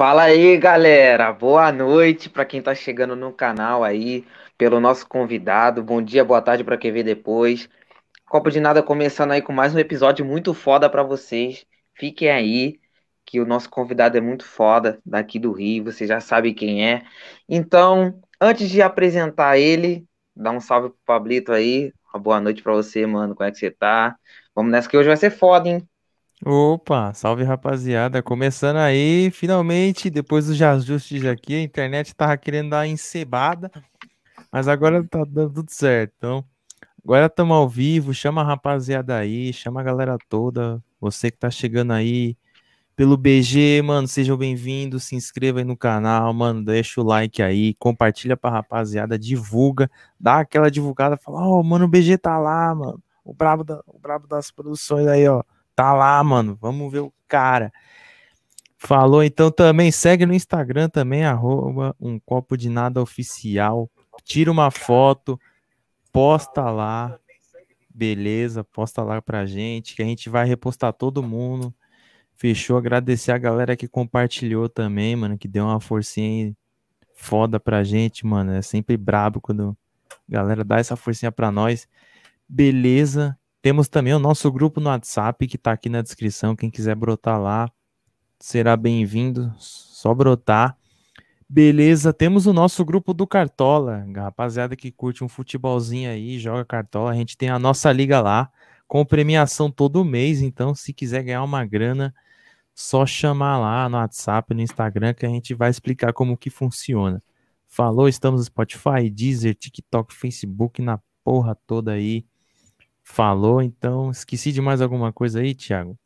Fala aí, galera. Boa noite para quem tá chegando no canal aí, pelo nosso convidado. Bom dia, boa tarde para quem vê depois. Copo de Nada começando aí com mais um episódio muito foda para vocês. Fiquem aí, que o nosso convidado é muito foda, daqui do Rio, você já sabe quem é. Então, antes de apresentar ele, dá um salve pro Pablito aí. Uma boa noite para você, mano. Como é que você tá? Vamos nessa que hoje vai ser foda, hein? Opa, salve rapaziada, começando aí, finalmente, depois dos ajustes aqui, a internet tava querendo dar encebada, mas agora tá dando tudo certo, então, agora estamos ao vivo, chama a rapaziada aí, chama a galera toda, você que tá chegando aí pelo BG, mano, sejam bem-vindos, se inscreva aí no canal, mano, deixa o like aí, compartilha pra rapaziada, divulga, dá aquela divulgada, fala, ó, oh, mano, o BG tá lá, mano, o brabo, da, o brabo das produções aí, ó, Tá lá, mano. Vamos ver o cara. Falou, então também segue no Instagram também, arroba um copo de nada oficial. Tira uma foto, posta lá. Beleza, posta lá pra gente, que a gente vai repostar todo mundo. Fechou, agradecer a galera que compartilhou também, mano, que deu uma forcinha foda pra gente, mano. É sempre brabo quando a galera dá essa forcinha pra nós. Beleza. Temos também o nosso grupo no WhatsApp que está aqui na descrição. Quem quiser brotar lá, será bem-vindo. Só brotar. Beleza, temos o nosso grupo do Cartola. Rapaziada que curte um futebolzinho aí, joga Cartola. A gente tem a nossa liga lá, com premiação todo mês. Então, se quiser ganhar uma grana, só chamar lá no WhatsApp, no Instagram, que a gente vai explicar como que funciona. Falou, estamos no Spotify, Deezer, TikTok, Facebook, na porra toda aí falou, então esqueci de mais alguma coisa aí, Thiago?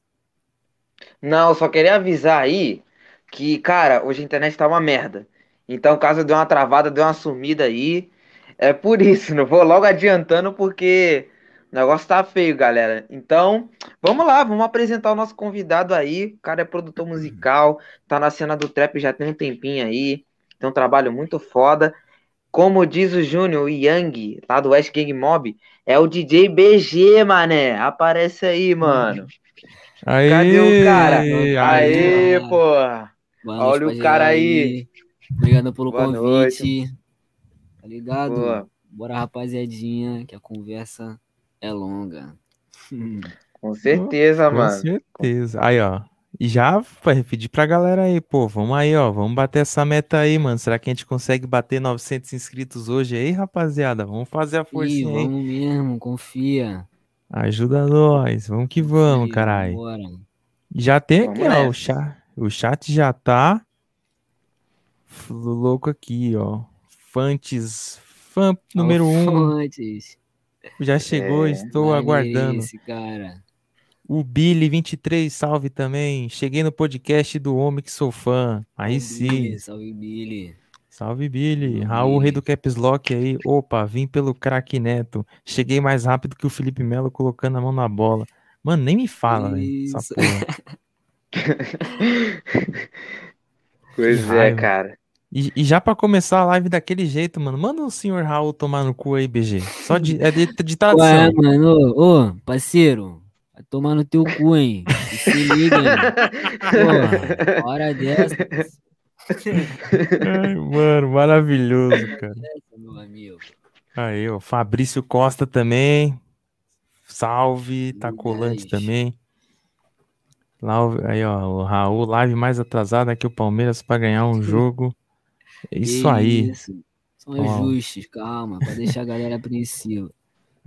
Não, só queria avisar aí que, cara, hoje a internet tá uma merda. Então, caso dê uma travada, dê uma sumida aí, é por isso, não vou logo adiantando porque o negócio tá feio, galera. Então, vamos lá, vamos apresentar o nosso convidado aí. O cara é produtor musical, tá na cena do trap já tem um tempinho aí. Tem um trabalho muito foda. Como diz o Júnior, o Yang, lá do West Gang Mob, é o DJ BG, mané. Aparece aí, mano. Aê, Cadê o cara? Aê, aê porra. Olha o cara aí. Obrigado pelo Boa convite. Noite. Tá ligado? Boa. Bora, rapaziadinha, que a conversa é longa. Com certeza, mano. Com certeza. Aí, ó. E já vai pedir pra galera aí, pô, vamos aí, ó, vamos bater essa meta aí, mano. Será que a gente consegue bater 900 inscritos hoje aí, rapaziada? Vamos fazer a força aí. Vamos mesmo, confia. Ajuda nós, vamos que vamos, caralho. Já tem aqui, ó, o chat, o chat já tá louco aqui, ó. Fantes, fã número 1. Um. Já chegou, é, estou aguardando. Esse cara. O Billy23, salve também. Cheguei no podcast do Homem que Sou Fã. Aí sim. Billy, salve Billy. Salve Billy. Salve Raul, rei do Caps Lock aí. Opa, vim pelo craque Neto. Cheguei mais rápido que o Felipe Melo colocando a mão na bola. Mano, nem me fala, velho. Essa porra. pois é, cara. E, e já para começar a live daquele jeito, mano, manda o senhor Raul tomar no cu aí, BG. Só de, é de, de tradição. Ué, mano, ô, parceiro, Vai tomar no teu cu, hein? Se liga, hein? Porra, hora dessa. Ai, mano, maravilhoso, cara. Meu amigo. Aí, ó, Fabrício Costa também. Salve, tá colante também. Lá, aí, ó, o Raul, live mais atrasada que o Palmeiras para ganhar um jogo. É isso aí. Isso. São ajustes, calma, para deixar a galera apreensiva.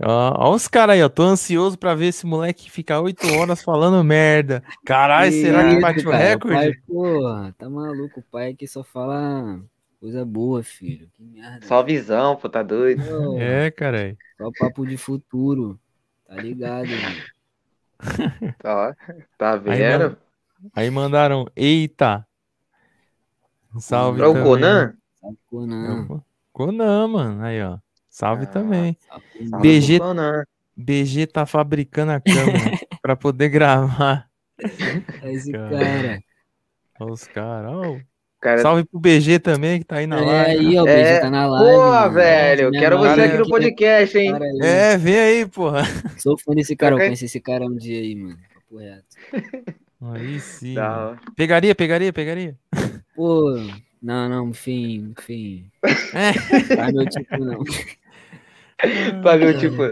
Ó, ó os caras aí, ó. Tô ansioso pra ver esse moleque ficar oito horas falando merda. Caralho, será que bate o recorde? Pai, porra, tá maluco. O pai aqui só fala coisa boa, filho. Que merda. Só visão, pô, tá doido. Pô, é, cara. Só papo de futuro. Tá ligado, mano. tá, tá vendo? Aí, aí, mandaram, eita. Salve. Pra o Conan? Salve, Conan. Conan, mano. Aí, ó. Salve ah, também. Salve BG, BG tá fabricando a câmera para poder gravar. Esse cara. Olha os caras. Oh. Cara... Salve pro BG também, que tá aí na é, live. Aí, ó, o BG é... tá na live. Porra, velho, quero você aqui no podcast, hein? É, vem aí, porra. Sou fã desse cara, eu conheci esse cara um dia aí, mano. Papo reto. Aí sim. Pegaria, pegaria, pegaria. Pô, não, não, enfim, enfim. É. Tá meu tipo, não. Pra meu tipo.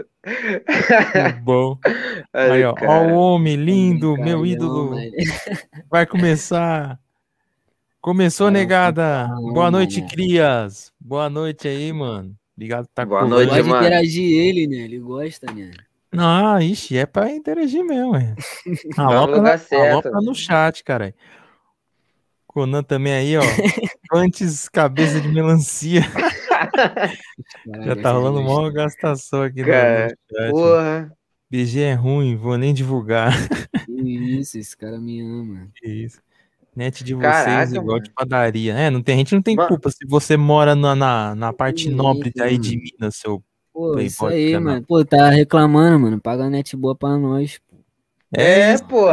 bom. Aí, ó, ó, o homem lindo, meu ídolo. Vai começar. Começou, negada. Boa noite, crias. Boa noite aí, mano. Obrigado por tá Boa com noite, mano. interagir ele, né? Ele gosta, né? Não, ixi, é pra interagir mesmo, é. Aloca, na, aloca no chat, cara. Conan também aí, ó. Antes cabeça de melancia. Já tá rolando uma gastação aqui cara, no chat. Porra. BG é ruim, vou nem divulgar. Isso, esse cara me ama. Isso. Net de vocês Caraca, igual mano. de padaria. É, não tem, a gente não tem mano. culpa se você mora na, na, na parte nobre aí de Minas, seu Pô, Playboy isso aí, canal. mano. Pô, tá reclamando, mano. Paga net boa pra nós. Pô. É, pô.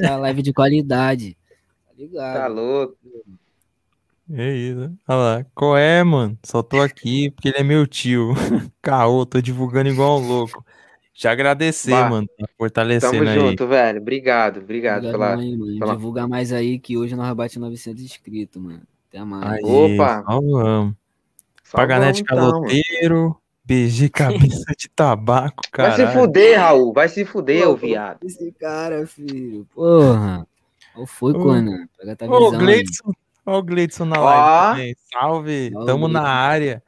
Tá live de qualidade. Tá ligado? Tá louco. É isso. Olha lá. Qual é, mano? Só tô aqui porque ele é meu tio. Caô, tô divulgando igual um louco. Te agradecer, bah, mano, por fortalecendo tamo aí. Tamo junto, velho. Obrigado, obrigado, obrigado pela, mãe, mano. pela... Divulgar mais aí que hoje nós bate 900 inscritos, mano. Até mais. Aí, Opa! Salvamos. Paganete então, caloteiro. BG cabeça de tabaco, cara. Vai se fuder, Raul. Vai se fuder, ô viado. Esse cara, filho. Porra. Qual foi, Conan? Pega a visão. Ô, Gleidson. Ó o Gleidson na live também. Salve. Ó, Tamo na área.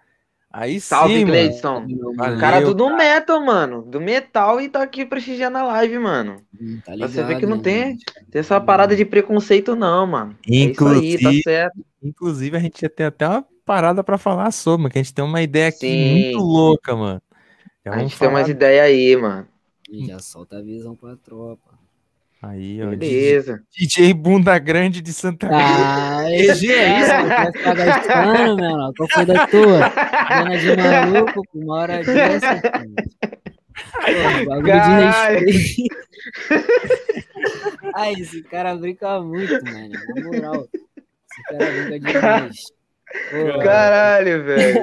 Aí Salve, sim, Gleidson. O cara do, do metal, mano. Do metal e tá aqui prestigiando a live, mano. Hum, tá ligado, Você vê que não tem, tem essa parada de preconceito, não, mano. Inclusive, é isso aí, tá certo. Inclusive, a gente tem até uma parada para falar sobre, que a gente tem uma ideia aqui sim. muito louca, mano. Já a gente falar... tem umas ideias aí, mano. E já solta a visão pra tropa. Aí, ó. Beleza. DJ, Bunda Grande de Santa Cruz. Ah, EG é isso, gastando, meu. Qual foi da tua? Dona de maluco, com uma hora dessa. Pô, bagulho Caralho. de respeito. Ai, esse cara brinca muito, mano. Na moral. Esse cara brinca demais. Pô, Caralho, velho.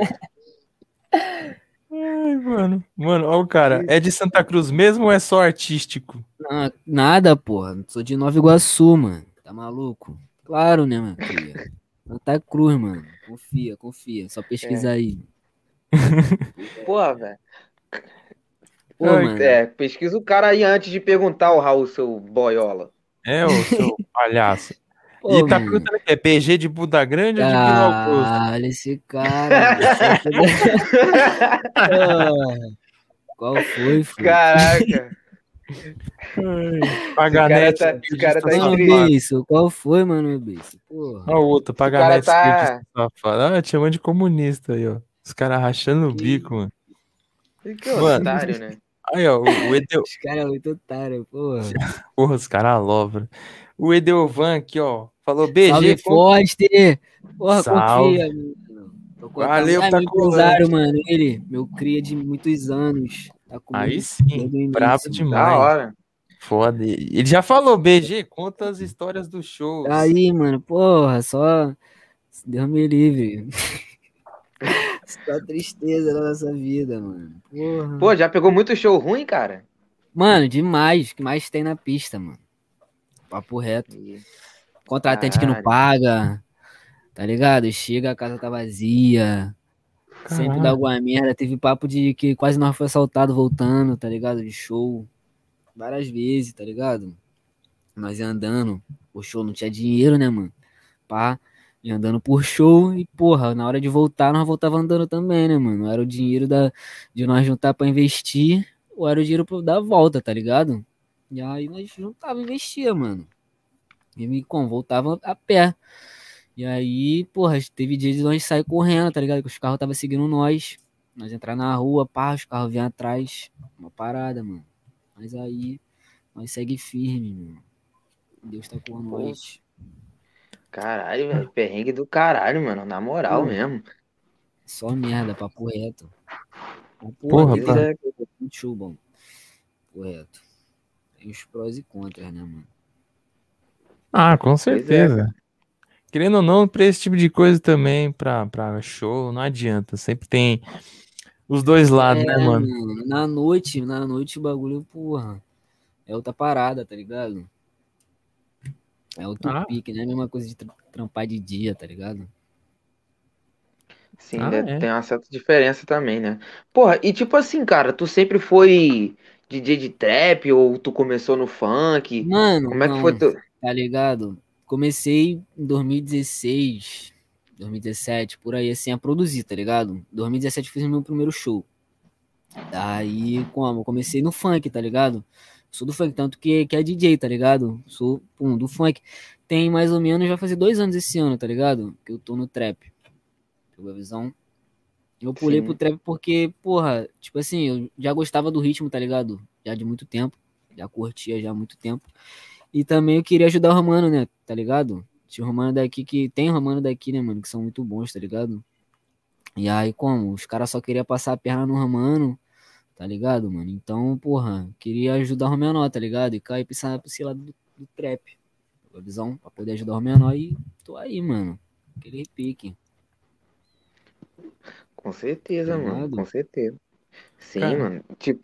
Ai, mano. Mano, ó o cara. É de Santa Cruz mesmo ou é só artístico? Não, nada, porra. Sou de Nova Iguaçu, mano. Tá maluco? Claro, né, mano? Santa Cruz, mano. Confia, confia. Só pesquisa é. aí. Porra, velho. Pô, mano. É, pesquisa o cara aí antes de perguntar o Raul, seu boiola. É, o seu palhaço. Pô, e tá perguntando é PG de Buda Grande ou de Vila Augusto? Olha esse cara. Qual foi, filho? Caraca. Paganete. Esse cara tá, esse cara tá mano, Beiço, qual foi, mano? Porra. Olha o outro, Paganete. Tá... Ah, te chamando de comunista aí, ó. Os caras rachando o bico, mano. Que mano. otário, né? Aí, ó, o Edel... Os caras é muito otário, porra. Porra, os caras louvam. O Edelvan aqui, ó. Falou BG. Salve, Foster. Porra, Salve. confia, mano. Valeu, tá empresário, mano. Ele, meu cria de muitos anos. Tá Aí sim, bravo demais. Da hora. Foda. Ele já falou, BG, conta as histórias do show. Aí, mano, porra, só. Deus me livre. só tristeza na nossa vida, mano. Porra. Pô, já pegou muito show ruim, cara? Mano, demais. O que mais tem na pista, mano. Papo reto. Contratante Caralho. que não paga, tá ligado? Chega, a casa tá vazia. Caralho. Sempre dá alguma merda. Teve papo de que quase nós foi assaltado voltando, tá ligado? De show. Várias vezes, tá ligado? Nós ia andando. O show não tinha dinheiro, né, mano? Pá. E andando por show e, porra, na hora de voltar, nós voltava andando também, né, mano? Era o dinheiro da, de nós juntar pra investir, ou era o dinheiro pra dar volta, tá ligado? E aí nós juntava e investia, mano. E me com, voltava a pé. E aí, porra, teve dias de nós sair correndo, tá ligado? Que os carros tava seguindo nós. Nós entrar na rua, pá, os carros vinham atrás. Uma parada, mano. Mas aí, nós segue firme, mano. Deus tá com nós. Caralho, velho. Perrengue do caralho, mano. Na moral Pô, mesmo. Só merda, papo reto. Papo porra, reto, é... Muito bom. Papo reto. Tem os prós e contras, né, mano? Ah, com é, certeza. É. Querendo ou não, pra esse tipo de coisa também, pra, pra show, não adianta. Sempre tem os dois lados, né, é, né, mano? Na noite, na noite o bagulho, porra, é outra parada, tá ligado? É outro Ah. pique, né? A mesma coisa de tra- trampar de dia, tá ligado? Sim, Ah, deve- é. tem uma certa diferença também, né? Porra, e tipo assim, cara, tu sempre foi DJ de trap ou tu começou no funk? Mano, Como é que foi tu? tá ligado? Comecei em 2016, 2017, por aí, assim, a produzir, tá ligado? 2017 fiz o meu primeiro show. Daí, como? Eu comecei no funk, tá ligado? Sou do funk, tanto que, que é DJ, tá ligado? Sou, pum, do funk. Tem mais ou menos, vai fazer dois anos esse ano, tá ligado? Que eu tô no trap. Pegou a visão? Eu pulei Sim. pro trap porque, porra, tipo assim, eu já gostava do ritmo, tá ligado? Já de muito tempo. Já curtia já há muito tempo. E também eu queria ajudar o Romano, né? Tá ligado? Tinha o Romano daqui que. Tem Romano daqui, né, mano? Que são muito bons, tá ligado? E aí, como? Os caras só queriam passar a perna no Romano, tá ligado, mano? Então, porra, queria ajudar o Romenor, tá ligado? E cair pra esse- lado do, do trap. Visão? Pra poder ajudar o Romenor e tô aí, mano. Aquele repique. Com certeza, mano, Ligado? com certeza. Sim, Cara. mano. Tipo,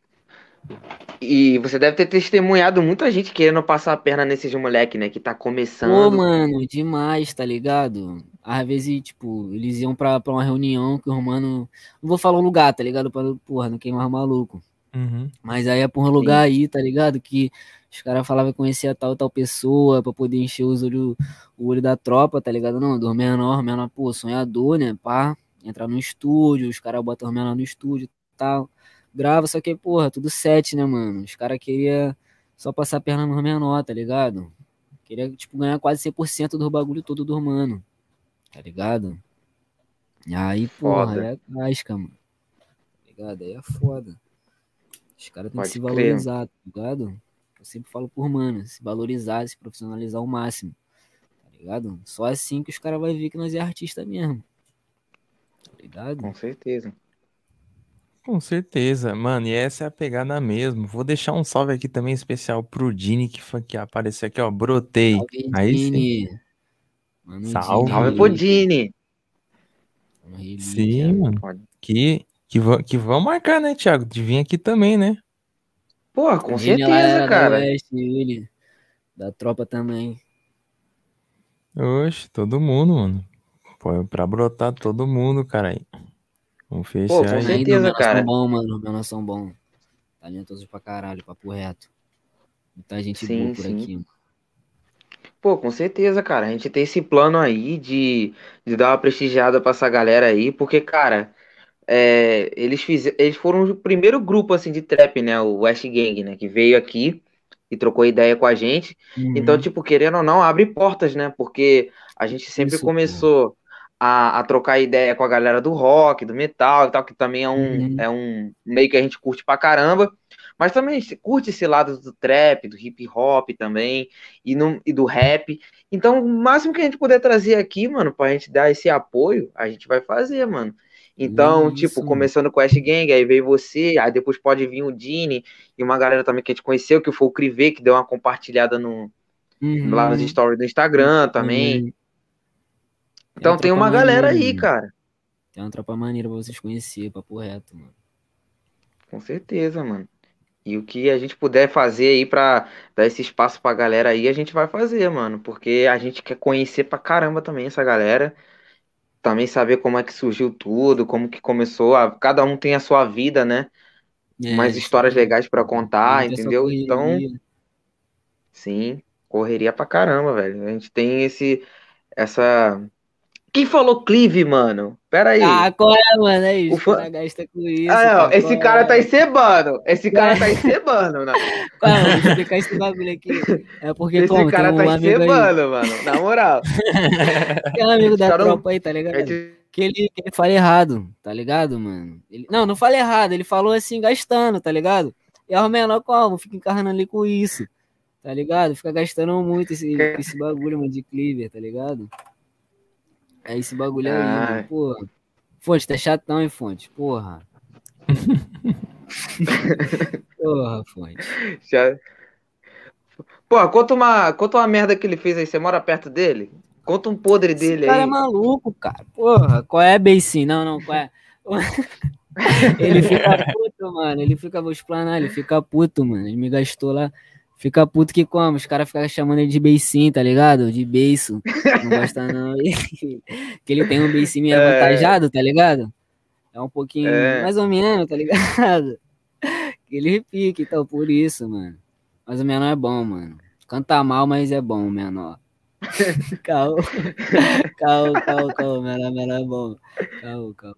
e você deve ter testemunhado muita gente querendo passar a perna nesses moleque, né? Que tá Pô, começando. mano, demais, tá ligado? Às vezes, tipo, eles iam pra, pra uma reunião que o Romano. Não vou falar o lugar, tá ligado? Pra, porra, não queimar o maluco. Uhum. Mas aí é por um lugar aí, tá ligado? Que os caras falavam que conhecia tal tal pessoa pra poder encher os olho, o olho da tropa, tá ligado? Não, do menor, menor, pô, sonhador, né? Pá, entrar no estúdio, os caras botam o menor no estúdio e tal. Grava, só que, porra, tudo set, né, mano? Os caras queriam só passar a perna no menor, tá ligado? Queria, tipo, ganhar quase 100% do bagulho todo do mano, tá ligado? E aí, porra, Foda. é casca, mano. Tá ligado? Aí é foda. Os caras têm que se valorizar, tá ligado? Eu sempre falo por mano, se valorizar, se profissionalizar ao máximo, tá ligado? Só assim que os caras vão ver que nós é artista mesmo, ligado? Com certeza. Com certeza, mano, e essa é a pegada mesmo. Vou deixar um salve aqui também especial pro Dini, que foi que apareceu aqui, ó. Brotei. Salve, Aí sim. Dini. Mano, Salve. Salve Dini, pro Dini. relíquia. Sim, mano. Que, que, que vão marcar, né, Thiago? De vir aqui também, né? Porra, com lá era certeza, cara. Oeste, ele, da tropa também. Oxe, todo mundo, mano. Pô, pra brotar todo mundo, cara aí. Vamos Pô, fechar com aí. certeza. Menores cara. são bons, mano, os menores são bons. Talentosos pra caralho, papo reto. Muita gente Sim, boa por sim. aqui, mano. Pô, com certeza, cara. A gente tem esse plano aí de, de dar uma prestigiada pra essa galera aí, porque, cara, é, eles, fiz, eles foram o primeiro grupo, assim, de trap, né? O West Gang, né? Que veio aqui e trocou ideia com a gente. Então, Uhum. tipo, querendo ou não, abre portas, né? Porque a gente sempre Isso, começou a, a trocar ideia com a galera do rock, do metal e tal, que também é um, Uhum. é um meio que a gente curte pra caramba. Mas também curte esse lado do trap, do hip hop também, e, não, e do rap. Então, o máximo que a gente puder trazer aqui, mano, pra gente dar esse apoio, a gente vai fazer, mano. Então, Isso, tipo, começando com o Ash Gang, aí veio você, aí depois pode vir o Dini e uma galera também que a gente conheceu, que foi o Crivé, que deu uma compartilhada no, Uhum. lá nos stories do Instagram também. Uhum. Então uma tem uma galera maneira, aí, mano. cara. Tem uma tropa maneira pra vocês conhecerem, papo reto, mano. Com certeza, mano. E o que a gente puder fazer aí pra dar esse espaço pra galera aí, a gente vai fazer, mano. Porque a gente quer conhecer pra caramba também essa galera. Também saber como é que surgiu tudo, como que começou. A... Cada um tem a sua vida, né? É, Mais histórias legais pra contar, entendeu? Então, sim, correria pra caramba, velho. A gente tem esse. Essa. Quem falou Clive, mano? Pera aí. Ah, qual é, mano? Aí, O os fã- gastam com isso. Ah, não, cara, esse cara é? tá encebando. Esse cara tá encebando, né? Qual é, mano? Vou explicar esse bagulho aqui. É porque, Esse como, cara tá um aí, encebando, mano. Na moral. tem um amigo da não- tropa aí, tá ligado? Gente- Que ele, que ele fala errado, tá ligado, mano? Ele- não, não fala errado, ele falou assim, gastando, tá ligado? E o menor como? Fica encarnando ali com isso, tá ligado? Fica gastando muito esse, esse bagulho, mano, de Cleaver, tá ligado? É esse bagulho aí, porra. Fonte, tá chatão, hein, Fonte? Porra. porra, Fonte. Já... Pô, conta uma, conta uma merda que ele fez aí. Você mora perto dele? Conta um podre Esse dele cara aí. é maluco, cara. Porra, qual é, Beissim? Não, não, qual é? ele fica puto, mano. Ele fica, vou explanar, ele fica puto, mano. Ele me gastou lá. Fica puto que como? Os caras ficam chamando ele de beicinho, tá ligado? De beiço. Não gosta não. que ele tem um beicinho meio É. avantajado, tá ligado? É um pouquinho, É. mais ou menos, tá ligado? Aquele repique, então, por isso, mano. Mas o menor é bom, mano. Canta mal, mas é bom, o menor. Caô. Caô, caô, caô. Menor, menor é bom. Caô, caô.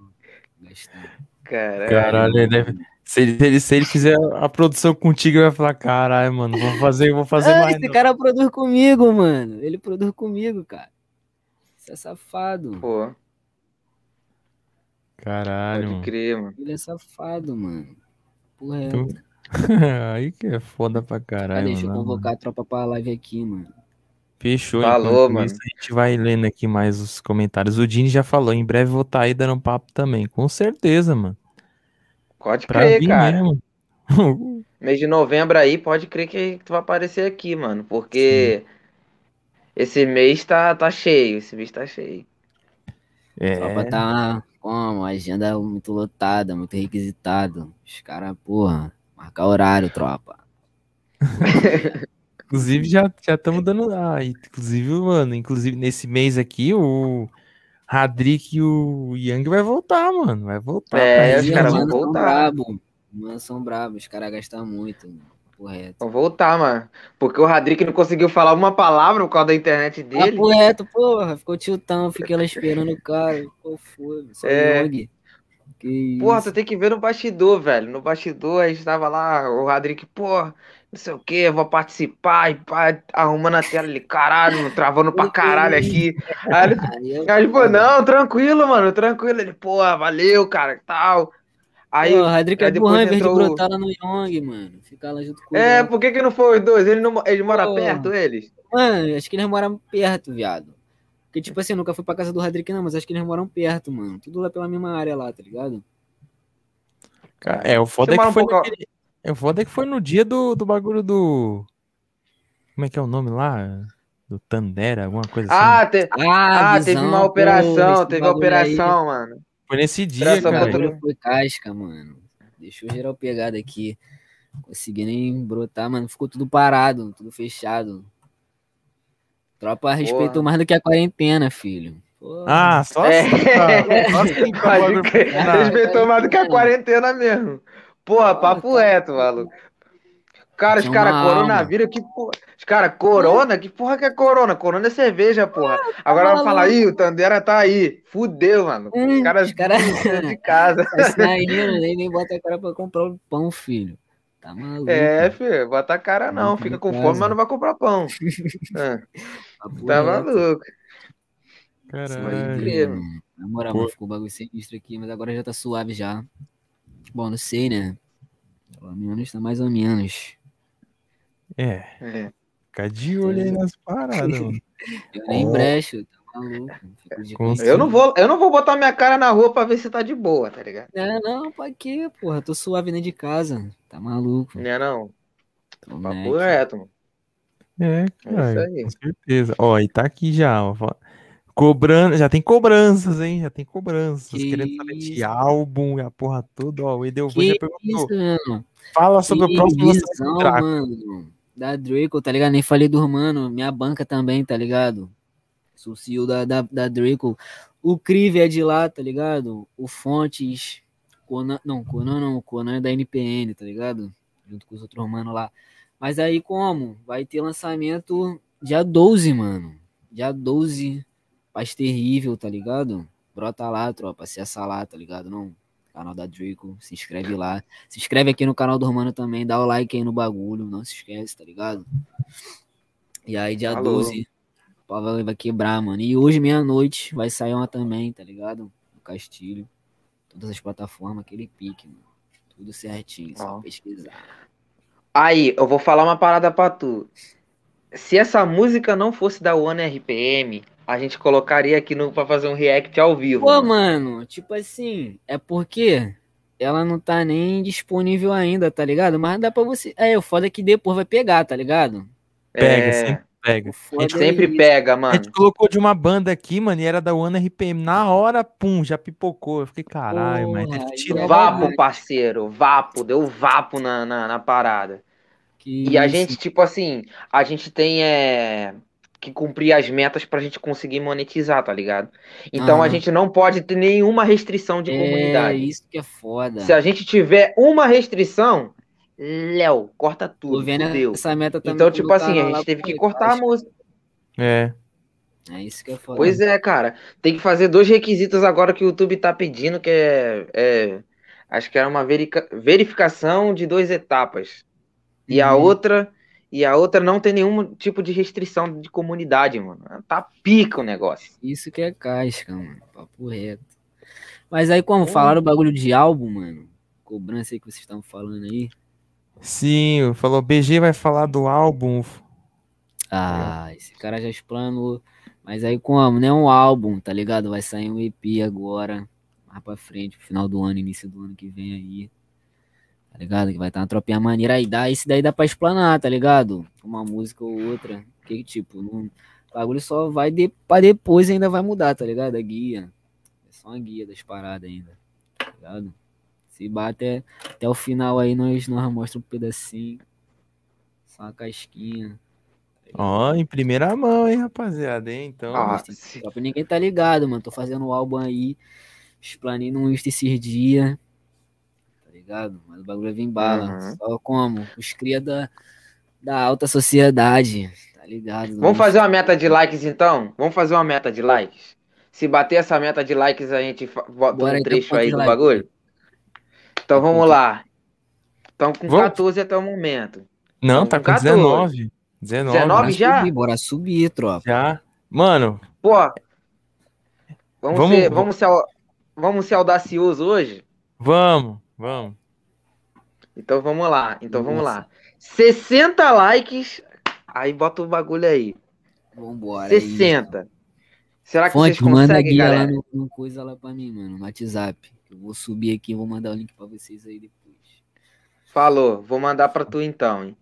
Gostei. Caralho. Caralho, ele deve. Se ele, se ele- se ele fizer a produção contigo, ele vai falar: caralho, mano, vou fazer, vou fazer Ah, mais. esse não." cara produz comigo, mano. Ele produz comigo, cara. Você é safado. Pô, Caralho, pode mano. crer, mano. Ele é safado, mano. Porra, é. Tu- Aí que é foda pra Ah, caralho, deixa eu mano. convocar a tropa pra live aqui, mano. Fechou, Falou, enquanto mano. isso, a gente vai lendo aqui mais os comentários. O Dini já falou, em breve vou estar aí dando papo também. Com certeza, mano. Pode Pra crer, vir cara. mesmo. Mês de novembro aí, pode crer que tu vai aparecer aqui, mano. Porque esse mês tá, tá cheio. Esse mês tá cheio. É, Tropa tá como? Agenda muito lotada, muito requisitado. Os caras, porra, marcar horário, tropa. inclusive já já estamos dando. Ah, inclusive, mano, inclusive nesse mês aqui, o Radrick e o Yang vai voltar, mano. Vai voltar. É, os caras vão voltar. brabo. Os manos são bravos, os caras gastam muito. Correto. Vou voltar, mano. Porque o Radrick não conseguiu falar uma palavra por causa da internet dele. Papo reto, porra. Ficou tiltão, fiquei lá esperando o cara. Qual foi? Só É. Young. Que Porra, isso. tu tem que ver no bastidor, velho. No bastidor a gente tava lá, o Radrick, porra, não sei o que, eu vou participar e pá, arrumando a tela ali, caralho, travando pra caralho aqui. Aí ele, Aí ele falou, não, tranquilo, mano, tranquilo. Ele, porra, valeu, cara, tal. Aí, Pô, o Radrick aí é depois burrão em vez de entrou o- brotar lá no Young, mano. Ficar lá junto com é, ele. por que que não foi os dois? Ele, não, ele mora Porra. perto, eles? Mano, acho que eles moram perto, viado. Porque, tipo assim, eu nunca fui pra casa do Radrick, não, mas acho que eles moram perto, mano. Tudo lá pela mesma área lá, tá ligado? Cara, É, o foda Você é que um foi pouco- naquele- é, o foda é que foi no dia do, do bagulho do. Como é que é o nome lá? Do Tandera, alguma coisa assim. Ah, te- Ah, ah teve uma pô, operação, esse teve operação, mano. Foi nesse dia, Operação Aí, cara. contra- foi casca, mano. Deixou geral pegada aqui. Consegui nem brotar, mano. Ficou tudo parado, tudo fechado. Tropa respeitou mais do que a quarentena, filho. Porra. Ah, só É. assim, cara. Só assim o Respeitou mais do que a quarentena mesmo. Porra, papo tá. reto, maluco. Cara, os caras, coronavírus, que porra. Os caras, corona? Que porra que é corona? Corona é cerveja, porra. Agora vai maluco. falar, ih, o Tandera tá aí. Fudeu, mano. Hum, Os caras os caras- dentro de casa. Tá saindo, nem, nem bota a cara pra comprar o pão, filho. Tá maluco. É, filho, bota a cara não. Dentro Fica com casa. fome, mas não vai comprar pão. Ah, tá reto. maluco. Caralho. Mano. Na moral, ficou um bagulho sinistro aqui, mas agora já tá suave já. Bom, não sei, né? Pelo menos tá mais ou menos. É, É. fica de olho aí nas paradas, mano. Eu nem Ó. brecho, tá maluco. Eu não vou, eu não vou botar minha cara na rua pra ver se tá de boa, tá ligado? Não, não, pra quê, porra? Tô suave dentro de casa. Tá maluco. Não é não. Tô Papo reto, mano. É, É cara, isso aí. com certeza. Ó, e tá aqui já, ó. Cobrando, já tem cobranças, hein? Já tem cobranças. Que Querendo saber de álbum e a porra toda, ó. O Edelvan já perguntou. isso? Fala sobre Que o próximo visão, mano. Da Draco, tá ligado? Nem falei do mano. Minha banca também, tá ligado? Sou CEO da, da, da Draco. O Crive é de lá, tá ligado? O Fontes. Conan, não, Conan não. Conan é da NPN, tá ligado? Junto com os outros mano lá. Mas aí como? Vai ter lançamento dia 12, mano. Dia 12. Paz terrível, tá ligado? Brota lá, tropa. Acessa lá, tá ligado? Não canal da Draco, se inscreve lá. Se inscreve aqui no canal do Romano também, dá o like aí no bagulho, não se esquece, tá ligado? E aí, dia Alô. 12, o pau vai, quebrar, mano. E hoje, meia-noite, vai sair uma também, tá ligado? No Castilho. Todas as plataformas, aquele pique, mano. Tudo certinho, só pesquisar. Aí, eu vou falar uma parada pra tu. Se essa música não fosse da One RPM, a gente colocaria aqui no, pra fazer um react ao vivo. Pô, mano. mano, tipo assim, é porque ela não tá nem disponível ainda, tá ligado? Mas dá pra você. É, o foda é que depois vai pegar, tá ligado? Pega, É, sempre pega. O A gente, é sempre isso. pega, a mano. gente colocou de uma banda aqui, mano, e era da One RPM. Na hora, pum, já pipocou. Eu fiquei, caralho, mas tirar. é Vapo, parceiro. Vapo. Deu vapo na, na, na parada. Que E a isso. gente, tipo assim, a gente tem é, que cumprir as metas pra gente conseguir monetizar, tá ligado? Então a Aham. gente não pode ter nenhuma restrição de É, comunidade. isso que é foda. Se a gente tiver uma restrição, Léo, corta Tô tudo, vendo fudeu. essa meta também. Então, tipo assim, a gente teve que cortar a música. É. É isso que é foda. Pois é, cara. Tem que fazer dois requisitos agora que o YouTube tá pedindo, que é, é- acho que era uma verica- verificação de duas etapas. E a Uhum. outra, e a outra não tem nenhum tipo de restrição de comunidade, mano. Tá pica o negócio. Isso que é casca, mano. Papo reto. Mas aí, como falaram o bagulho de álbum, mano, cobrança aí que vocês estão falando aí. Sim, falou, BG vai falar do álbum. Ah, esse cara já explanou. Mas aí como, né? Um álbum, tá ligado? Vai sair um EP agora, mais pra frente, pro final do ano, início do ano que vem aí. Tá ligado? Que vai estar uma tropinha maneira aí. Dá, esse daí dá pra explanar, tá ligado? Uma música ou outra. Que tipo, não, o bagulho só vai de, pra depois ainda vai mudar, tá ligado? A guia. É só uma guia das paradas ainda. Tá ligado? Se bater até o final aí, nós, nós mostramos um pedacinho. Só uma casquinha. Ó, em primeira mão, hein, rapaziada, hein? Então, Ah, se- ninguém tá ligado, mano. Tô fazendo o álbum aí. Explanei no Insta esses dias. Tá ligado? Mas o bagulho vem bala. Uhum. Só como? Os cria da, da alta sociedade. Tá ligado? Vamos fazer uma meta de likes então? Vamos fazer uma meta de likes? Se bater essa meta de likes, a gente bota Bora um então, trecho aí do likes? bagulho? Então vamos lá. Então com Vamos. 14 até o momento. não, tá com 14. 19. 19. 19 Bora já? subir, bora subir, tropa. Já. Mano, Pô, vamos, Vamos- ser, vamos, ser, vamos ser audacioso hoje? vamos, vamos. Então vamos lá. Então vamos Nossa. lá. 60 likes. Aí bota o bagulho aí. Vambora. é isso. 60. Será que Fonte, vocês manda a conseguem, guia lá galera? no, no coisa lá pra mim, mano. No WhatsApp. Eu vou subir aqui e vou mandar o link pra vocês aí depois. Falou. Vou mandar pra tu então, hein?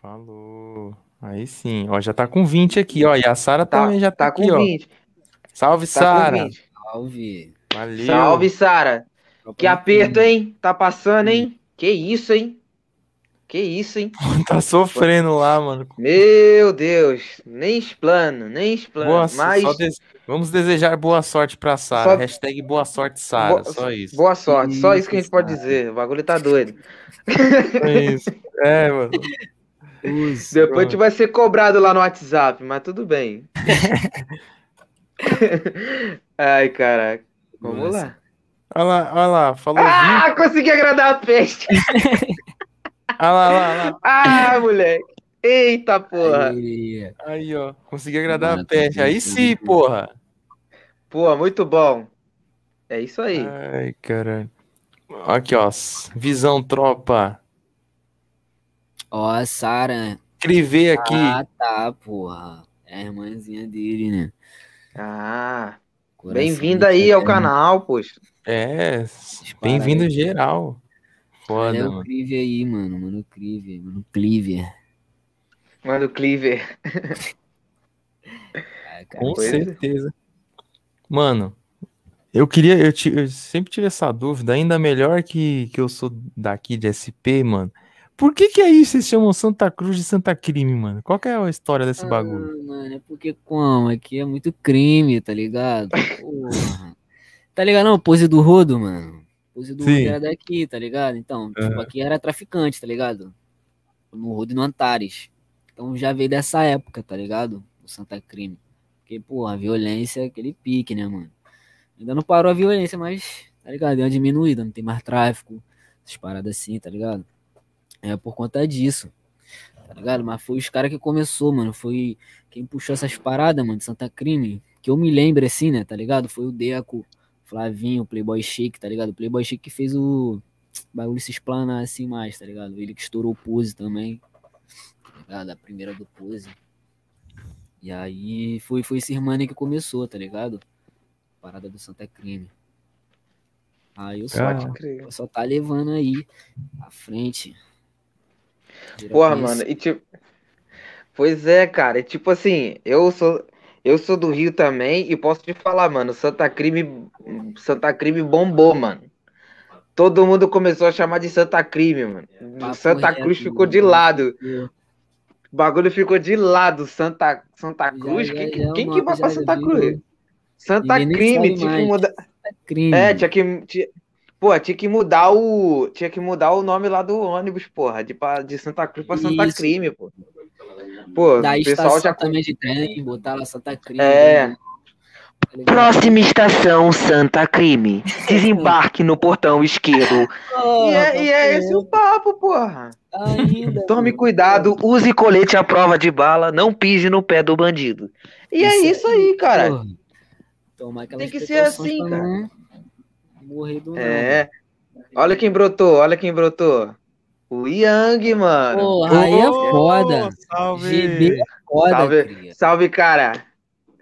Falou. Aí sim, ó, já tá com 20 aqui, ó. E a Sara Tá, também já tá, tá aqui, com ó. 20. Salve, Tá Sara. 20. Salve. Valeu. Salve, Sara. Que aperto, hein? Tá passando, hein? Que isso, hein? Que isso, hein? Tá sofrendo lá, mano. Meu Deus. Nem explano, nem explano. Boa, Mas só des- Vamos desejar boa sorte pra Sara. Só- Hashtag boa sorte, Sara. Boa- Só isso. boa sorte. Só isso que a gente Isso, pode dizer. O bagulho tá doido. Só isso. É, mano. Uso. Depois a gente vai ser cobrado lá no WhatsApp, mas tudo bem. Ai, caraca. Vamos Nossa. lá. Olha lá, olha lá. Falou 20. Ah, consegui agradar a peste. Olha lá, olha lá, olha lá. Ah, moleque. Eita porra. Aí, Aí, ó. Consegui agradar a Mano, peste. tá Aí sim, bem. porra. Pô, muito bom. É isso aí. Ai, caralho. Aqui, ó. Visão tropa. Ó, a Sara. Escrever aqui. Ah, tá, porra. É a irmãzinha dele, né? Ah, bem-vindo aí ao canal, poxa. É. Bem-vindo geral. Foda, Olha o mano. Clive aí, mano. Mano, Clive. Mano, Clive. Mano, Cleaver. Ah, Com é. certeza. Mano, eu queria, eu, eu sempre tive essa dúvida, ainda melhor que, que eu sou daqui de SP, mano. Por que que aí vocês chamam Santa Cruz de Santa Crime, mano? Qual que é a história desse bagulho? Ah, mano, é porque como? Aqui é muito crime, tá ligado? Porra. Tá ligado? Não, pose do Rodo, mano. Pose do Rodo Sim. era daqui, tá ligado? Então, tipo, Aham. aqui era traficante, tá ligado? No Rodo e no Antares. Então já veio dessa época, tá ligado? O Santa Crime. Porque, porra, a violência é aquele pique, né, mano? Ainda não parou a violência, mas, tá ligado? Deu uma diminuída, não tem mais tráfico, essas paradas assim, tá ligado? É por conta disso, tá ligado? Mas foi os caras que começou, mano. Foi quem puxou essas paradas, mano, de Santa Crime. Que eu me lembro, assim, né, tá ligado? Foi o Deco, Flavinho, Playboy Chic, tá ligado? O Playboy Chic que fez o bagulho se explanar assim mais, tá ligado? Ele que estourou o Pose também, tá ligado? A primeira do Pose. E aí foi, foi esse irmão aí que começou, tá ligado? Parada do Santa Crime. Aí eu só, Ah. Pode crer. só tá levando aí à frente. Porra, mano, e tipo. Pois é, cara, e tipo assim, eu sou. Eu sou do Rio também e posso te falar, mano, Santa Crime. Santa Crime bombou, mano. todo mundo começou a chamar de Santa Crime, mano. Papo Santa reto, Cruz ficou de lado. O bagulho ficou de lado. Santa, Santa Já- Cruz? já- quem já quem que vai pra já Santa Cruz? Santa Crime, tinha que mudar. crime. É, tinha que. Tinha... Pô, tinha que mudar o. Tinha que mudar o nome lá do ônibus, porra. De, de Santa Cruz pra Santa Isso. Crime, pô. Pô, Da o pessoal estação já. também de trem, botar lá Santa Cruz. É. né? Tá? Próxima estação, Santa Crime. Desembarque no portão esquerdo. Porra, E é, e é esse o papo, porra. Ainda. Tome cuidado, use colete à prova de bala, não pise no pé do bandido. E é Isso isso aí, cara. Tomar aquelas Tem que ser assim, cara. Morrer do nada. É. Olha quem brotou, olha quem brotou. O Yang, mano. Porra, aí é foda. Salve! GB é foda, Salve, cria. salve, cara.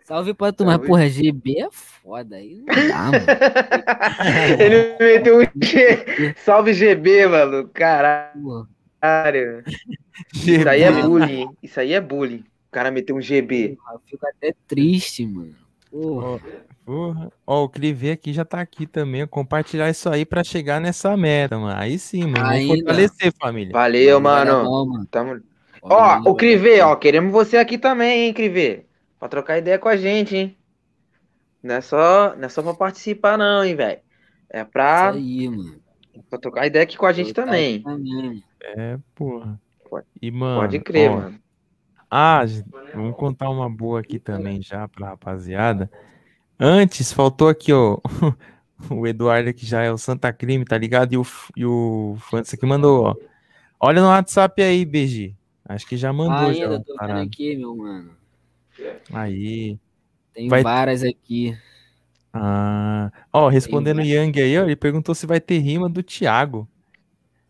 Salve pra tu, mas porra, GB é foda. Aí não dá, mano. Ele meteu um G. Salve GB, mano. Caralho. Isso aí é bullying. Isso aí é bullying. O cara meteu um GB. eu fico até triste, mano. Porra. Porra. Ó, o Clive aqui já tá aqui também. Compartilhar isso aí pra chegar nessa meta, mano. Aí sim, mano. Vamos Ainda. fortalecer, família. Valeu, mano. bom, mano. Tamo... Ó, o Crivê, ó, queremos você aqui também, hein, Crivê? Pra trocar ideia com a gente, hein? Não é só, não é só pra participar, não, hein, velho? É pra, Isso aí, mano. pra trocar ideia aqui com a gente também. também. É, porra. Pode- E, mano. Pode crer, ó, mano. Ah, vamos contar uma boa aqui também já pra rapaziada. Antes, faltou aqui, ó. O Eduardo que já é o Santa Crime, tá ligado? E o, e o Fantas aqui mandou, ó. Olha no WhatsApp aí, BG. Acho que já mandou já. Ainda, uma tô vendo aqui, meu mano. Aí. Tem Vai- várias aqui. Ah. Ó, respondendo o. Yang aí, ó, ele perguntou se vai ter rima do Thiago.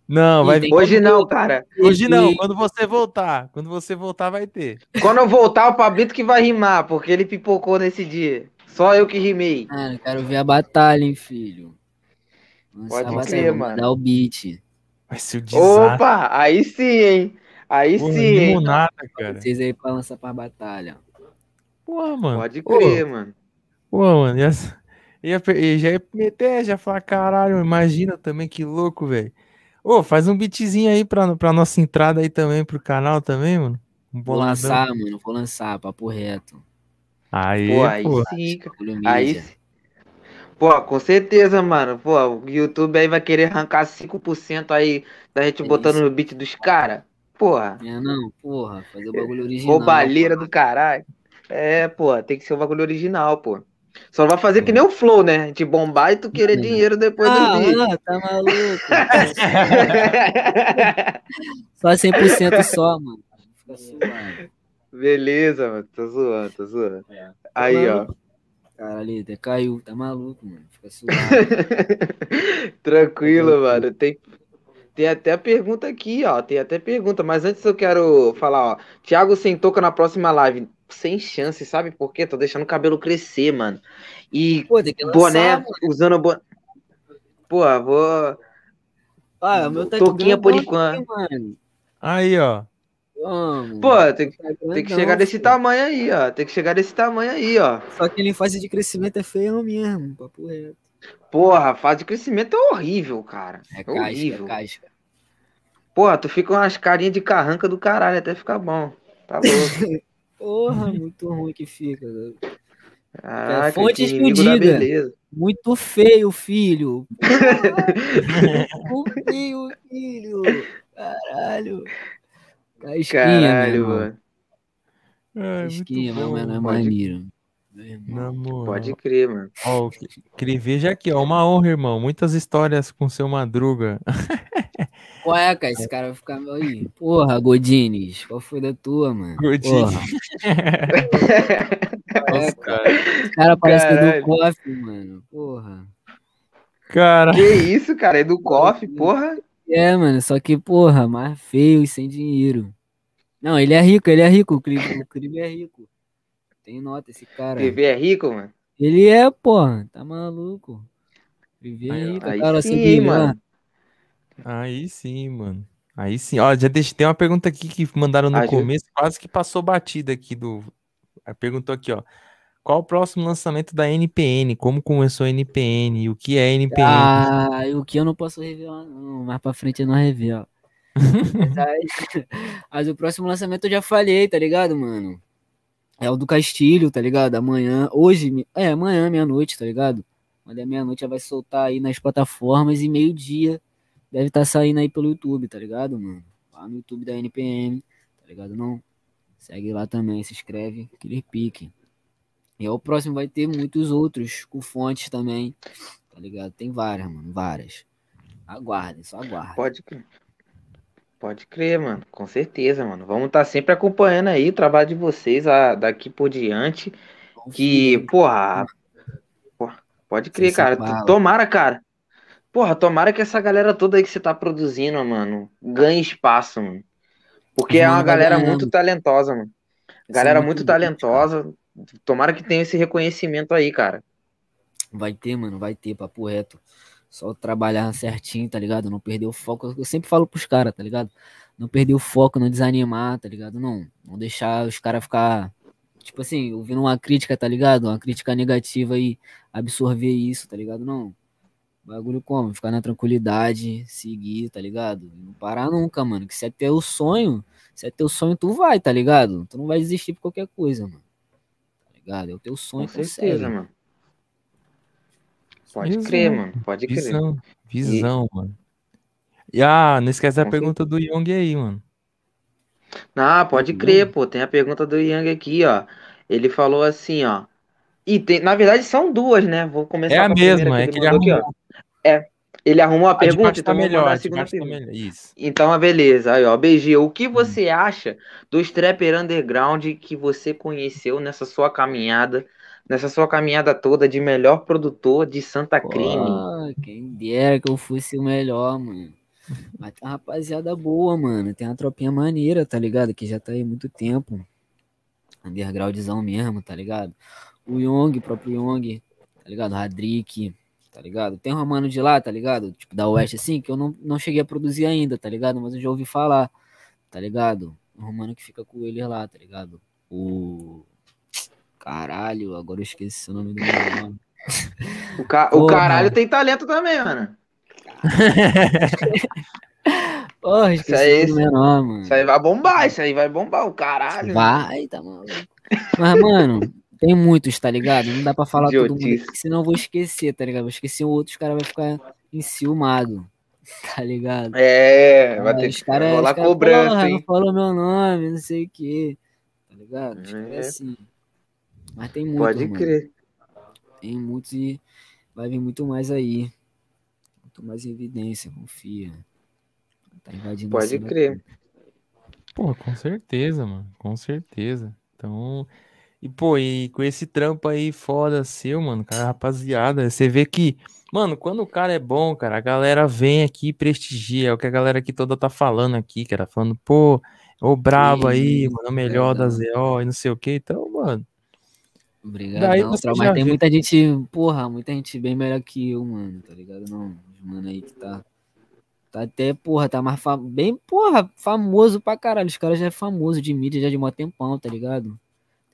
Não, Ih, vai tem Hoje não, cara. Hoje não, E- quando você voltar. Quando você voltar, vai ter. Quando eu voltar, o Pablito que vai rimar, porque ele pipocou nesse dia. Só eu que rimei. Mano, quero ver a batalha, hein, filho. Lança Pode a batalha, crer, mano. Dar o beat. Vai ser o desastre. Opa, aí sim, hein? Aí Porra, sim, hein? nada, cara. Vocês aí pra lançar pra batalha. Porra, mano. Pode crer, mano. Pô, mano, ia, ia, já ia meter, já ia falar, caralho, imagina também, que louco, velho. Ô, faz um beatzinho aí pra, pra nossa entrada aí também, pro canal também, mano. Um Vou lançar, mano. Vou lançar, papo reto. Aí, Pô, aí pô. sim, cara. Bagulho Aí sim. Pô, com certeza, mano. Pô, o YouTube aí vai querer arrancar 5% aí da gente É botando isso. no beat dos caras. Porra, É, não, porra, fazer o bagulho original. roubalheira do caralho. É, pô, tem que ser o bagulho original, pô. Só não vai fazer que nem o Flow, né? A gente bombar e tu querer É. dinheiro depois Ah, do vídeo. mano, tá maluco? só 100% só, mano. Fica suave. Beleza, mano. Tô zoando, tô zoando. Aí, ó. Caralho, até caiu. Tá maluco, mano. Fica suave. Tranquilo, mano. Tem, tem até pergunta aqui, ó. Tem até pergunta, mas antes eu quero falar, ó. Thiago sem touca na próxima live. Sem chance, sabe por quê? Tô deixando o cabelo crescer, mano. E Pô, tem que lançar, boné, mano. usando boné. Pô, vou. Ah, o meu tá Touquinha por enquanto. Aí, ó. Vamos. Pô, tem, Tá tem que chegar desse tamanho aí, ó. Tem que chegar desse tamanho aí, ó. Só que ele em fase de crescimento é feio mesmo, papo reto. Porra, a fase de crescimento é horrível, cara. É É casca, horrível. é casca. Porra, tu fica com umas carinhas de carranca do caralho até ficar bom. Tá louco. Porra, muito ruim que fica. Caraca, fontes que que o inimigo da diga. beleza. Muito feio, filho. Muito feio, filho. Caralho. Casquinha, Caralho, meu irmão. mano. Ai, muito Casquinha, mas bom, mano, é mano. maneiro. Pode crer, mano. Ó, o Cri- veja aqui, ó. Uma honra, irmão. Muitas histórias com seu Madruga. Qual é, cara? Esse cara vai ficar meio aí. Porra, Godines, qual foi da tua, mano? Godines. Porra, Nossa, cara. esse cara parece Caralho. do COF, mano. Porra. Cara, Que isso, cara? É do COF, porra. É, mano, só que, porra, mais feio e sem dinheiro. Não, ele é rico, ele é rico. O Clive, o Clive é rico. Tem nota esse cara. TV é rico, mano. Ele é, porra. Tá maluco. Clive é rico, Aí cara. sim, Sim, hein, mano. aí sim, mano. Aí sim. Ó, já deixa, tem uma pergunta aqui que mandaram no Ah, já- começo, quase que passou batida aqui do. Aí Perguntou aqui, ó. Qual o próximo lançamento da NPN? Como começou a NPN? O que é NPN? Ah, o que eu não posso revelar, não. Mais pra frente eu não revelo. mas, mas o próximo lançamento eu já falei, tá ligado, mano? É o do Castilho, tá ligado? Amanhã, hoje, é, amanhã, meia-noite, tá ligado? Quando é meia-noite já vai soltar aí nas plataformas e meio-dia deve estar saindo aí pelo YouTube, tá ligado, mano? Lá no YouTube da NPM, tá ligado? Não? Segue lá também, se inscreve, Killer Pique. E o próximo vai ter muitos outros, com fontes também, tá ligado? Tem várias, mano, várias. Aguardem, só aguardem. Pode crer. Pode crer, mano. Com certeza, mano. Vamos estar sempre acompanhando aí o trabalho de vocês a- daqui por diante. Que, porra. porra, Pode crer, Sem cara. fala. Tomara, cara. Porra, tomara que essa galera toda aí que você tá produzindo, mano, ganhe espaço, mano. Porque Os é uma mano galera muito talentosa, mano. Galera muito muito talentosa. Tomara que tenha esse reconhecimento aí, cara. Vai ter, mano, vai ter, papo reto. Só trabalhar certinho, tá ligado? Não perder o foco. Eu sempre falo pros caras, tá ligado? Não perder o foco, não desanimar, tá ligado? Não. Não deixar os caras ficar, tipo assim, ouvindo uma crítica, tá ligado? Uma crítica negativa e absorver isso, tá ligado? Não. Bagulho como? Ficar na tranquilidade, seguir, tá ligado? Não parar nunca, mano. Que se é teu sonho, se é teu sonho, tu vai, tá ligado? Tu não vai desistir por qualquer coisa, mano. Ligado? É o teu sonho, Com certeza, segue. mano. Pode Visão, crer, mano. Pode crer. Visão, visão, mano. E ah, não esquece a pergunta do Young aí, mano. Ah, pode crer, pô. Tem a pergunta do Yang aqui, ó. Ele falou assim, ó. E tem, na verdade são duas, né? Vou começar É a com a primeira mesma, é que ele mandou aqui, ó. arrumou. Ele arrumou a A pergunta, tá então vou melhor, mandar a a segunda baixo tá pergunta. melhor. Isso. Então, beleza. Aí, ó, BG, o que Hum. você acha dos trapper underground que você conheceu nessa sua caminhada, nessa sua caminhada toda de melhor produtor de Santa Crime? Pô, quem dera que eu fosse o melhor, mano. Mas tem uma rapaziada boa, mano. Tem uma tropinha maneira, tá ligado? Que já tá aí muito tempo. Undergroundzão mesmo, tá ligado? O Young, próprio Young, tá ligado? O Radrick, tá ligado? Tem um mano de lá, tá ligado? Tipo, da Oeste, assim, que eu não, não cheguei a produzir ainda, tá ligado? Mas eu já ouvi falar, tá ligado? Um mano que fica com ele lá, tá ligado? O. Caralho, agora eu esqueci o nome do mano. O, ca... o caralho tem talento também, mano. Porra, Isso esqueci aí- o menor, mano. Isso aí vai bombar, isso aí vai bombar, o caralho. Vai, tá maluco. Mas, mano, tem muitos, tá ligado? Não dá pra falar todo mundo, porque senão eu vou esquecer, tá ligado? Vou esquecer outros, os caras vão ficar enciumados, tá ligado? É, vai Ah, ter que caras- rolar os caras, cobrança, porra, hein? Não falou meu nome, não sei o que, tá ligado? Os caras É. assim. Mas tem muito, Pode mano. crer. Tem muitos e vai vir muito mais aí. Muito mais em evidência, confia. Tá invadindo Pode crer. Pô, com certeza, mano. Com certeza. Então. E, pô, e com esse trampo aí foda seu, mano, cara, rapaziada, você vê que, mano, quando o cara é bom, cara, a galera vem aqui e prestigia. É o que a galera aqui toda tá falando aqui, cara. Falando, pô, ô brabo aí, mano, o melhor da. ZO e não sei o que. Então, mano. Obrigado. Daí não, mas tem vê. muita gente, porra, muita gente bem melhor que eu, mano, tá ligado? Não, os mano aí que tá. Tá até, porra, tá mais fam... bem, porra, famoso pra caralho. Os caras já é famoso de mídia já de mó tempão, tá ligado?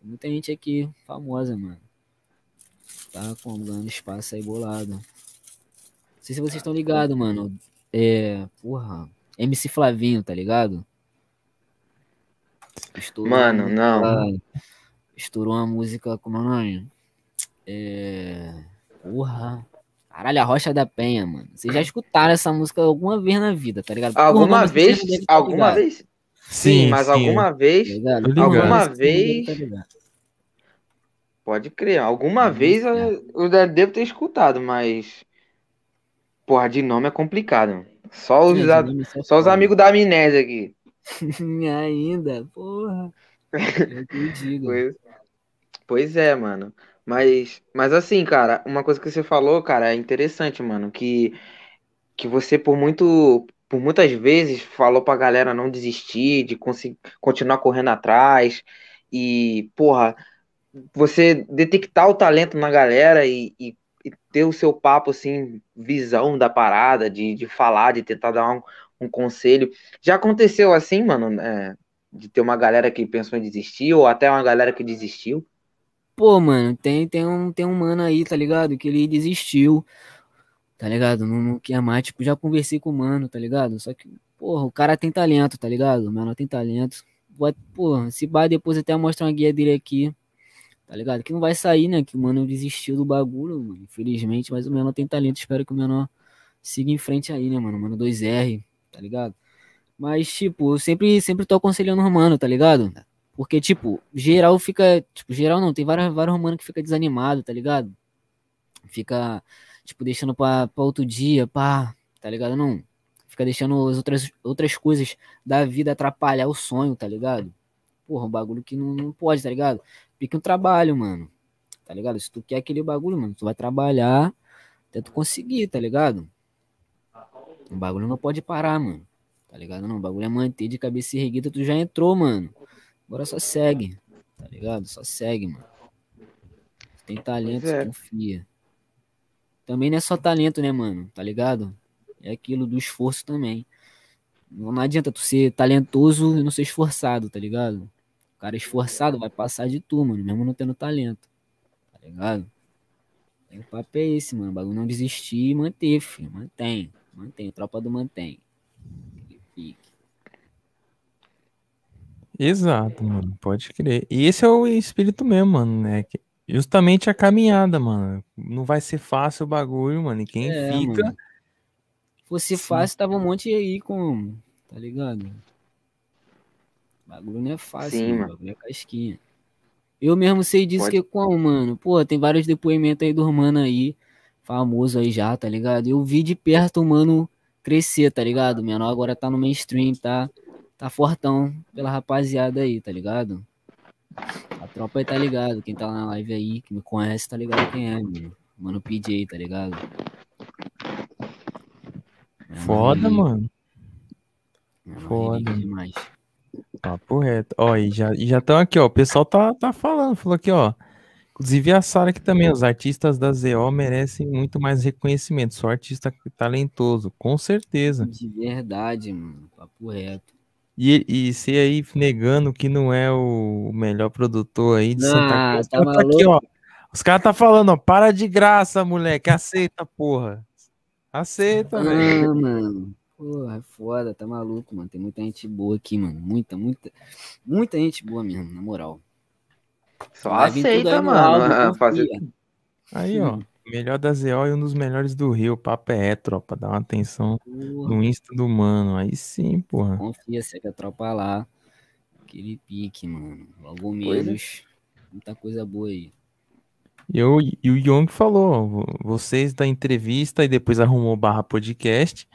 Tem muita gente aqui famosa, mano. Tá com ganhando espaço aí bolado. Não sei se vocês estão ligados, mano. É, porra, MC Flavinho, tá ligado? Estourou Mano, não. música- Estourou uma música, como é o nome? É. Porra. Caralho, a Rocha da Penha, mano. Vocês já escutaram essa música alguma vez na vida, tá ligado? Alguma vocês vez, alguma vez? Sim, mas alguma tá vez, ligado? Alguma vez, pode crer, alguma Hum, vez é. eu, eu já devo ter escutado, mas, porra, de nome é complicado. Só os, É, de a- é só os amigos da amnésia aqui. Ainda, porra. É eu. Pois, pois é, mano. Mas, mas assim, cara, uma coisa que você falou, cara, é interessante, mano, que, que você por muito, por muitas vezes falou pra galera não desistir, de continuar correndo atrás e, porra, você detectar o talento na galera e, e, e ter o seu papo, assim, visão da parada, de, de falar, de tentar dar um, um conselho. Já aconteceu assim, mano, é, de ter uma galera que pensou em desistir ou até uma galera que desistiu? pô, mano, tem, tem, um, tem um mano aí, tá ligado? Que ele desistiu, tá ligado? Não, não quer mais, tipo, já conversei com o mano, tá ligado? Só que, porra, o cara tem talento, tá ligado? O menor tem talento. Pô, se vai depois até mostrar uma guia dele aqui, tá ligado? Que não vai sair, né? Que o mano desistiu do bagulho, mano, infelizmente, mas o menor tem talento. Espero que o menor siga em frente aí, né, mano? Mano 2R, tá ligado? Mas, tipo, eu sempre, sempre tô aconselhando o mano, tá ligado? Porque, tipo, geral fica. Tipo, geral não, tem vários, vários romanos que fica desanimado, tá ligado? Fica, tipo, deixando pra, pra outro dia, pá, tá ligado? Não. Fica deixando as outras, outras coisas da vida atrapalhar o sonho, tá ligado? Porra, um bagulho que não, não pode, tá ligado? Fica um trabalho, mano. Tá ligado? Se tu quer aquele bagulho, mano, tu vai trabalhar até tu conseguir, tá ligado? O bagulho não pode parar, mano. Tá ligado? Não, o bagulho é manter de cabeça erguida, tu já entrou, mano. Agora só segue, tá ligado? Só segue, mano. Tem talento, é. confia. Também não é só talento, né, mano? Tá ligado? É aquilo do esforço também. Não adianta tu ser talentoso e não ser esforçado, tá ligado? O cara esforçado vai passar de tu, mano, mesmo não tendo talento. Tá ligado? o papo é esse, mano. O bagulho não desistir e manter, filho. Mantém. Mantém. Tropa do mantém. Fique. Exato, mano. Pode crer. E esse é o espírito mesmo, mano, né? Justamente a caminhada, mano. Não vai ser fácil o bagulho, mano. E quem é, fica. Mano. Fosse Sim. fácil, tava um monte aí com. Tá ligado? O bagulho não é fácil, Sim, mano. O bagulho é casquinha. Eu mesmo sei disso Pode... que como, mano. Pô, tem vários depoimentos aí do mano aí. Famoso aí já, tá ligado? Eu vi de perto o mano crescer, tá ligado? O menor agora tá no mainstream, tá? tá fortão pela rapaziada aí, tá ligado? A tropa aí tá ligado. Quem tá na live aí, que me conhece, tá ligado quem é, mano. Mano PJ, tá ligado? Foda, mano. Foda. Demais. Papo reto. Ó, e já estão aqui, ó. O pessoal tá, tá falando, falou aqui, ó. Inclusive a Sara aqui também, os artistas da ZO merecem muito mais reconhecimento. Só artista talentoso, com certeza. De verdade, mano. Papo reto. E, e você aí negando que não é o melhor produtor aí de não, Santa Cruz. Tá tá aqui, ó. Os caras tá falando, ó, para de graça, moleque. Aceita, porra. Aceita, velho. Ah, mano. Porra, é foda, tá maluco, mano. Tem muita gente boa aqui, mano. Muita, muita. Muita gente boa mesmo, na moral. Só aceita, mano. Fazer... Aí, ó. Melhor da ZO e um dos melhores do Rio. Papo é, tropa. Dá uma atenção porra. no Insta do mano. Aí sim, porra. Confia, segue a tropa lá. Aquele pique, mano. Logo menos. Muita coisa boa aí. Eu, e o Young falou, vocês da entrevista e depois arrumou barra podcast,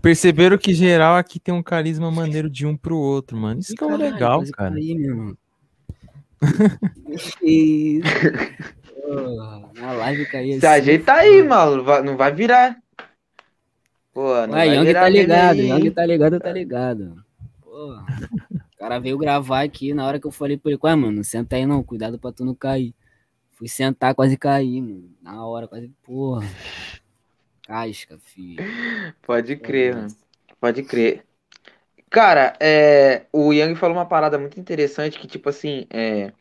perceberam que geral aqui tem um carisma maneiro de um pro outro, mano. Isso que é legal, cara. Aí, meu na live caía Se ajeita aí, mano. Não vai virar. Pô, não Ué, vai Young virar tá ligado. Young tá ligado, tá ligado. Pô, o cara veio gravar aqui na hora que eu falei pra ele, ué, mano, senta aí não, cuidado pra tu não cair. Fui sentar, quase caí, mano. Na hora, quase, porra. Casca, filho. Pode crer, mano. Pode crer. Cara, é, o Yang falou uma parada muito interessante que, tipo assim, é,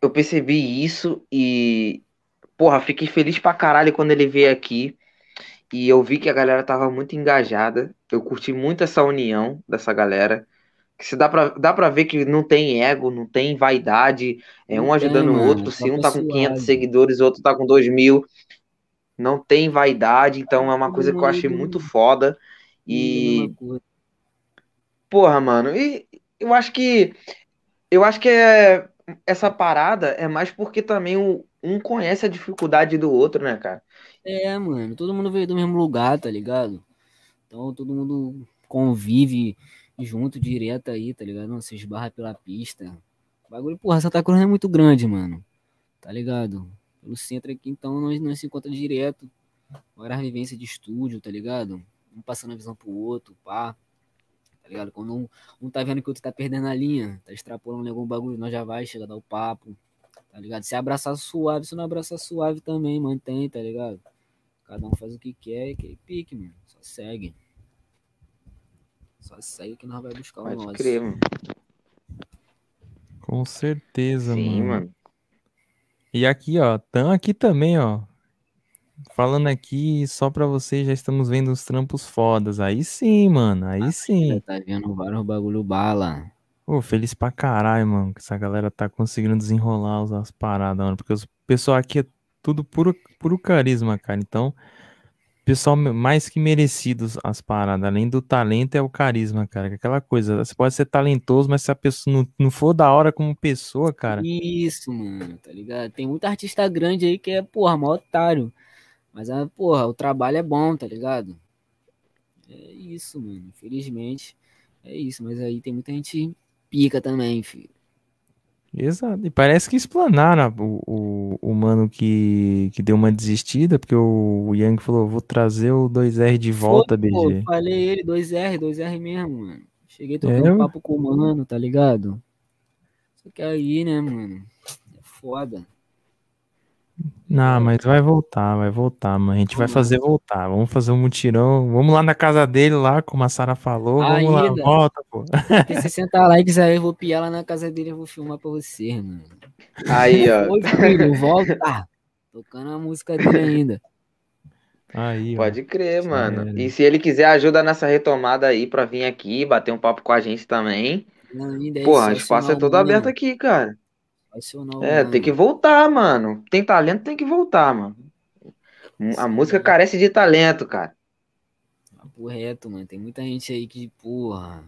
eu percebi isso e, porra, fiquei feliz pra caralho quando ele veio aqui. E eu vi que a galera tava muito engajada. Eu curti muito essa união dessa galera. Que se dá pra, dá pra ver que não tem ego, não tem vaidade, é um ajudando o outro. Se um tá com 500 seguidores, o outro tá com 2 mil. Não tem vaidade, então é uma coisa que eu achei muito foda. E. Porra, mano, e eu acho que. Eu acho que é essa parada é mais porque também o, um conhece a dificuldade do outro, né, cara? É, mano, todo mundo veio do mesmo lugar, tá ligado? Então todo mundo convive junto, direto aí, tá ligado? Não se esbarra pela pista. O bagulho, porra, Santa Cruz não é muito grande, mano. Tá ligado? Pelo centro aqui, então, nós, nós se encontra direto. Agora a vivência de estúdio, tá ligado? Um passando a visão pro outro, pá tá ligado? Quando um, um tá vendo que o outro tá perdendo a linha, tá extrapolando algum bagulho, nós já vai, chega a dar o papo, tá ligado? Se abraçar suave, se não abraçar suave também, mantém, tá ligado? Cada um faz o que quer e que pique, mano. Só segue. Só segue que nós vai buscar Pode o nosso. Crer, mano. Com certeza, Sim, mano. mano. E aqui, ó, tão aqui também, ó. Falando aqui, só pra vocês, já estamos vendo os trampos fodas. Aí sim, mano, aí sim. Já tá vendo vários bagulho bala. Pô, feliz pra caralho, mano, que essa galera tá conseguindo desenrolar as- as paradas, mano. Porque o pessoal aqui é tudo puro, puro carisma, cara. Então, pessoal mais que merecidos as paradas. Além do talento, é o carisma, cara. é Aquela coisa, você pode ser talentoso, mas se a pessoa não, não for da hora como pessoa, cara. Isso, mano, tá ligado? Tem muito artista grande aí que é, porra, mó otário. Mas, ah, porra, o trabalho é bom, tá ligado? É isso, mano. Infelizmente, é isso. Mas aí tem muita gente pica também, filho. Exato. E parece que explanaram o, o, o mano que, que deu uma desistida, porque o, o Yang falou: vou trazer o 2R de volta, Foi, pô, BG. falei ele, 2R, 2R mesmo, mano. Cheguei trocando É, papo com o mano, tá ligado? Só que aí, né, mano? É foda. Não, mas vai voltar, vai voltar, mano. A gente vai fazer voltar. Vamos fazer um mutirão. Vamos lá na casa dele, lá, como a Sara falou. Vamos lá, volta, pô. Tem 60 likes aí, eu vou piar lá na casa dele e vou filmar pra você, mano. Aí, ó. Oi, filho, volta. Tocando a música dele ainda. Aí, ó. Pode crer, mano. Sério. E se ele quiser ajuda nessa retomada aí pra vir aqui, bater um papo com a gente também. Ainda é Porra, o espaço é todo aberto aqui, cara. É, mano. tem que voltar, mano. Tem talento, tem que voltar, mano. A música carece de talento, cara. Papo reto, mano. Tem muita gente aí que, porra,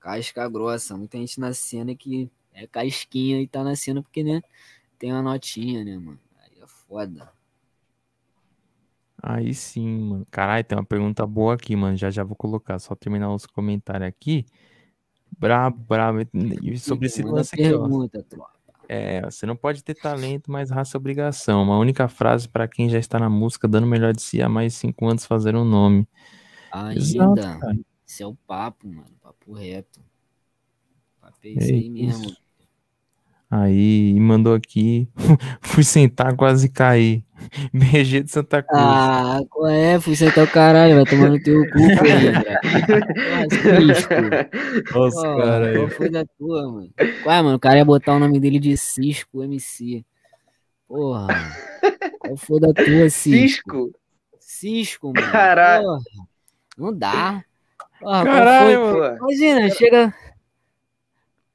casca grossa. Muita gente na cena que é casquinha e tá na cena porque, né, tem uma notinha, né, mano. Aí é foda. Aí sim, mano. Caralho, tem uma pergunta boa aqui, mano. Já já vou colocar. Só terminar os comentários aqui. Brabo, brabo. E sobre esse lance aqui, ó. pergunta, tropa. É, você não pode ter talento, mas raça é obrigação. Uma única frase pra quem já está na música, dando o melhor de si há mais cinco anos fazer um nome. Exato, Ainda. cara. Esse é o papo, mano. Papo reto. Papo é É isso aí mesmo. Aí, mandou aqui. Fui sentar, quase caí. BG de Santa Cruz. Ah, qual é? Fui sentar o caralho, vai tomar no teu cu. Os Porra, caras aí. qual foi da tua, mano? Qual é, mano? O cara ia botar o nome dele de Cisco MC. Porra. Qual foi da tua, Cisco? Cisco? Cisco, mano. Caralho. Porra. Não dá. Porra, Caralho, mano. Pô, Imagina, chega.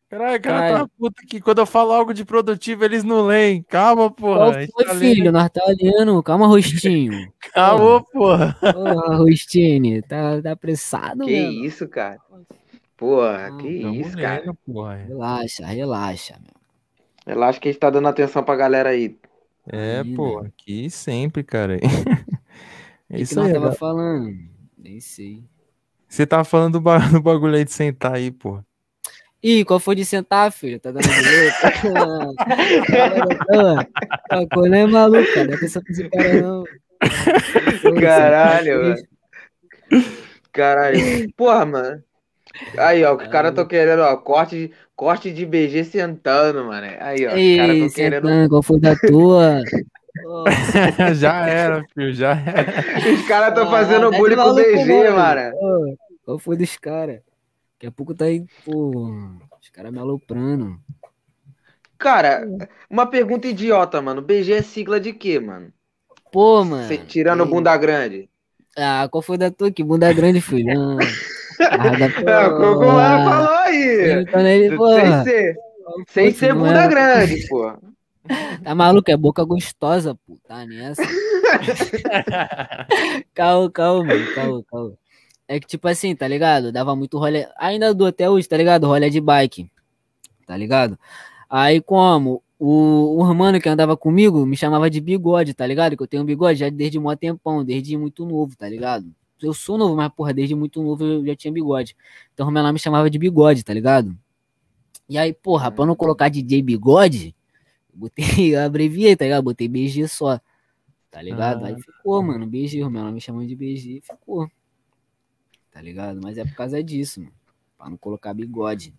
Caralho, o cara Caralho. tá puto que quando eu falo algo de produtivo, eles não leem. Calma, porra. Qual foi, tá lendo filho? Nós tá olhando. Calma, Rostinho. Calma, porra. Porra, Rostine. Tá, tá apressado, que mano. isso, cara? Porra, Não, que isso, cara? lendo, porra. Relaxa, relaxa, meu. Relaxa que a gente tá dando atenção pra galera aí. É, Ainda. pô, aqui sempre, cara. É O que, que isso nós aí. tava agora. falando? Nem sei. Você tá falando do, ba- do bagulho aí de sentar aí, pô. Ih, qual foi de sentar, filho? Tá dando direito? A coisa não é maluca, não é pensar pra esse cara, não. Pô, Caralho, mano. Caralho. Porra, mano. Aí, ó, os caras tão querendo, ó, corte, de- corte de BG sentando, mano. Aí, ó, os caras Ei, tão querendo. sentando, qual foi da tua? Já era, filho, já era. Os caras tão ah, fazendo tá bullying com o BG, mano. Pô, Qual foi dos caras? Daqui a pouco tá aí, pô, os caras me aloprando. Cara, uma pergunta idiota, mano. BG é sigla de quê, mano? Pô, mano. Cê- tirando bunda grande. Ah, qual foi da tua? Que bunda grande, filho. Ah, da É, o mano falou aí. Então, ele, pô, Sem ser, sem pô, ser não bunda é- grande, pô. Tá maluco? É boca gostosa, pô. Tá nessa. calma, calma, mano. Calma, calma. É que, tipo assim, tá ligado? Dava muito rolê. Ainda dou até hoje, tá ligado? Rolê de bike. Tá ligado? Aí, como o, o mano que andava comigo me chamava de bigode, tá ligado? Que eu tenho um bigode já desde um tempão, desde muito novo, tá ligado? Eu sou novo, mas, porra, desde muito novo eu já tinha bigode. Então o menor me chamava de bigode, tá ligado? E aí, porra, pra não colocar DJ bigode, eu botei, eu abreviei, tá ligado? Botei BG só, tá ligado? Ah. Aí ficou, mano, BG, o menor me chamando de BG, ficou. Tá ligado? Mas é por causa disso, mano. Pra não colocar bigode.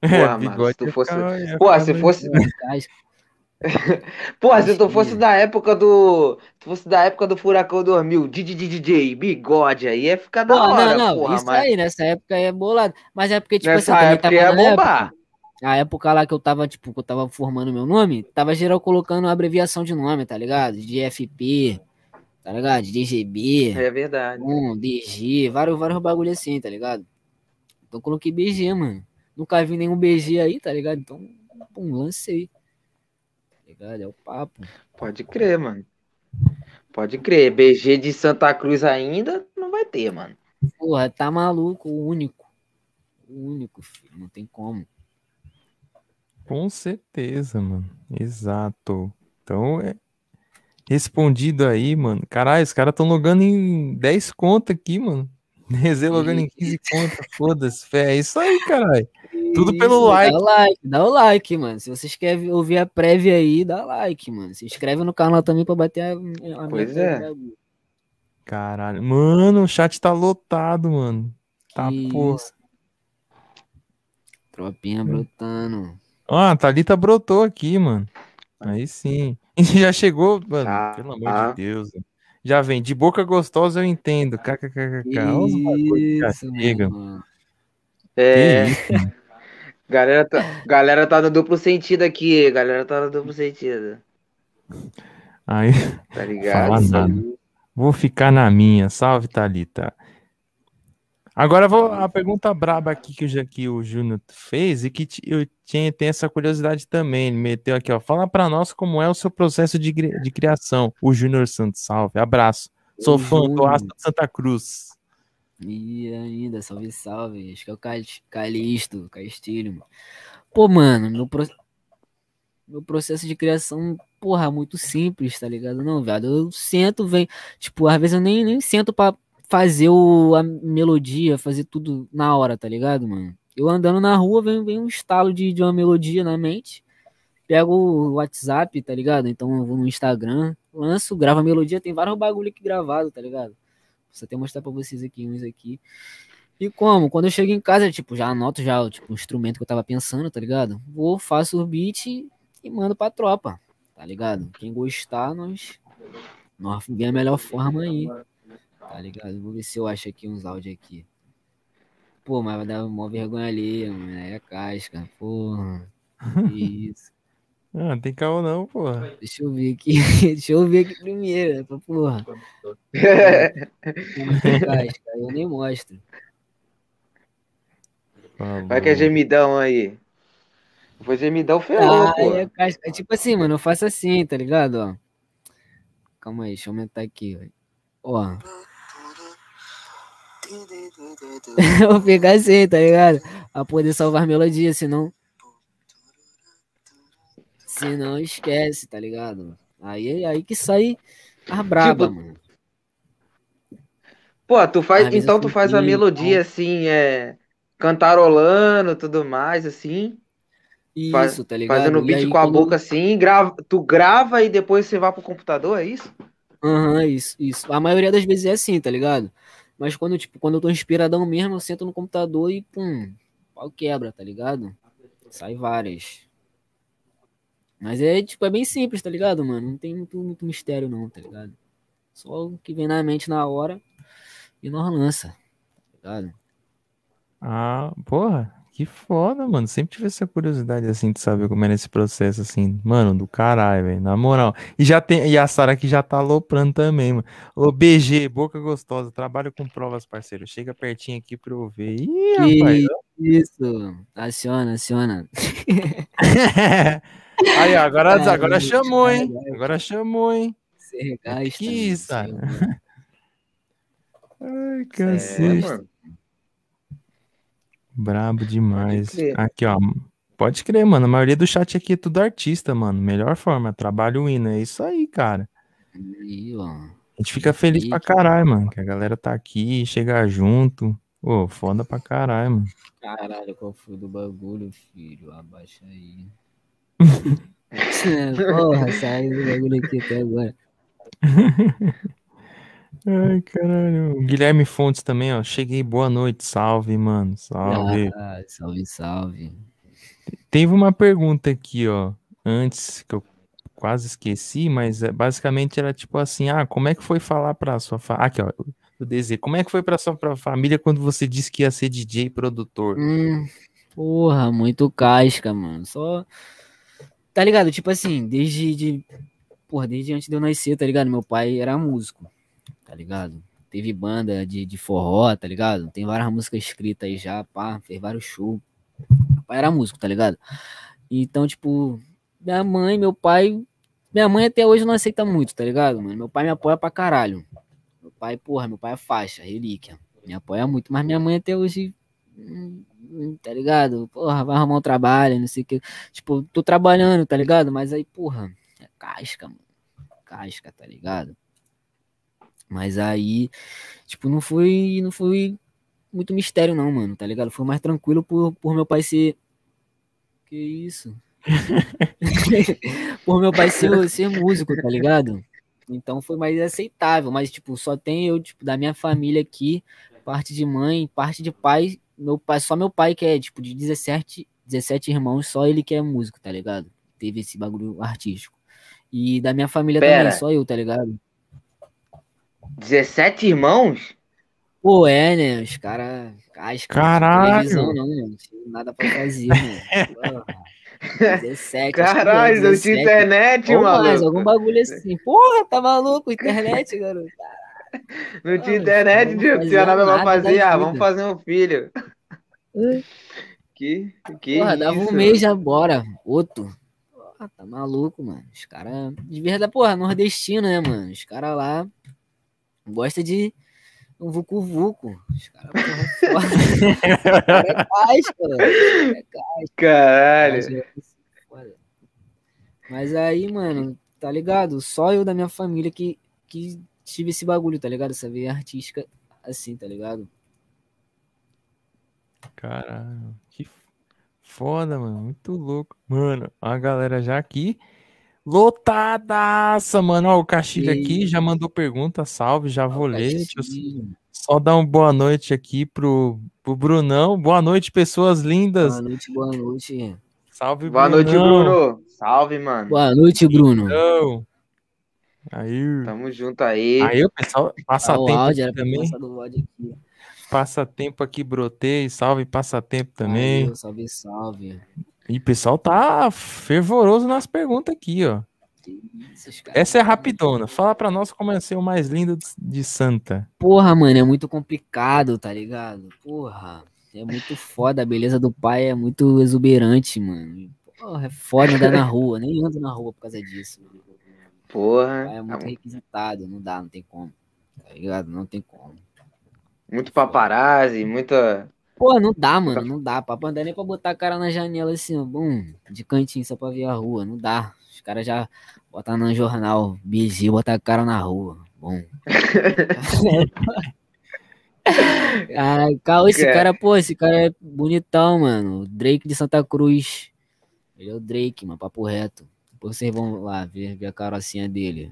Porra, mano, se tu fosse- ficar se fosse. Porra, se tu fosse da época do. Se fosse da época do Furacão 2000, DJ, DJ, bigode, aí ia ficar da hora, não, não, porra. isso mas aí, nessa época aí é bolado. Mas é porque, tipo assim, nessa eu também época tava ia na época- bombar. a época lá que eu tava, tipo, que eu tava formando meu nome, tava geral colocando abreviação de nome, tá ligado? De FP, tá ligado? DGB, É verdade. um, DG, vários, vários bagulho assim, tá ligado? Então eu coloquei BG, mano. Nunca vi nenhum BG aí, tá ligado? Então, pum, lancei. Tá ligado? É o papo. Pode crer, mano. Pode crer. BG de Santa Cruz ainda não vai ter, mano. Porra, tá maluco, o único. O único, filho. Não tem como. Com certeza, mano. Exato. Então, é respondido aí, mano. Caralho, os caras estão logando em 10 contas aqui, mano. Rezer logando em 15 contas. Foda-se, fé. É isso aí, caralho. Tudo pelo Isso, like. Dá o like, dá o like, mano. Se vocês querem ouvir a prévia aí, dá like, mano. Se inscreve no canal também pra bater a, a Pois é. Caralho. Mano, o chat tá lotado, mano. Tá, Que porra. isso. Tropinha brotando. Ó, a Thalita brotou aqui, mano. Aí sim. Já chegou, mano. Ah, pelo amor ah. de Deus. Já vem. De boca gostosa eu entendo. KKKK. Isso, mano. É, isso, galera tá, galera tá no duplo sentido aqui, galera tá no duplo sentido. Aí, Tá ligado? Vou ficar na minha. Salve, Thalita. Agora vou a pergunta braba aqui que o, que o Júnior fez e que eu tinha, tem essa curiosidade também. Ele meteu aqui, ó. Fala pra nós como é o seu processo de, de criação. O Júnior Santos, salve. Abraço. Sou fã do de Santa Cruz. E ainda, salve, salve. Acho que é o Cal- Calisto, Castilho. mano. Pô, mano, meu, pro- meu processo de criação, porra, muito simples, tá ligado? Não, viado. Eu sento, vem. Tipo, às vezes eu nem, nem sento pra fazer o, a melodia, fazer tudo na hora, tá ligado, mano? Eu andando na rua, vem, vem um estalo de, de uma melodia na mente. Pego o WhatsApp, tá ligado? Então eu vou no Instagram, lanço, gravo a melodia, tem vários bagulho aqui gravado, tá ligado? Vou até mostrar pra vocês aqui uns aqui. E como? Quando eu chego em casa, tipo, já anoto já tipo, o instrumento que eu tava pensando, tá ligado? Vou, faço o beat e mando pra tropa, tá ligado? Quem gostar, nós, nós vê a melhor forma aí, tá ligado? Vou ver se eu acho aqui uns áudios aqui. Pô, mas vai dar uma vergonha ali, mano. Aí é casca, porra. Que Isso. Ah, não tem caô não, porra. Deixa eu ver aqui. Deixa eu ver aqui primeiro, né? pra porra. Não casca, eu nem mostro. Vai que é gemidão aí. Foi gemidão ferrou, Ah, pô. é, casca. É tipo assim, mano, eu faço assim, tá ligado? Ó. Calma aí, deixa eu aumentar aqui, ó. Ó. eu vou pegar assim, tá ligado? Pra poder salvar melodia, senão. Senão esquece, tá ligado? Aí, aí que sai a braba, Tipo, mano. Pô, tu faz, Às então tu faz a melodia assim, é, cantarolando, tudo mais, assim, Isso, tá ligado? fazendo E beat aí, com a quando- boca assim, grava, tu grava e depois você vai pro computador, é isso? Aham, isso, isso. A maioria das vezes é assim, tá ligado? Mas quando, tipo, quando eu tô inspiradão mesmo, eu sento no computador e pum, pau quebra, tá ligado? Sai várias. Mas é, tipo, é bem simples, tá ligado, mano? Não tem muito, muito mistério não, tá ligado? Só o que vem na mente na hora e nós lança, tá ligado? Ah, porra, que foda, mano. Sempre tive essa curiosidade, assim, de saber como era esse processo, assim. Mano, do caralho, velho. Na moral. E já tem. E a Sara aqui já tá aloprando também, mano. Ô, BG, boca gostosa. Trabalho com provas, parceiro. Chega pertinho aqui pra eu ver. Ih, rapaz. Que isso, aciona, aciona. Aí, agora, Caralho, agora chamou, hein? caralho. Agora chamou, hein? Você regasta, Que isso. Ai, É, cacete. mano. Brabo demais. Aqui, ó. Pode crer, mano. A maioria do chat aqui é tudo artista, mano. Melhor forma. Trabalho hino. É isso aí, cara. Aí, ó. A gente fica feliz pra caralho, mano. Que a galera tá aqui, chegar junto. Ô, foda pra caralho, mano. Caralho, qual foi do bagulho, filho? Abaixa aí. Porra, saiu do bagulho aqui até agora. Ai, caralho. Guilherme Fontes também, ó. Cheguei, boa noite. Salve, mano. Salve. Ah, salve, salve. Teve uma pergunta aqui, ó. Antes, que eu quase esqueci, mas é, basicamente era tipo assim: ah, como é que foi falar pra sua família? Aqui, ó. O DZ, como é que foi pra sua pra família quando você disse que ia ser DJ e produtor? Hum, Porra, muito casca, mano. Só. Tá ligado? Tipo assim, desde. De... Porra, desde antes de eu nascer, tá ligado? Meu pai era músico, tá ligado? Teve banda de, de forró, tá ligado? Tem várias músicas escritas aí já, pá, fez vários shows. Meu pai era músico, tá ligado? Então, tipo, minha mãe, meu pai. Minha mãe até hoje não aceita muito, tá ligado, mano? Meu pai me apoia pra caralho. Meu pai, porra, meu pai é faixa, relíquia. Me apoia muito, mas minha mãe até hoje hum, tá ligado? Porra, vai arrumar um trabalho, não sei o que. Tipo, tô trabalhando, tá ligado? Mas aí, porra, é casca, mano. Casca, tá ligado? Mas aí, tipo, não foi, não foi muito mistério não, mano, tá ligado? Foi mais tranquilo por, por meu pai ser que isso? por meu pai ser, ser músico, tá ligado? Então foi mais aceitável, mas tipo, só tem eu, tipo, da minha família aqui, parte de mãe, parte de pai, meu pai, só meu pai que é, tipo, de 17, 17 irmãos, só ele que é músico, tá ligado? Teve esse bagulho artístico. E da minha família Pera. também, só eu, tá ligado? 17 irmãos? Pô, é, né? Os caras. Caralho! televisão, não, não tinha nada pra fazer, mano. Porra. 17. Caralho, não tinha internet, Ou mais, maluco. algum bagulho assim. Porra, tá maluco? Internet, garoto. Não tinha Ah, internet, não não tinha nada pra fazer. Ah, vamos fazer um filho. Que, que Porra, dava um mês já bora. Outro. Porra, tá maluco, mano. Os caras. De verdade, porra, nordestino, né, mano? Os caras lá gostam de um vucu-vucu. Os caras. Os cara é casca, mano. É Caralho. É. Mas aí, mano, tá ligado? Só eu da minha família que, que tive esse bagulho, tá ligado? Essa veia artística assim, tá ligado? Caralho, que foda, mano. Muito louco. Mano, a galera já aqui. Lotadaça, mano. Ó, o Castilho E- aqui já mandou pergunta. Salve, já vou ler. Deixa eu só dar uma boa noite aqui pro, pro Brunão. Boa noite, pessoas lindas. Boa noite, boa noite. Salve, Boa noite, Brunão. Bruno. Salve, mano. Boa noite, Bruno. Brunão. Aí, Tamo junto aí. aí o pessoal passa Ah, o tempo áudio aqui era pra também. aqui. Passa tempo aqui, brotei. Salve, passa tempo também. Valeu, salve, salve. E o pessoal tá fervoroso nas perguntas aqui, ó. Essa é rapidona. Fala pra nós como é ser o mais lindo de Santa. Porra, mano, é muito complicado, tá ligado? Porra, é muito foda. A beleza do pai é muito exuberante, mano. Porra, é foda andar na rua. Nem ando na rua por causa disso. O Porra. pai é muito requisitado. Não dá, não tem como. Tá ligado? Não tem como. Muito paparazzi, muita. Porra, não dá, mano. Não dá. Papo andar nem pra botar a cara na janela assim, ó. Bum, de cantinho só pra ver a rua. Não dá. Os caras já botam no jornal BG, botar a cara na rua. Bom. Caô, esse Cara. cara, pô, esse cara é bonitão, mano. O Drake de Santa Cruz. Ele é o Drake, mano, papo reto. Depois vocês vão lá ver, ver a carocinha dele.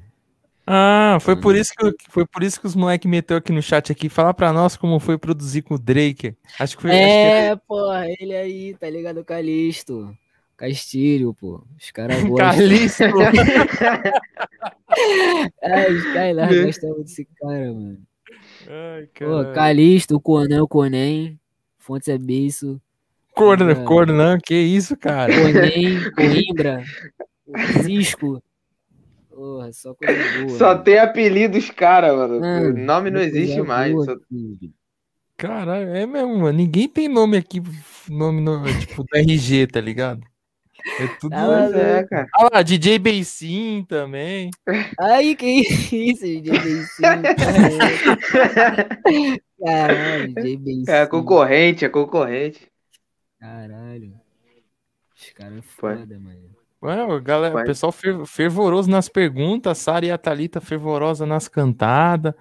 Ah, foi por isso que, foi por isso que os moleques meteu aqui no chat aqui. Fala pra nós como foi produzir com o Drake. Acho que foi. acho que É, pô, ele aí, tá ligado? O Calisto. Castilho, pô. Os caras gostam. Calixto. É, os caras lá desse cara, mano. Ai, Pô, caralho. Calisto, o Conan, o Conem. Fontes é. Corna, Cara. corna, que isso, cara? Conem, Coimbra. Cisco. Porra, só coisa boa. Só mano. tem apelidos, cara, mano. Mano, o nome não existe mais. boa, só- filho. Caralho, é mesmo, mano. Ninguém tem nome aqui, nome no, tipo, do RG, tá ligado? É tudo. Ah, Pois é, cara. Ah lá, DJ Beissim também. Ai, que isso, DJ Bencinho. Caralho, DJ Bencinho. É concorrente, é concorrente. Caralho. Os caras é foda, mano. Ué, galera, o Vai. pessoal fer- fervoroso nas perguntas, a Sara e a Thalita fervorosa nas cantadas.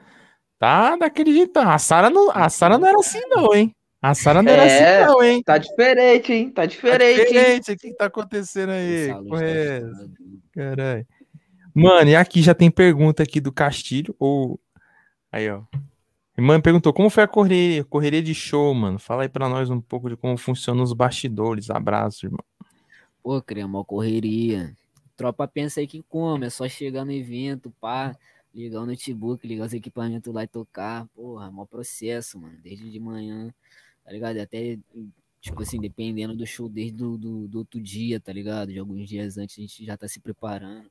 Tá daquele jeito. A Sara não, a Sara não era assim, não, hein? A Sara não era É. assim, não, hein? Tá diferente, hein? Tá Tá diferente, hein? diferente. O que tá acontecendo aí? Tá é foda. Caralho. Mano, e aqui já tem pergunta aqui do Castilho, ou... Aí, ó. Mano perguntou, como foi a correria, correria de show, mano? Fala aí pra nós um pouco de como funcionam os bastidores. Abraço, irmão. Pô, cria uma correria. Tropa pensa aí que como, é só chegar no evento, pá, ligar o notebook, ligar os equipamentos lá e tocar. Porra, mó processo, mano. Desde de manhã, tá ligado? Até Tipo assim, dependendo do show desde do, do, do, outro dia, tá ligado? De alguns dias antes a gente já tá se preparando,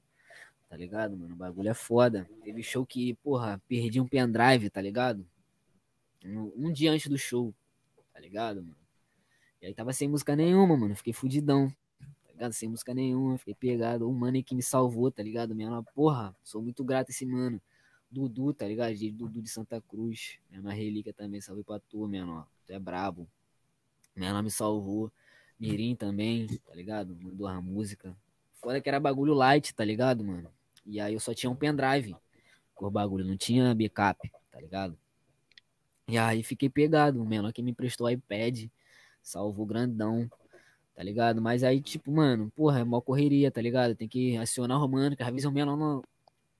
tá ligado, mano? O bagulho é foda. Teve show que, porra, perdi um pendrive, tá ligado? Um, um dia antes do show, tá ligado, mano? E aí tava sem música nenhuma, mano. Fiquei fudidão, ligado? Sem música nenhuma, fiquei pegado. O mano que me salvou, tá ligado? Minha porra, sou muito grato esse mano. Dudu, tá ligado? Dudu de Santa Cruz. Minha relíquia também, salve pra tu, menor. Tu é brabo. Minha me salvou. Mirim também, tá ligado? Mandou a música. Foda que era bagulho light, tá ligado, mano? E aí eu só tinha um pendrive com o bagulho, não tinha backup, tá ligado? E aí fiquei pegado, o menor que me emprestou iPad, salvou grandão, tá ligado? Mas aí, tipo, mano, porra, é mó correria, tá ligado? Tem que acionar o Romano, que às vezes o menor não,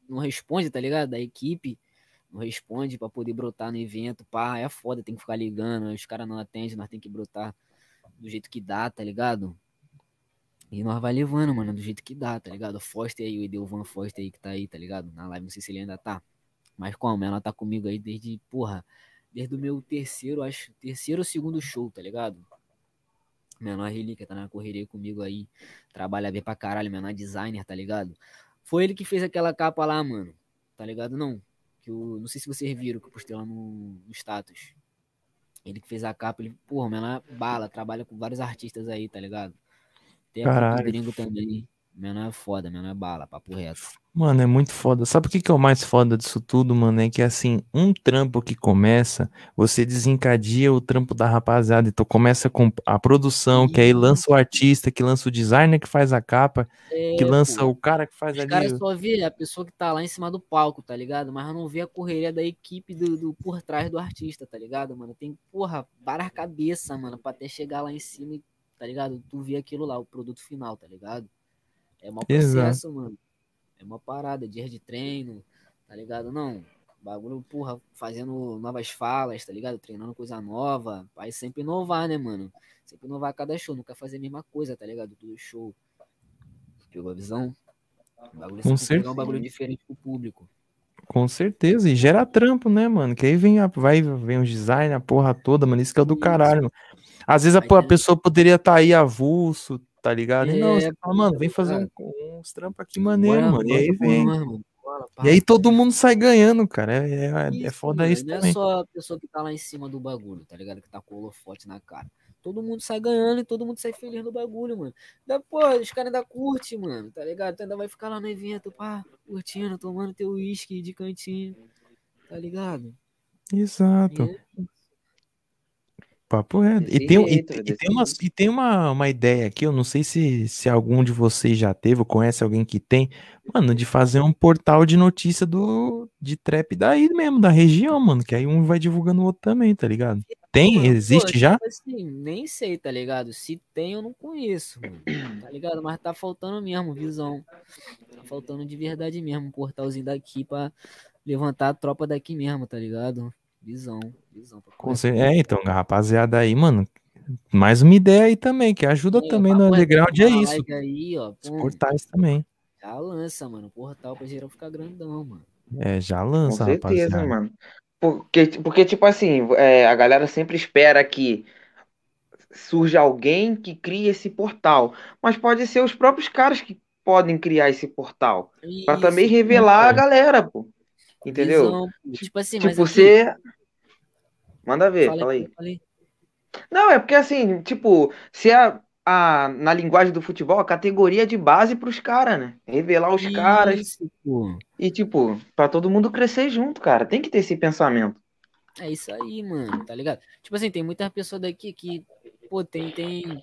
não responde, tá ligado? Da equipe, não responde para poder brotar no evento, pá, é foda, tem que ficar ligando, os caras não atendem, nós tem que brotar do jeito que dá, tá ligado? E nós vai levando, mano, do jeito que dá, tá ligado? Foster aí, o Edelvan Foster aí que tá aí, tá ligado? Na live, não sei se ele ainda tá. Mas como? Ela tá comigo aí desde, porra, desde o meu terceiro, acho, terceiro ou segundo show, tá ligado? Menor relíquia tá na correria comigo aí. Trabalha bem pra caralho, menor designer, tá ligado? Foi ele que fez aquela capa lá, mano. Tá ligado? Não. Que eu, não sei se vocês viram que eu postei lá no, no status. Ele que fez a capa, ele, porra, menor bala, trabalha com vários artistas aí, tá ligado? Tem a do gringo também. Menor é foda, menor é bala, papo reto. Mano, é muito foda. Sabe o que, que é o mais foda disso tudo, mano? É que assim, um trampo que começa, você desencadeia o trampo da rapaziada. Então começa com a produção, que aí lança o artista, que lança o designer que faz a capa, é, que lança pô. o cara que faz Os ali. Os caras só vê a pessoa que tá lá em cima do palco, tá ligado? Mas não vê a correria da equipe do, do por trás do artista, tá ligado, mano? Tem, porra, várias cabeças, mano, pra até chegar lá em cima e, tá ligado? Tu vê aquilo lá, o produto final, tá ligado? É um processo, Exato. mano. É uma parada, dia de treino, tá ligado? Não, bagulho, porra, fazendo novas falas, tá ligado? Treinando coisa nova. Aí sempre inovar, né, mano? Sempre inovar a cada show, nunca fazer a mesma coisa, tá ligado? Todo show. Pegou a visão? O bagulho Com certeza. um bagulho diferente pro público. Com certeza, e gera trampo, né, mano? Que aí vem, a, vai, vem o design, a porra toda, mano. Isso que é do caralho. Mano. Às vezes a, a pessoa poderia estar tá aí avulso, tá ligado? É, e não, você fala, mano, vem fazer um, uns trampos aqui maneiro, mano. E aí vem. E aí todo mundo sai ganhando, cara. É, é, é isso, é foda isso não também. Não é só a pessoa que tá lá em cima do bagulho, tá ligado? Que tá com o holofote na cara. Todo mundo sai ganhando e todo mundo sai feliz no bagulho, mano. Da, pô, os caras ainda curtem, mano, tá ligado? Tu ainda vai ficar lá no evento, pá, curtindo, tomando teu uísque de cantinho, tá ligado? Exato. E, Papo reto. E tem, e, e tem, uma, e tem uma, uma ideia aqui, eu não sei se, se algum de vocês já teve ou conhece alguém que tem, mano, de fazer um portal de notícia do, de trap daí mesmo, da região, mano, que aí um vai divulgando o outro também, tá ligado? Tem? Existe Pô, já? Tipo assim, nem sei, tá ligado? Se tem, eu não conheço, mano, tá ligado? Mas tá faltando mesmo visão. Tá faltando de verdade mesmo um portalzinho daqui pra levantar a tropa daqui mesmo, tá ligado? Visão, visão. É, então, rapaziada aí, mano, mais uma ideia aí também, que ajuda é, também no underground, é isso. Aí, ó, Os portais também. Já lança, mano, portal pra geral ficar grandão, mano. É, já lança, Com certeza, rapaziada. mano. Porque, porque, tipo assim, é, a galera sempre espera que surja alguém que crie esse portal. Mas pode ser os próprios caras que podem criar esse portal. para também revelar a galera, pô. Entendeu? Visão, tipo assim, tipo, mas você. Manda ver, fala aí. Não, é porque assim, tipo, se a, a, na linguagem do futebol, a categoria de base pros caras, né? Revelar os Isso, caras. E, tipo, pra todo mundo crescer junto, cara. Tem que ter esse pensamento. É isso aí, mano, tá ligado? Tipo assim, tem muitas pessoas daqui que, pô, tem, tem.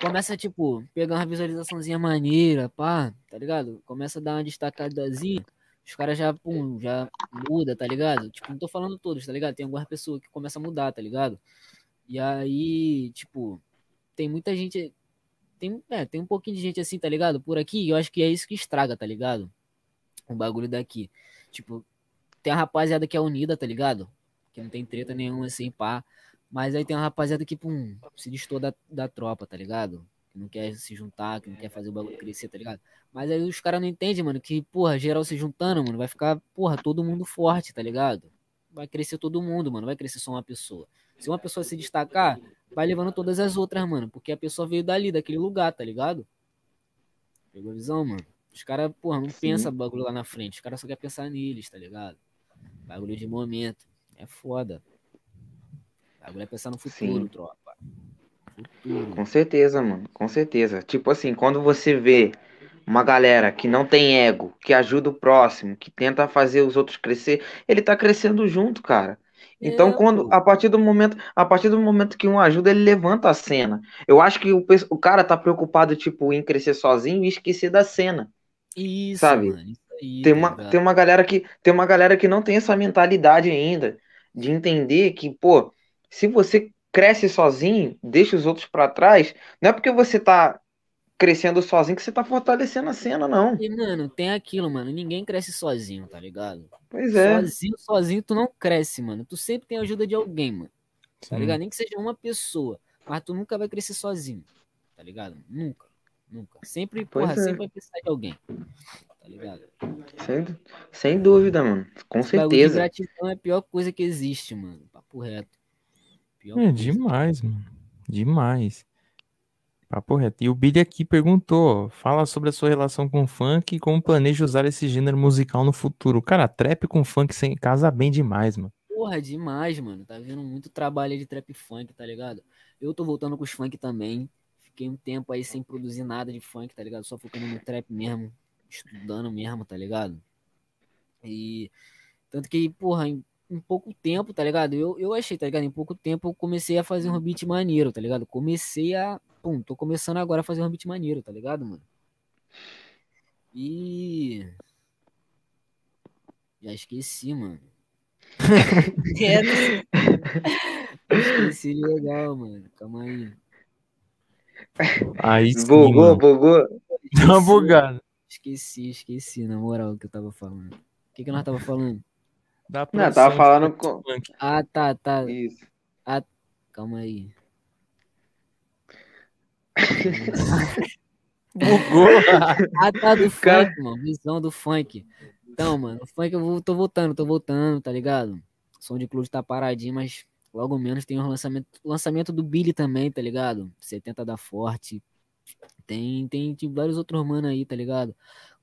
Começa, tipo, pegar uma visualizaçãozinha maneira, pá, tá ligado? Começa a dar uma destacadazinha os caras já, pum, já muda, tá ligado? Tipo, não tô falando todos, tá ligado? Tem algumas pessoas que começam a mudar, tá ligado? E aí, tipo, tem muita gente. Tem, é, tem um pouquinho de gente assim, tá ligado? Por aqui, eu acho que é isso que estraga, tá ligado? O bagulho daqui. Tipo, tem a rapaziada que é unida, tá ligado? Que não tem treta nenhuma assim, pá. Mas aí tem uma rapaziada que, pum, se distou da, da tropa, tá ligado? Que não quer se juntar, que não quer fazer o bagulho crescer, tá ligado? Mas aí os caras não entendem, mano, que, porra, geral se juntando, mano, vai ficar, porra, todo mundo forte, tá ligado? Vai crescer todo mundo, mano, vai crescer só uma pessoa. Se uma pessoa se destacar, vai levando todas as outras, mano. Porque a pessoa veio dali, daquele lugar, tá ligado? Pegou a visão, mano? Os caras, porra, não Sim. pensa bagulho lá na frente. Os caras só querem pensar neles, tá ligado? Bagulho de momento. É foda. Bagulho é pensar no futuro, Sim. tropa. Futuro. Com certeza, mano. Com certeza. Tipo assim, quando você vê uma galera que não tem ego, que ajuda o próximo, que tenta fazer os outros crescer, ele tá crescendo junto, cara. Então, É, quando a partir do momento, a partir do momento que um ajuda, ele levanta a cena. Eu acho que o, o cara tá preocupado tipo em crescer sozinho e esquecer da cena, Isso, sabe? mano. Isso aí, Tem uma, ligado? tem uma galera que tem uma galera que não tem essa mentalidade ainda de entender que, pô, se você cresce sozinho, deixa os outros pra trás, não é porque você tá crescendo sozinho que você tá fortalecendo a cena, não. E, mano, tem aquilo, mano. Ninguém cresce sozinho, tá ligado? Pois é. Sozinho, sozinho, tu não cresce, mano. Tu sempre tem a ajuda de alguém, mano. Tá Sim. ligado? Nem que seja uma pessoa. Mas tu nunca vai crescer sozinho. Tá ligado? Nunca. Nunca. Sempre, Pois porra, é. sempre vai precisar de alguém. Tá ligado? Sem, sem dúvida, mano. Com Esse certeza. gratidão é a pior coisa que existe, mano. Papo reto. Pior É demais, mano. Demais. Papo reto. E o Billy aqui perguntou: fala sobre a sua relação com o funk e como planeja usar esse gênero musical no futuro. Cara, trap com funk sem casa bem demais, mano. Porra, demais, mano. Tá vendo muito trabalho aí de trap funk, tá ligado? Eu tô voltando com os funk também. Fiquei um tempo aí sem produzir nada de funk, tá ligado? Só focando no trap mesmo, estudando mesmo, tá ligado? E tanto que, porra, em, em pouco tempo, tá ligado? Eu, eu achei, tá ligado? Em pouco tempo eu comecei a fazer um beat maneiro, tá ligado? Comecei a. Pum, tô começando agora a fazer um beat maneiro, tá ligado, mano? E. Já esqueci, mano. É, esqueci legal, mano. Calma aí. Aí sim, Bugou, mano. bugou. Dá uma Esqueci, bugada. Esqueci, esqueci, na moral, o que eu tava falando. O que, que nós tava falando? Da Não, tava falando com. Ah, tá, tá. Isso. Calma aí. Bugou. Ah, tá, do Cara- funk, mano. Visão do funk. Então, mano, o funk eu vou- tô voltando, tô voltando, tá ligado? O som de clube tá paradinho, mas logo menos tem o lançamento, lançamento do Billy também, tá ligado? 70 da Forte. Tem, tem, tem vários outros mano aí, tá ligado?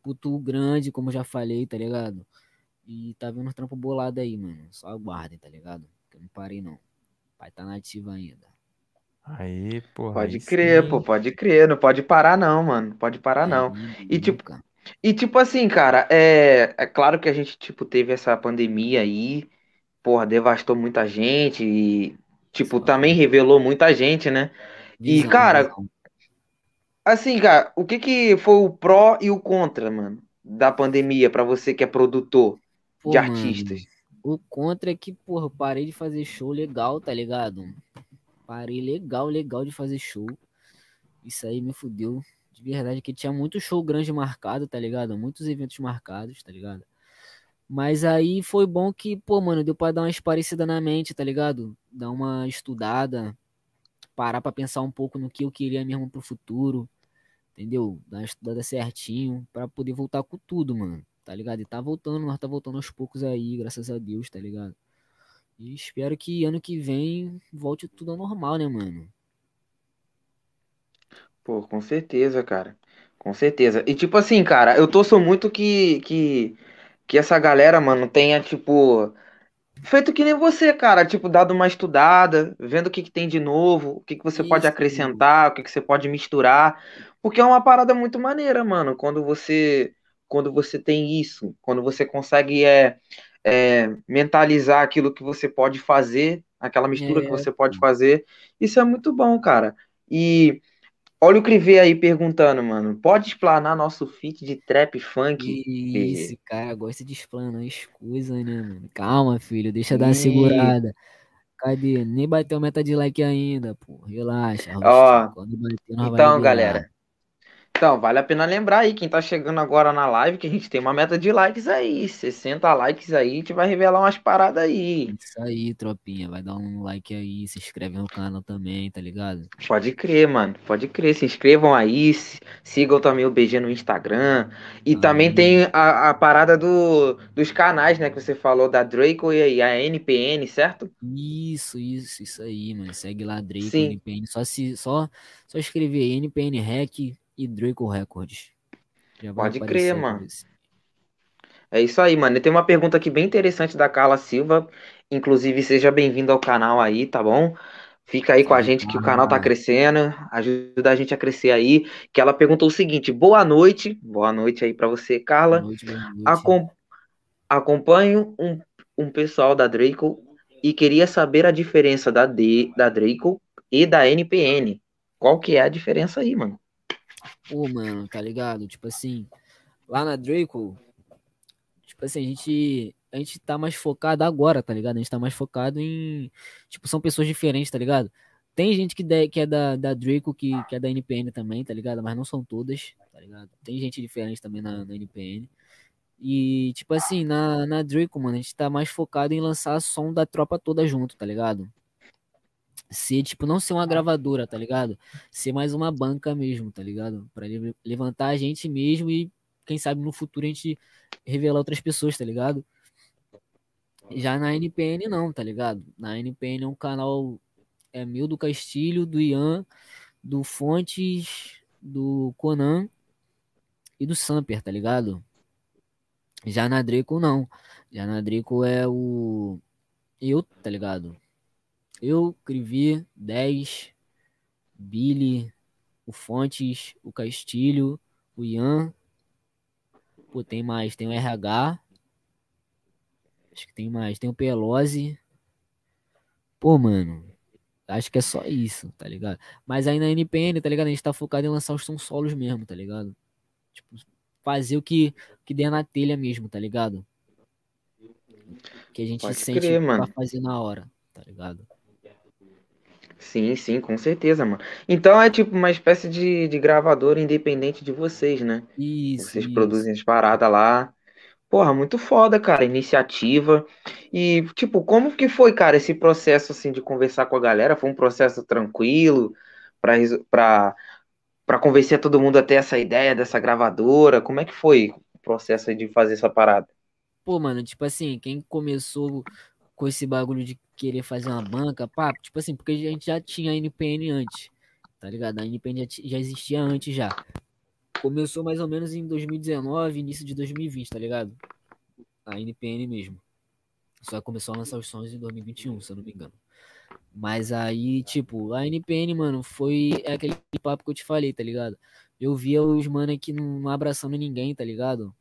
Putu Grande, como eu já falei, tá ligado? E tá vendo uns trampo bolado aí, mano. Só aguardem, tá ligado? Que eu não parei, não. Vai tá nativo ainda. Aí, porra. Pode aí crer, sim. pô, pode crer. Não pode parar, não, mano. Pode parar, não. É, E, tipo. E tipo assim, cara, é, é claro que a gente, tipo, teve essa pandemia aí, porra, devastou muita gente e, tipo, Só. também revelou muita gente, né? E, Visão, cara, visão. Assim, cara, o que que foi o pró e o contra, mano, da pandemia pra você que é produtor Pô, de mano, artistas? O contra é que, porra, parei de fazer show legal, tá ligado? Parei legal, legal de fazer show. Isso aí me fudeu. De verdade, que tinha muito show grande marcado, tá ligado? Muitos eventos marcados, tá ligado? Mas aí foi bom que, pô, mano, deu pra dar uma esparecida na mente, tá ligado? Dar uma estudada, parar pra pensar um pouco no que eu queria mesmo pro futuro, entendeu? Dar uma estudada certinho pra poder voltar com tudo, mano, tá ligado? E tá voltando, nós tá voltando aos poucos aí, graças a Deus, tá ligado? E espero que ano que vem volte tudo ao normal, né, mano? Pô, com certeza, cara. Com certeza. E tipo assim, cara, eu torço muito que, que, que essa galera, mano, tenha, tipo, feito que nem você, cara. Tipo, dado uma estudada, vendo o que que tem de novo, o que que você pode Isso. acrescentar, o que que você pode misturar. Porque é uma parada muito maneira, mano, quando você, quando você tem isso, quando você consegue é, é, mentalizar aquilo que você pode fazer, aquela mistura que É, você pode fazer. Isso é muito bom, cara. E. Olha o Crivê aí perguntando, mano. Pode explanar nosso feat de trap funk? Que isso, cara, gosta de explanar as coisas, né, mano? Calma, filho, deixa dar uma Ih. segurada. Cadê? Nem bateu meta de like ainda, pô. Relaxa. Ó, Então, galera. Então, vale a pena lembrar aí, quem tá chegando agora na live, que a gente tem uma meta de likes aí. 60 likes aí, a gente vai revelar umas paradas aí. Isso aí, tropinha. Vai dar um like aí, se inscreve no canal também, tá ligado? Pode crer, mano. Pode crer. Se inscrevam aí, sigam também o BG no Instagram. E Aí. também tem a, a parada do, dos canais, né? Que você falou da Draco e a NPN, certo? Isso, isso, isso aí, mano. Segue lá, Draco, Sim. NPN. Só, se, só, só escrever NPN Hack e Draco Records. Pode crer, mano. É isso aí, mano. Tem uma pergunta aqui bem interessante da Carla Silva. Inclusive, seja bem-vindo ao canal aí, tá bom? Fica aí com a gente que o canal tá crescendo, ajuda a gente a crescer aí. Que ela perguntou o seguinte: boa noite, boa noite aí pra você, Boa Carla. noite, boa noite. Acom- acompanho um, um pessoal da Draco e queria saber a diferença da, D, da Draco e da NPN. Qual que é a diferença aí, mano? Pô, mano, tá ligado? Tipo assim, lá na Draco, tipo assim, a gente, a gente tá mais focado agora, tá ligado? A gente tá mais focado em. Tipo, são pessoas diferentes, tá ligado? Tem gente que, de- que é da, da Draco, que, que é da NPN também, tá ligado? Mas não são todas, tá ligado? Tem gente diferente também na, na NPN. E, tipo assim, na, na Draco, mano, a gente tá mais focado em lançar som da tropa toda junto, tá ligado? Ser, tipo, não ser uma gravadora, tá ligado? Ser mais uma banca mesmo, tá ligado? Pra le- levantar a gente mesmo e, quem sabe, no futuro a gente revelar outras pessoas, tá ligado? Já na NPN não, tá ligado? Na NPN é um canal é meu do Castilho, do Ian, do Fontes, do Conan e do Samper, tá ligado? Já na Draco não. Já na Draco é o eu, tá ligado? Eu, Crivi, 10, Billy, o Fontes, o Castilho, o Ian. Pô, tem mais, tem o RH. Acho que tem mais, tem o Pelosi. Pô, mano, acho que é só isso, tá ligado? Mas aí na NPN, tá ligado? A gente tá focado em lançar os sons solos mesmo, tá ligado? Tipo, fazer o que, que der na telha mesmo, tá ligado? Que a gente Pode sente crer, pra mano. fazer na hora, tá ligado? Sim, sim, com certeza, mano. Então é tipo uma espécie de, de gravadora independente de vocês, né? Isso, Vocês isso. produzem as paradas lá. Porra, muito foda, cara, iniciativa. E, tipo, como que foi, cara, esse processo, assim, de conversar com a galera? Foi um processo tranquilo pra, pra, pra convencer todo mundo a ter essa ideia dessa gravadora? Como é que foi o processo aí de fazer essa parada? Pô, mano, tipo assim, quem começou com esse bagulho de querer fazer uma banca, pá, tipo assim, porque a gente já tinha a NPN antes, tá ligado? A NPN já, já existia antes já. Começou mais ou menos em 2019, início de 2020, tá ligado? A NPN mesmo. Só começou a lançar os sons em 2021, se eu não me engano. Mas aí, tipo, a NPN, mano, foi aquele papo que eu te falei, tá ligado? Eu via os mano aqui não abraçando ninguém, tá ligado?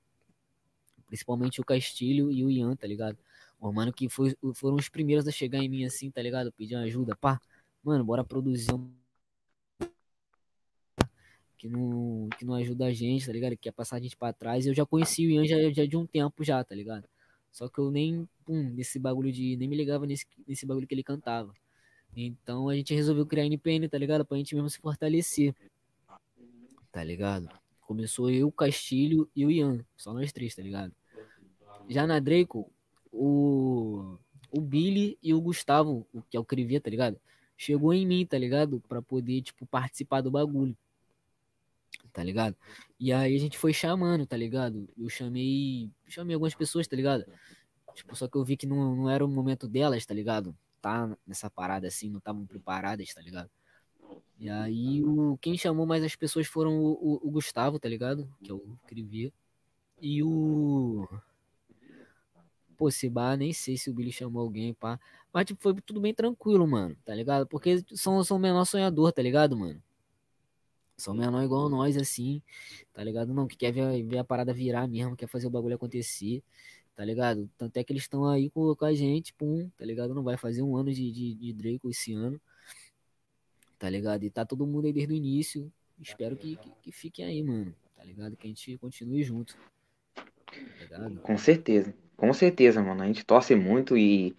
Principalmente o Castilho e o Ian, tá ligado? Os mano que foi, foram os primeiros a chegar em mim assim, tá ligado? Pedir ajuda, pá. Mano, bora produzir um que não, que não ajuda a gente, tá ligado? Que quer passar a gente pra trás. Eu já conheci o Ian já, já de um tempo já, tá ligado? Só que eu nem, pum, nesse bagulho de. Nem me ligava nesse, nesse bagulho que ele cantava. Então a gente resolveu criar a NPN, tá ligado? Pra gente mesmo se fortalecer. Tá ligado? Começou eu, Castilho e o Ian. Só nós três, tá ligado? Já na Draco, o, o Billy e o Gustavo, que é o Crivia, tá ligado? Chegou em mim, tá ligado? Pra poder, tipo, participar do bagulho. Tá ligado? E aí a gente foi chamando, tá ligado? Eu chamei. Chamei algumas pessoas, tá ligado? Tipo, só que eu vi que não, não era o momento delas, tá ligado? Tá nessa parada assim, não estavam preparadas, tá ligado? E aí o, quem chamou mais as pessoas foram o, o, o Gustavo, tá ligado? Que é o Crivia. E o. Pô, se bar, nem sei se o Billy chamou alguém, pá. Mas, tipo, foi tudo bem tranquilo, mano, tá ligado? Porque são, são menor sonhador, tá ligado, mano? São menor igual nós, assim, tá ligado? Não, que quer ver, ver a parada virar mesmo, quer fazer o bagulho acontecer, tá ligado? Tanto é que eles estão aí com, com a gente, pum, tá ligado? Não vai fazer um ano de, de, de Draco esse ano, tá ligado? E tá todo mundo aí desde o início. Espero que, que, que fiquem aí, mano, tá ligado? Que a gente continue junto, tá? Com certeza, com certeza, mano. A gente torce muito e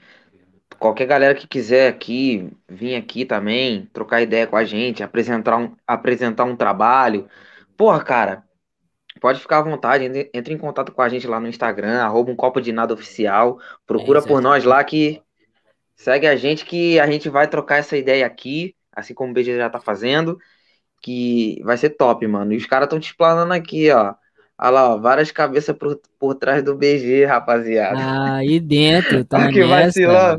qualquer galera que quiser aqui, vir aqui também, trocar ideia com a gente, apresentar um, apresentar um trabalho, porra, cara, pode ficar à vontade, entre, entre em contato com a gente lá no Instagram, arroba um copo de nada oficial. Procura É por nós lá que segue a gente que a gente vai trocar essa ideia aqui, assim como o BG já tá fazendo, que vai ser top, mano. E os caras estão te explanando aqui, ó. Olha lá, ó, várias cabeças por, por trás do BG, rapaziada. Aí dentro, tá Olha que nessa. vacilão.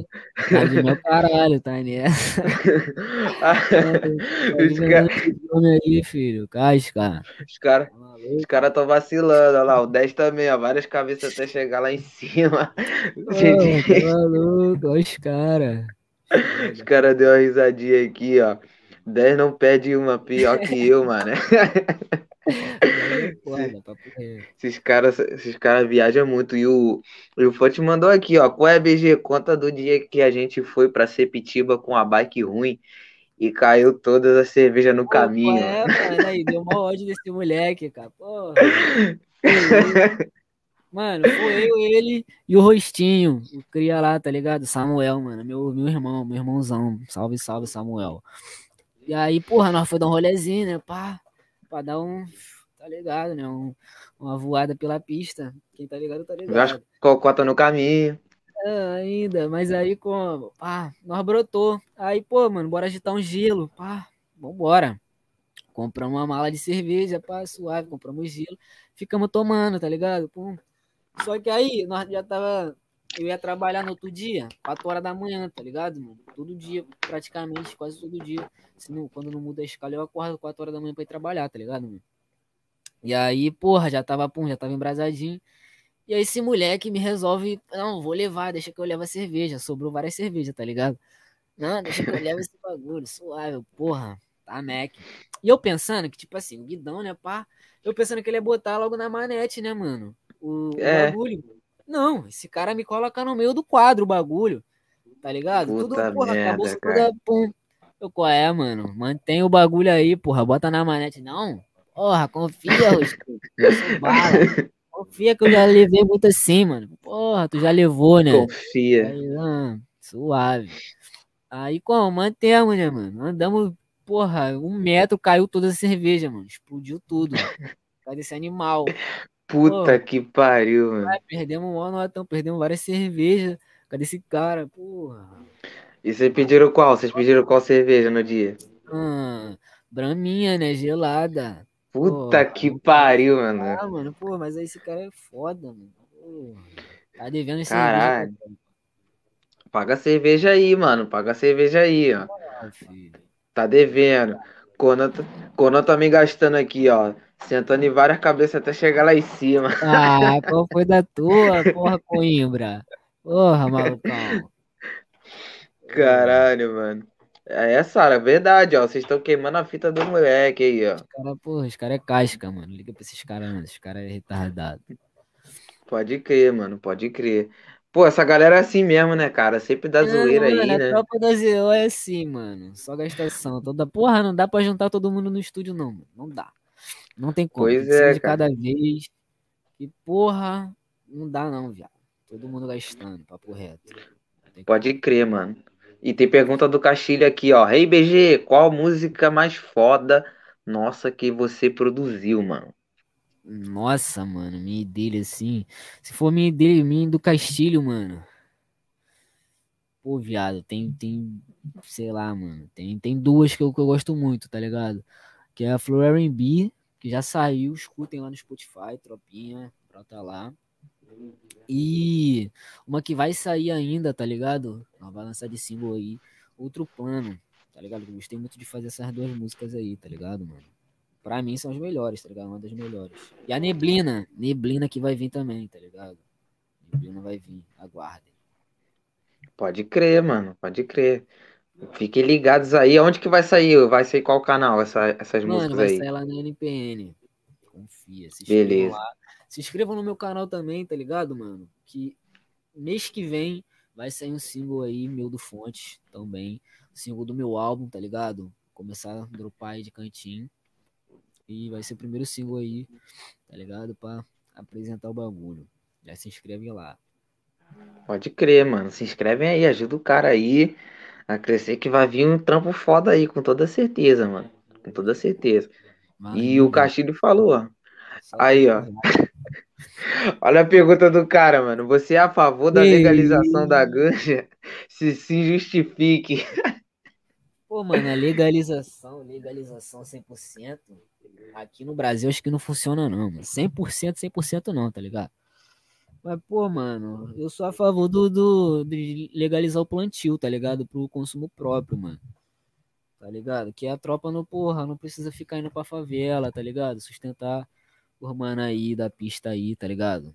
Tá de meu caralho, tá nessa. Tá os caras aí, filho. Casca. os cara, Tá os maluco? cara tão vacilando, olha lá, o 10 também, ó, várias cabeças até chegar lá em cima. Pô, Gente, tá maluco, olha os caras. os caras deu uma risadinha aqui, ó. 10 não perde uma, pior que eu, mano. Esses caras esses cara viajam muito. E o, e o Fonte mandou aqui, ó. Qual é, BG? Conta do dia que a gente foi pra Sepitiba com a bike ruim e caiu todas as cervejas no Pô, caminho. é, mano? Aí, deu mó ódio desse moleque, cara. Porra. Mano, foi eu, ele e o Rostinho, o cria lá, tá ligado? Samuel, mano, meu, meu irmão, meu irmãozão. Salve, salve, Samuel. E aí, porra, nós foi dar um rolezinho, né? Pá, pra dar um, tá ligado, né? Um, uma voada pela pista. Quem tá ligado, tá Viu as ligado. cocotas no caminho. É, ainda, mas aí como? Pá, nós brotou. Aí, pô, mano, bora agitar um gelo. Pá, vambora. Compramos uma mala de cerveja, pá, suave, compramos gelo. Ficamos tomando, tá ligado? Pum. Só que aí, nós já tava. Eu ia trabalhar no outro dia, 4 horas da manhã, tá ligado, mano? Todo dia, praticamente, quase todo dia. Se não, quando não muda a escala, eu acordo 4 horas da manhã pra ir trabalhar, tá ligado, mano? E aí, porra, já tava, pum, já tava embrasadinho. E aí esse moleque me resolve, não, vou levar, deixa que eu levo a cerveja. Sobrou várias cervejas, tá ligado? Não, deixa que eu levo esse bagulho, suave, porra, tá Mac. E eu pensando que, tipo assim, o guidão, né, pá, eu pensando que ele ia botar logo na manete, né, mano, o, o É. bagulho. Não, esse cara me coloca no meio do quadro o bagulho, tá ligado? Puta Tudo, porra, merda, a bolsa cara. toda, pum. Eu, qual é, mano? Mantém o bagulho aí, porra, bota na manete. Não, porra, confia, Rostinho. Confia que eu já levei muito assim, mano. Porra, tu já levou, né? Confia. Aí, ah, suave. Aí, como? Mantemos, né, mano? Andamos, porra, um metro, caiu toda a cerveja, mano. Explodiu tudo. Cadê esse animal? Puta que pariu, mano. Ai, perdemos um notão, perdemos várias cervejas. Cadê esse cara? Porra. E vocês pediram qual? Vocês pediram qual cerveja no dia? Ah, braminha, né? Gelada. Puta Pô, que pariu, mano. Ah, mano, pô, mas aí esse cara é foda, mano. Tá devendo esse Caralho. Paga a cerveja aí, mano. Paga a cerveja aí, ó. Ah. Tá devendo. Conan, tá- Conan tá me gastando aqui, ó. Sentando em várias cabeças até chegar lá em cima. Ah, qual foi da tua, porra, Coimbra? Porra, malucão. Caralho, mano. É, Sara, verdade, ó. Vocês estão queimando a fita do moleque aí, ó. Os cara, porra, os caras é casca, mano. Liga pra esses caras, não. Esses caras é retardado. Pode crer, mano. Pode crer. Pô, essa galera é assim mesmo, né, cara? Sempre dá zoeira mano, aí, a né? tropa da ZO é assim, mano. Só gastação. Toda porra, não dá pra juntar todo mundo no estúdio, não, mano. Não dá. Não tem como. Pois é, de cada vez. E, porra, não dá, não, viado. Todo mundo gastando, papo reto. Pode crer, mano. E tem pergunta do Castilho aqui, ó. Hey, BG, qual música mais foda nossa que você produziu, mano? Nossa, mano, minha dele assim. Se for minha dele, minha do Castilho, mano. Pô, viado, tem, tem, sei lá, mano. Tem, tem duas que eu, que eu gosto muito, tá ligado? Que é a Flor R&B, que já saiu, escutem lá no Spotify, tropinha, brota lá. E uma que vai sair ainda, tá ligado? Ela vai lançar de single aí, Outro Plano, tá ligado? Eu gostei muito de fazer essas duas músicas aí, tá ligado, mano? Pra mim são as melhores, tá ligado? Uma das melhores. E a Neblina, Neblina que vai vir também, tá ligado? Neblina vai vir, aguardem. Pode crer, mano. Pode crer. Fiquem ligados aí. Onde que vai sair? Vai sair qual canal essa- essas Mano, músicas vai aí? sair lá na NPN. Confia, se Beleza. lá. Se inscrevam no meu canal também, tá ligado, mano? Que mês que vem vai sair um single aí, meu do Fontes, também. Single do meu álbum, tá ligado? Começar a dropar aí de cantinho. E vai ser o primeiro single aí, tá ligado? Pra apresentar o bagulho. Já se inscreve lá. Pode crer, mano. Se inscrevem aí, ajuda o cara aí a crescer que vai vir um trampo foda aí, com toda certeza, mano. Com toda certeza. E o Castilho falou, ó. Aí, ó. Olha a pergunta do cara, mano. Você é a favor da legalização da ganja? Se se justifique. Pô, mano, a legalização, legalização 100%, aqui no Brasil acho que não funciona não, mano. 100%, 100% não, tá ligado? Mas, pô, mano, eu sou a favor do, do, de legalizar o plantio, tá ligado? Pro consumo próprio, mano. Tá ligado? Que a tropa não, porra, não precisa ficar indo pra favela, tá ligado? Sustentar os mano aí da pista aí, tá ligado?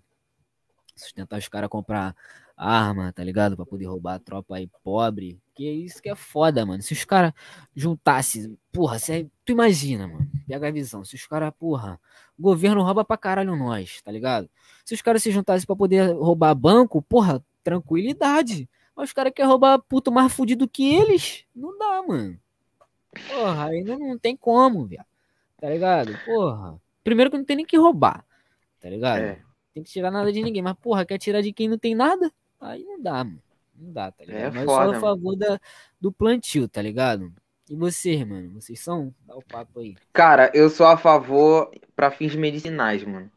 Sustentar os caras comprar arma, tá ligado? Pra poder roubar a tropa aí pobre. Que isso que é foda, mano. Se os caras juntassem, porra, cê, tu imagina, mano. Pega a visão. Se os caras, porra, o governo rouba pra caralho nós, tá ligado? Se os caras se juntassem pra poder roubar banco, porra, tranquilidade. Mas os caras querem roubar puto mais fudido que eles? Não dá, mano. Porra, aí não, tem como, viado. Tá ligado? Porra. Primeiro que não tem nem que roubar, tá ligado? É. Tem que tirar nada de ninguém. Mas, porra, quer tirar de quem não tem nada? Aí não dá, mano. Não dá, tá ligado? É Mas foda, eu sou a favor da, do plantio, tá ligado? E vocês, mano? Vocês são? Dá o papo aí. Cara, eu sou a favor para fins medicinais, mano.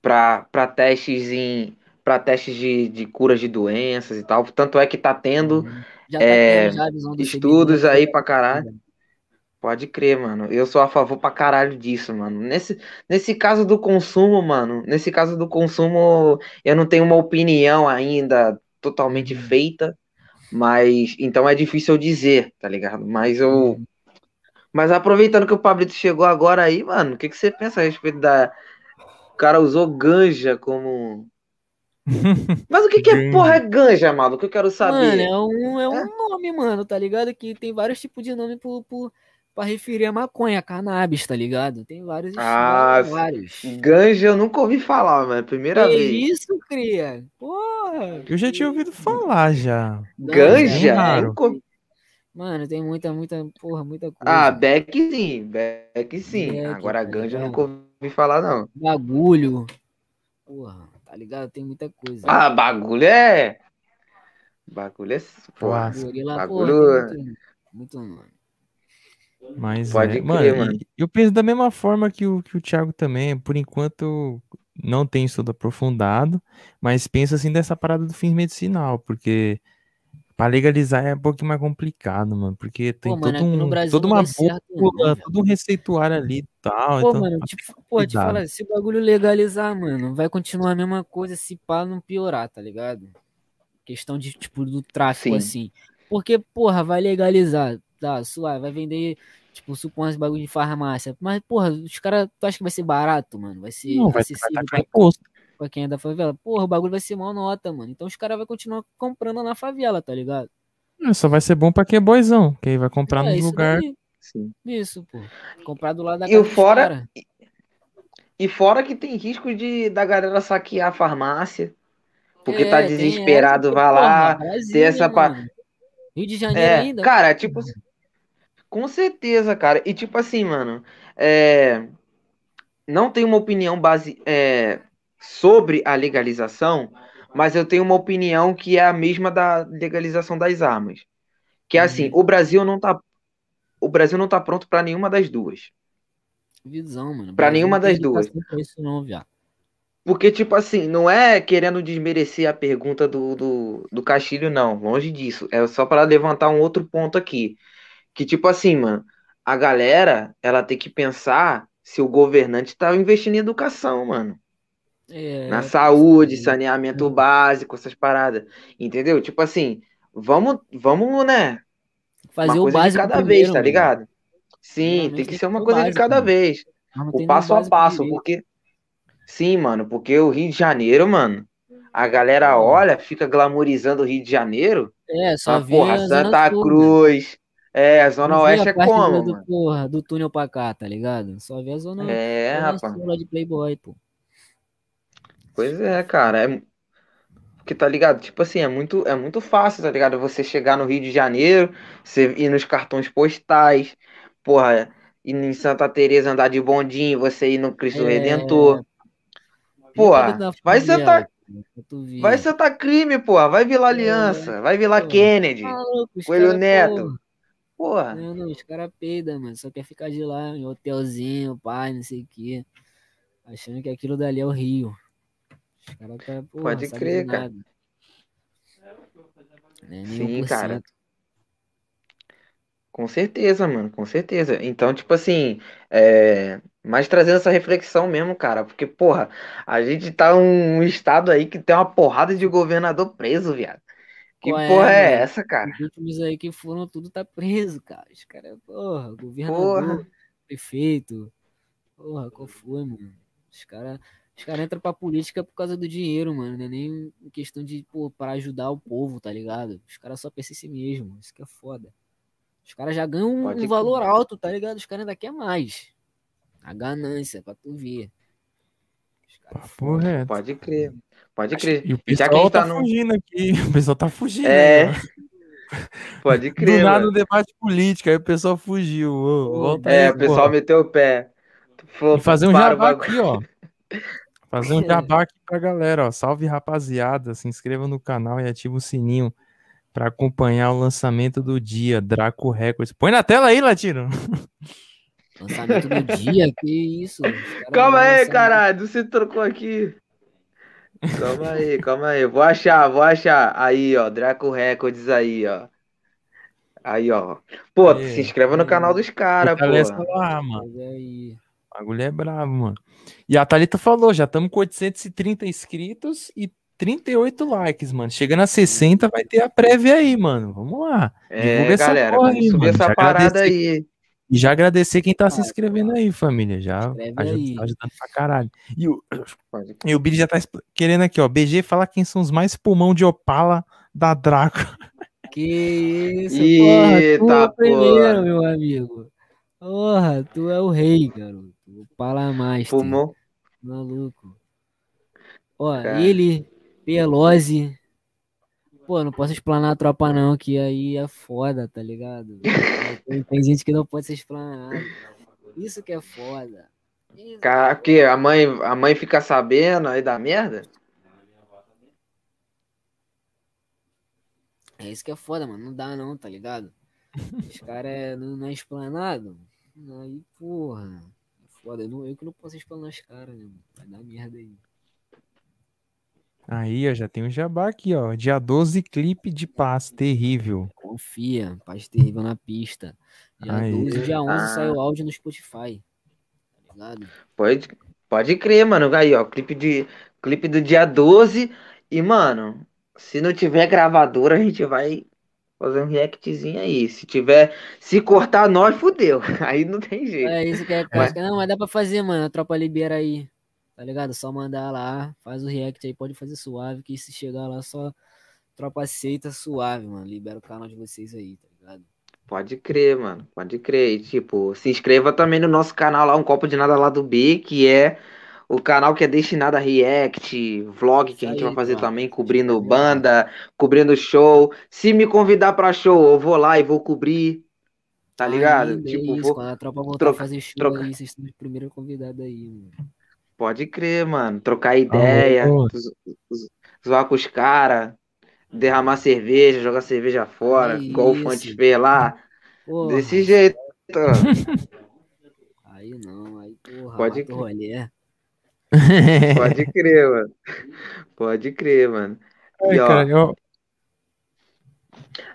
Pra, pra testes em. Pra testes de, de curas de doenças e tal. Tanto é que tá tendo, uhum. tá é, tendo estudos aí pra caralho. Pode crer, mano. Eu sou a favor pra caralho disso, mano. Nesse, nesse caso do consumo, mano, nesse caso do consumo, eu não tenho uma opinião ainda totalmente uhum. feita, mas então é difícil eu dizer, tá ligado? Mas eu. Uhum. Mas aproveitando que o Pablito chegou agora aí, mano, o que, que você pensa a respeito da. O cara usou ganja como. Mas o que, que é porra é ganja, mano? O que eu quero saber? Mano, é um, é um é? nome, mano, tá ligado? Que tem vários tipos de nome por, por para referir a maconha, a cannabis, tá ligado? Tem vários ah, vários. Ganja eu nunca ouvi falar, mano. É primeira que vez. isso, cria? Porra! Eu já tinha ouvido falar já. Ganja? É Mano, tem muita, muita, porra, muita coisa. Ah, Beck sim, Beck sim. Beck, Agora tá ganja eu nunca ouvi falar, não. Bagulho. Porra, tá ligado? Tem muita coisa. Ah, bagulho é. Bagulho é. Porra, bagulho. Porra, muito, muito, mano. Mas Pode é, crer, mano, mano. Eu penso da mesma forma que o, que o Thiago também, por enquanto não tem estudo aprofundado, mas penso assim dessa parada do fim medicinal, porque para legalizar é um pouco mais complicado, mano, porque tem pô, todo um, toda uma bússola, todo um receituário ali e tal. Pô, então, mano, tipo, pô, te falar, se o bagulho legalizar, mano, vai continuar a mesma coisa se pá não piorar, tá ligado? Questão de, tipo, do tráfico, Sim. assim. Porque, porra, vai legalizar tá, suave, vai vender, tipo, supõe bagulho de farmácia. Mas, porra, os caras, tu acha que vai ser barato, mano? Vai ser não, vai, vai pra, imposto. pra quem é da favela? Porra, o bagulho vai ser mal nota, mano. Então os caras vão continuar comprando na favela, tá ligado? É, só vai ser bom pra quem é boizão, que aí vai comprar é, no lugar. Sim. Isso, pô. Comprar do lado da e casa fora e, e fora que tem risco de da galera saquear a farmácia. Porque tá é, tá desesperado, vai lá, Brasil, ter essa. Pa... Rio de Janeiro é, ainda. Cara, tipo. Com certeza, cara. E tipo assim, mano, é... não tenho uma opinião base é... sobre a legalização, mas eu tenho uma opinião que é a mesma da legalização das armas. Que é assim, uhum. o Brasil não tá o Brasil não tá pronto para nenhuma das duas. Visão, mano. Para nenhuma das duas. Isso não, Porque, tipo assim, não é querendo desmerecer a pergunta do, do, do Castilho, não. Longe disso. É só para levantar um outro ponto aqui. Que, tipo assim, mano, a galera, ela tem que pensar se o governante tá investindo em educação, mano. É, Na saúde, saneamento é. básico, essas paradas. Entendeu? Tipo assim, vamos, vamos, né? Fazer o básico de cada primeiro, vez, tá ligado? Sim, tem que ser uma coisa básico, de cada mano. vez. O passo a passo, porque. Sim, mano, porque o Rio de Janeiro, mano, a galera olha, fica glamorizando o Rio de Janeiro. É, só vê porra, Santa Cruz, é, a Zona Oeste é como, do, porra, do túnel pra cá, tá ligado? Só vê a Zona É, rapaz. de Playboy, pô. Pois é, cara. É... Porque, tá ligado? Tipo assim, é muito, é muito fácil, tá ligado? Você chegar no Rio de Janeiro, você ir nos cartões postais, porra, ir em Santa Teresa andar de bondinho, você ir no Cristo é... Redentor. Porra, vai sentar... Vai sentar crime, porra. Vai Vila é. Aliança, é... vai Vila Kennedy, Coelho Neto. Porra. Não, não, os caras peidam, mano. Só quer ficar de lá em hotelzinho, pai, não sei o quê. Achando que aquilo dali é o Rio. Os caras tá, porra, Pode crer, cara. é Sim, 1%. cara. Com certeza, mano, com certeza. Então, tipo assim, é... mas trazendo essa reflexão mesmo, cara, porque, porra, a gente tá num estado aí que tem uma porrada de governador preso, viado. Que Qual é, porra é mano? essa, cara? Os últimos aí que foram, tudo tá preso, cara. Os caras, porra, governador, Porra. prefeito. Porra, qual foi, mano? Os caras os cara entram pra política por causa do dinheiro, mano. Não é nem em questão de, pô, pra ajudar o povo, tá ligado? Os caras só pensam em si mesmo. Isso que é foda. Os caras já ganham um, um valor alto, tá ligado? Os caras ainda querem mais. A ganância, pra tu ver. Os caras Papo reto. Pode crer, pode crer. E o já pessoal gente tá, tá num. fugindo aqui. O pessoal tá fugindo. É, pode Do crer, nada mano. o debate político, aí o pessoal fugiu. Ô, É, aí, o pessoal porra. meteu o pé. Falou, E fazer um para jabá aqui, ó. Fazer um jabá aqui pra galera, ó. Salve rapaziada, se inscreva no canal e ativa o sininho pra acompanhar o lançamento do dia, Draco Records. Põe na tela aí, Latino. Lançamento do dia, que isso? Calma aí, caralho, você trocou aqui. Calma aí, calma aí. Vou achar, vou achar. Aí, ó, Draco Records aí, ó. Aí, ó. Pô, É, se inscreva no canal dos caras, pô. lá, mano. Aí, O bagulho é bravo, mano. E a Thalita falou, já estamos com 830 inscritos e 38 likes, mano. Chegando a 60 vai ter a prévia aí, mano. Vamos lá. É, Divulga essa galera, porra vamos aí, subir mano. essa parada aí. E já agradecer quem tá se inscrevendo aí, família. Já ajuda, aí. tá ajudando pra caralho. E o, e o Billy já tá querendo aqui, ó. BG fala quem são os mais pulmão de Opala da Draco. Que isso, Eita, porra, tu primeiro, porra. meu amigo. Porra, tu é o rei, garoto. O Palamaster, Pulmão. maluco. Ó, Cara. ele, Pelosi. Pô, não posso explanar a tropa não, que aí é foda, tá ligado? Tem, tem gente que não pode ser explanado. Isso que é foda. Isso Cara, que a mãe, a mãe fica sabendo aí da merda? É isso que é foda, mano. Não dá não, tá ligado? Os caras é, não, não é explanado. Aí, porra. É foda. Eu, não, eu que não posso explanar os caras, né? mano? Vai dar merda aí. Aí, ó, já tem um jabá aqui, ó. Dia 12, clipe de paz, terrível. Confia. Paz terrível na pista. Dia Aí. 12, dia 11 Ah. sai o áudio no Spotify. Tá ligado? Pode, pode crer, mano. Aí, ó, clipe de clipe do dia 12 e, mano, se não tiver gravadora, a gente vai fazer um reactzinho aí. Se tiver, se cortar nós, fudeu. Aí não tem jeito. É isso que é clássico. Não, mas dá pra fazer, mano. A tropa libera aí. Tá ligado? Só mandar lá, faz o react aí, pode fazer suave, que se chegar lá, só tropa aceita suave, mano. Libera o canal de vocês aí, tá ligado? Pode crer, mano. Pode crer. E, tipo, se inscreva também no nosso canal lá, Um Copo de Nada lá do B, que é o canal que é destinado a react, vlog que a Isso gente aí, vai fazer tropa. também, cobrindo banda, cobrindo show. Se me convidar pra show, eu vou lá e vou cobrir. Tá ligado? É tipo, isso, vou... quando a tropa voltar troca- a fazer show troca- aí, vocês são os primeiros convidados aí, mano. Pode crer, mano. Trocar ideia, zoar com os caras, derramar cerveja, jogar cerveja fora, igual o. Fonte fez lá. Porra, Desse jeito. aí não, aí porra, Pode crer. rolê. Pode crer, mano. Pode crer, mano. Ai, E, ó, cara, eu-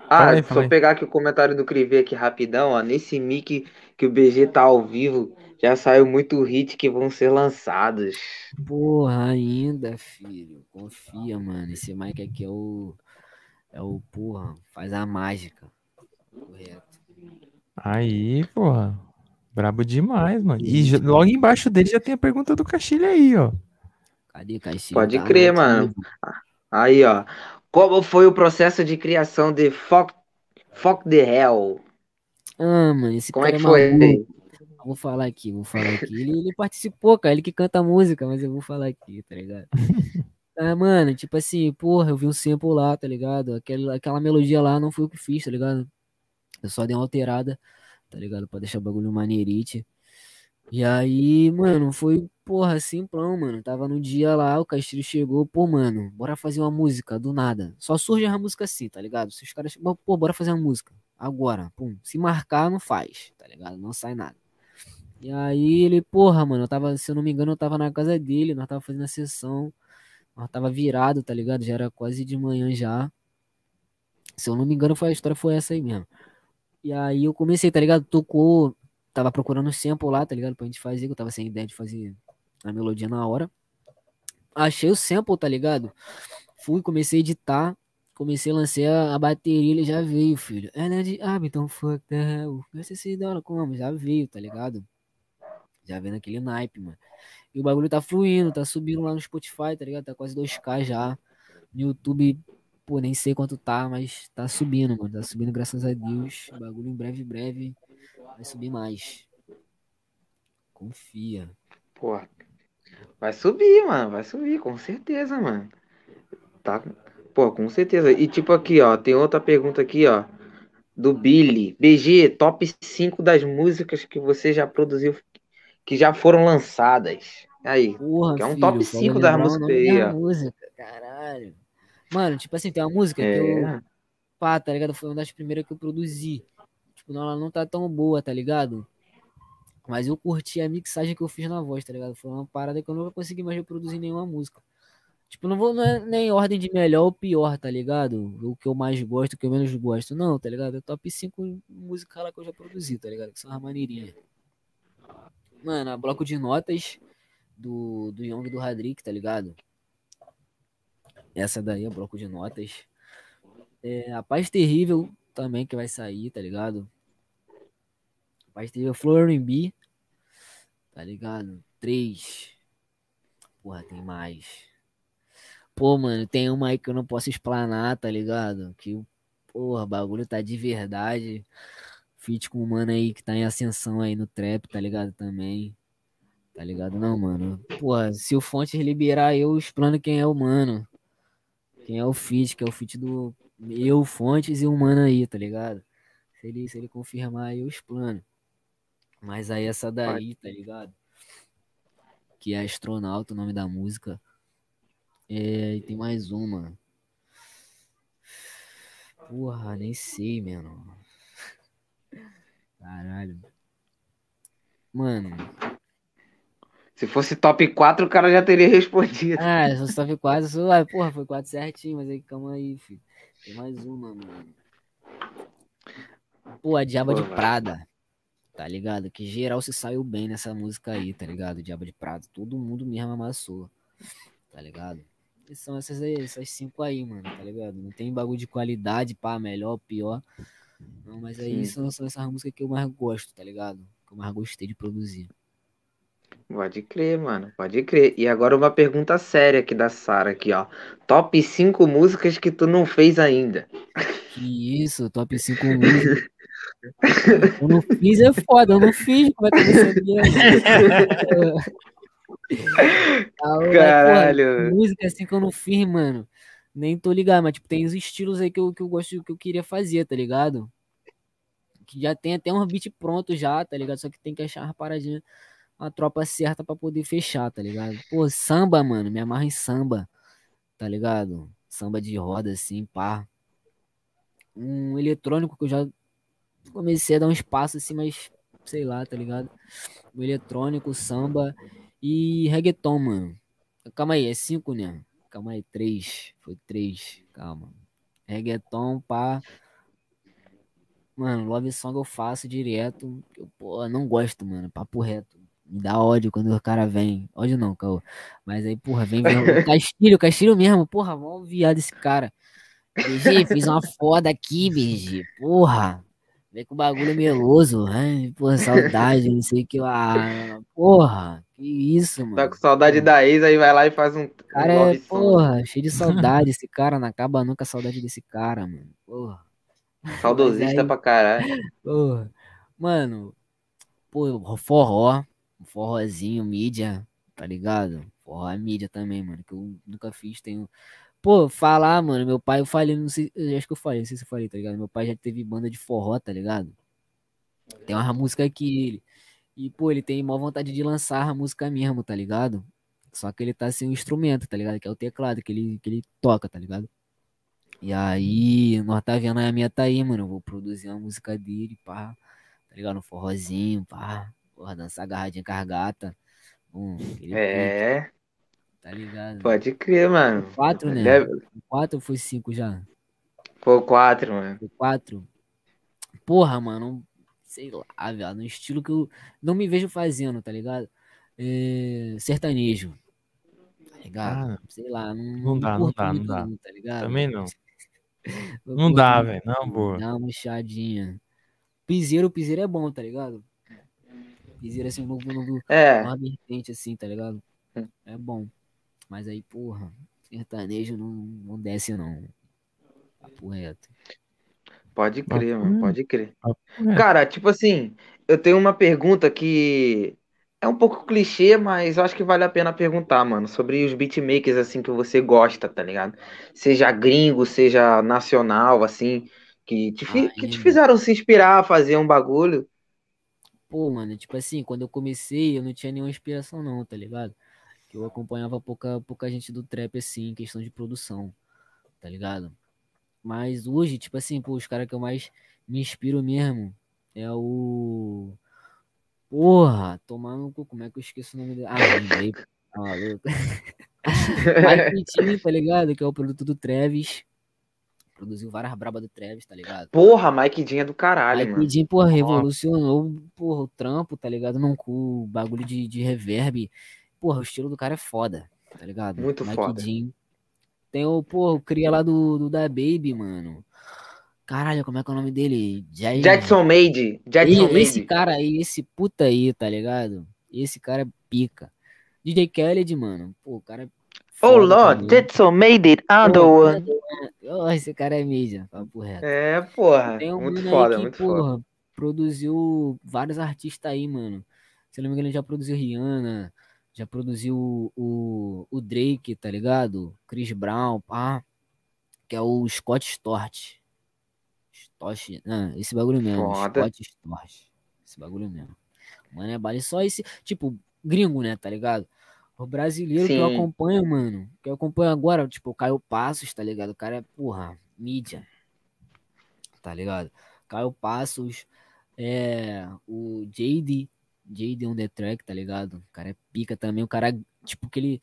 ah, Fala aí, só fala aí. pegar aqui o comentário do Crive aqui rapidão, ó. Nesse mic que o BG tá ao vivo, já saiu muito hit que vão ser lançados. Porra, ainda, filho. Confia, mano. Esse Mike aqui é o. É o, porra, faz a mágica. Correto. Aí, porra. Brabo demais, mano. E logo embaixo dele já tem a pergunta do Caxilha aí, ó. Cadê, Caixinha? Pode Tá crer, no mano. Aí, ó. Como foi o processo de criação de Fuck, Fuck the Hell? Ah, mano, esse Como é cara que é foi? maluco. Vou falar aqui, vou falar aqui. Ele, ele participou, cara, ele que canta música, mas eu vou falar aqui, tá ligado? Ah, mano, tipo assim, porra, eu vi um sample lá, tá ligado? Aquela, aquela melodia lá não foi o que fiz, tá ligado? Eu só dei uma alterada, tá ligado? Pra deixar o bagulho maneirite. E aí, mano, foi, porra, simplão, mano. Tava no dia lá, o Castilho chegou, pô, mano, bora fazer uma música, do nada. Só surge a música assim, tá ligado? Se os caras, pô, bora fazer uma música. agora. Pum. Se marcar, não faz, tá ligado? Não sai nada. E aí ele, porra, mano, eu tava, se eu não me engano, eu tava na casa dele, nós tava fazendo a sessão. Nós tava virado, tá ligado? Já era quase de manhã já. Se eu não me engano, foi a história foi essa aí mesmo. E aí eu comecei, tá ligado? Tocou, tava procurando sample lá, tá ligado? Pra gente fazer, eu tava sem ideia de fazer a melodia na hora. Achei o sample, tá ligado? Fui, comecei a editar, comecei a lançar a, a bateria, ele já veio, filho. É de ah, então fuck the hell. Não sei se da hora como, já veio, tá ligado? Já vendo aquele naipe, mano. E o bagulho tá fluindo, tá subindo lá no Spotify, tá ligado? Tá quase 2k já. No YouTube, pô, nem sei quanto tá, mas tá subindo, mano. Tá subindo, graças a Deus. O bagulho em breve, breve vai subir mais. Confia. Pô, vai subir, mano. Vai subir, com certeza, mano. Tá. Pô, com certeza. E tipo aqui, ó, tem outra pergunta aqui, ó. Do Billy. BG, top 5 das músicas que você já produziu que já foram lançadas. Aí, Porra, que é um filho, top só 5 vou das músicas aí, da ó. música, caralho. Mano, tipo assim, tem uma música que eu, É, pá, tá ligado? Foi uma das primeiras que eu produzi. Tipo, não, ela não tá tão boa, tá ligado? Mas eu curti a mixagem que eu fiz na voz, tá ligado? Foi uma parada que eu nunca consegui mais reproduzir nenhuma música. Tipo, não vou não é nem ordem de melhor ou pior, tá ligado? O que eu mais gosto, o que eu menos gosto. Não, tá ligado? É top 5 músicas lá que eu já produzi, tá ligado? Que são as maneirinhas. Mano, a bloco de notas do, do Young e do Radrick, tá ligado? Essa daí é bloco de notas. É, a Paz Terrível também que vai sair, tá ligado? Paz Terrível Flor B, tá ligado? Três. Porra, tem mais. Pô, mano, tem uma aí que eu não posso explanar, tá ligado? Que, porra, bagulho tá de verdade. Feat com um mano aí que tá em ascensão aí no trap, tá ligado? Também. Tá ligado? Não, mano. Porra, se o Fontes liberar, eu explano quem é o mano. Quem é o feat, que é o feat do eu, Fontes e o mano aí, tá ligado? Se ele, se ele confirmar, eu explano. Mas aí essa daí, tá ligado? Que é Astronauta, o nome da música. É, e tem mais uma. Porra, nem sei, mano. Caralho. Mano. Se fosse top 4, o cara já teria respondido. Ah, eu só vi quase. Só, ah, porra, foi quase certinho, mas aí calma aí, filho. Tem mais uma, mano. Pô, a Diaba Pô, de vai. Prada. Tá ligado? Que geral se saiu bem nessa música aí, tá ligado? Diaba de Prada. Todo mundo mesmo amassou. Tá ligado? E são essas aí, essas cinco aí, mano, tá ligado? Não tem bagulho de qualidade, pá, melhor, pior. Não, mas aí são, são essas músicas que eu mais gosto, tá ligado? Que eu mais gostei de produzir. Pode crer, mano. Pode crer. E agora uma pergunta séria aqui da Sara aqui, ó. Top 5 músicas que tu não fez ainda. Que isso, top 5 músicas. Eu não fiz é foda, eu não fiz, como é que porra, Caralho. música assim que eu não fiz, mano. Nem tô ligado, mas tipo, tem os estilos aí que eu, que eu gosto, que eu queria fazer, tá ligado? Que já tem até um beat pronto já, tá ligado? Só que tem que achar uma paradinha, uma tropa certa pra poder fechar, tá ligado? Pô, samba, mano, me amarra em samba, tá ligado? Samba de roda, assim, pá. Um eletrônico que eu já comecei a dar um espaço assim, mas sei lá, tá ligado? O eletrônico, samba e reggaeton, mano. Calma aí, é cinco, né? Calma aí, três. Foi três, calma. Reggaeton, pá. Mano, love song eu faço direto. Eu, pô, não gosto, mano. Papo reto. Me dá ódio quando o cara vem. Ódio não, caô. Mas aí, porra, vem, vem. Castilho, Castilho mesmo. Porra, mó viado esse cara. BG, fiz uma foda aqui, BG. Porra. Vem com o bagulho meloso. Ai, porra, saudade, não sei o que lá. Porra, que isso, mano. Tá com saudade da ex, aí vai lá e faz um, um cara é, love song. porra, cheio de saudade esse cara. Não acaba nunca a saudade desse cara, mano. Porra. Saudosista aí- pra caralho. Porra. Mano, pô, forró, forrozinho, mídia, tá ligado? Forró é mídia também, mano, que eu nunca fiz, tenho... Pô, falar, mano, meu pai, eu falei, não sei, eu acho que eu falei, não sei se eu falei, tá ligado? Meu pai já teve banda de forró, tá ligado? Tem uma música que ele... E, pô, ele tem maior vontade de lançar a música mesmo, tá ligado? Só que ele tá sem o instrumento, tá ligado? Que é o teclado que ele, que ele toca, tá ligado? E aí, nós tá vendo a minha tá aí, mano. Eu vou produzir uma música dele, pá. Tá ligado? Um forrozinho, pá. Porra, dançar agarradinha com as gata. Hum, é. Tá ligado? Pode crer, mano. Quatro, né? Deve... Quatro ou foi cinco já? Foi quatro, mano. Foi quatro. Porra, mano. Sei lá, velho. No estilo que eu não me vejo fazendo, tá ligado? É... Sertanejo. Tá ligado? Ah, sei lá. Não, não dá, não dá, não dá. Tá ligado? Também não. Não dá, velho. Não, boa. Dá uma murchadinha. Piseiro, piseiro é bom, tá ligado? Piseiro assim, um novo, novo é. uma vertente assim, tá ligado? Hum. É bom. Mas aí, porra, sertanejo não, não desce não. Papo reto. Pode crer, mano, pode crer. Cara, tipo assim, eu tenho uma pergunta que é um pouco clichê, mas eu acho que vale a pena perguntar, mano, sobre os beatmakers, assim, que você gosta, tá ligado? Seja gringo, seja nacional, assim, que te, fi- que te fizeram se inspirar a fazer um bagulho. Pô, mano, tipo assim, quando eu comecei, eu não tinha nenhuma inspiração não, tá ligado? Que eu acompanhava pouca, pouca gente do trap, assim, em questão de produção, tá ligado? Mas hoje, tipo assim, pô, os caras que eu mais me inspiro mesmo é o Porra, tomando cu, como é que eu esqueço o nome dele? Ah, lembrei, tá maluco. Mike tá ligado? Que é o produto do Travis. Produziu várias brabas do Travis, tá ligado? Porra, Mike Dean é do caralho, Mike mano. Mike Dean, porra, revolucionou porra, o trampo, tá ligado? Não cu, bagulho de, de reverb. Porra, o estilo do cara é foda, tá ligado? Muito Mike foda. Dean. Tem o, porra, o cria lá do, do Da Baby, mano. Caralho, como é que é o nome dele? Jay... Jetson Made. Jetson e, esse cara aí, esse puta aí, tá ligado? Esse cara é pica. DJ Khaled, mano. Pô, o cara é Oh Lord, Jetson made it one. Oh, esse cara é mídia, papo reto. É, porra. Tem um muito foda, que, muito porra, foda. produziu vários artistas aí, mano. Se não me engano, ele já produziu Rihanna, já produziu o, o Drake, tá ligado? Chris Brown, pá. Que é o Scott Storch. Storch, ah, esse bagulho mesmo. Foda. Scott Storch. Esse bagulho mesmo. Mano, é bale só esse, tipo, gringo, né, tá ligado? O brasileiro que eu Sim. acompanho, mano, que eu acompanho agora, tipo, o Caio Passos, tá ligado? O cara é, porra, mídia. Tá ligado? Caio Passos, é, o JD, JD on the track, tá ligado? O cara é pica também, o cara, tipo, que ele,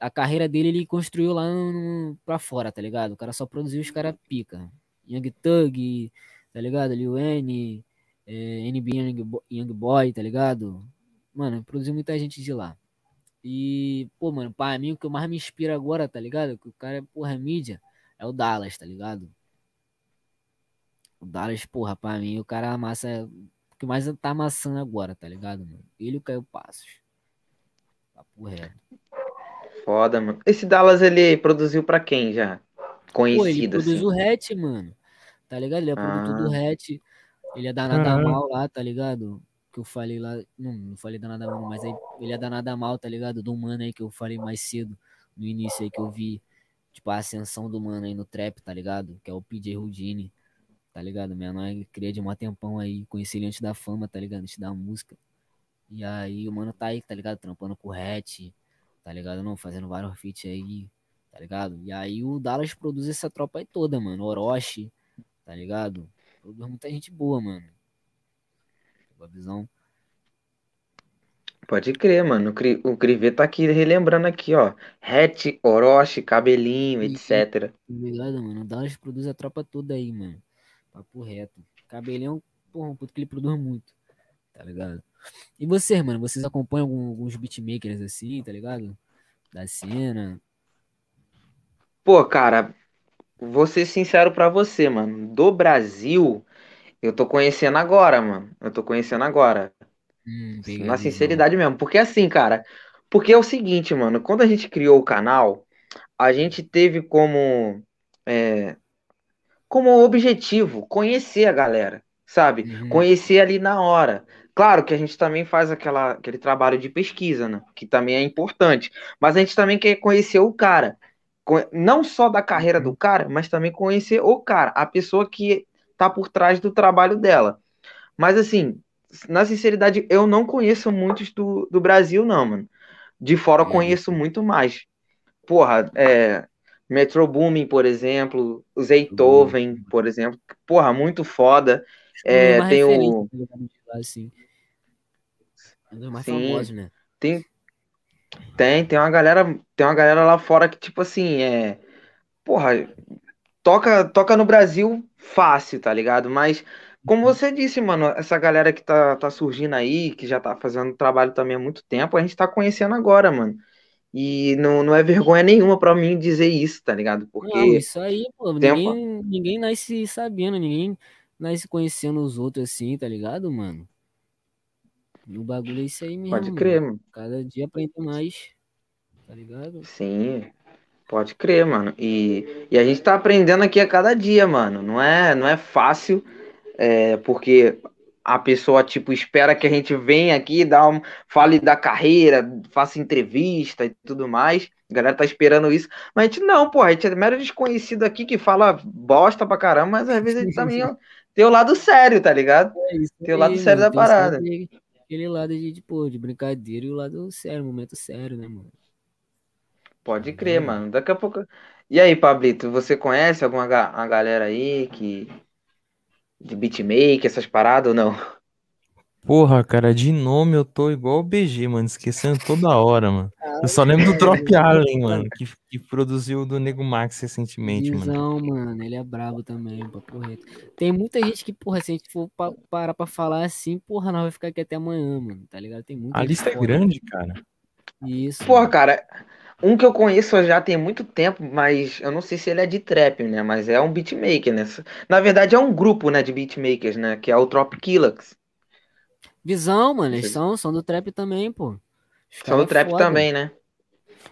a carreira dele ele construiu lá no, pra fora, tá ligado? O cara só produziu os caras pica. Young Thug, tá ligado? Lil N, é, NB Young, Bo- Young Boy, tá ligado? Mano, produziu muita gente de lá. E, pô, mano, pra mim o que mais me inspira agora, tá ligado? Que o cara é, porra, é mídia, é o Dallas, tá ligado? O Dallas, porra, pra mim o cara amassa. O que mais tá amassando agora, tá ligado, mano? Ele e o Caio Passos. Papo reto. Foda, mano. Esse Dallas ele produziu pra quem já? Pô, ele Conhecido, produz assim. o Hatch, mano. Tá ligado? Ele é produtor do Ah. Hatch. Ele é da Nada. Mal lá, tá ligado? Que eu falei lá. Não, não falei da Nada Mal, não, mas aí ele é da Nada Mal, tá ligado? Do mano aí que eu falei mais cedo. No início aí que eu vi. Tipo, a ascensão do mano aí no trap, tá ligado? Que é o PJ Houdini. Tá ligado? Minha mãe cria de um tempão aí. Conheci ele antes da fama, tá ligado? Antes da música. E aí o mano tá aí, tá ligado? Trampando com o Hatch. Tá ligado? Não, fazendo vários feats aí tá ligado? E aí o Dallas produz essa tropa aí toda, mano. Orochi, tá ligado? Produz muita gente boa, mano. Pegou a visão? Pode crer, mano. O Cri- O Crivê tá aqui relembrando aqui, ó. Hatch, Orochi, cabelinho, etc. Tá ligado, mano? O Dallas produz a tropa toda aí, mano. Papo reto. Cabelhão, porra, um puto que ele produz muito, tá ligado? E vocês, mano? Vocês acompanham algum- alguns beatmakers assim, tá ligado? Da cena. Pô, cara, vou ser sincero pra você, mano. Do Brasil, eu tô conhecendo agora, mano. Eu tô conhecendo agora. Hum, Na sinceridade mesmo. Porque assim, cara. Porque é o seguinte, mano. Quando a gente criou o canal, a gente teve como. é, como objetivo conhecer a galera, sabe? Uhum. Conhecer ali na hora. Claro que a gente também faz aquela, aquele trabalho de pesquisa, né? Que também é importante. Mas a gente também quer conhecer o cara. Não só da carreira do cara, mas também conhecer o cara, a pessoa que tá por trás do trabalho dela. Mas assim, na sinceridade, eu não conheço muitos do, do Brasil, não, mano. De fora eu Uhum. conheço muito mais. Porra, é, Metro Boomin, por exemplo, o Zaytoven, por exemplo. Porra, muito foda. É, tem o. Assim. Dos mais Sim, famosos, né? Tem, tem, tem uma galera, tem uma galera lá fora que, tipo assim, é. Porra, toca, toca no Brasil fácil, tá ligado? Mas, como uhum. você disse, mano, essa galera que tá, tá surgindo aí, que já tá fazendo trabalho também há muito tempo, a gente tá conhecendo agora, mano. E não, não é vergonha nenhuma para mim dizer isso, tá ligado? Porque. Não, isso aí, pô, ninguém, ninguém nasce sabendo, ninguém nasce conhecendo os outros assim, tá ligado, mano? E o bagulho é isso aí mesmo. Pode crer, mano. Cada dia aprende mais, tá ligado? Sim, pode crer, mano. E, e a gente tá aprendendo aqui a cada dia, mano. Não é, não é fácil, é, porque a pessoa, tipo, espera que a gente venha aqui, dá um, fale da carreira, faça entrevista e tudo mais. A galera tá esperando isso. Mas a gente não, pô, a gente é mero desconhecido aqui que fala bosta pra caramba, mas às vezes a gente também tem o lado sério, tá ligado? É isso tem o lado sério da parada. Aquele lado de, tipo, de brincadeira e o lado sério, momento sério, né, mano? Pode crer, mano. Daqui a pouco. E aí, Pablito, você conhece alguma ga galera aí que de beatmaker, essas paradas ou não? Porra, cara, de nome eu tô igual o BG, mano, esquecendo toda hora, mano. Eu só lembro do Drop Allen, mano, que, que produziu do Nego Max recentemente, Visão, mano. mano, ele é brabo também, papo reto. Tem muita gente que, porra, se a gente for pa parar pra falar assim, porra, nós vai ficar aqui até amanhã, mano, tá ligado? Tem muita A lista é grande, cara. Isso. Porra, mano. cara, um que eu conheço já tem muito tempo, mas eu não sei se ele é de trap, né? Mas é um beatmaker, né? Na verdade é um grupo, né, de beatmakers, né? Que é o Trop Killers. Visão, mano, eles são, são do trap também, pô. Os são do trap foda. também, né?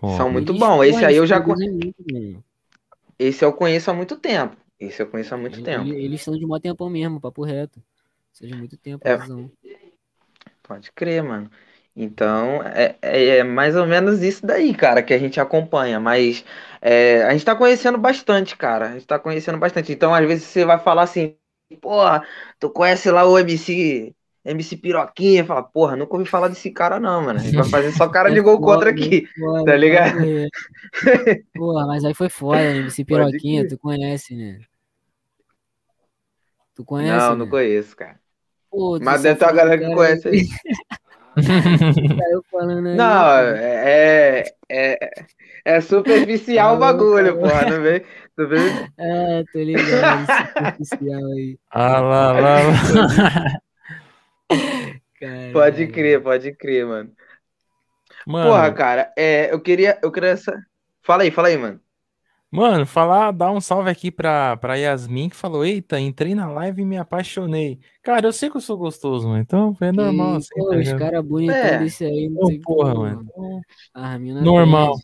Foda. São muito bons. Esse aí eu já conheço. Esse eu conheço há muito tempo. Esse eu conheço há muito eles, tempo. Eles são de um tempo mesmo, papo reto. Seja muito tempo, é... visão. Pode crer, mano. Então, é, é, é, mais ou menos isso daí, cara, que a gente acompanha. Mas é, a gente tá conhecendo bastante, cara. A gente tá conhecendo bastante. Então, às vezes você vai falar assim, porra, tu conhece lá o MC, MC Piroquinha? Fala, porra, nunca ouvi falar desse cara, não, mano. A gente vai fazer só cara de gol contra aqui, foda, tá ligado? Porra, mas aí foi foda, MC Piroquinha, tu conhece, né? Tu conhece? Não, né? não conheço, cara. Pô, mas deve ter uma galera que conhece aí. Saiu falando aí. Não, é, é, é superficial o bagulho, porra, não vem? Tu vê? É, tô ligado, superficial aí. Ah lá, lá, lá. Pode crer, pode crer, mano. mano. Porra, cara, é, eu queria, eu queria essa... Fala aí, fala aí, mano. Mano, falar, dar um salve aqui pra, pra Yasmin que falou: Eita, entrei na live e me apaixonei. Cara, eu sei que eu sou gostoso, mano, então é normal. E, assim, pô, tá os caras bonitos é. desse aí, não sei porra, mano. A mina normal.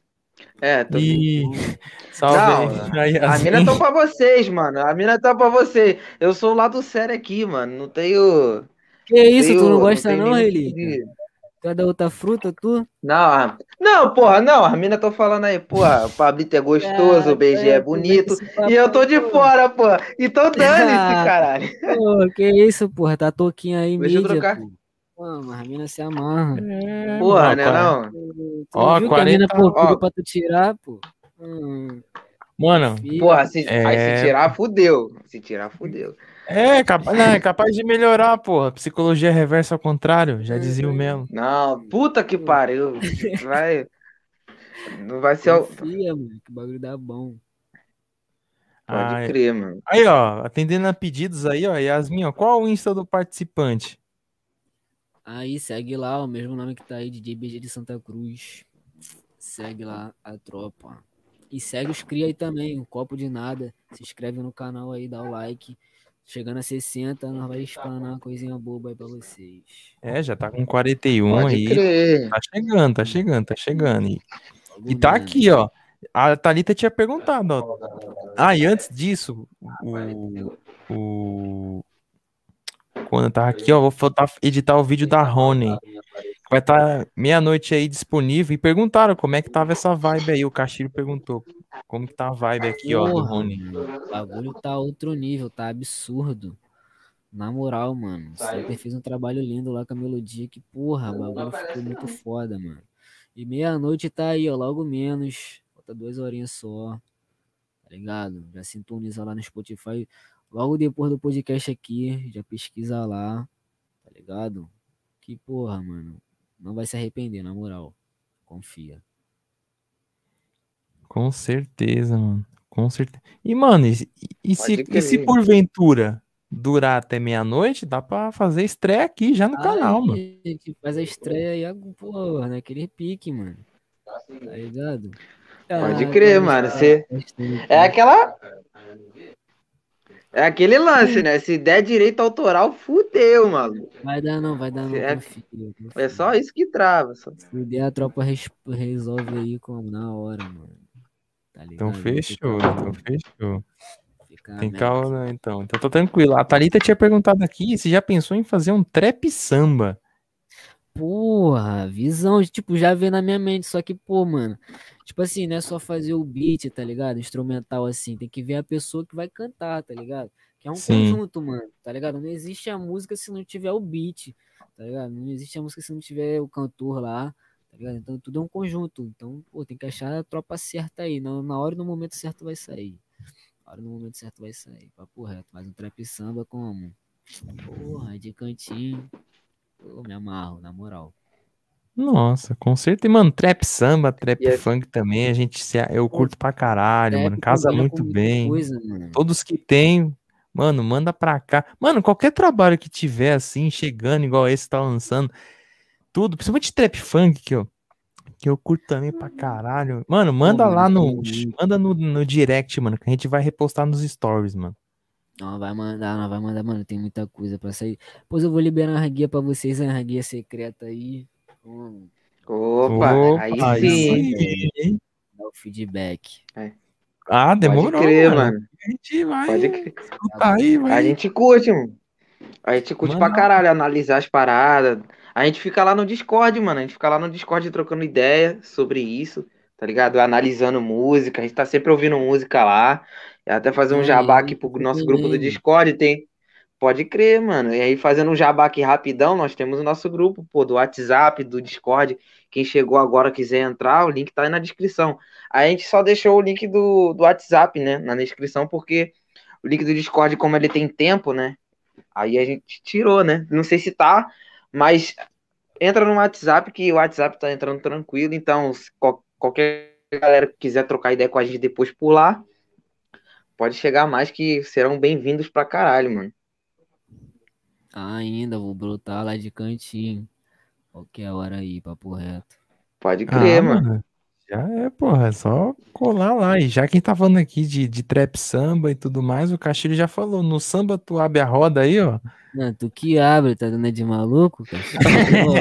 É, tô e... Salve não, aí, A mina tá pra vocês, mano. A mina tá pra vocês. Eu sou o lado sério aqui, mano. Não tenho. Que isso, tenho, tu não gosta não, não Relíquia? Tu é da outra fruta, tu? Não, não, porra, não. A mina tô falando aí, porra, o Pablito é gostoso, o BG é, é bonito. E eu tô de fora, porra. Então dane-se, caralho. Pô, que isso, porra. Tá toquinha aí, Deixa mídia, eu trocar. Pô, mas a mina se amarra. É, porra, né, não? Tu ó, viu 40... que a mina pô, pra tu tirar, pô? Hum. Mano, porra, se, é... aí se tirar, fudeu. Se tirar, fudeu. É, capaz, não, é capaz de melhorar, porra. Psicologia reversa ao contrário, já dizia o Melo. Não, puta que pariu. Vai. Não vai ser. Confia, mano, que o bagulho dá bom. Pode Ai. crer, mano. Aí, ó, atendendo a pedidos aí, ó, Yasmin, ó, qual o Insta do participante? Aí, segue lá, o mesmo nome que tá aí, DJ BG de Santa Cruz. Segue lá a tropa. E segue os cria aí também, um copo de nada. Se inscreve no canal aí, dá o like. Chegando a 60, nós vamos explanar uma coisinha boba aí pra vocês. É, já tá com 41 Pode aí. Crer. Tá chegando, tá chegando, tá chegando. E, e tá aqui, ó. A Thalita tinha perguntado, ó. Ah, e antes disso, o. o quando eu tava aqui, ó, vou editar o vídeo da Rony. Vai estar tá meia-noite aí disponível. E perguntaram como é que tava essa vibe aí. O Castilho perguntou como que tá a vibe aqui, Porra, ó, do Rony. O bagulho tá outro nível, tá absurdo. Na moral, mano. Sempre fez um trabalho lindo lá com a melodia. Que porra, o bagulho ficou muito foda, mano. E meia-noite tá aí, ó, logo menos. Falta duas horinhas só. ligado? Já sintoniza lá no Spotify. Logo depois do podcast aqui, já pesquisa lá, tá ligado? Que porra, mano. Não vai se arrepender, na moral. Confia. Com certeza, mano. Com certeza. E, mano, e, e se, e se porventura durar até meia-noite, dá pra fazer estreia aqui já no canal, mano. Que faz a estreia aí, porra, naquele pique, mano. Tá ligado? Pode Ah, crer, quando mano, os cê- caras postam É aqui. aquela. É aquele lance, né? Se der direito autoral, fudeu, mano. Vai dar não, vai dar não, É- confia, confia. É só isso que trava. Só. Se der, a tropa res- resolve aí como na hora, mano. Tá? Então fechou, então fechou. fica Tem calma, né, então. Então tô tranquilo. A Thalita tinha perguntado aqui se já pensou em fazer um trap samba. Porra, visão, tipo, já veio na minha mente, só que, pô, mano, tipo assim, não é só fazer o beat, tá ligado? Instrumental assim, tem que ver a pessoa que vai cantar, tá ligado? Que é um Sim. conjunto, mano, tá ligado? Não existe a música se não tiver o beat, tá ligado? Não existe a música se não tiver o cantor lá, tá ligado? Então tudo é um conjunto. Então, pô, tem que achar a tropa certa aí. Na, na hora e no momento certo vai sair. Na hora e no momento certo vai sair. Papo reto. Mas um trap samba como? Porra, de cantinho. Pô, me amarro, na moral. Nossa, com certeza. Mano, trap samba, trap é- funk também, a gente se, eu curto pra caralho, Trap mano. Casa muito bem. Coisa. Todos que tem, mano, manda pra cá. Mano, qualquer trabalho que tiver assim, chegando igual esse tá lançando, tudo, principalmente trap funk que eu, que eu curto também pra caralho. Mano, manda mano, lá no, entendi. manda no, no direct, mano, que a gente vai repostar nos stories, mano. Não, vai mandar, não vai mandar, mano. Tem muita coisa pra sair. Depois eu vou liberar uma guia pra vocês, uma guia secreta aí. Hum, Opa, aí Opa, sim. hein? dar o feedback. Ah, demorou, Pode crer, mano. mano. A gente vai Pode crer. escutar aí, vai. A gente curte, mano. A gente curte Manda- pra caralho analisar as paradas. A gente fica lá no Discord, mano. A gente fica lá no Discord trocando ideia sobre isso, tá ligado? Analisando música. A gente tá sempre ouvindo música lá. E até fazer um jabá eu aqui pro nosso grupo do mano. Discord. Tem. Pode crer, mano. E aí, fazendo um jabá aqui rapidão, nós temos o nosso grupo, pô, do WhatsApp, do Discord. Quem chegou agora quiser entrar, o link tá aí na descrição. A gente só deixou o link do, do WhatsApp, né, na descrição, porque o link do Discord, como ele tem tempo, né? Aí a gente tirou, né? Não sei se tá, mas entra no WhatsApp, que o WhatsApp tá entrando tranquilo. Então, qualquer galera que quiser trocar ideia com a gente depois por lá, pode chegar mais que serão bem-vindos pra caralho, mano. Ainda, vou brotar lá de cantinho. Qualquer hora aí, papo reto. Pode crer, Ah, mano. Já é, porra, é só colar lá. E já quem tá falando aqui de, de trap samba e tudo mais, o Castilho já falou. No samba tu abre a roda aí, ó. Não, tu que abre, tá dando de maluco, cara? Pô,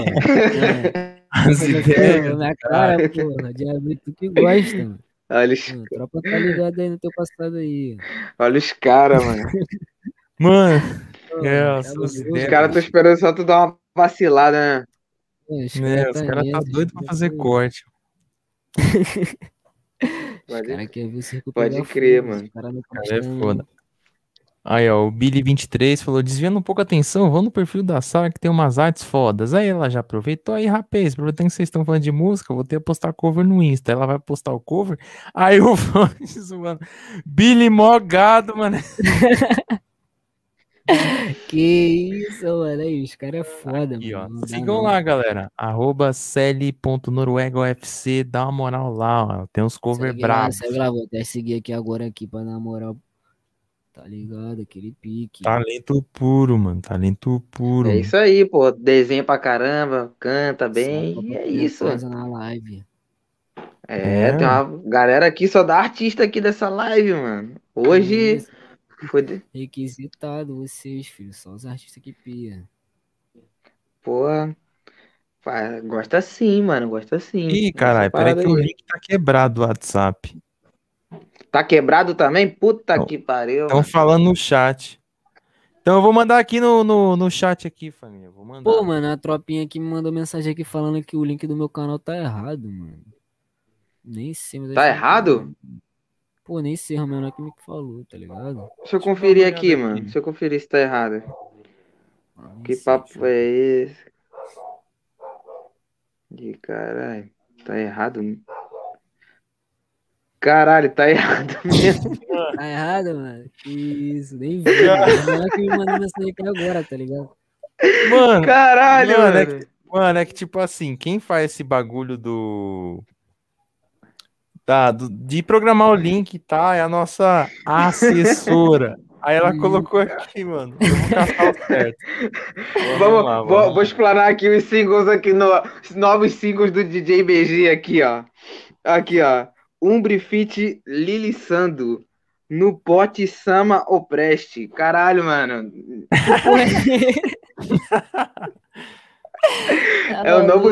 é, As ideias. na cara, porra, de abrir tu que gosta, mano. Olha os, Pô, tropa tá ligado aí no teu passado aí. olha os caras, mano. Mano, É, tá ideias, Os caras estão esperando só tu dar uma vacilada, né? Pô, Os né, caras os caras tá nessa, doido pra fazer corte. Os Pode- Pode crer, os mano. caras não Cara, é foda. Aí, ó, o Billy23 falou: desviando um pouco a atenção, vão no perfil da Sara que tem umas artes fodas. Aí ela já aproveitou. Aí, rapaz, aproveitando que vocês estão falando de música, eu vou ter que postar cover no Insta. Ela vai postar o cover. Aí o Vance zoando. Billy Mogado, mano. Que isso, mano. Aí, os caras é foda, Aqui, ó. mano. dá Sigam não. lá, galera. Arroba celi.noruegaufc. Dá uma moral lá, ó. Tem uns cover Segue lá, bravos. segue lá, vou até seguir aqui agora aqui pra dar moral. Tá ligado? Aquele pique. Talento puro, mano. Talento puro. É mano. isso aí, pô. Desenha pra caramba, canta bem. E é isso, mano. coisa na live. É, É. tem uma galera aqui só dá artista aqui dessa live, mano. Hoje Isso, foi. de- Requisitado vocês, filho. Só os artistas que pia. Porra. Pá, Gosta sim, mano. Gosta sim. Ih, caralho, peraí que o link tá quebrado do WhatsApp. Tá quebrado também? Puta Não. que pariu. Estão falando no chat. Então eu vou mandar aqui no, no, no chat aqui, família. Vou mandar. Pô, mano, a tropinha aqui me mandou mensagem aqui falando que o link do meu canal tá errado, mano. Nem sei, mas Tá que- errado? Pô, nem sei, o menor que me falou, tá ligado? Deixa eu Deixa eu conferir aqui, aqui. mano. Deixa eu conferir se tá errado. Ah, Que sei, papo filho. é esse? De caralho. Tá errado. Caralho, tá errado mesmo. Tá errado, mano? Que isso, nem vi. mano. Olha que me mandou mensagem aqui agora, tá ligado? Mano, Caralho, Mano, é mano. mano, é que tipo assim, quem faz esse bagulho do. Tá, do- de programar o link, tá? É a nossa assessora. Aí ela Hum. colocou aqui, mano. Eu vou caçar o certo. Vamos, lá, vou, vamos vou explanar aqui os singles aqui, no, os novos singles do DJ BG aqui, ó. Aqui, ó. Umbre Fit Lili Sando. No pote Sama Opreste. Caralho, mano. É o novo,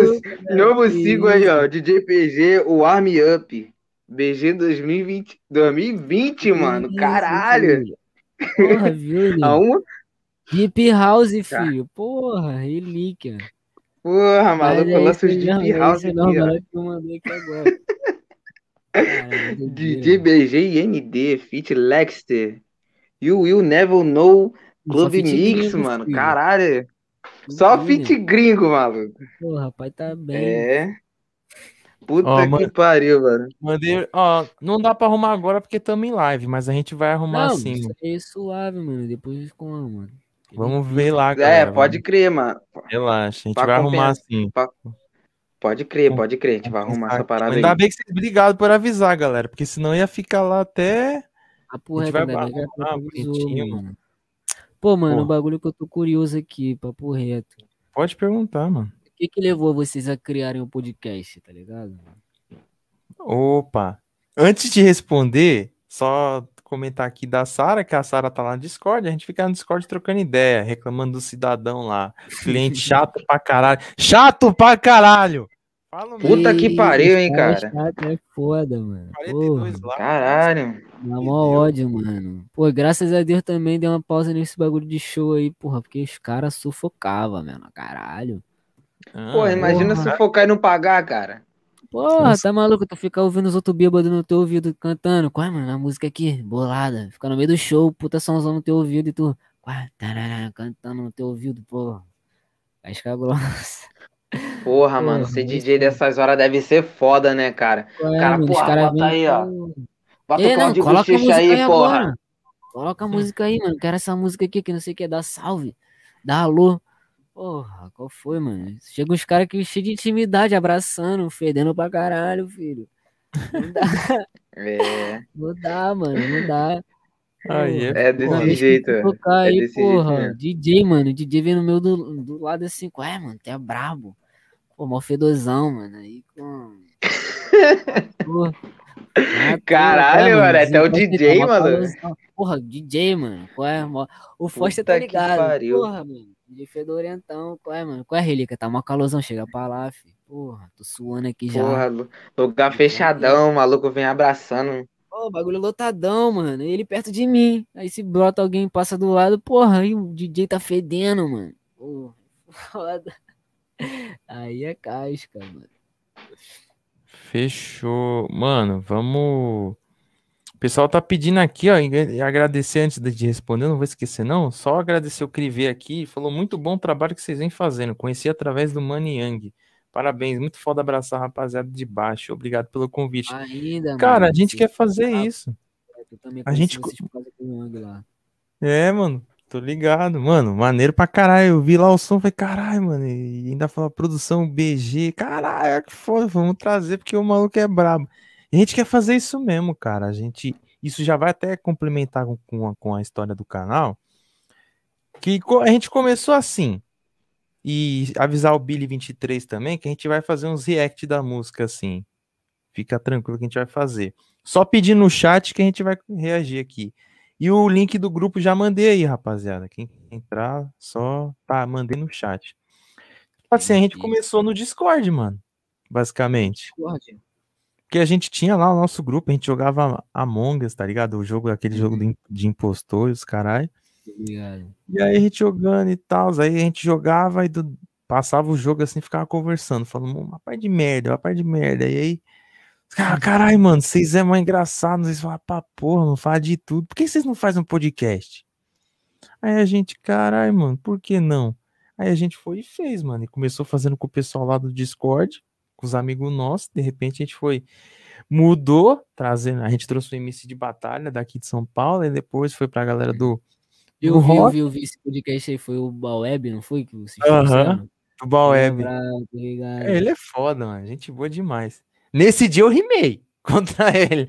novo single aí, ó. DJ PG, o Arm Up. BG 2020. 2020, mano. Caralho. Porra, viu, A uma. Deep House, filho. Porra, relíquia. Porra, maluco, é lança os isso Deep House isso aqui, ó. eu doideira. DJ BG e ND, Fit Lexter. You Will Never Know Club Mix, mano. filho. Caralho. Só fit gringo, maluco. Porra, rapaz, tá bem. É. Puta Ó, que mano. pariu, mano. Mandei. Ó, não dá pra arrumar agora porque estamos em live, mas a gente vai arrumar Não, assim. isso aí é suave, mano. Depois como, mano? Vamos ver lá, É, galera. pode crer, mano. Relaxa, a gente Pra vai arrumar assim. Pode crer, pode crer. A gente vai arrumar essa parada Ainda aí. bem que vocês obrigado por avisar, galera, porque senão ia ficar lá até. A porra A gente é vai ainda a Copa avisou, bonitinho, mano. Pô, mano, o bagulho que eu tô curioso aqui, papo reto. Pode perguntar, mano. O que que levou vocês a criarem o podcast, tá ligado? Opa! Antes de responder, só comentar aqui da Sara, que a Sara tá lá no Discord, a gente fica no Discord trocando ideia, reclamando do cidadão lá. Cliente chato pra caralho. Chato pra caralho! Fala mesmo. Puta que pariu, hein, cara cara. chato É foda, mano. 42 Porra, lá. Caralho. dá mó ódio, mano. Pô, graças a Deus também deu uma pausa nesse bagulho de show aí, porra, porque os caras sufocavam, mano. Caralho. Ah, Pô, imagina porra. se focar e não pagar, cara. Porra, Nossa. tá maluco? Tu fica ouvindo os outros bêbados no teu ouvido cantando. Qual é, mano? A música aqui, bolada. Fica no meio do show, puta somzão no teu ouvido e tu. É? Tarará, cantando no teu ouvido, porra. Casca grossa. Porra, mano, ser isso DJ dessas horas deve ser foda, né, cara? Qual é, Cara, mano? Os porra, caras bota aí, ó. Bota Ei, o não, coloca a música aí, aí porra. agora. Coloca a música aí, mano. Quero essa música aqui que não sei o que, dá salve. Dá alô. Porra, qual foi, mano? Chega uns caras que cheios de intimidade, abraçando, fedendo pra caralho, filho. Não dá, É, não dá, mano, não dá. Aí é, é desse porra. jeito. tocar É aí, desse jeito porra, mesmo. DJ, mano, DJ veio no meu do, do lado assim, ué, mano, tu é brabo. Pô, mó fedozão, mano, aí com... Ah, tu, Caralho, mano, é até o DJ, tá mano. Porra, DJ, mano, qual é, mó... O Foster tá Puta que ligado, pariu. porra, mano, DJ fedorentão, qual é, mano, qual é, relíquia, tá mó calosão, chega pra lá, filho, porra, tô suando aqui já. Porra, lu- lugar fechadão, o maluco vem abraçando. Pô, bagulho lotadão, mano. E ele perto de mim. Aí se brota alguém passa do lado, porra, aí o DJ tá fedendo, mano. Pô, foda. Aí é casca, mano. Fechou. Mano, vamos. O pessoal tá pedindo aqui, ó, e agradecer antes de responder, não vou esquecer não, só agradecer o Criver aqui, falou muito bom trabalho que vocês vêm fazendo, conheci através do Money Yang. Parabéns, muito foda abraçar a rapaziada de baixo, obrigado pelo convite. Ainda, Cara, mano. a gente quer fazer Ah, isso. Eu também a gente-. É, mano, tô ligado. Mano, maneiro pra caralho. Eu vi lá o som, falei, caralho, mano. E ainda falou produção BG. Caralho, que foda, vamos trazer porque o maluco é brabo. A gente quer fazer isso mesmo, cara. A gente. Isso já vai até complementar com, com, a, com a história do canal. Que a gente começou assim. E avisar o Billy23 também que a gente vai fazer uns react da música assim. Fica tranquilo que a gente vai fazer. Só pedir no chat que a gente vai reagir aqui. E o link do grupo já mandei aí, rapaziada. Quem entrar, só tá, mandei no chat. Assim, a gente começou no Discord, mano. Basicamente. Discord. Porque a gente tinha lá o nosso grupo, a gente jogava Among Us, tá ligado? O jogo, aquele jogo de, de impostor e os caralho. E aí a gente jogando e tal, aí a gente jogava e do- passava o jogo assim, ficava conversando, falando, uma parte de merda, uma parte de merda. E aí, caras, caralho, mano, vocês é mais engraçado, vocês falam pra porra, não fala de tudo. Por que vocês não fazem um podcast? Aí a gente, caralho, mano, por que não? Aí a gente foi e fez, mano, e começou fazendo com o pessoal lá do Discord, com os amigos nossos, de repente a gente foi mudou, trazendo. A gente trouxe o MC de batalha daqui de São Paulo, e depois foi pra galera do. Eu do vi, eu vi, eu vi esse podcast aí, foi o Baweb, não foi? Que Aham. fizeram? do Baweb. É, ele é foda, mano. Gente boa demais. Nesse dia eu rimei contra ele.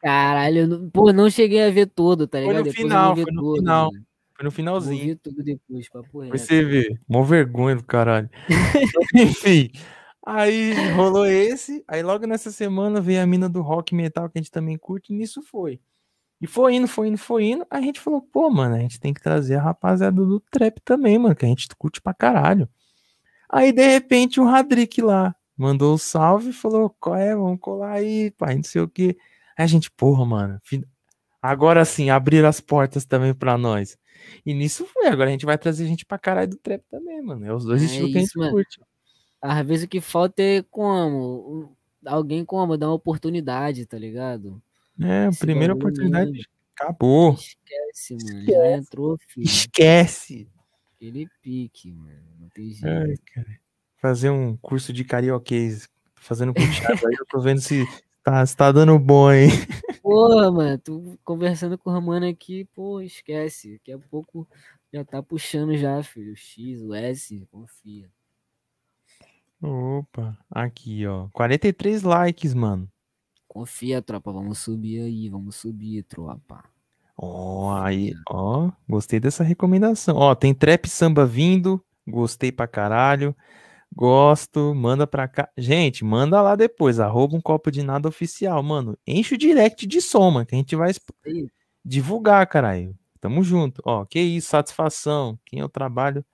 Caralho, eu não- pô, não cheguei a ver todo, tá Foi ligado? no Depois final, foi no todo, final. mano. Foi no finalzinho. tudo depois, papo reto. você ver. Mó vergonha do caralho. Enfim. Aí rolou esse. Aí logo nessa semana veio a mina do rock metal que a gente também curte. E nisso foi. E foi indo, foi indo, foi indo. A gente falou, pô, mano, a gente tem que trazer a rapaziada do trap também, mano, que a gente curte pra caralho. Aí, de repente, o Radrick lá mandou o salve e falou: qual é? Vamos colar aí, pai, não sei o quê. Aí a gente, porra, mano, agora sim, abrir as portas também pra nós. E nisso foi, agora a gente vai trazer gente pra caralho do trap também, mano. É os dois É estilos que a gente mano. curte. Às vezes o que falta é como? Alguém como? Dar uma oportunidade, tá ligado? É, Esse primeira bagulho oportunidade mesmo. acabou. Esquece, mano. Esquece. Já entrou, filho. Esquece. Aquele pique, mano. Não tem jeito. Ai, cara. Fazer um curso de carioquês. Tô Fazendo com o Thiago aí, eu tô vendo se tá, se tá dando bom, hein? Porra, mano, tu conversando com o mano aqui, pô, esquece. Daqui a pouco já tá puxando já, filho. O X, o S, confia. Opa, aqui, ó. 43 likes, mano. Confia, tropa. Vamos subir aí, vamos subir, tropa. Ó, aí, ó, gostei dessa recomendação. Ó, tem trap samba vindo, gostei pra caralho. Gosto, manda pra cá. Gente, manda lá depois, arroba um copo de nada oficial, mano. Enche o direct de soma, que a gente vai divulgar, caralho. Tamo junto. Ó, que isso, satisfação. Quem eu trabalho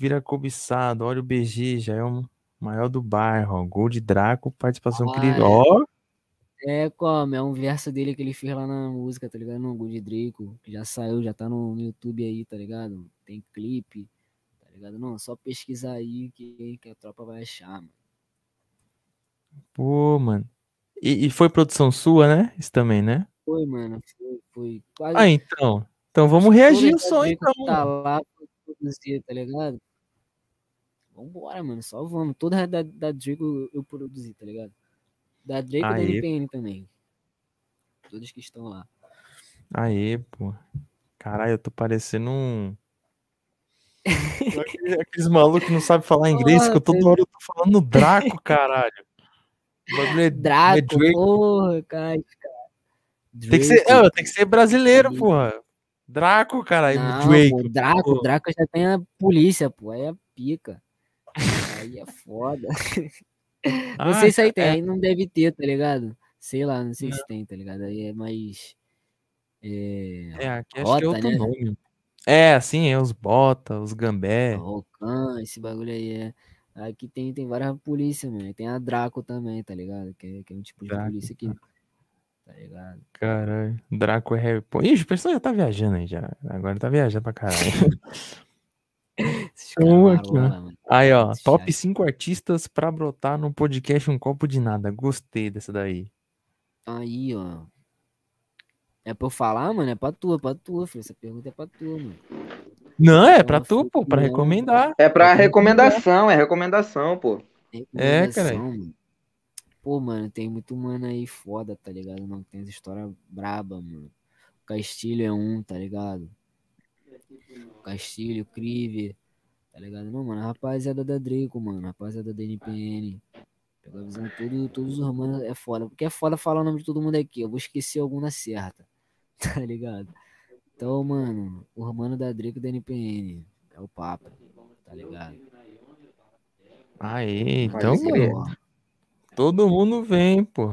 vira cobiçado. Olha o BG, já é o maior do bairro, ó. Gol de Draco, participação Ah, incrível. é. Ó, É como? É um verso dele que ele fez lá na música, tá ligado? No Good Draco, que já saiu, já tá no YouTube aí, tá ligado? Tem clipe, tá ligado? Não, só pesquisar aí que, que a tropa vai achar, mano. pô, mano. E, e foi produção sua, né? Isso também, né? Foi, mano, foi, foi quase Ah, então. Então vamos reagir as som, então. Tá lá produzir, tá ligado? Vambora, mano, só vamos. Toda da, da Draco eu, eu produzi, tá ligado? Da Draco e da Aê. NPN também. Todos que estão lá. Aê, pô. Caralho, eu tô parecendo um. Aqueles- Aqueles malucos que não sabem falar inglês, que eu toda hora eu tô falando Draco, caralho. É- é Draco, Drake. porra, cara. Tem que ser, é, tem que ser brasileiro, porra. Draco, caralho. Não, Drake. pô, Draco, pô. Draco já tem a polícia, pô. Aí é pica. Aí é foda. Não Ah, sei se aí tem, é. aí não deve ter, tá ligado? Sei lá, não sei Não. se tem, tá ligado? Aí é mais. É. É, aqui acho que é Rota, outro né? nome. É, assim, é os bota, os gambé. Rocan, esse bagulho aí é. Aqui tem, tem várias polícias, mano. Tem a Draco também, tá ligado? Que é, que é um tipo de Draco, polícia aqui. Tá ligado? Caralho. Draco é Harry Potter. Ih, o pessoal já tá viajando aí já. Agora tá viajando pra caralho. Aqui, ó. Aí, ó, Esse top chat. 5 artistas pra brotar no podcast Um Copo de Nada. Gostei dessa daí. Aí, ó. É pra eu falar, mano? É pra tu, é pra tu, filho. Essa pergunta é pra tu, mano. Não, é pra tu, pô, pra recomendar. É pra recomendação, é recomendação, pô. É, cara. Pô, mano, tem muito mano aí foda, tá ligado? Não tem essa história braba, mano. O Castilho é um, tá ligado? O Castilho, o Crive, tá ligado? Não, mano, a rapaziada da Draco, mano, a rapaziada da NPN. Pela visão, tudo, todos os romanos é foda. Porque é foda falar o nome de todo mundo aqui. Eu vou esquecer algum na certa, tá ligado? Então, mano, o romano da Draco e da NPN é o papo, tá ligado? Pode então, mano, todo mundo vem, pô.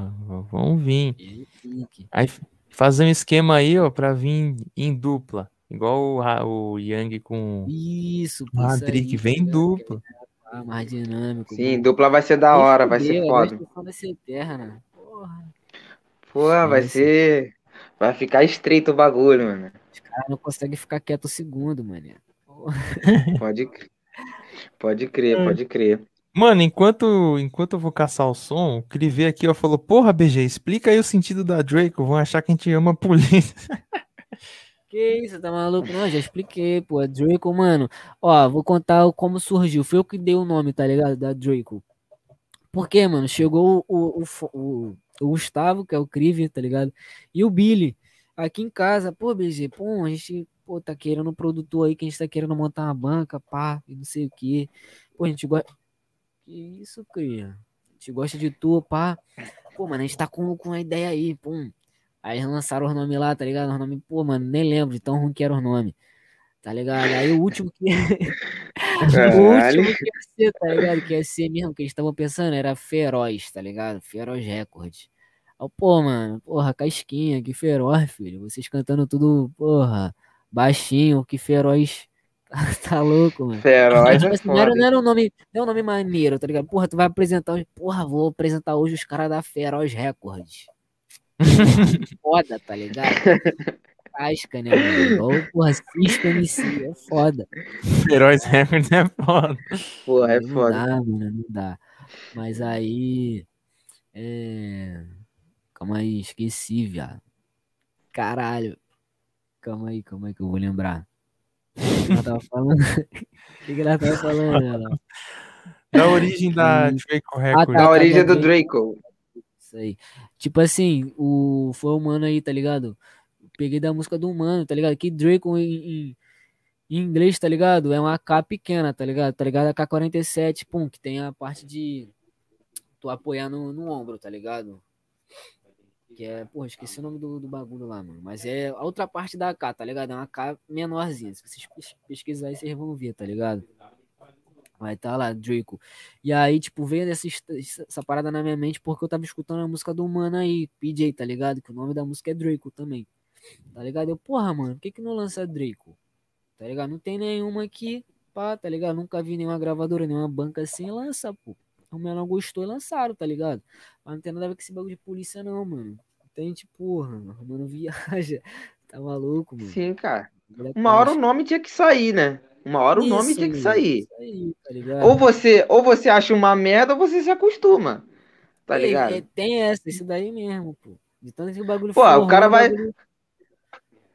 Vamos vir. Pique. Aí fazer um esquema aí, ó, pra vir em dupla. Igual o, o Yang com Isso, aí, vem ligado? dupla. Ah, mais dinâmico. Sim, dupla vai ser da hora, vai ser foda. vai ser eterna. Porra, Pô, vai Sim, ser. Vai ficar estreito o bagulho, mano. os caras não conseguem ficar quieto um segundo, mano. Pode crer. Pode crer, pode crer. Mano, enquanto, enquanto eu vou caçar o som, o Crive aqui, ó, falou, porra, BG, explica aí o sentido da Draco, vão achar que a gente ama a polícia. Que isso, tá maluco? Não, já expliquei, pô. A Draco, mano. Ó, vou contar como surgiu. Foi eu que dei o nome, tá ligado? Da Draco. Por quê, mano? Chegou o, o, o o Gustavo, que é o Crive, tá ligado? E o Billy. Aqui em casa, pô, BG, pô, a gente pô, tá querendo um produtor aí que a gente tá querendo montar uma banca, pá, e não sei o que. Pô, a gente gosta. Que isso, cria? A gente gosta de tu, pá. Pô, mano, a gente tá com, com uma ideia aí, pum. Aí lançaram os nomes lá, tá ligado? Os nomes, pô, mano, nem lembro de tão ruim que era os nomes. Tá ligado? Aí o último que. o último que ia ser, tá ligado? Que ia ser mesmo, que eles estavam pensando, era Feroz, tá ligado? Feroz Records. Aí, pô, mano, porra, casquinha, que feroz, filho. Vocês cantando tudo, porra, baixinho, que feroz. tá louco, mano. Feroz é assim, não, era, não era um nome, não é um nome maneiro, tá ligado? Porra, tu vai apresentar hoje. Porra, vou apresentar hoje os caras da Feroz Records. foda, tá ligado? Casca, né, mano? Igual, porra, Cisco MC, é foda. Feroz Records é foda. Porra, é não foda. Não dá, mano, não dá. Mas aí. É. Calma aí, esqueci, viado. Caralho. Calma aí, calma aí que eu vou lembrar. O que ela tava falando? O que, que ela tava falando? Ela? Da origem da Draco Records. A tá, origem tá, do tá. Draco. Isso aí. Tipo assim, o foi o mano aí, tá ligado? Peguei da música do mano, tá ligado? Que Draco em, em, em inglês, tá ligado? É uma AK pequena, tá ligado? Tá ligado? AK-47, pum, que tem a parte de tu apoiar no, no ombro, tá ligado? Que é, porra, esqueci o nome do, do bagulho lá, mano. Mas é a outra parte da AK, tá ligado? É uma AK menorzinha. Se vocês pes- pesquisarem, vocês vão ver, tá ligado? Vai tá lá, Draco. E aí, tipo, veio essa, essa parada na minha mente porque eu tava escutando a música do mano aí, PJ, tá ligado? Que o nome da música é Draco também. Tá ligado? Eu, porra, mano, por que que não lança Draco? Tá ligado? Não tem nenhuma aqui, pá, tá ligado? Nunca vi nenhuma gravadora, nenhuma banca assim, lança, pô. O menor gostou e lançaram, tá ligado? Mas não tem nada a ver com esse bagulho de polícia, não, mano. Tem, tipo, porra, mano, viaja. Tá maluco, mano. Sim, cara. É Uma hora o nome tinha que sair, né? Uma hora o nome Isso, tinha que mano, sair. Aí, tá? Ou você, ou você acha uma merda ou você se acostuma. Tá ligado? é, tem essa, isso daí mesmo, pô. De tanto que o bagulho Pô, for o cara vai- bagulho-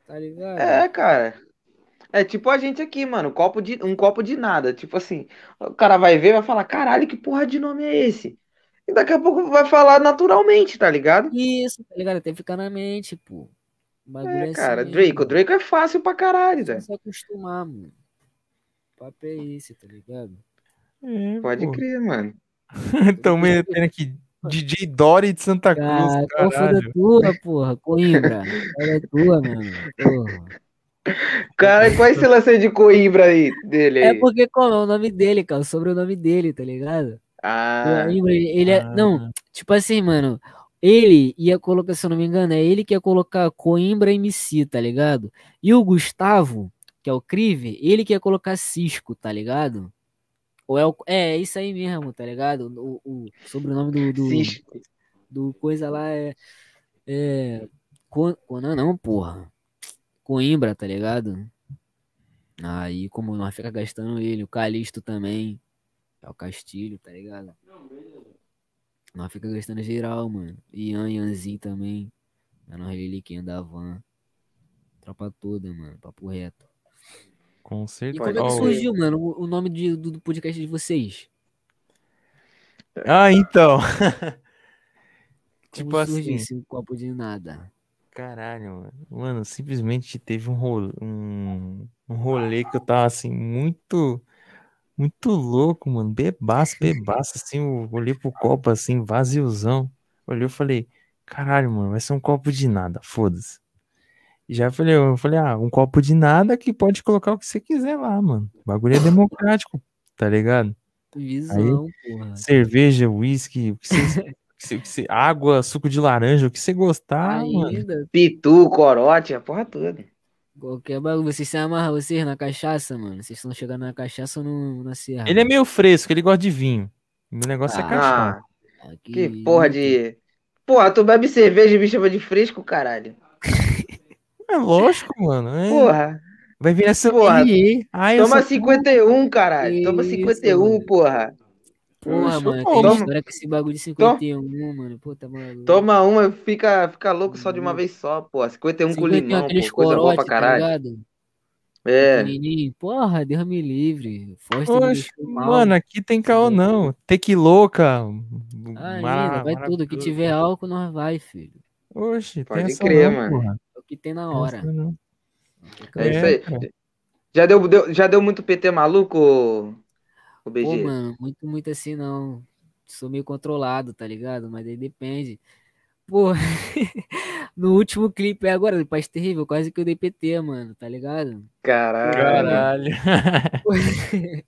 Tá ligado? É, cara. É tipo a gente aqui, mano, um copo de, um copo de nada. Tipo assim, o cara vai ver e vai falar, caralho, que porra de nome é esse? E daqui a pouco vai falar naturalmente, tá ligado? Isso, tá ligado? Até ficar na mente, pô. O bagulho é, É, cara, assim Draco, mesmo. Draco é fácil pra caralho, velho. se acostumar, mano. O papo é esse, tá ligado? É, Pode pô. crer, mano. Estão metendo aqui DJ Dory de Santa Cruz, Cara, qual foi da tua, porra? Coimbra. Qual é tua, mano? Porra. Cara, qual é esse lance de Coimbra aí, dele É aí? porque como é o nome dele, cara, o sobrenome dele, tá ligado? Ah, Coimbra, ele, ele é. Ah. Não, tipo assim, mano. Ele ia colocar, se eu não me engano, é ele que ia colocar Coimbra MC, tá ligado? E o Gustavo, que é o Crive, ele que ia colocar Cisco, tá ligado? Ou é, o, é, é isso aí mesmo, tá ligado? O, o sobrenome do, do, Cisco. do coisa lá é. É. Co- Conan não, porra. Coimbra, tá ligado? Aí, como nós fica gastando ele, o Calixto também. É o Castilho, tá ligado? Nós fica gastando geral, mano. Ian, Ianzinho também. Menor relíquia da van. Tropa toda, mano. Papo reto. Com E certeza. como é que surgiu, mano, o, nome de- do, do podcast de vocês? Ah, então. Como tipo surgiu assim, esse copo de nada? caralho, mano. Mano, simplesmente teve um rolê, um, um rolê que eu tava assim, muito, muito louco, mano. Bebaço, bebaço, assim. Eu olhei pro copo assim, vaziozão. Olhei e falei, caralho, mano, vai ser um copo de nada, foda-se. E já falei, eu falei, ah, um copo de nada que pode colocar o que você quiser lá, mano. O bagulho é democrático, tá ligado? Visão, porra. cerveja, uísque, o que você, o que o que água, suco de laranja, o que você gostar, mano. Ainda, Pitu, corote, a porra toda. qualquer bagulho. Vocês se amarram, vocês na cachaça, mano? Vocês estão chegando na cachaça ou no, na serra? Ele é meio fresco, ele gosta de vinho. Meu negócio é Ah, cachaça. Ah, mano? que porra de. Porra, tu bebe cerveja e me chama de fresco, caralho. É lógico, mano. é. Porra, Vai virar seu Porra. Ai, toma sou- 51, caralho. Toma Isso, 51, mano. porra. Porra, Poxa, mano, toma. tem história com esse bagulho de 51, mano. Pô, tá maluco. Toma uma, fica, fica louco só de uma Uhum. vez só, porra. 51 com 51, limão, aqueles pô. Coisa boa pra tá caralho. ligado? É. Porra, Deus me livre. Poxa, mano, aqui tem caô não. Tequiloca, Ainda, vai tudo. Que tiver álcool, nós vai, filho. Oxe, Pode tem essa crer, não, mano. porra. É o que tem na Tem hora. não. É isso É, aí. Já deu, deu- já deu muito PT maluco, ô- ô BG? Pô, mano, muito, muito assim não. Sou meio controlado, tá ligado? Mas aí depende. Pô, no último clipe agora, do Paz Terrível, quase que eu dei PT, mano, tá ligado? Caralho. Caralho.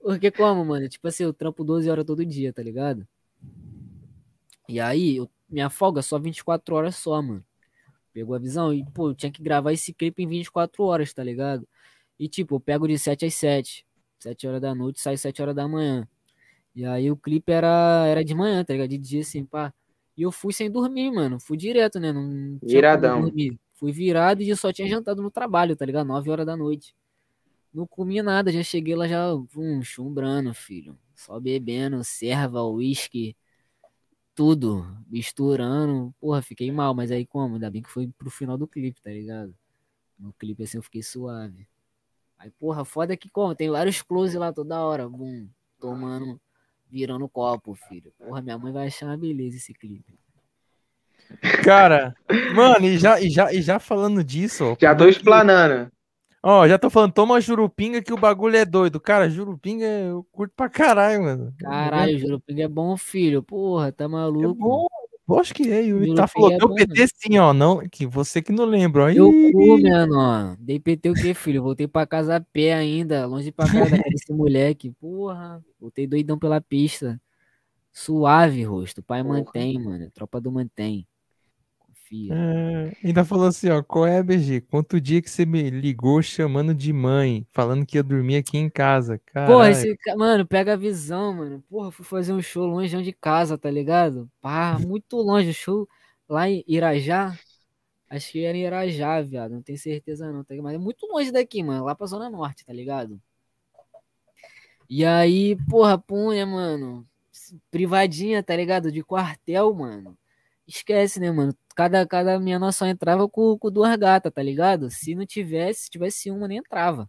Porque como, mano? Tipo assim, eu trampo 12 horas todo dia, tá ligado? E aí, eu- minha folga é só 24 horas só, mano. Pegou a visão? E, pô, eu tinha que gravar esse clipe em 24 horas, tá ligado? E, tipo, eu pego de 7 às 7. 7 horas da noite, sai 7 horas da manhã. E aí o clipe era, era de manhã, tá ligado? De dia, assim, pá. E eu fui sem dormir, mano. Fui direto, né? Não Viradão. Fui virado e só tinha jantado no trabalho, tá ligado? 9 horas da noite. Não comi nada, já cheguei lá já, um chumbrando, filho. Só bebendo, serva, uísque, tudo, misturando. Porra, fiquei mal, mas aí como? Ainda bem que foi pro final do clipe, tá ligado? No clipe assim eu fiquei suave. Aí, porra, foda que como? Tem vários close lá toda hora, bum, tomando, virando copo, filho. Porra, minha mãe vai achar uma beleza esse clipe. Cara, mano, e já, e já, e já falando disso, ó, Já tô explanando. Ó, já tô falando, toma jurupinga que o bagulho é doido. Cara, jurupinga eu curto pra caralho, mano. Caralho, Jurupinga é bom, filho. Porra, tá É maluco? bom, lógico que é. O Jurupinga tá falou, é deu bom, PT sim, ó. Não, que você que não lembra, ó. Eu cu, menor. Dei PT o quê, filho? Voltei pra casa a pé ainda, longe pra casa desse moleque. Porra, voltei doidão pela pista. Suave, rosto. Pai Porra. mantém, mano. Tropa do mantém. É, ainda falou assim, ó, qual é, BG? Conta o dia que você me ligou chamando de mãe, falando que ia dormir aqui em casa. Porra, Caralho. esse. Mano, pega a visão, mano. Porra, fui fazer um show longe de casa, tá ligado? Pá, muito longe. O show lá em Irajá. Acho que era em Irajá, viado. Não tenho certeza não, tá ligado? Mas é muito longe daqui, mano. Lá pra Zona Norte, tá ligado? E aí, porra, punha, mano. Privadinha, tá ligado? De quartel, mano. Esquece, né, mano? Cada, cada minha noção entrava com, com duas gatas, tá ligado? Se não tivesse, se tivesse uma, nem entrava.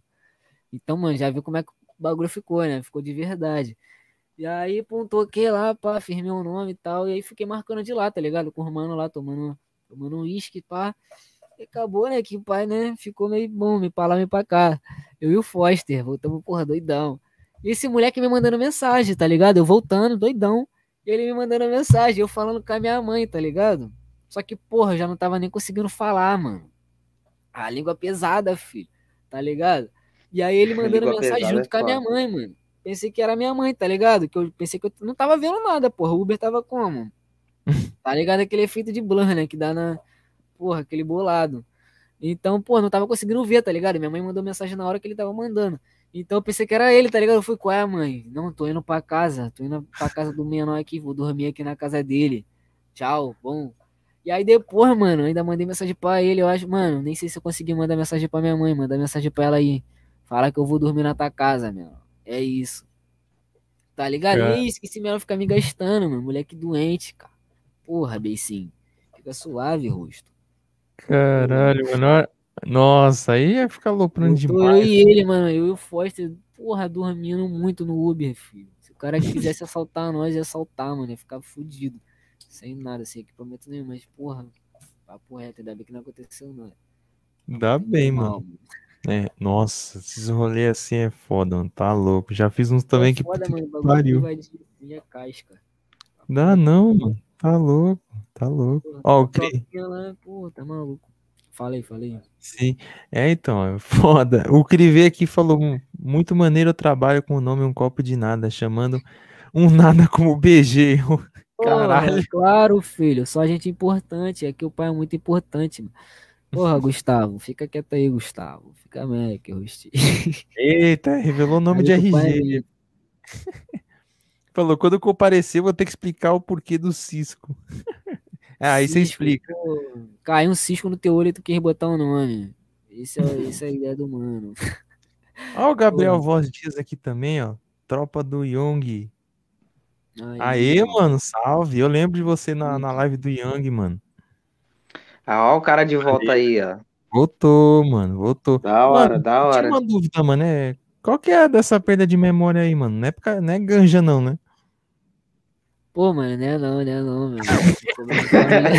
Então, mano, já viu como é que o bagulho ficou, né? Ficou de verdade. E aí, pum, toquei lá, pá, firmei o nome e tal. E aí fiquei marcando de lá, tá ligado? Com o mano lá, tomando, tomando um uísque, pá. E acabou, né? Que o pai, né? Ficou meio bom, me pra lá, me pra cá. Eu e o Foster, voltamos, porra, doidão. E esse moleque me mandando mensagem, tá ligado? Eu voltando, doidão. E ele me mandando mensagem, eu falando com a minha mãe, tá ligado? Só que, porra, eu já não tava nem conseguindo falar, mano. A língua pesada, filho. Tá ligado? E aí ele mandando mensagem junto é com a minha mãe, mano. Pensei que era minha mãe, tá ligado? Que eu pensei que eu não tava vendo nada, porra. O Uber tava como? Tá ligado? Aquele efeito de blur, né? Que dá na. Porra, aquele bolado. Então, pô, não tava conseguindo ver, tá ligado? Minha mãe mandou mensagem na hora que ele tava mandando. Então eu pensei que era ele, tá ligado? Eu fui, qual é, mãe? Não, tô indo pra casa. Tô indo pra casa do menor aqui, vou dormir aqui na casa dele. Tchau, bom. E aí depois, mano, eu ainda mandei mensagem pra ele. Eu acho, mano, nem sei se eu consegui mandar mensagem pra minha mãe. Mandar mensagem pra ela aí. Falar que eu vou dormir na tua casa, meu. É isso. Tá ligado? É isso que esse menor fica me gastando, mano. Moleque doente, cara. Porra, beicinho. Fica suave, rosto. Caralho, mano. Nossa, aí ia ficar Eu tô eu demais. e ele, mano. Eu e o Foster, porra, dormindo muito no Uber, filho. Se o cara quisesse assaltar nós, ia assaltar, mano. Ia ficar fudido. Sem nada, sem equipamento nenhum. Mas, porra, papo reto. Ainda bem que não aconteceu, não. Dá bem, Mal, mano. É, nossa, esses rolês assim é foda, mano. Tá louco. Já fiz uns também é que foda, mano. que O bagulho pariu. invadir a casca. Dá não, mano. Tá louco. Tá louco. Porra, Ó, o a Cri. tropinha lá, pô, tá maluco. Falei, falei. Sim. É, então, é foda. O Crivê aqui falou: "Mu- muito maneiro o trabalho com o nome Um Copo de Nada, chamando um nada como BG. Caralho. Claro, filho. Só gente importante. É que o pai é muito importante, mano. Porra, Gustavo. Fica quieto aí, Gustavo. Fica Mac, rosti. Eita, revelou o nome de RG. é- Falou: quando eu comparecer, vou ter que explicar o porquê do Cisco. Ah, aí você explica. pô, Caiu um cisco no teu olho e tu quer botar o nome. Esse é, essa é a ideia do mano. Ó, o Gabriel Porra. Voz Dias aqui também, ó. Tropa do Young. Aí, Aê, mano, salve. Eu lembro de você na, Hum. na live do Young, mano. Ah, ó o cara de volta aí, ó. Voltou, mano, voltou. Da hora, Mano, da Tinha hora. uma dúvida, mano. É... Qual que é dessa perda de memória aí, mano? Não é, porque- não é ganja, não, né? Pô, mano, né não, né não, meu. Problema de família.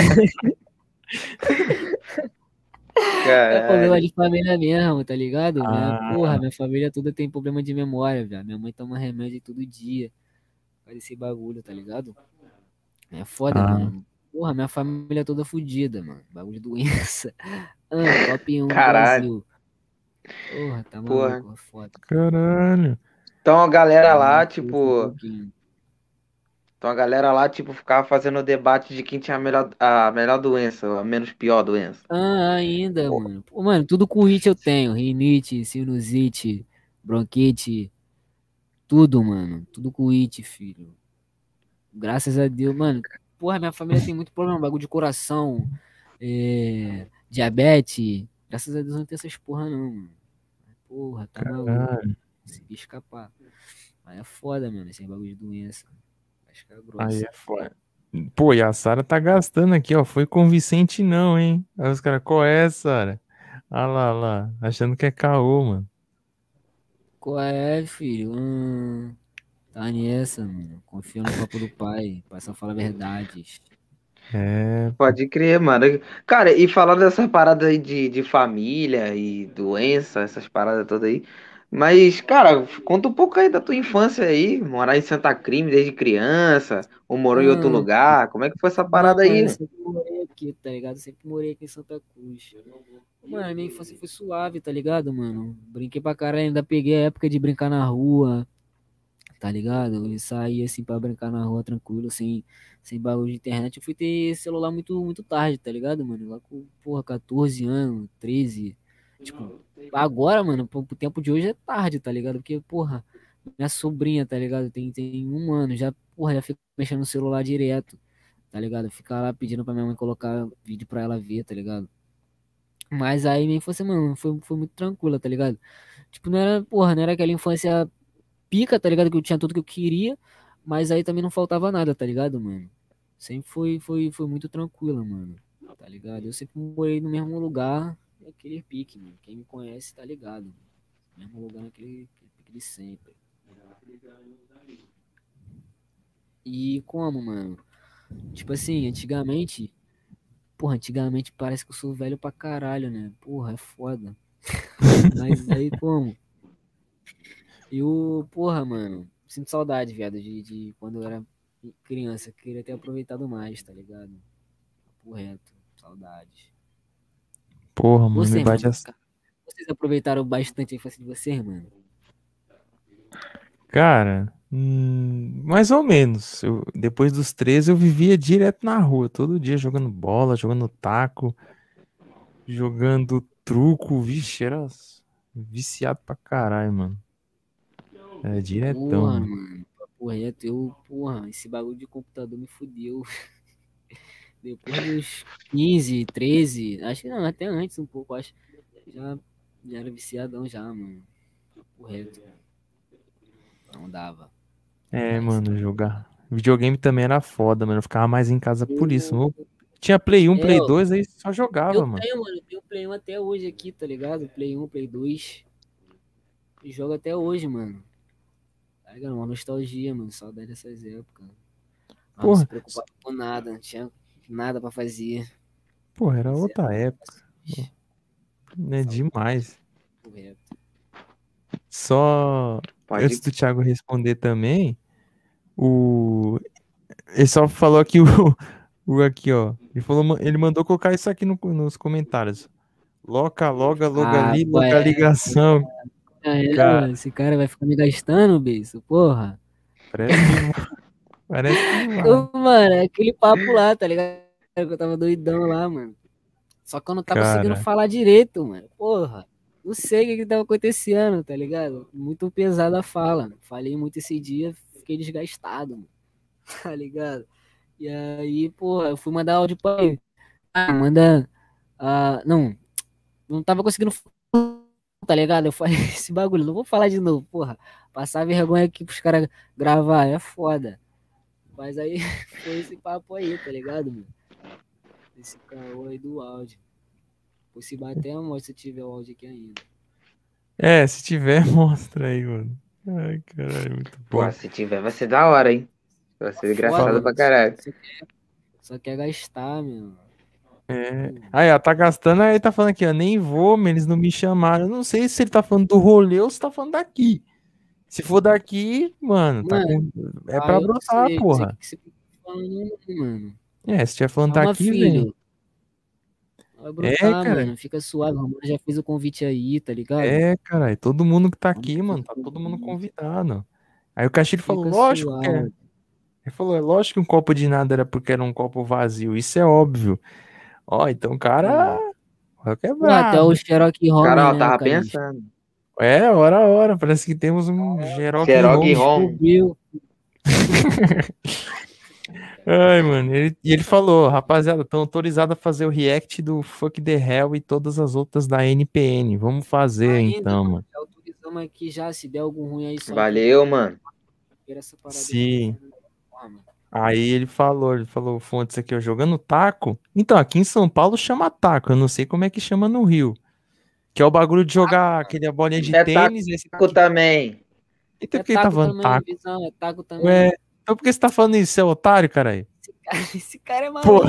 É problema de família mesmo, tá ligado? Minha, Ah. porra, minha família toda tem problema de memória, velho. Minha mãe toma remédio todo dia. Faz esse bagulho, tá ligado? É foda, Ah. mano. Porra, minha família toda fodida, mano. Bagulho de doença. Ah, top 1 Caralho. Brasil. Porra, tá Porra. maluco, é foda. Caralho. Então a galera lá, Um tipo. pouquinho. Então a galera lá, tipo, ficava fazendo o debate de quem tinha a melhor, a melhor doença, a menos pior doença. Ah, ainda, Pô. mano. Pô, mano, tudo com it eu tenho. Rinite, sinusite, bronquite. Tudo, mano. Tudo com it, filho. Graças a Deus, mano. Porra, minha família tem muito problema. Bagulho de coração, é, diabetes. Graças a Deus não tem essas porra, não, mano. Porra, tá maluco. Consegui escapar. Mas é foda, mano, esse bagulho de doença. Acho que é grosso. Aí é foda. Pô, e a Sara tá gastando aqui, ó. Foi convincente não, hein? Aí os caras, qual é, Sara? Ah lá, lá. Achando que é caô, mano. Qual é, filho? Hum, tá nessa, mano. Confia no papo do pai. Pai só fala verdades. É, Pode crer, mano. Cara, e falando dessas paradas aí de, de família e doença, essas paradas todas aí. Mas, cara, conta um pouco aí da tua infância aí, morar em Santa Crime desde criança, ou morou em outro Ah. lugar. Como é que foi essa parada aí? Eu sempre morei aqui, tá ligado? Sempre morei aqui em Santa Cruz. Mano, minha infância foi suave, tá ligado, mano? Brinquei pra caralho, ainda peguei a época de brincar na rua, tá ligado? E saí assim pra brincar na rua tranquilo, sem, sem bagulho de internet. Eu fui ter celular muito, muito tarde, tá ligado, mano? Lá com, porra, 14 anos, 13. Tipo, agora, mano, pro tempo de hoje é tarde, tá ligado? Porque, porra, minha sobrinha, tá ligado? Tem, tem um ano, já, porra, já fica mexendo no celular direto tá ligado? Ficar lá pedindo pra minha mãe colocar vídeo pra ela ver, tá ligado? Mas aí minha infância, mano, foi, foi muito tranquila, tá ligado? Tipo, não era, porra, não era aquela infância pica, tá ligado? Que eu tinha tudo que eu queria, mas aí também não faltava nada, tá ligado, mano? Sempre foi, foi, foi muito tranquila, mano, tá ligado? Eu sempre morei no mesmo lugar, aquele pique, mano. Quem me conhece tá ligado. Mesmo lugar naquele aquele pique de sempre. E como, mano? Tipo assim, antigamente. Porra, antigamente parece que eu sou velho pra caralho, né? Porra, é foda. Mas aí como? Eu, porra, mano, sinto saudade, viado, de, de quando eu era criança. Queria ter aproveitado mais, tá ligado? Papo reto, saudade. porra, mano, Você, me bate mano, as... vocês aproveitaram bastante a infância de vocês, mano? Cara, hum, mais ou menos. Eu, depois dos 13 eu vivia direto na rua, todo dia jogando bola, jogando taco, jogando truco. Vixe, era viciado pra caralho, mano. É diretão, Porra, mano. mano, reto, eu, porra, esse bagulho de computador me fudeu. Depois dos 15, 13, acho que não, até antes um pouco, acho. Já, já era viciadão já, mano. Reto. Não dava. É, mano, jogar. Videogame também era foda, mano. Eu ficava mais em casa por isso. Eu tinha Play 1, Play Eu- 2, aí só jogava, Eu mano. tenho, mano, eu tenho Play 1 até hoje aqui, tá ligado? Play 1, Play 2. E jogo até hoje, mano. Tá ligado? Uma nostalgia, mano. Saudade dessas épocas. Mas não Porra. se preocupava com nada, não tinha nada pra fazer. Porra, era outra época, né? Demais. Correto. Só Pode antes do Thiago responder também, o ele só falou aqui o, o aqui, ó. Ele falou, ele mandou colocar isso aqui no- nos comentários. Loca, loga, loga Ah, ali, é. ligação. Ah, é, Cara. esse cara vai ficar me gastando, beijo, porra. Parece que, parece que não mano, é aquele papo lá, tá ligado? Eu tava doidão lá, mano. Só que eu não tava conseguindo Cara. falar direito, mano. Porra. Não sei o que que tava acontecendo, tá ligado? Muito pesada a fala. Falei muito esse dia, fiquei desgastado, mano. Tá ligado? E aí, porra, eu fui mandar áudio pra ele. Ah, manda. Ah, não. Não tava conseguindo tá ligado? Eu falei esse bagulho, não vou falar de novo, porra. Passar vergonha aqui pros caras gravar, é foda. Mas aí foi esse papo aí, tá ligado, mano? Esse caô aí do áudio. Pô, se bater, eu mostro se tiver o áudio aqui ainda. É, se tiver, mostra aí, mano. Ai, caralho, muito Pô, bom. se tiver, vai ser da hora, hein? Vai ser engraçado pra caralho. Só quer, só quer gastar, meu. É. Aí, ó, tá gastando, aí tá falando aqui, ó, nem vou, mas eles não me chamaram. Eu não sei se ele tá falando do rolê ou se tá falando daqui. Se for daqui, mano, tá Mano, com- é pra brotar, você- porra. falando, mano. É, se estiver falando Calma, daqui, vem. filho. Vai brotar, cara. mano. Fica suave. O Romano já fez o convite aí, tá ligado? É, caralho, todo mundo que tá aqui, mano, tá todo mundo convidado. Aí o Castilho falou, lógico que é. suave. Ele falou, é lógico que um copo de nada era porque era um copo vazio, isso é óbvio. Ó, então o cara. Vai Pô, até quebrar. o Xerox Home, Cara, eu né, tava pensando. É, hora a hora. Parece que temos um Xerox Xerox Home. Ai, mano. ele- e ele falou, rapaziada, estão autorizados a fazer o react do Fuck the Hell e todas as outras da NPN. Vamos fazer Ainda, então, mano. Autorizamos aqui já, se der algum ruim aí só. Valeu, mano. Sim. Ah, mano. Aí ele falou, ele falou, fontes aqui, ó, jogando taco. Então, aqui em São Paulo chama taco, eu não sei como é que chama no Rio. Que é o bagulho de jogar aquele bolinha de É taco. tênis. e tá Taco também. Eita, É tá taco falando também, taco? visão, é taco também. Ué, então por que você tá falando isso, seu otário, caralho? Esse cara é maluco.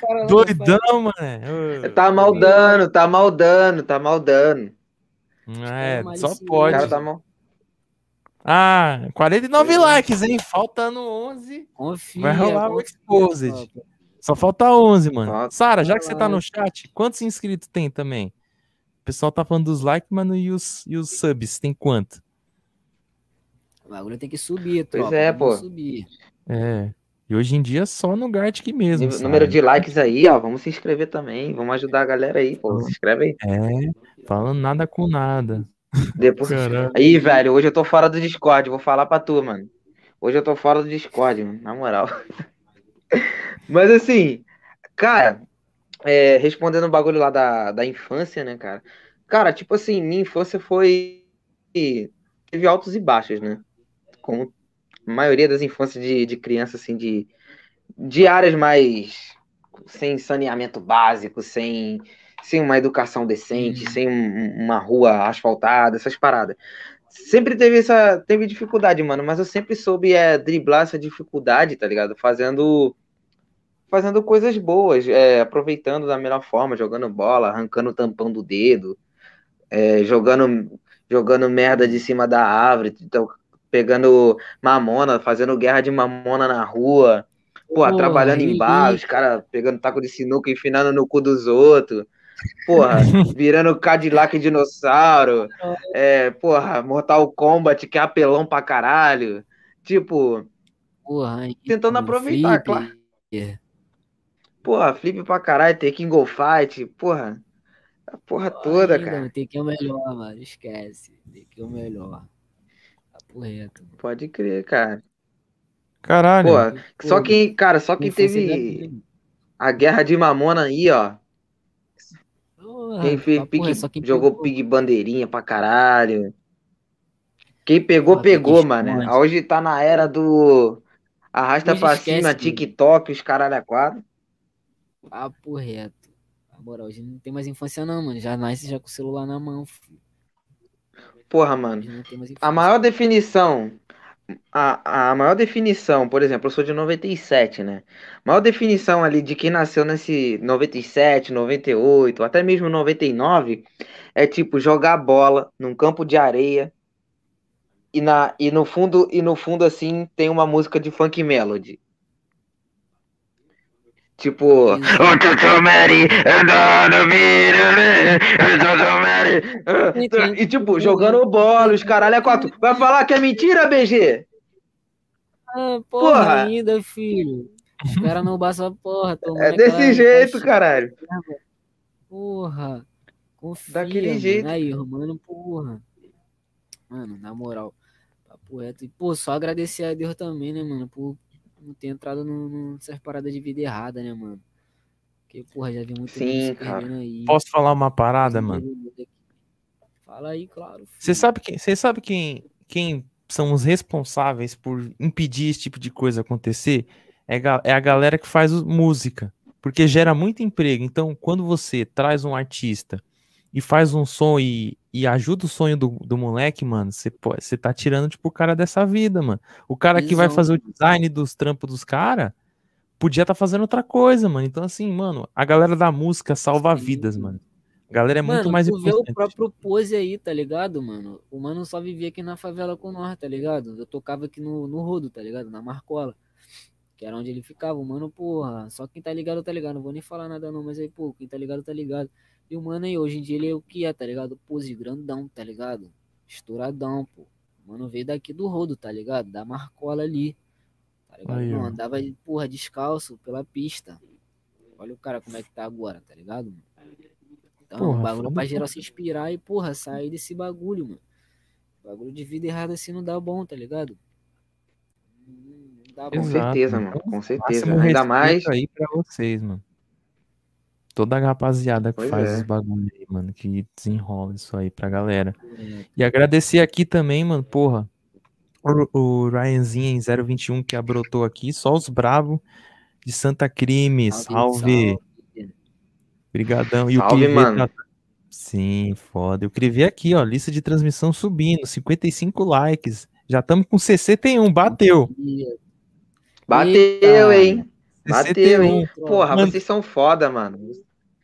Cara não Doidão, mano. Tá maldando, tá maldando, tá maldando. É, Mas só pode. cara tá mal. Ah, 49 likes, hein? Faltando 11. Confia. Vai rolar o Exposed. Só falta 11, mano. Sara, já que você tá no chat, quantos inscritos tem também? O pessoal tá falando dos likes, mano, e os, e os subs? Tem quanto? O bagulho tem que subir, Pois tropa. é, pô. subir. É. E hoje em dia só no Gartic mesmo. Sabe? Número de likes aí, ó. Vamos se inscrever também. Vamos ajudar a galera aí, pô. Se inscreve aí. É, falando nada com nada. Depois. Caralho. Aí, velho, hoje eu tô fora do Discord. Vou falar pra tu, mano. Hoje eu tô fora do Discord, mano. Na moral. Mas assim, cara, é, respondendo o bagulho lá da, da infância, né, cara? Cara, tipo assim, minha infância foi. Teve altos e baixos, né? Como a maioria das infâncias de, de criança, assim, de, de áreas mais. sem saneamento básico, sem, sem uma educação decente, Uhum. sem um- uma rua asfaltada, essas paradas. Sempre teve essa. Teve dificuldade, mano, mas eu sempre soube é, driblar essa dificuldade, tá ligado? Fazendo. Fazendo coisas boas, é, aproveitando da melhor forma, jogando bola, arrancando o tampão do dedo, é, jogando, jogando merda de cima da árvore, então, pegando mamona, fazendo guerra de mamona na rua, porra, Porra, trabalhando em bar, os caras pegando taco de sinuca e enfinando no cu dos outros, porra, virando Cadillac dinossauro, é, porra, Mortal Kombat, que é apelão pra caralho, tipo, Porra, Tentando aproveitar, flip. claro. Porra, flip pra caralho, ter King of Fight, porra, a porra toda, Ainda, cara, Tem que é o melhor, mano. Esquece. Tem que é o melhor. Papo reto. pode crer, cara. Caralho. Pô, só quem, cara, só quem teve a guerra de mamona aí, ó, Quem fez pique, quem jogou pegou. pique bandeirinha pra caralho. Quem pegou, pique pegou, mano. Hoje tá na era do arrasta Hoje pra esquece, cima. TikTok, os caralho a quatro. Papo reto. Na moral, hoje não tem mais infância não, mano. Já nasce já com o celular na mão, filho. Porra, mano. A maior definição, a, a maior definição, por exemplo, eu sou de 97, né? A maior definição ali de quem nasceu nesse 97, 98, até mesmo 99, é tipo jogar bola num campo de areia e, na, e no fundo e no fundo assim tem uma música de funk melody. Tipo, "Oh, Tchau, Mary, andando, mira, Tchau, Mary." E tipo, jogando bola, os caralho é quatro. Vai falar que é mentira, BG? Ah, porra, Porra. ainda, filho. Os caras não basta porra. É desse aquela jeito, caralho. Porra. Confia, Daquele mano. jeito. Aí, Romano, porra. Mano, na moral. Papo reto. E, pô, só agradecer a Deus também, né, mano, por não ter entrado no, no- nessas paradas de vida errada, né, mano. Porque, porra, já vi muito Sim, cara. perdendo aí. Posso falar uma parada, mano? Fala aí, claro. Você sabe quem, você sabe quem, quem são os responsáveis por impedir esse tipo de coisa acontecer? É, é a galera que faz música, porque gera muito emprego. Então, quando você traz um artista e faz um som e e ajuda o sonho do, do moleque, mano, você tá tirando, tipo, o cara dessa vida, mano. O cara que vai fazer o design dos trampos dos caras podia estar tá fazendo outra coisa, mano. Então, assim, mano, a galera da música salva Sim. vidas, mano. A galera é muito mano, mais tu vê o importante. próprio Pose aí, tá ligado, mano? O mano só vivia aqui na favela com nós, tá ligado? Eu tocava aqui no, no Rodo, tá ligado? Na Marcola. Que era onde ele ficava. O mano, porra, só quem tá ligado, tá ligado. Não vou nem falar nada não, mas aí, pô, quem tá ligado, tá ligado. E o mano aí, hoje em dia, ele é o que é, tá ligado? Pose grandão, tá ligado? Estouradão, pô. O mano veio daqui do Rodo, tá ligado? Da Marcola ali. Tá ligado? Aí, Não, andava, porra, descalço pela pista. Olha o cara como é que tá agora, tá ligado? mano? Então, Porra, um bagulho foda pra geral se inspirar e, porra, sair desse bagulho, mano. Bagulho de vida errada assim não dá bom, tá ligado? Não dá Com bom. Exato, certeza, mano. Com certeza. Ainda mais. aí pra vocês, mano. Toda a rapaziada que Pois faz é. os bagulho aí, mano, que desenrola isso aí pra galera. É, E agradecer aqui também, mano, porra, o, o Ryanzinho em 021 que abrotou aqui, só os bravos de Santa Crime, salve, brigadão. E o Salve, Clivê mano. tá- Sim, foda. Eu Clivê aqui, ó, lista de transmissão subindo, 55 likes. Já estamos com 61, bateu. Bateu, Eita. hein? Bateu, hein? 61. Porra, Mano. vocês são foda, mano.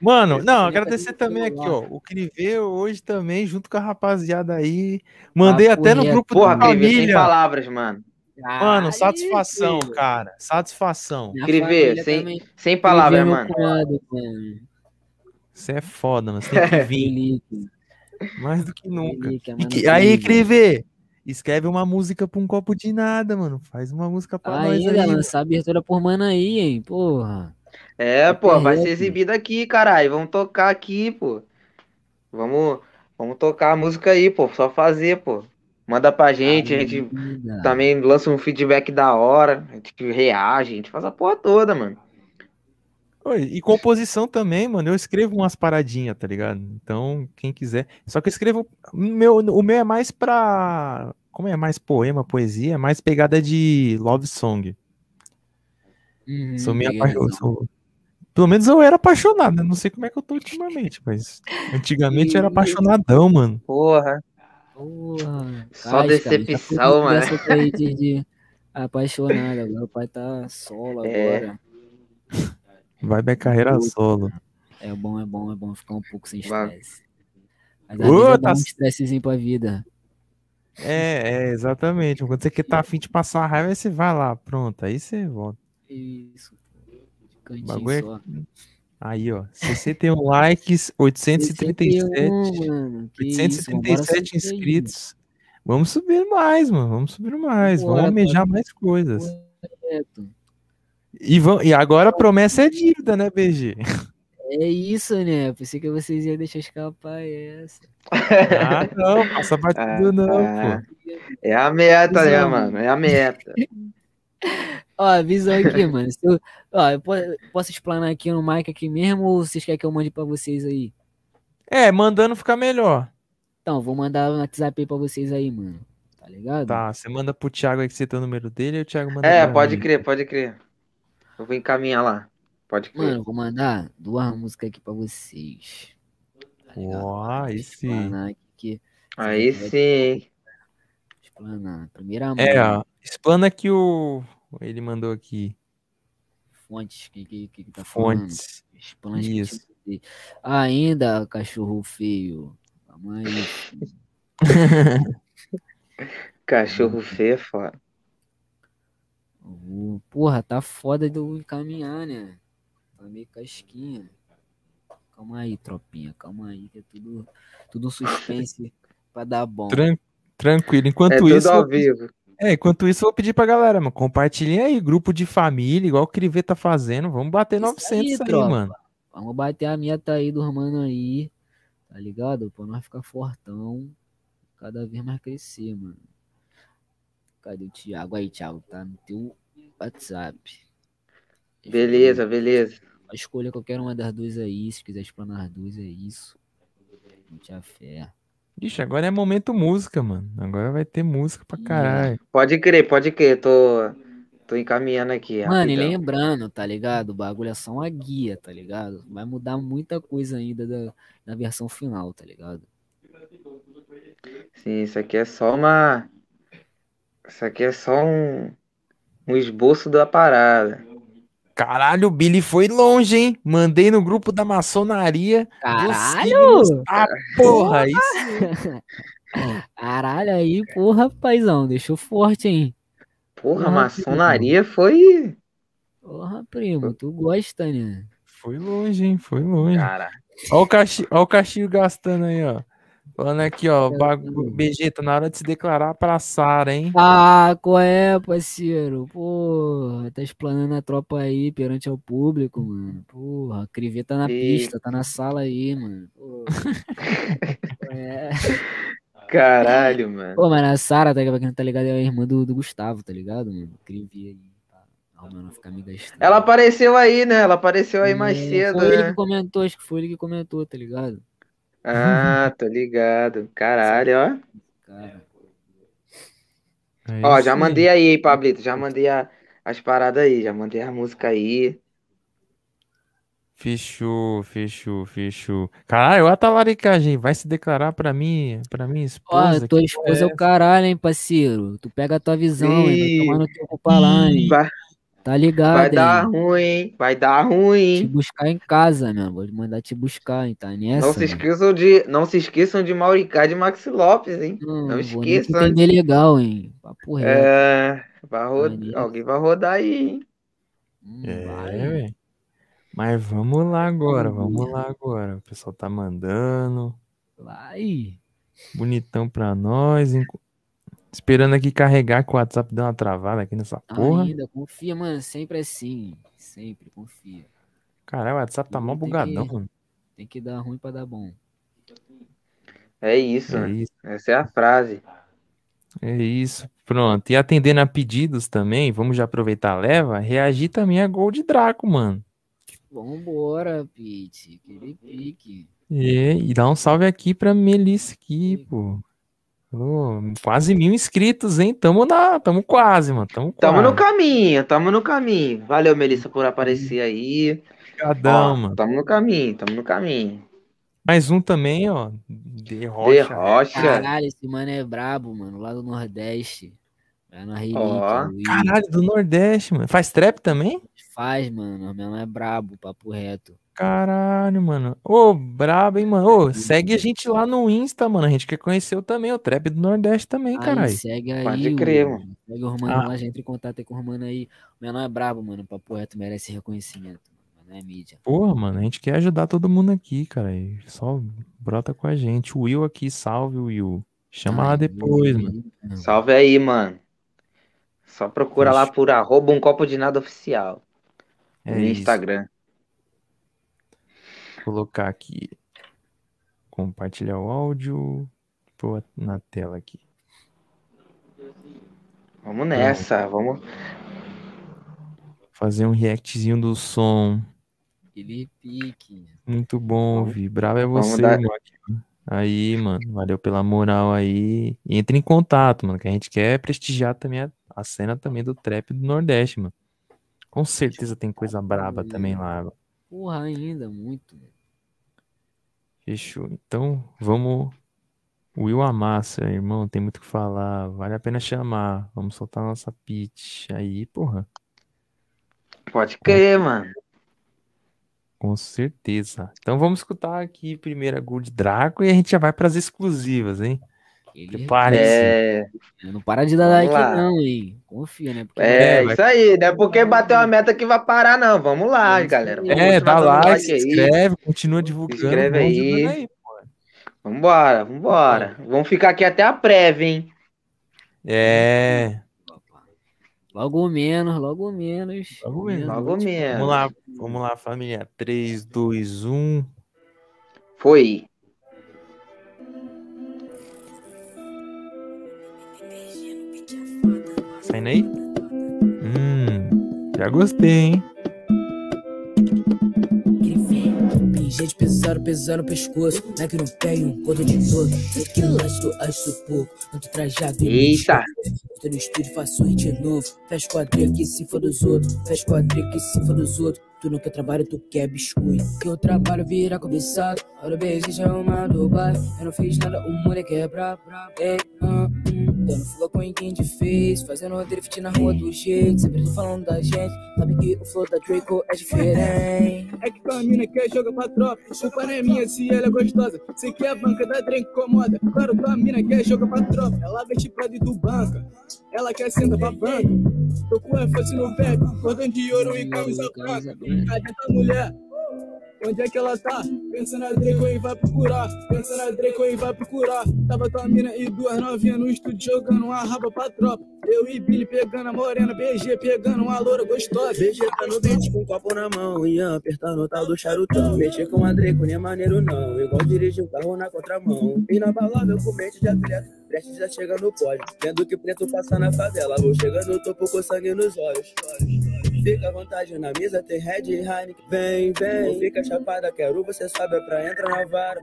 Mano, não, tá agradecer tudo também aqui, ó. O Clivê hoje também, junto com a rapaziada aí. Mandei até no grupo Porra, da Clivê, sem família. palavras, mano. Mano, Ai, satisfação, filho. cara. Satisfação. Família sem- também. Sem é palavras, mano. Você é foda, mano. Você tem que vir mais do que nunca. É E mano que- aí, Clivê. Escreve uma música pra um copo de nada, mano. Faz uma música pra nós Ainda aí. lançar abertura por mano aí, hein? Porra. É, pô, vai ser exibido aqui, caralho. Vamos tocar aqui, pô. Vamos, vamos tocar a música aí, pô. Só fazer, pô. Manda pra gente, a gente Ainda. também lança um feedback da hora. A gente reage, a gente faz a porra toda, mano. Oi, e composição também, mano. Eu escrevo umas paradinhas, tá ligado? Então, quem quiser. Só que eu escrevo. O meu, o meu é mais pra. Como é mais poema, poesia, é mais pegada de love song. Uhum, Sou meio peguei apa- eu visão. sou- Pelo menos eu era apaixonado, né? Não sei como é que eu tô ultimamente, mas antigamente eu era apaixonadão, mano. Porra. Porra. Só Casca, decepção, já fui mano. de, de apaixonado. Agora o pai tá solo É. agora. Vai minha carreira Puta. solo. É bom, é bom, é bom ficar um pouco sem estresse. Mas às Ô, vezes é tá um estressezinho pra vida. É, é, exatamente. Quando você quer tá afim de passar raiva, você vai lá, pronto. Aí você volta. Isso. Cantinho bagulho é- só. Aí, ó. 61 likes, 837. 61, mano. Que isso, vambora 837 subir aí. inscritos. Vamos subir mais, mano. Vamos subir mais. Bora, Vamos almejar mais coisas. Correto. E, vão, e agora a promessa é dívida, né, BG? É isso, né? Pensei que vocês iam deixar escapar essa. Ah, não, passa batido, não, Ah, pô. É a meta, né, mano? É a meta. Ó, a visão aqui, mano. Se eu, ó, eu po- posso explanar aqui no mic aqui mesmo ou vocês querem que eu mande pra vocês aí? É, mandando ficar melhor. Então, vou mandar no WhatsApp aí pra vocês aí, mano. Tá ligado? Tá, você manda pro Thiago aí que você tem o número dele e o Thiago manda É, pode mim. crer, pode crer. Eu vou encaminhar lá. Pode crer. Mano, vou mandar duas músicas aqui pra vocês. Tá? Ó, aí sim. Aqui que. Aí sim. Explanar. Primeira mão. É, ó. Explana que o. Ele mandou aqui. Fontes. Que, que, que, que tá falando? Fontes. Explana que Isso. tipo Ainda, cachorro feio. Calma aí. Cachorro feio, é foda. Porra, tá foda de eu encaminhar, né? Tá meio casquinha. Calma aí, tropinha, calma aí, que é tudo, tudo suspense pra dar bom. Tran- Tranquilo. É Enquanto tudo isso. ao eu- vivo. É, enquanto isso, eu vou pedir pra galera, mano. Compartilhem aí, grupo de família, igual o Crivê tá fazendo. Vamos bater Isso 900 aí, aí, mano. Vamos bater a meta aí dos mano aí, tá ligado? Pra nós ficar fortão, cada vez mais crescer, mano. Cadê o Thiago? Aí, Thiago, tá no teu WhatsApp. Beleza, beleza. Escolha qualquer uma das duas aí, se quiser explanar as duas, é isso. Não a fé. Ixi, agora é momento música, mano. Agora vai ter música pra caralho. Pode crer, pode crer. Tô, tô encaminhando aqui. Mano, e rapidão. lembrando, tá ligado? O bagulho é só uma guia, tá ligado? Vai mudar muita coisa ainda da, da versão final, tá ligado? Sim, isso aqui é só uma. Isso aqui é só um, um esboço da parada. Caralho, o Billy foi longe, hein? Mandei no grupo da maçonaria. Caralho! Ah, porra, isso. Caralho, aí, porra, paizão, deixou forte, hein? Porra, a Ah, maçonaria foi. Porra, primo, tu gosta, né? Foi longe, hein? Foi longe. Cara, Ó o cachimbo, ó o gastando aí, ó. Falando aqui, ó. bagu- BG, tá na hora de se declarar pra Sara, hein? Ah, qual é, parceiro? Porra, tá explanando a tropa aí perante ao público, mano. Porra, a Crivê tá na E- pista, tá na sala aí, mano. Porra. É. caralho, mano. Pô, mas a Sara, tá, pra quem não tá ligado, é a irmã do, do Gustavo, tá ligado, mano? Crivê aí, tá. Ela apareceu aí, né? Ela apareceu aí mais É, cedo, Foi ele né? que comentou, acho que foi ele que comentou, tá ligado? Ah, tô ligado. Caralho, ó. Cara. É Ó, já mandei aí, hein, Pablito. Já mandei a- as paradas aí. Já mandei a música aí. Fechou, fechou, fechou. Caralho, a talaricagem vai se declarar pra mim, pra minha Ó, esposa. tua que esposa é porra o caralho, hein, parceiro? Tu pega a tua visão, hein? Vai Ih. tomar no teu cu pra lá, hein? Vai, Tá ligado, vai dar hein? ruim, hein? Vai dar Te ruim. buscar em casa, meu. Vou mandar te buscar, hein? Tá nessa? Não se esqueçam de, não se esqueçam de Mauricá de Maxi Lopes, hein? Não, não te esqueçam, entender legal, hein? Papo reto. É, vai ro- Maneiro. alguém vai rodar aí, hein? Hum, É, vai. velho. Mas vamos lá agora, Vamos vamos lá agora. O pessoal tá mandando. Vai. Bonitão pra nós. Esperando aqui carregar que o WhatsApp deu uma travada aqui nessa porra. Ainda, confia, mano. Sempre assim. Sempre, confia. Caralho, o WhatsApp tá mó Tem que- bugadão, mano. Tem que dar ruim pra dar bom. É isso, É isso, Essa é a frase. é isso. Pronto. E atendendo a pedidos também, vamos já aproveitar a leva, reagir também a gol de Draco, mano. Vambora, Pete. Aquele pique. É, e dá um salve aqui pra Melissa aqui, pô. Quase mil inscritos, hein? Tamo na, tamo quase, mano. Tamo Tamo no quase. caminho, tamo no caminho. Valeu, Melissa, por aparecer aí. Obrigadão, Ó, mano. tamo no caminho, tamo no caminho. Mais um também, ó. De De rocha. rocha. Caralho, esse mano é brabo, mano. Lá do Nordeste. Vai na relíquia. Ó. Luiz. Caralho, do Nordeste, mano. Faz trap também? Faz, mano. Meu é brabo, papo reto. Caralho, mano. Ô, brabo, hein, mano. Ô, segue a gente lá no Insta, mano. A gente quer conhecer o também, o trap do Nordeste também, caralho. segue aí. Pode crer, o- mano. Segue o Romano Ah. lá, já entra em contato aí com o Romano aí. O menor é brabo, mano. Papo reto merece reconhecimento. Mano, não é mídia. Porra, mano, a gente quer ajudar todo mundo aqui, cara. E só brota com a gente. O Will aqui, salve, Will. Chama lá Ai, depois, meu mano. Deus. Salve aí, mano. Só procura lá por arroba um copo de nada oficial. É no isso. Instagram. Colocar aqui. Compartilhar o áudio. Pô, na tela aqui. Vamos nessa, vamos. Fazer um reactzinho do som. Aquele pique. Muito bom, Vamos- Vi. Bravo é você, dar- mano. Aí, mano. Valeu pela moral aí. E entre em contato, mano. Que a gente quer prestigiar também a, a cena também do trap do Nordeste, mano. Com certeza tem coisa braba também lá. Porra, ainda, muito. Fechou. Então, vamos. Will Amassa, irmão, tem muito o que falar. Vale a pena chamar. Vamos soltar nossa pitch aí, porra. Pode crer, mano. Com certeza. Então vamos escutar aqui primeiro a Gold Draco e a gente já vai pras exclusivas, hein? Aquele Prepare-se. É, Não para de dar like, não, hein? Confia, né? Porque é É, vai- isso aí. Não é porque bateu a meta que vai parar, não. Vamos lá, galera. aí. Vamos É, dá dando like, se aí. inscreve, continua divulgando. inscreve vamos aí. ajudando Vambora, vambora. Vamos ficar aqui até a prévia, hein? É, Logo menos, logo menos. Logo menos, Logo menos. vamos lá, vamos lá, família. um. 3, 2, 1. Foi. Saindo aí? Hum, já gostei, hein? Tem gente pesando, pesando o pescoço. Like no pé e um conto de novo. Sei que lasto, acho pouco. Tanto trajado e Eita. Tô no estúdio, faço hit novo. Fecha quadrilha que se for dos outros. Fecha quadrilha que se for dos outros. Tu não quer trabalho, tu quer biscoito. Que o trabalho vira cobiçado. Olha o beijo já uma do bairro. Eu não fiz nada, o moleque é brabo. Ei, ah, hum. Dando fuga com quem te fez. Fazendo drift na rua do jeito. Sempre tô falando da gente. Sabe que o flow da Draco é diferente. É que tua mina quer jogar pra tropa. Culpa não é minha se ela é gostosa. Sei que a banca da Drake incomoda. Claro, tua mina quer jogar pra tropa. Ela veste pra dentro do banca. Ela quer sentar pra banca. Tô com ênfase no verbo. Cordão de ouro e camisa branca. Cadê tua mulher? Onde é que ela tá? Pensa na Draco e vai procurar. Pensa na Draco e vai procurar. Tava tua mina e duas novinhas no estúdio jogando uma raba pra tropa. Eu e Billy pegando a morena, BG pegando uma loura gostosa. BG tá no beat com um copo na mão, Ian apertando o tal do charutão. Mexer com a Draco nem é maneiro não, igual dirigir o carro na contramão. E na balada eu com mente de atleta, prestes já chega no pódio. Vendo que preto passa na favela, vou chegando no topo com sangue nos olhos. Fica à vontade na mesa, tem Red e Heineken. Vem, vem, não fica chapada, quero você sobe pra entrar na vara.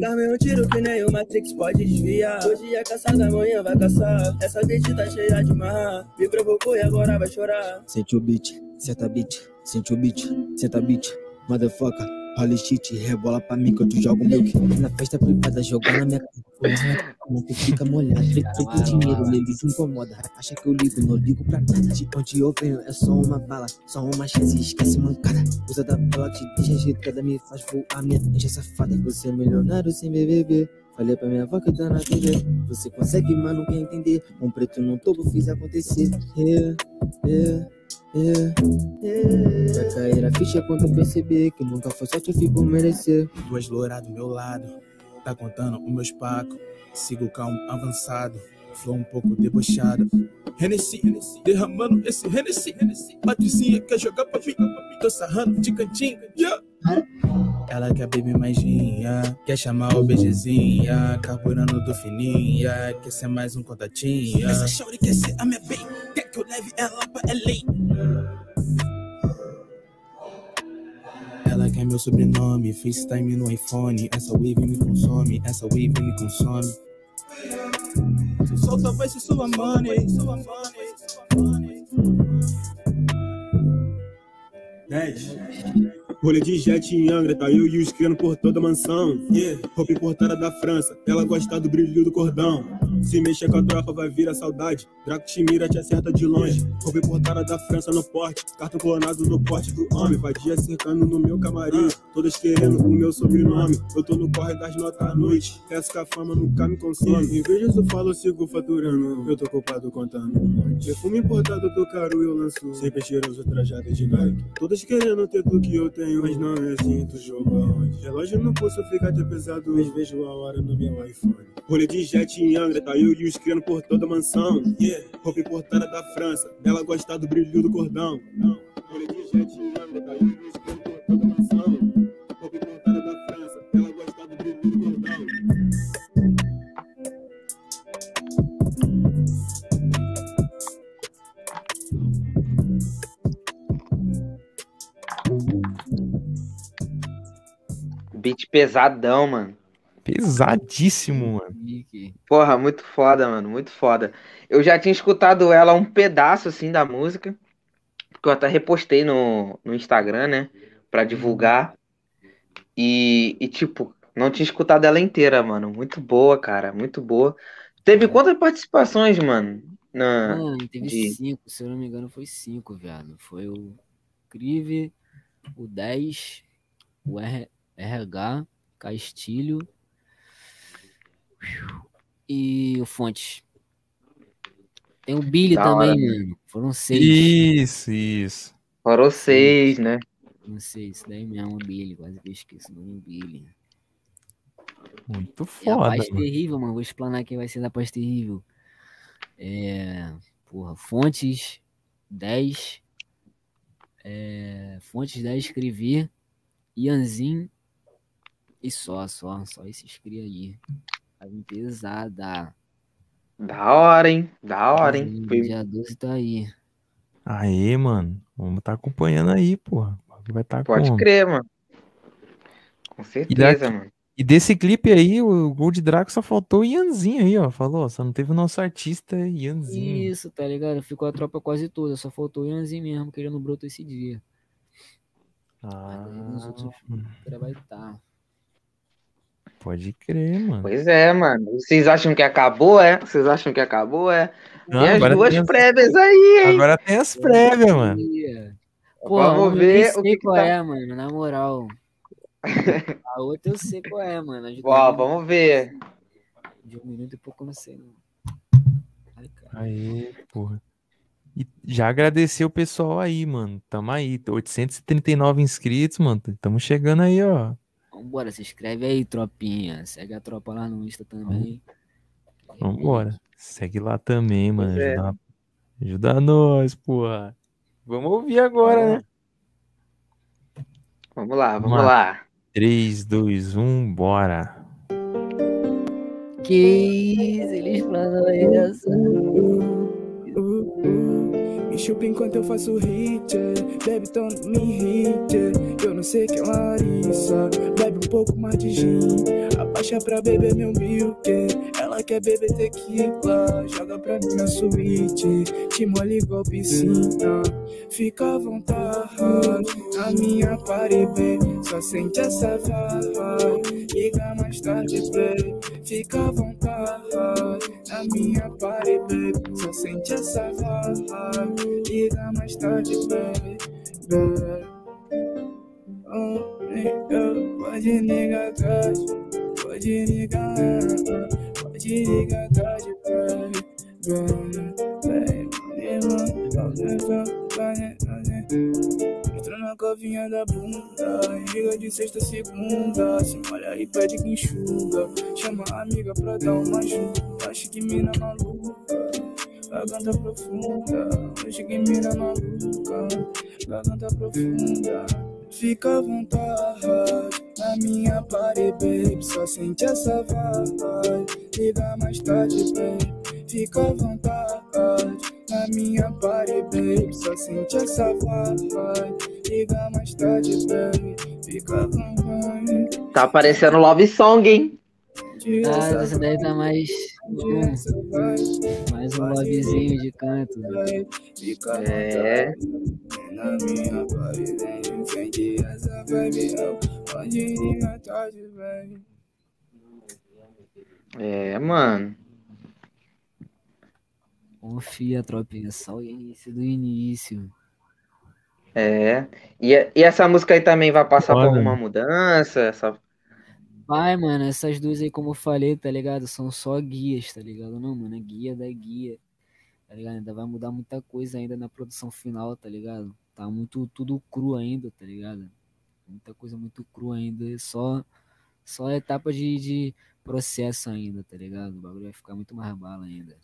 Dá-me um tiro que nem o Matrix pode desviar. Hoje é caçada, amanhã vai caçar. Essa bitch tá cheia de marra. Me provocou e agora vai chorar. Sente o beat, senta beat, sente o beat, senta beat, motherfucker. Holy shit, rebola pra mim que eu te jogo milk. Na festa privada, jogar na minha cara. Tu fica molhado, feito com dinheiro, ele se incomoda. Acha que eu ligo, não ligo pra nada. De onde eu venho é só uma bala, só uma chance, esquece mancada. Usa da bala, te deixa agitada, me faz voar, minha ninja safada. Você é milionário sem BBB. Falei pra minha avó que tá na TV. Você consegue, mas não quer entender. Um preto no topo, fiz acontecer. Yeah, yeah. Yeah, yeah. Cair a ficha quando eu perceber que nunca foi sorte, eu fico merecer. Duas louras do meu lado, tá contando os meus pacos. Sigo calmo, avançado, flow um pouco debochado. Hennessy, derramando esse Hennessy. Patricinha quer jogar pra mim, tô sarrando de cantinho. Yeah. Ela quer beber mais ginha, quer chamar o beijezinha, carburando do fininha, quer ser mais um contatinha. Essa shorty quer ser a minha bem, quer que eu leve ela pra LA. Ela quer meu sobrenome, FaceTime no iPhone. Essa wave me consome, essa wave me consome. Solta vai ser sua money, sua money, sua money. 10. Rolê de jet em Angra, tá eu e os criando por toda a mansão. Yeah. Roupa importada da França, ela gosta do brilho do cordão. Se mexer com a tropa, vai vir a saudade. Draco te te acerta de longe. Roupa importada da França no porte, cartão clonado no porte do homem. Vadia cercando no meu camarim, todas querendo o meu sobrenome. Eu tô no corre das notas à noite, peço que a fama nunca me consome. Em vez disso, falo, sigo faturando. Eu tô culpado contando. Perfume importado do caro eu lanço. Sempre cheiroso, trajado de Nike. Todas querendo ter tudo que eu tenho, mas não é assim, tu joga onde? Relógio no pulso fica até pesado, mas vejo a hora no meu iPhone. Rolê de jet em Angra, eu e os criando por toda a mansão. Yeah. Roupa importada da França, ela gosta do brilho do cordão. Beat pesadão, mano. Pesadíssimo, mano. Porra, muito foda, mano, muito foda. Eu já tinha escutado ela um pedaço assim da música, porque eu até repostei no, no Instagram, né, Pra divulgar. E, e tipo, não tinha escutado ela inteira, mano. Muito boa, cara, muito boa. Teve quantas participações, mano? Na, Mano, teve de- cinco, se eu não me engano, foi cinco, viado. Foi o Crive, o 10, o R- RH, Castilho e o Fontes. Tem o Billy Da também, hora. mano. Foram seis. Isso, isso. Foram seis, né? Não sei, isso daí mesmo, o Billy. Quase que eu esqueço o nome Billy. Muito E a foda, paz mano. terrível, mano. Vou explanar quem vai ser da paz terrível. É. Porra, Fontes 10. É, Fontes 10 escrevi. Ianzin. E só, só. Só esses cria aí. Tá pesada. Da hora, hein? Da hora, hein? Foi- Dia 12 tá aí. Aí, mano. Vamos tá acompanhando aí, porra. Vai estar Pode como? crer, mano. Com certeza, mano. E desse clipe aí, o Gold Draco só faltou o Ianzinho aí, ó. Falou, só não teve o nosso artista Ianzinho. Isso, tá ligado? Ficou a tropa quase toda. Só faltou o Ianzin mesmo, querendo broto esse dia. Mas aí nos outros Ah, vai estar. Pode crer, mano. Pois é, mano. Vocês acham que acabou, é? Vocês acham que acabou, é? Não, Tem as duas tem as- prévias aí, hein? Agora tem as prévias, mano. Pô, Vamos eu ver o sei que que qual tá- é, mano, na moral. A outra eu sei qual é, mano. Ó, vamos ver. De um minuto e pouco não sei, não. Ai, cara. Aí, porra. E já agradecer o pessoal aí, mano. Tamo aí. 839 inscritos, mano. Tamo chegando aí, ó. Vambora, se inscreve aí, tropinha. Segue a tropa lá no Insta também. Vambora. Segue lá também, mano. É. Ajuda, ajuda nós, porra. Vamos ouvir agora, né? Vamos lá, vamos Vamos lá. 3, 2, 1, bora. Que isso, eles planam essa. Me chupa enquanto eu faço hit, bebe não me é. Eu não sei que é Larissa, bebe um pouco mais de gin. Abaixa pra beber meu milk, ela quer beber tequila. Joga pra mim na suíte, te molha igual piscina. Fica à vontade, a minha baby. Só sente essa vibe, liga mais tarde, baby. Fica à vontade, a minha baby. Só sente essa vibe, liga mais tarde, baby. baby. Oh, nigga, pode ligar tarde, pode ligar, pode ligar tarde, baby. baby, baby. Entra na covinha da bunda, liga de sexta a segunda. Se molha e pede que enxuga. Chama a amiga pra dar uma ajuda. Acho que mina maluca, garganta profunda. Acho que mina maluca, garganta profunda. Fica à vontade, na minha party. Só sente essa vibe. Liga mais tarde, baby. Fica à vontade, na minha party, baby. Só sente essa vibe. Liga mais tarde, baby. Fica à vontade. Tá parecendo Love Song, hein? Ah, essa daí tá mais. hum, mais um lovezinho de canto. né? É. Na minha essa vibe. Tarde. É, mano. Confia, tropinha. Só o início do início. É. E, e essa música aí também vai passar por alguma né? mudança? Essa... Vai, mano, essas duas aí, como eu falei, tá ligado? São só guias, tá ligado? Não, mano, é guia da guia. Tá ligado? Ainda vai mudar muita coisa ainda na produção final, tá ligado? Tá muito tudo cru ainda, tá ligado? Muita coisa muito crua ainda. é Só, só etapa de, de processo ainda, tá ligado? O bagulho vai ficar muito mais bala ainda.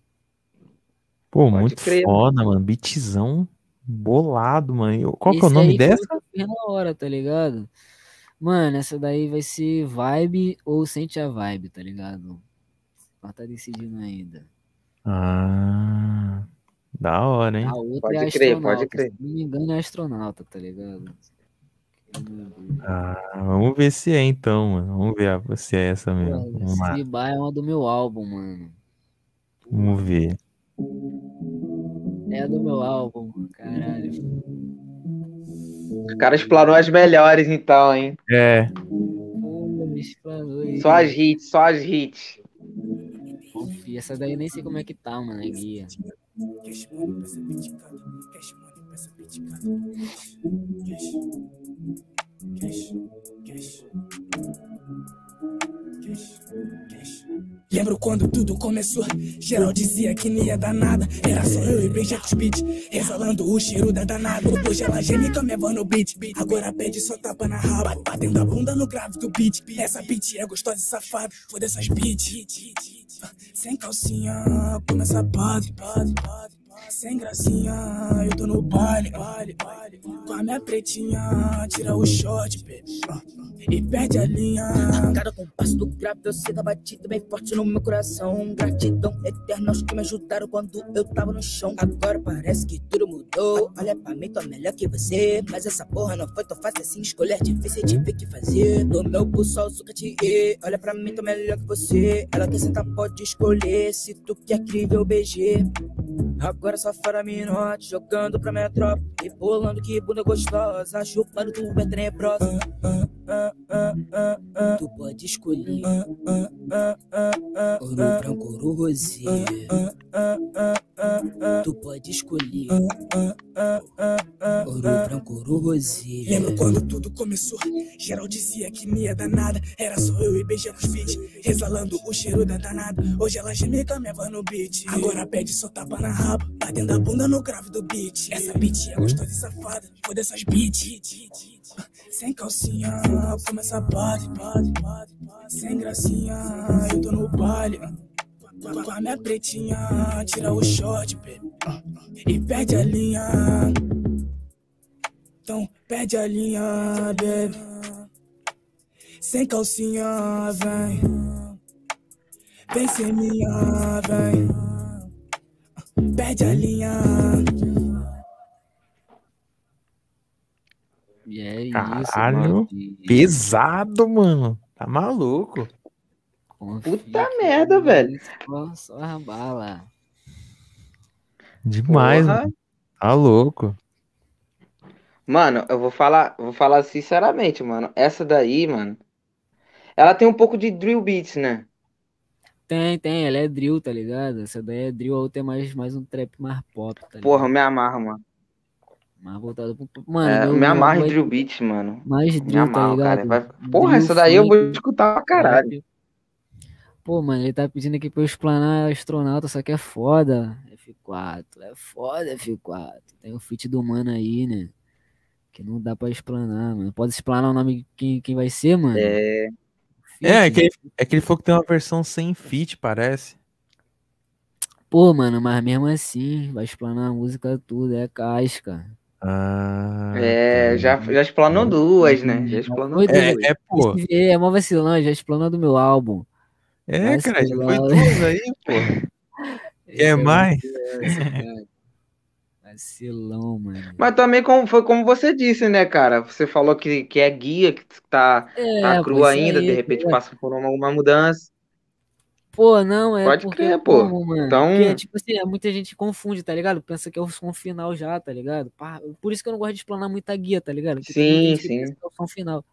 Pô, Pode muito crer, foda, mano. Beatzão bolado, mano. Qual que é o Esse nome dessa? na hora, tá ligado? Mano, essa daí vai ser vibe ou sente a vibe, tá ligado? Mas tá decidindo ainda. Ah, da hora, hein? A outra Pode é crer, pode crer. Se não me engano, é astronauta, tá ligado? Ah, vamos ver se é então, mano. Vamos ver se é essa mesmo. Vamos lá, Se Bar é uma do meu álbum, mano. vamos ver. É a do meu álbum, caralho. Os caras explanou as melhores, então, hein? É, aí. Só as hits, só as hits. Confia, essa daí eu nem sei como é que tá, mano, é guia. Cash. Cash. Cash. Lembro quando tudo começou? Geral dizia que não ia dar nada. Era só eu e Benjamin Beat, exalando o cheiro da danada. Hoje ela geme cameva no beat. Agora pede só tapa na raba. Batendo a bunda no grave do beat. Essa beat é gostosa e safada. Foda essas beats. Sem calcinha, começa padre, padre, padre. Sem gracinha, eu tô no baile, baile, baile. Com a minha pretinha, tira o short, baby. E perde a linha. Cada compasso do grave, eu sei da batida bem forte no meu coração. Gratidão eterna aos que me ajudaram quando eu tava no chão. Agora parece que tudo mudou. Olha pra mim, tô melhor que você. Mas essa porra não foi tão fácil assim. Escolher difícil, tive que fazer. Do meu pulso ao sucati. Olha pra mim, tô melhor que você. Ela quer sentar, pode escolher. Se tu quer incrível BG. Agora só fora minote, jogando pra minha tropa. Rebolando que bunda gostosa, chupando tu é tenebrosa. Ah, ah, ah. Tu pode escolher ouro branco, ouro rosé. Tu pode escolher ouro branco, ouro rosé. Lembro quando tudo começou? Geral dizia que me ia dar nada. Era só eu e beijando os feet, exalando o cheiro da danada. Hoje ela geme e caminhava no beat. Agora pede só tapa na raba, batendo a bunda no grave do beat. Essa beat é gostosa e safada, foi dessas beats. Sem calcinha, começa bate, bate, bate, bate. Sem gracinha, eu tô no baile. Com a minha pretinha, tira o short, baby. E perde a linha. Então perde a linha, baby. Sem calcinha, vem. Vem ser minha, vem. Perde a linha. E é isso, Caralho, mano. pesado, mano. Tá maluco. Confia Puta merda, velho. Só, só a bala. Demais, Porra. mano. Tá louco. Mano, eu vou falar, vou falar sinceramente, mano. Essa daí, mano. Ela tem um pouco de drill beats, né? Tem, tem, ela é drill, tá ligado? Essa daí é drill, a outra é mais, mais um trap mais pop, tá ligado? Porra, eu me amarro, mano. Mais voltado pro. Mano, É, eu me amarro em vai- drill beats, mano. Mais Me drill, tá amarro, cara. ligado? Vai- Porra, Drill, essa daí eu vou escutar pra caralho. Pô, mano, ele tá pedindo aqui pra eu explanar astronauta, só que é foda. F4, é foda F4. Tem o feat do mano aí, né? Que não dá pra explanar, mano. Pode explanar o nome de quem, quem vai ser, mano? É. Feat, É, é que, é que ele falou que tem uma versão sem feat, parece. Pô, mano, mas mesmo assim, vai explanar a música tudo, é casca. Ah, É, tá. já, já explanou duas, né? Já explanou Foi duas. É, é, pô. Esse é mó vacilão, já explanou do meu álbum. É, cara, já foi duas aí, pô. Quer é mais? vacilão, Vacilão, mano. Mas também como, foi como você disse, né, cara? Você falou que, que é guia, que tá, É, tá pô, cru ainda, aí, de repente pô. passa por uma, uma mudança. Pô, não, é Pode porque crer, pô. como, mano? Então- Porque, tipo assim, é, muita gente confunde, tá ligado? Pensa que é o som final já, tá ligado? Por isso que eu não gosto de explanar muita guia, tá ligado? Porque Sim, sim. que é o som final,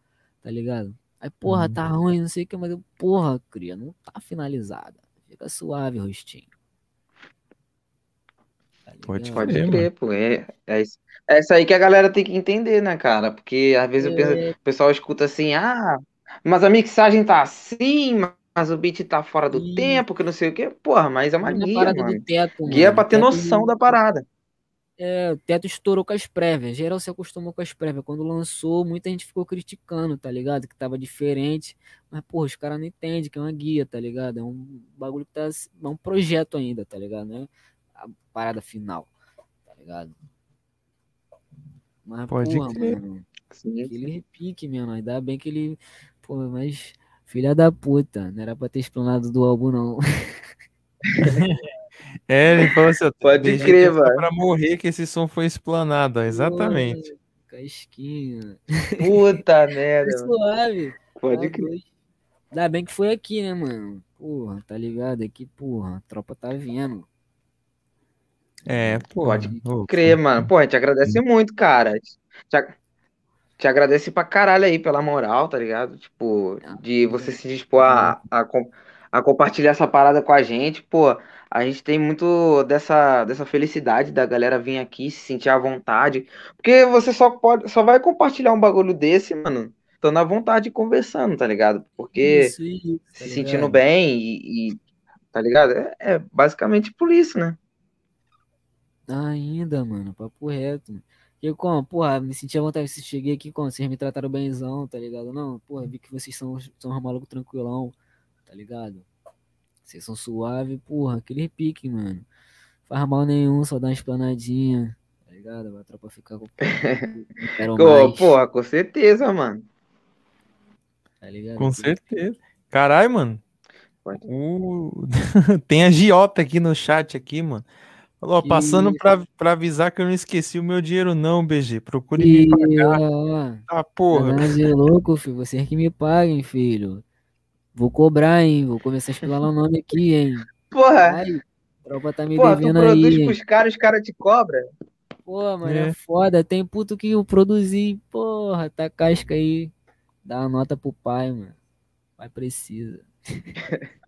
tá ligado? Aí, porra, tá Uhum. ruim, não sei o que, mas eu, porra, cria, não tá finalizada. Fica suave, rostinho. Pode? Pode crer, crer, pô. É, é, isso, é isso aí que a galera tem que entender, né, cara? Porque às vezes eu penso- É. o pessoal escuta assim, ah, mas a mixagem tá assim, mas o beat tá fora do Ih. tempo, que não sei o quê. Porra, mas é uma guia, parada mano. do teto, Guia é mano. pra ter teto- noção da parada. É, o teto estourou com as prévias. Geral se acostumou com as prévias. Quando lançou, muita gente ficou criticando, tá ligado? Que tava diferente. Mas, porra, os caras não entendem que é uma guia, tá ligado? É um bagulho que tá. É um projeto ainda, tá ligado? Não é a parada final, tá ligado? Mas, Pode porra, crer. mano. Sim. Aquele repique, mesmo. Ainda bem que ele. Pô, mas. Filha da puta. Não era pra ter explanado do álbum, não. É, ele falou assim, Pode crer, mano. pra morrer que esse som foi explanado, exatamente. Pô, Casquinha. Puta merda, mano. suave. Pode Tá crer. Ainda bem que foi aqui, né, mano? Porra, tá ligado? Aqui, porra, a tropa tá vendo. É, pô. Pode crer, mano. Pô, a gente agradece muito, cara. Te, ag- te agradece pra caralho aí pela moral, tá ligado? Tipo, de você se dispor a, a, a compartilhar essa parada com a gente. Pô, a gente tem muito dessa, dessa felicidade da galera vir aqui, se sentir à vontade. Porque você só pode, só vai compartilhar um bagulho desse, mano, estando à vontade e conversando, tá ligado? Porque Isso, isso, tá se sentindo ligado? bem e, e- tá ligado? É, é basicamente por isso, né? Ainda, mano, papo reto. Mano. E como, porra, me senti à vontade. Se cheguei aqui, como, vocês me trataram benzão, tá ligado? Não, porra, vi que vocês são, são um maluco tranquilão, tá ligado? Vocês são suave, porra, aquele pique, mano. Faz mal nenhum, só dá uma esplanadinha, tá ligado? A tropa ficar com. Quero Pô, mais, porra, com certeza, mano. tá ligado? Com certeza. Caralho, mano. O... Tem a Giota aqui no chat aqui, mano. Falou, passando pra avisar que eu não esqueci o meu dinheiro não, BG. Procure me E, pagar. ó, ó, Ah, porra. Nada de louco, filho. Vocês que me paguem, filho. Vou cobrar, hein? Vou começar a explanar o nome aqui, hein? Porra, Ai, a tropa tá me porra, tu devendo produz aí. hein? pros caras, os caras te cobram. Pô, mano, é. É. foda. Tem puto que eu produzi, porra, tá casca aí. Dá uma nota pro pai, mano. Pai precisa.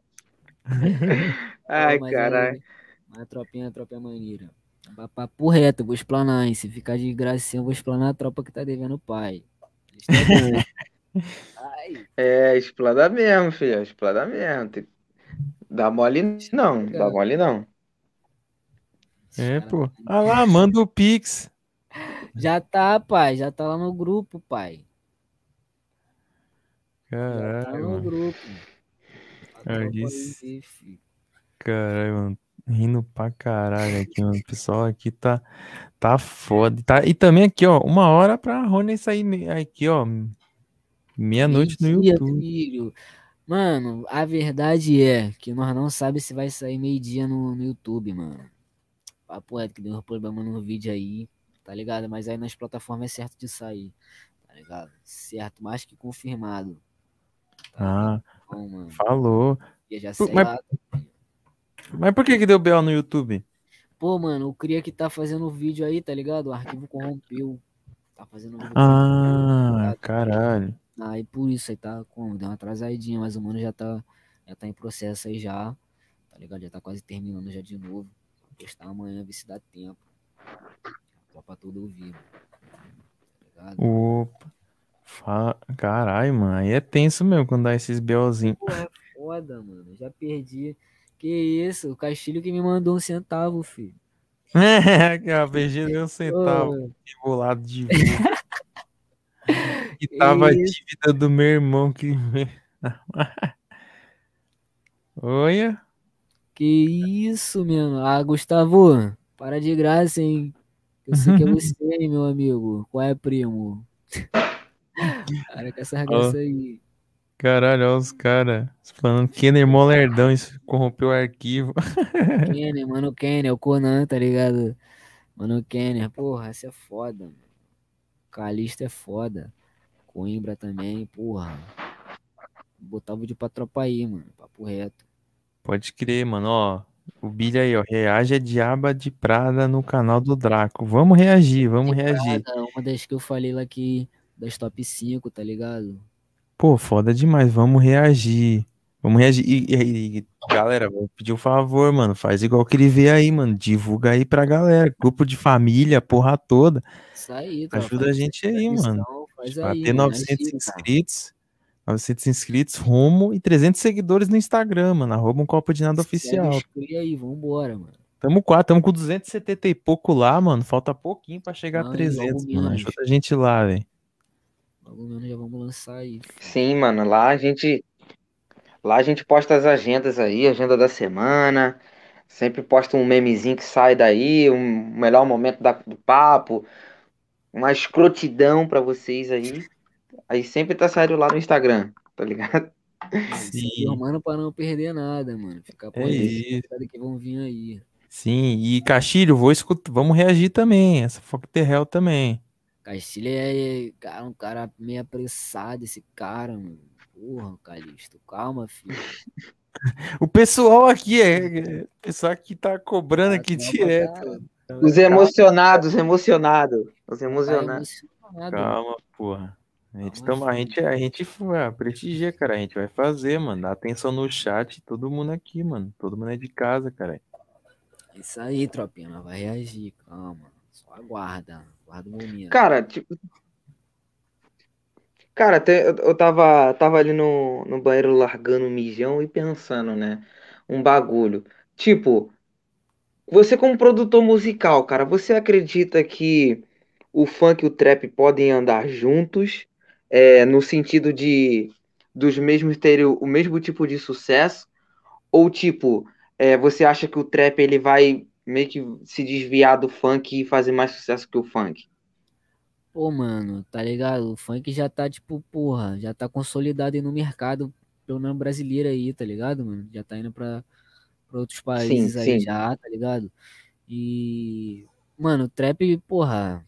Ai, mas caralho. aí, Mas a tropinha, a tropinha é maneira. Pa- Papo reto, vou explanar, hein? Se ficar de gracinha, eu vou explanar a tropa que tá devendo o pai. Ai, É, explada mesmo, filho. Explada mesmo. Tem- Dá mole não, dá mole não. É, pô. Ah lá, manda o Pix. Já tá, pai. Já tá lá no grupo, pai. Já tá Caralho, no mano. grupo. Caralho, mano. Rindo pra caralho aqui, mano. O pessoal aqui tá, tá foda. Tá, e também aqui, ó, uma hora pra Rony sair aqui, ó. Meia-noite no YouTube. filho. Mano, a verdade é que nós não sabemos se vai sair meio-dia no, no YouTube, mano. Papo reto que deu um problema no vídeo aí, tá ligado? Mas aí nas plataformas é certo de sair, tá ligado? Certo, mais que confirmado. Ah, Então, mano, falou. mas- lá. Mas por que que deu BO no YouTube? Pô, mano, o Cria que tá fazendo o vídeo aí, tá ligado? O arquivo corrompeu. Tá fazendo o vídeo Ah, corrompeu, tá caralho. Aí por isso aí tá com, deu uma atrasadinha, mas o mano já tá, já tá em processo aí já, tá ligado? Já tá quase terminando já de novo. Vou postar amanhã, ver se dá tempo. Só pra todo ouvir. Tá ligado? Opa. Fa... Caralho, mano. Aí é tenso mesmo quando dá esses BOzinhos. Pô, é foda, mano. Já perdi. Que isso? O Castilho que me mandou um centavo, filho. É, a BG deu um centavo. Ô, Bolado de voo. E tava a dívida do meu irmão que. Olha. que isso, mano. Ah, Gustavo, para de graça, hein? Eu sei que é você, meu amigo. Qual é, primo? Para com essas graças aí. Caralho, olha os caras falando Kenner Molerdão, isso corrompeu o arquivo. Kenner, mano, Kenner, o Conan, tá ligado? Mano, Kenner, porra, essa é foda, mano. Calista é foda. Coimbra também, porra. Botar o vídeo pra tropa aí, mano. Papo reto. Pode crer, mano, ó. O Billy aí, ó. Reage a Diaba de Prada no canal do Draco. Vamos reagir, vamos reagir. Prada, uma das que eu falei lá que das top 5, tá ligado? Pô, foda demais, vamos reagir. Vamos reagir. E, e- e, galera, vou pedir um favor, mano. Faz igual que ele vê aí, mano. Divulga aí pra galera. Grupo de família, porra toda. Isso aí, tropa. Ajuda a gente aí, Inscrição, mano. Faz Pra aí, ter mano, 900 ajuda. inscritos. 900 inscritos, rumo e 300 seguidores no Instagram, mano. Arroba um copo de nada oficial. cria aí, vambora, mano. Tamo quase, tamo com 270 e pouco lá, mano. Falta pouquinho pra chegar a Não, e 300, logo mano. Ajuda a gente lá, velho. Logo menos já vamos lançar aí. Sim, mano, lá a gente lá a gente posta as agendas aí, agenda da semana. Sempre posta um memezinho que sai daí, um melhor momento da- do papo, uma escrotidão pra vocês aí. Aí sempre tá saindo lá no Instagram, tá ligado? Sim. Firmando pra não perder nada, mano. Ficar por É isso. que vão vir aí. Sim, e Castilho, vou escutar, vamos reagir também. Essa Fuck the Hell também. Castilho é cara, um cara meio apressado, esse cara, mano. Porra, Calixto, calma, filho. O pessoal aqui é. O pessoal aqui tá cobrando Tá aqui calma, direto. cara. Os emocionados, emocionados. Os Tá emocionados. emocionado. Calma, porra. A gente, Calma, tamo, a gente, a gente ah, prestigia, cara. A gente vai fazer, mano. Dá atenção no chat, todo mundo aqui, mano. Todo mundo é de casa, cara. Isso aí, tropinha, nós vai reagir, calma. Só aguarda. Aguarda o momento. Cara, tipo. Cara, eu tava, tava ali no, no banheiro largando um mijão e pensando, né? Um bagulho. Tipo, você como produtor musical, cara, você acredita que o funk e o trap podem andar juntos? É, no sentido de dos mesmos terem o mesmo tipo de sucesso? Ou tipo, é, você acha que o trap ele vai meio que se desviar do funk e fazer mais sucesso que o funk? Pô, mano, tá ligado? O funk já tá, tipo, porra, já tá consolidado aí no mercado, pelo menos brasileiro aí, tá ligado, mano? Já tá indo pra, pra outros países aí sim. já, tá ligado? E, mano, o trap, porra,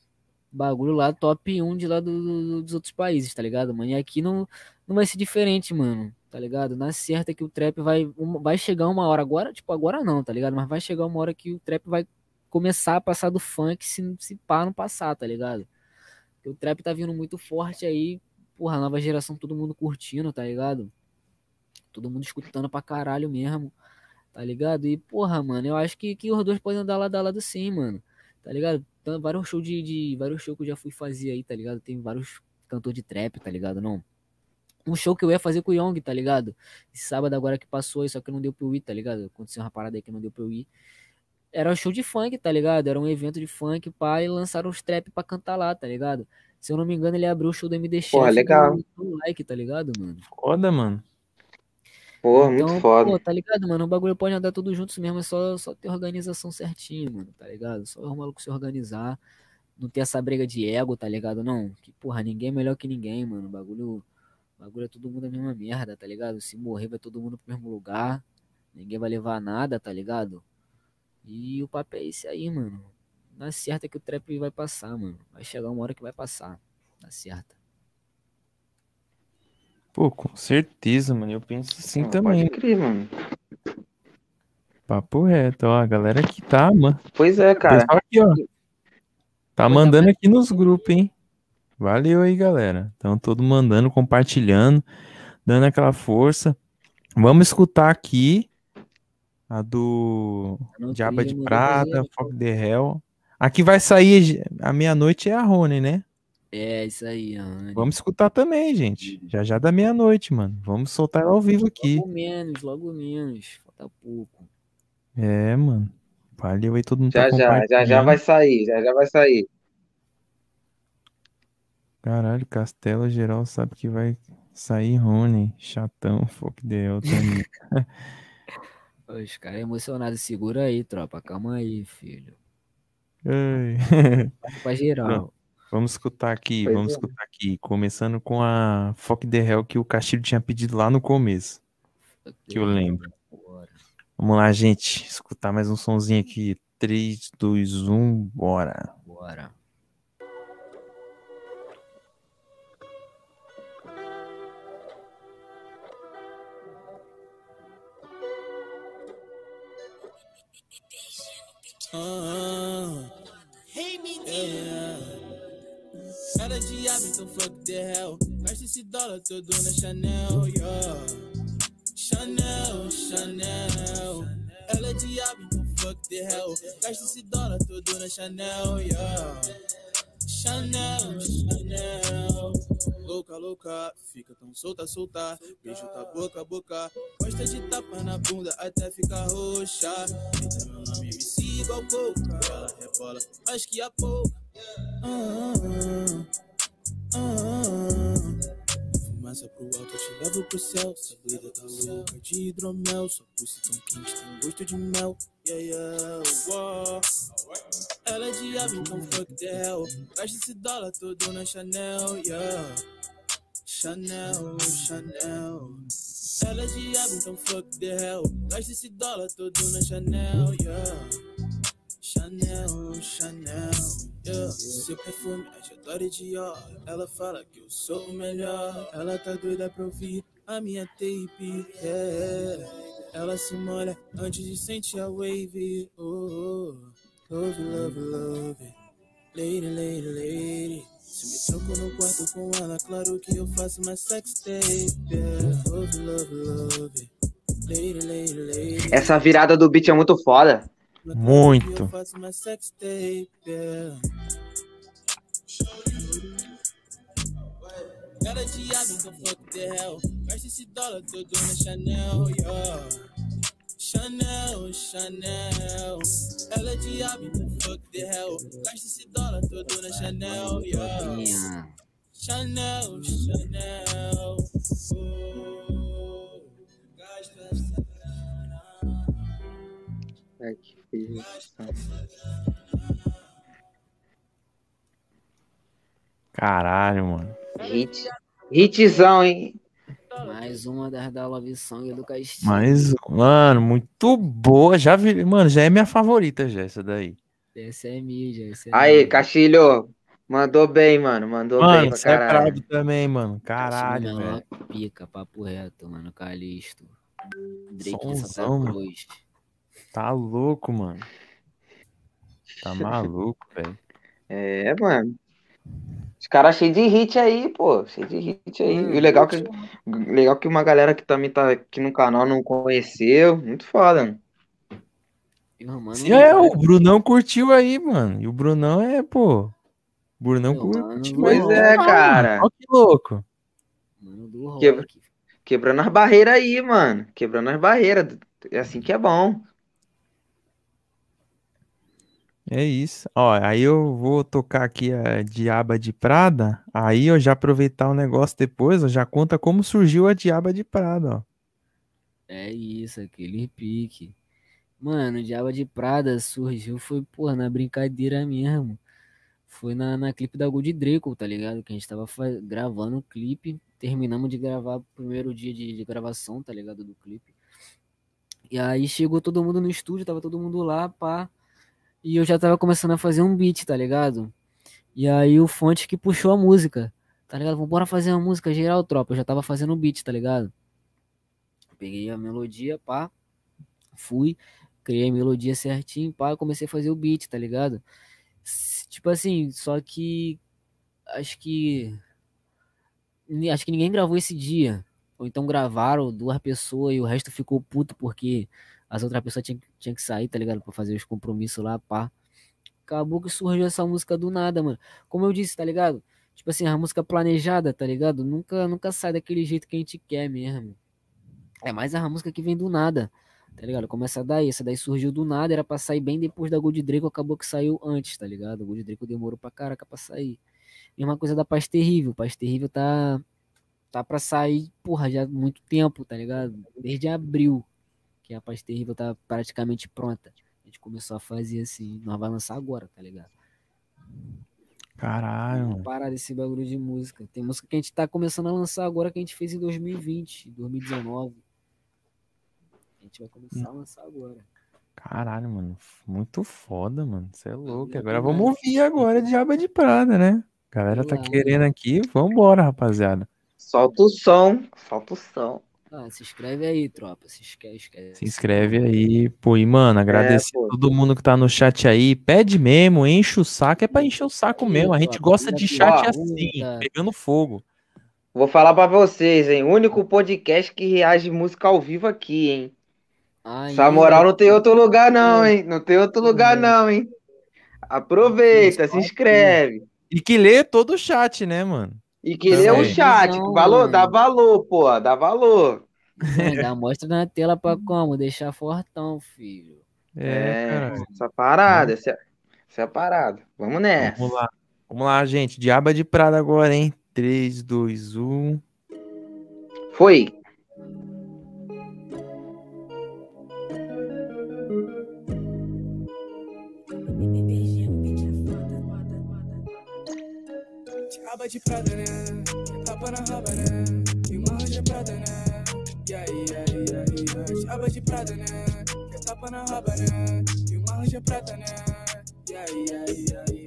bagulho lá top 1 de lá do- do- dos outros países, tá ligado, mano? E aqui não, não vai ser diferente, mano, tá ligado? Na certa que o trap vai, vai chegar uma hora, agora, tipo, agora não, tá ligado? Mas vai chegar uma hora que o trap vai começar a passar do funk se, se pá não passar, tá ligado? Porque o trap tá vindo muito forte aí, porra, nova geração, todo mundo curtindo, tá ligado? Todo mundo escutando pra caralho mesmo, tá ligado? E, porra, mano, eu acho que, que os dois podem andar lado a lado sim, mano, tá ligado? Tem vários shows de, de, vários shows que eu já fui fazer aí, tá ligado? Tem vários cantores de trap, tá ligado? Não. Um show que eu ia fazer com o Young, tá ligado? Esse sábado agora que passou só que não deu pra eu ir, tá ligado? Aconteceu uma parada aí que não deu pra eu ir. Era um show de funk, tá ligado? Era um evento de funk, pá, e lançaram os trap pra cantar lá, tá ligado? Se eu não me engano, ele abriu o show do MD Chef Porra, legal. do like, tá ligado, mano? Foda, mano. Porra, Então, muito foda. pô, tá ligado, mano? O bagulho pode andar tudo juntos mesmo, é só, só ter organização certinho, mano, tá ligado? Só o maluco se organizar, não ter essa briga de ego, tá ligado? Não, que porra, ninguém é melhor que ninguém, mano. O bagulho, o bagulho é todo mundo a mesma merda, tá ligado? Se morrer, vai todo mundo pro mesmo lugar, ninguém vai levar nada, tá ligado? E o papo é esse aí, mano. Na certa que o trap vai passar, mano. Vai chegar uma hora que vai passar. Na certa. Pô, com certeza, mano. Eu penso assim Ah, também. Pode crer, mano. Papo reto, ó. A galera aqui tá, mano. Pois é, cara. aqui, ó. Tá mandando aqui nos grupos, hein? Valeu aí, galera. Então, todo mandando, compartilhando, dando aquela força. Vamos escutar aqui a do Diaba de Prata, Fogo de Hell. Aqui vai sair a meia-noite é a Rony, né? É, isso aí, Anne. Vamos escutar também, gente. Já já da meia-noite, mano. Vamos soltar ela ao vivo aqui. Logo menos, logo menos. Falta pouco. É, mano. Valeu aí, todo mundo Já tá já, já já vai sair, já já vai sair. Caralho, Castelo geral sabe que vai sair Rony. Chatão, Fogo de Hell também. Os caras emocionados. Segura aí, tropa. Calma aí, filho. Vai pra geral. Vamos escutar aqui, Pois vamos é. escutar aqui. Começando com a Fuck the Hell que o Castilho tinha pedido lá no começo. Que eu lembro. Bora. Vamos lá, gente. Escutar mais um sonzinho aqui. 3, 2, 1, bora. Bora. Ah, yeah. Ela é diabo, então fuck the hell. Gasta esse dólar todo na Chanel, yeah. Chanel, Chanel. Ela é diabo, então fuck the hell. Gasta esse dólar todo na Chanel, yeah. Chanel, Chanel. Louca, louca, fica tão solta, solta. Beijo tá boca boca. Gosta de tapa na bunda até ficar roxa. Grita meu nome MC igual. Ela rebola mais que a pouca. Ah, ah, ah. Fumaça pro alto, eu te levo pro céu. Essa doida tá louca de hidromel. Sua pulsa tão quente, tem gosto de mel. Yeah, yeah, wow. Ela é diabo, então fuck the hell. Gasta esse dólar todo na Chanel, yeah. Chanel, Chanel. Ela é diabo, então fuck the hell. Gasta esse dólar todo na Chanel, yeah. Chanel, Chanel. Yeah. Seu perfume, agitador de ó. Ela fala que eu sou o melhor. Ela tá doida pra ouvir a minha tape. Yeah. Ela se molha antes de sentir a wave. Oh, oh. love, love, love. Lady, lady, lady. Se me troco no quarto com ela, claro que eu faço uma sex tape. Yeah. Love, love, love. Lady, lady, lady. Essa virada do beat é muito foda. Muito. É diabo, fuck the hell. Gasta esse dólar todo na Chanel, yeah. Chanel, Chanel. Ela é diabo, então fuck the hell. Gasta esse dólar todo na Chanel, yeah. Minha. Chanel, Chanel. Oh, gasta essa grana. Feio. Caralho, mano. Hit. Hitzão, hein? Mais uma das da Love Song do Castilho. Mas, mano, muito boa. Já vi, mano, já é minha favorita já essa daí. Essa é é Aí, mídia. Castilho. Mandou bem, mano. Mandou bem Mano, pra você é caralho. também, mano. Caralho, menor, velho. Pica, papo reto, mano. Calisto. Drake em Sonzão, mano. Tá louco, mano. Tá maluco, velho. É, mano. Os caras cheios de hit aí, pô. Cheio de hit aí. Hum, e o legal que, legal que uma galera que também tá aqui no canal não conheceu. Muito foda, mano. Meu mano, Sim, é, o Brunão curtiu aí, mano. E o Brunão é, pô. O Brunão Meu mano, curtiu. Pois Não, é, cara. Olha que louco. mano do. Quebra- Quebrando as barreiras aí, mano. Quebrando as barreiras. É assim que é bom. É isso. Ó, aí eu vou tocar aqui a Diaba de Prada. Aí eu já aproveitar o negócio depois, eu já conta como surgiu a Diaba de Prada, ó. É isso, aquele pique. Mano, Diaba de Prada surgiu, foi, porra, na brincadeira mesmo. Foi na, na clipe da Good Draco, tá ligado? Que a gente tava gravando o clipe. Terminamos de gravar o primeiro dia de, de gravação, tá ligado? Do clipe. E aí chegou todo mundo no estúdio, tava todo mundo lá, pá. E eu já tava começando a fazer um beat, tá ligado? E aí o Fonte que puxou a música, tá ligado? Vambora fazer uma música geral, tropa. Eu já tava fazendo o beat, tá ligado? Peguei a melodia, pá. Fui, criei a melodia certinho, pá. Comecei a fazer o beat, tá ligado? Tipo assim, só que. Acho que. Acho que ninguém gravou esse dia. Ou então gravaram duas pessoas e o resto ficou puto porque as outras pessoas tinham, tinham que sair, tá ligado? Pra fazer os compromissos lá, pá. Acabou que surgiu essa música do nada, mano. Como eu disse, tá ligado? Tipo assim, a música planejada, tá ligado? Nunca, nunca sai daquele jeito que a gente quer mesmo. É mais a música que vem do nada, tá ligado? Começa daí, essa daí surgiu do nada, era pra sair bem depois da Gold Draco, acabou que saiu antes, tá ligado? O Gold Draco demorou pra caraca pra sair. Mesma coisa da Paz Terrível, Paz Terrível tá, tá pra sair, porra, já há muito tempo, tá ligado? Desde abril, que a Paz Terrível tá praticamente pronta. A gente começou a fazer assim, nós vai lançar agora, tá ligado? Caralho, parar desse bagulho de música. Tem música que a gente tá começando a lançar agora que a gente fez em 2020, 2019. A gente vai começar a lançar agora. Caralho, mano. Muito foda, mano. Você é louco. Agora vamos ouvir agora Diaba de Prada, né? A galera tá querendo aqui. Vambora, rapaziada. Solta o som. Solta o som. Ah, se inscreve aí, tropa. Se inscreve, esquece. Se inscreve aí. Pô, e, mano, agradecer pô. a todo mundo que tá no chat aí. Pede mesmo, enche o saco. É pra encher o saco Aí, mesmo. A gente tropa, gosta de chat puta. assim, pegando fogo. Vou falar pra vocês, hein? Único podcast que reage música ao vivo aqui, hein? Essa Ainda, moral não tem outro lugar, não, hein? Não tem outro lugar, não, hein? Aproveita, se inscreve. E que lê todo o chat, né, mano? E que lê o Também. chat. Não, Valor, mano. dá valor, pô. Dá valor. Ainda mostra na tela pra como? Deixar fortão, filho. É, cara. essa parada, essa, essa é a parada. Vamos nessa. Vamos lá. Vamos lá, gente. Diaba de Prada agora, hein? 3, 2, 1. Foi. Aba de prada, né? Tapa na raba, né? E uma de prada, né? E aí, aí, aí, e aí. Aba de prada, né? Tapa na raba, né? E uma de prata, né? E aí, aí, aí.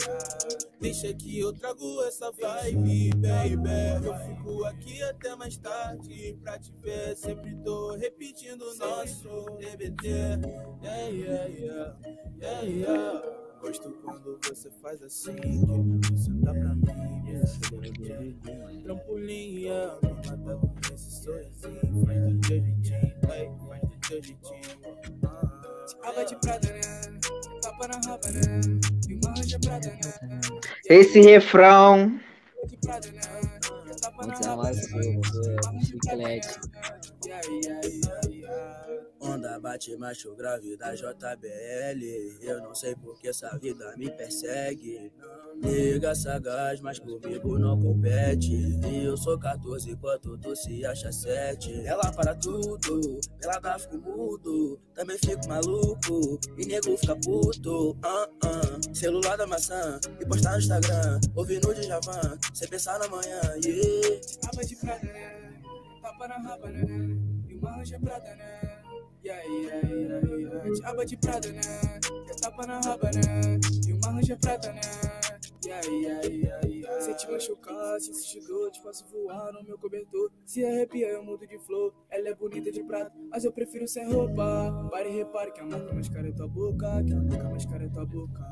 Deixa que eu trago essa vibe, baby. Eu fico aqui até mais tarde pra te ver. Sempre tô repetindo o nosso TBT. Yeah, yeah, yeah, yeah, yeah. Gosto quando você faz assim, que você dá pra mim, me mata com esse sorrisinho. Faz do teu jeitinho, ai, faz do teu jeitinho. De né? Tapa na raba, né? E uma né? Esse refrão. De prada? Tapa na Putz, é chiclete. Onda bate macho grave da JBL. Eu não sei porque essa vida me persegue. Liga sagaz, mas comigo não compete. E eu sou 14 enquanto tu se acha 7. Ela para tudo, ela dá fico mudo. Também fico maluco, e nego fica puto. Ah, ah. Celular da maçã, e postar no Instagram. Ouvir no de Javan, sem pensar na manhã. Yeah. Aba de prada, né? Tapa na raba, né? E uma de prada, né? E aí, e aí. Aba de prada, né? Tapa na raba, né? E uma de prata, né? Yeah, yeah, yeah, yeah. Se te machucar, se sentir dor, te faço voar no meu cobertor. Se arrepia, eu mudo de flor. Ela é bonita de prata, mas eu prefiro sem roupa. Pare e repare que a marca mais cara é tua boca. Que a marca mais cara é tua boca.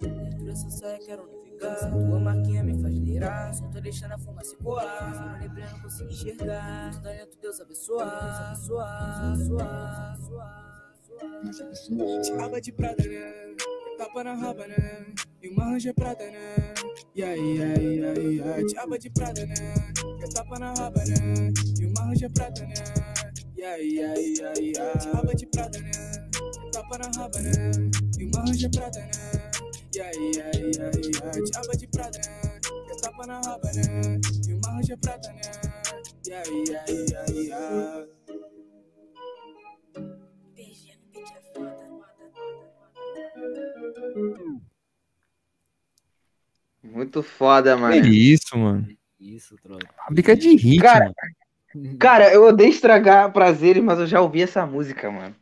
Dentro dessa saia quero Essa tua marquinha me faz lirar. Só tô deixando a fumaça coar. Eu não lembrei, não consigo enxergar. Tô talento, Deus abençoar. Deus abençoar, abençoar, abençoar. Te aba de prata, né? Tapa na raba, né? E uma ranja prata, né? Yeah, yeah, yeah, yeah. Te aba de prata, né? Tapa na raba, né? E uma ranja prata, né? Yeah, yeah, yeah, yeah. Te aba de prata, né? Tapa na raba, né? E uma ranja prata, né? Yeah, yeah, yeah, yeah. Te aba de prata, né? Que tapa na raba, né? E uma ranja prata, né? Yeah, yeah, yeah, yeah. PG no beat é foda. Muito foda, Que mano. isso, mano. Isso, troca. Fábrica de hit, Cara, mano. Cara, eu odeio estragar prazeres, mas eu já ouvi essa música, mano.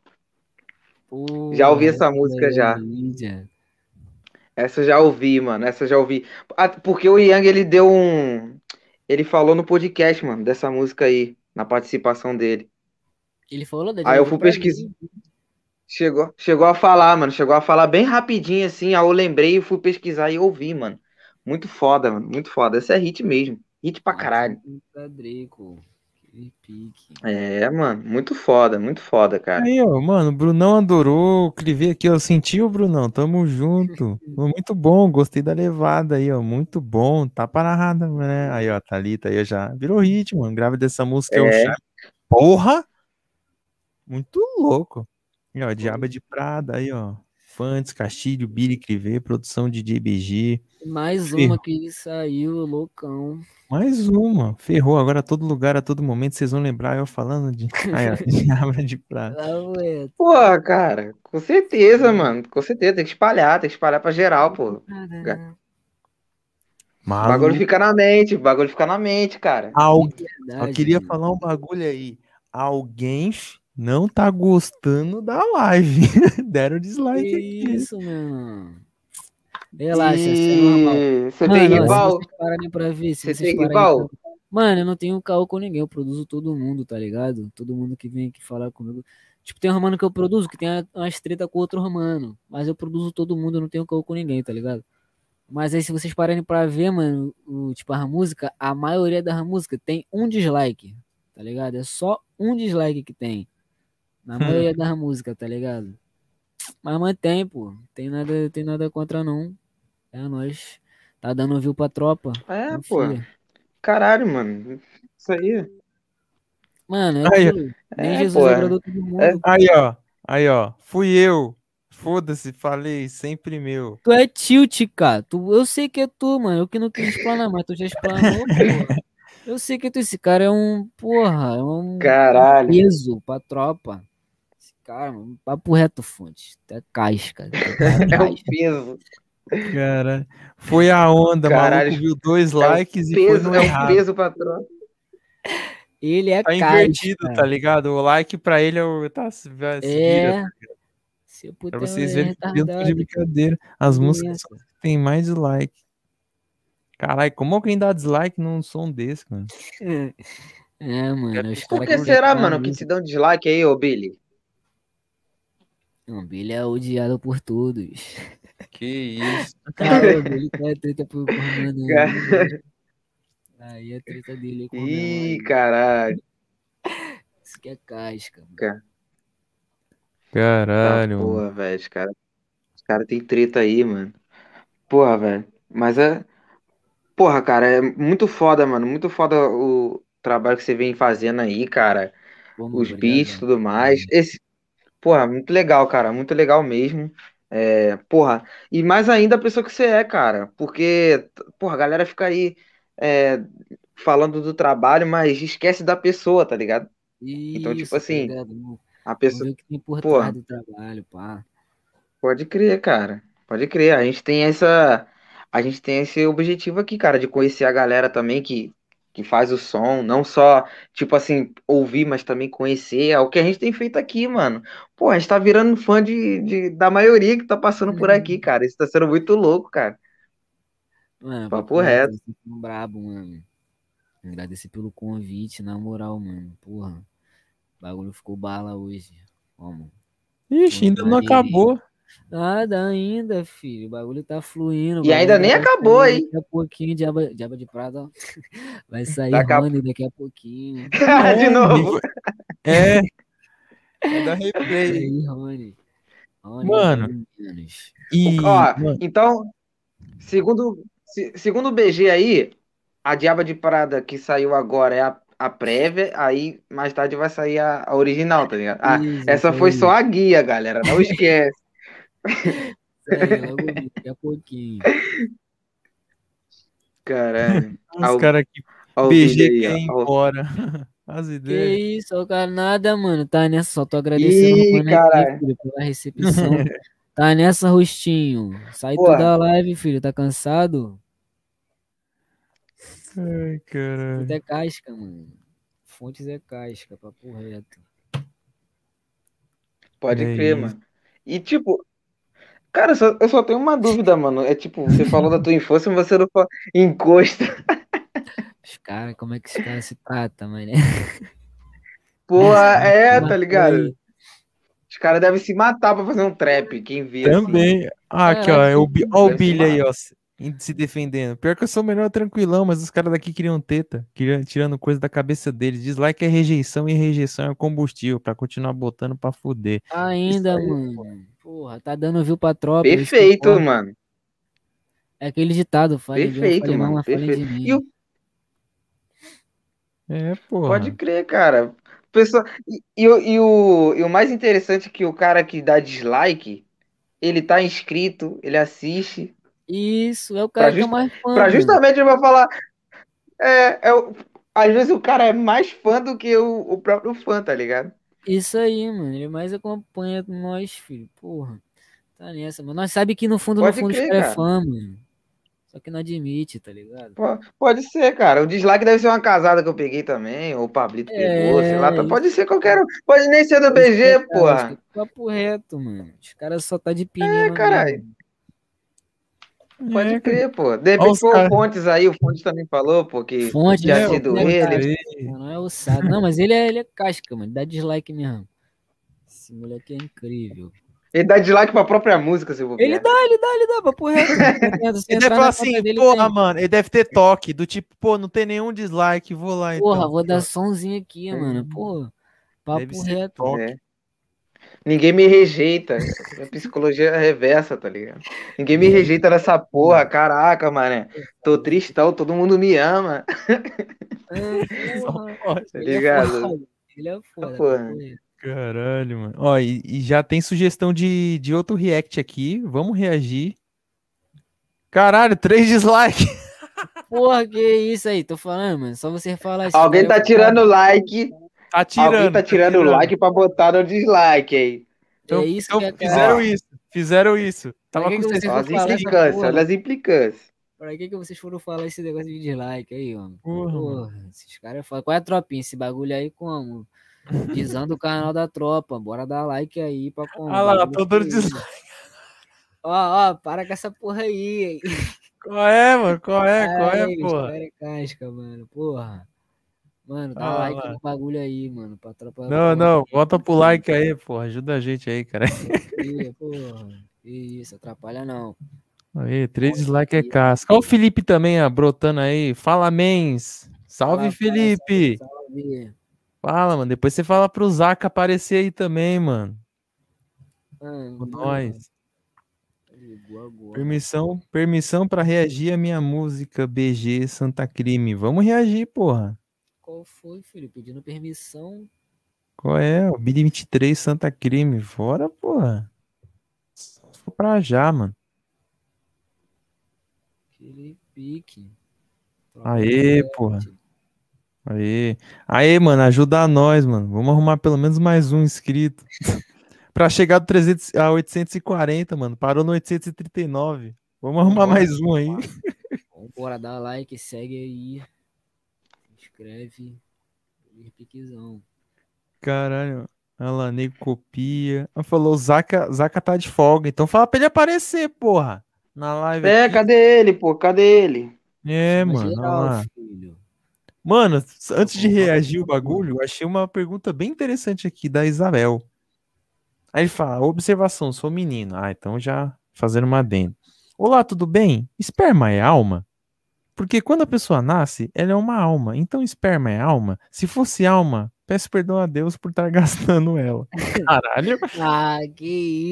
Já ouvi essa música já. Mídia. Essa eu já ouvi, mano. Essa eu já ouvi. Ah, Porque o Yang, ele deu um. Ele falou no podcast, mano, dessa música aí, na participação dele. Ele falou da Aí eu fui pesquisar. Chegou, chegou a falar, mano. Chegou a falar bem rapidinho assim. Aí eu lembrei e fui pesquisar e ouvi, mano. Muito foda, mano. Muito foda. Esse é hit mesmo. Hit pra caralho. Draco. Que pique. É, mano. Muito foda, muito foda, cara. Aí, ó, mano, o Brunão adorou. Clivei aqui, ó. Sentiu, Brunão? Tamo junto. Muito bom, gostei da levada aí, ó. Muito bom. Tá parada, né? Aí, ó, Thalita aí já virou hit, mano. Grávida dessa música é, o É. Chá. Porra! Muito louco. E, ó, Diaba de Prada aí, ó. Fantes, Castilho, Billy Clivê, produção de JBG. Mais uma que saiu, loucão. Mais uma. Ferrou. Agora a todo lugar, a todo momento, vocês vão lembrar eu falando de. Diaba de ué. Pô, cara, com certeza, mano. Com certeza. Tem que espalhar, tem que espalhar pra geral, pô. O bagulho fica na mente, o bagulho fica na mente, cara. Alguém Só Verdade, queria falar um bagulho aí. Alguém não tá gostando da live. Deram dislike Que aqui. isso, mano. Relaxa, isso é normal. E você tem rival? Você tem rival? Mano, eu não tenho caô com ninguém, eu produzo todo mundo, tá ligado? Todo mundo que vem aqui falar comigo. Tipo, tem um romano que eu produzo, que tem umas treta com outro romano. Mas eu produzo todo mundo, eu não tenho caô com ninguém, tá ligado? Mas aí, se vocês pararem pra ver, mano, o, tipo, a música, a maioria da música tem um dislike, tá ligado? É só um dislike que tem. Na maioria da música, tá ligado? Mas mantém, pô. Tem nada, tem nada contra, não. É nóis. Tá dando view pra tropa. É, pô. Confia. Caralho, mano. Isso aí. Mano, é Aí. Nem É, Jesus pô, é. agradou todo mundo. É. Aí, ó. Aí, ó. Fui eu. Foda-se, falei, sempre meu. Tu é tilt, cara. Tu, eu sei que é tu, mano. Eu que não quis explanar, mas tu já explanou, porra. Eu sei que tu, esse cara é um, porra, é um Caralho. peso pra tropa. Esse cara, mano, papo reto, fonte. Até casca. até É casca. peso. Cara, foi a onda, Caralho. maluco viu dois É likes e foi peso, no é o peso patrão. Ele é Tá invertido, tá ligado? O like pra ele é o. Tá, se vira, É. Se eu pra vocês é verem que eu não tô de brincadeira. As músicas que tem mais dislike. Caralho, como alguém dá dislike num som desse, mano? É, mano. Os Por que será, mano, que te dão dislike aí, ô Billy? Não, Billy é odiado por todos. Que isso. Cara, o Billy tá treta por, por mano. Aí é treta dele com o Ih, Mel. caralho. Isso que é casca. mano. Cara. Caralho. Mano. porra, velho. Os caras cara tem treta aí, mano. Porra, velho. Mas é. Porra, cara, é muito foda, mano. Muito foda o trabalho que você vem fazendo aí, cara. Mano, Os obrigado, beats e mano. tudo mais. Esse. Porra, muito legal, cara. Muito legal mesmo. É, porra. E mais ainda a pessoa que você é, cara. Porque, porra, a galera fica aí é, falando do trabalho, mas esquece da pessoa, tá ligado? Então, tipo Isso, tá assim? Não, a pessoa. que tem por Porra. do trabalho, pá. Pode crer, cara. Pode crer. A gente tem essa. A gente tem esse objetivo aqui, cara, de conhecer a galera também que, que faz o som, não só, tipo assim, ouvir, mas também conhecer. É o que a gente tem feito aqui, mano. Pô, a gente tá virando fã de, de- da maioria que tá passando por aqui, cara. Isso tá sendo muito louco, cara. Mano, Papo reto. são brabo, mano. Agradecer pelo convite, na moral, mano. Porra. O bagulho ficou bala hoje. Como? Ixi, ainda não acabou. Nada ainda, filho. O bagulho tá fluindo. E ainda nem acabou, sair hein? Daqui a pouquinho, Diaba, Diaba de Prada, ó. Vai sair Daqui a- Rony daqui a pouquinho. de novo. É. Dar Vai replay. sair Rony. Rony, Mano. E, Ó, mano, então, segundo, se- segundo o BG aí, a Diaba de Prada que saiu agora é a, a prévia, aí mais tarde vai sair a, a original, tá ligado? Ah, Isso, essa foi só a guia, galera, não esquece. Isso aí, logo daqui a pouquinho. Caralho. os caras aqui, o BG quer ir embora. As Que ideias. isso, ô cara, nada, mano. Tá nessa, só tô agradecendo Ih, caralho. aqui, filho, pela recepção. Tá nessa, Rostinho. Sai Porra. da live, filho. Tá cansado? Ai, caralho. Fontes é casca, mano. Fontes é casca, papo reto. Pode É crer, isso. mano. E tipo, cara, eu só, eu só tenho uma dúvida, mano. É tipo, você falou da tua infância, mas você não falou encosta. Os caras, como é que os caras se tratam, mano? Pô, é, Mas tá ligado? Os caras devem se matar pra fazer um trap, quem vê assim. Também. Ah, aqui, ó. É o, ó o Billy aí, ó. se- defendendo. Pior que eu sou o melhor tranquilão, mas os caras daqui queriam teta. Queriam, tirando coisa da cabeça deles. Dislike é rejeição e rejeição é combustível. Pra continuar botando pra fuder. Ainda, aí, mano. Porra, tá dando view pra tropa. Perfeito, mano. É aquele ditado, de um, Perfeito, mal, mano. de Perfeito. mim. E o É, porra. Pode crer, cara. Pessoa... E, e o, e, o, e o mais interessante é que o cara que dá dislike, ele tá inscrito, ele assiste. Isso, é o Pra cara que é mais fã, Pra justamente eu vou falar. É, é o- às vezes o cara é mais fã do que o, o próprio fã, tá ligado? Isso aí, mano. Ele mais acompanha nós, filho. Porra. Tá nessa, mano. Nós sabe que no fundo, no Pode fundo, os crer, é fã, mano. Só que não admite, tá ligado? Po- Pode ser, cara. O dislike deve ser uma casada que eu peguei também, ou o Pablito pegou, sei lá. tá- É, Pode ser qualquer um. Pode nem ser do BG, é, porra. é Papo reto, mano. Os caras só tá de pininho. É, caralho. Pode É, crer, pô. De repente foi o Fontes aí, o Fontes também falou, pô, que Fonte, tinha né? sido ele. Não é ossado. Não, mas ele é, ele é casca, mano. Dá dislike mesmo. Esse moleque é incrível. Ele dá dislike pra própria música, se eu vou Ele dá, ele dá, ele dá, papo reto. Se Ele deve falar assim, dele, porra, tem. mano, ele deve ter toque, do tipo, pô, não tem nenhum dislike, vou lá então. Porra, vou dar somzinho aqui, mano. Pô, Deve papo ser reto. toque. É. Ninguém me rejeita. É psicologia reversa, tá ligado? Ninguém me rejeita nessa porra. Caraca, mané. Tô tristão, todo mundo me ama. É, Tá Ele é ligado? foda. Ele é foda. Porra. papo reto. Caralho, mano. Ó, e, e já tem sugestão de, de outro react aqui. Vamos reagir. Caralho, três dislikes. Porra, que isso aí? Tô falando, mano. Só você falar isso. Alguém tá tirando like. Tá tirando. Alguém tá tirando o like pra botar no dislike aí. Então, É isso então que é fizeram cara. isso. Fizeram isso. Tava que com que vocês. você Olha as implicâncias, olha as implicâncias. Pra que, que vocês foram falar esse negócio de dislike aí, mano? Porra, Porra, esses caras falam. Qual é a tropinha? Esse bagulho aí como? Dizando o canal da tropa. Bora dar like aí pra como? Ah lá, tô dando dislike. Ó, ó, para com essa porra aí. Qual é, mano? Qual é? Qual é, Ai, porra? cara é casca, mano. Porra. Mano, dá Ah, like lá. no bagulho aí, mano. Pra tropa. Não, não, volta pro like aí, porra. Ajuda a gente aí, cara. Porra. Isso, atrapalha não. Aí, três dislikes é casca. Olha o Felipe também, ó, brotando aí. Fala, mens. Salve, Felipe. Salve, salve. Fala, mano. Depois você fala pro Zaca aparecer aí também, mano. Mano, Com nós. ligou agora. Permissão, permissão para reagir à minha música BG Santa Crime. Vamos reagir, porra. Qual foi, filho? Pedindo permissão. Qual é? O BD 23 Santa Crime. Fora, porra. Só for pra já, mano. Aquele pique. Aê, porra. Aê. Aê, mano, ajuda nós, mano. Vamos arrumar pelo menos mais um inscrito. pra chegar do 300 a 840, mano. Parou no 839. Vamos arrumar Bora. mais um aí. Bora dar like, segue aí. Escreve. Piquezão. Caralho. Copia. Ela falou, Zaca, Zaca tá de folga. Então fala pra ele aparecer, porra. Na live. É, aqui. cadê ele, pô? Cadê ele? É, Chama mano. geral, lá. filho. Mano, antes de reagir o bagulho, eu achei uma pergunta bem interessante aqui da Isabel. Aí ele fala: observação, sou menino. Ah, então já fazendo uma adendo. Olá, tudo bem? Esperma é alma? Porque quando a pessoa nasce, ela é uma alma. Então, esperma é alma? Se fosse alma, peço perdão a Deus por estar gastando ela. Caralho. Ah, que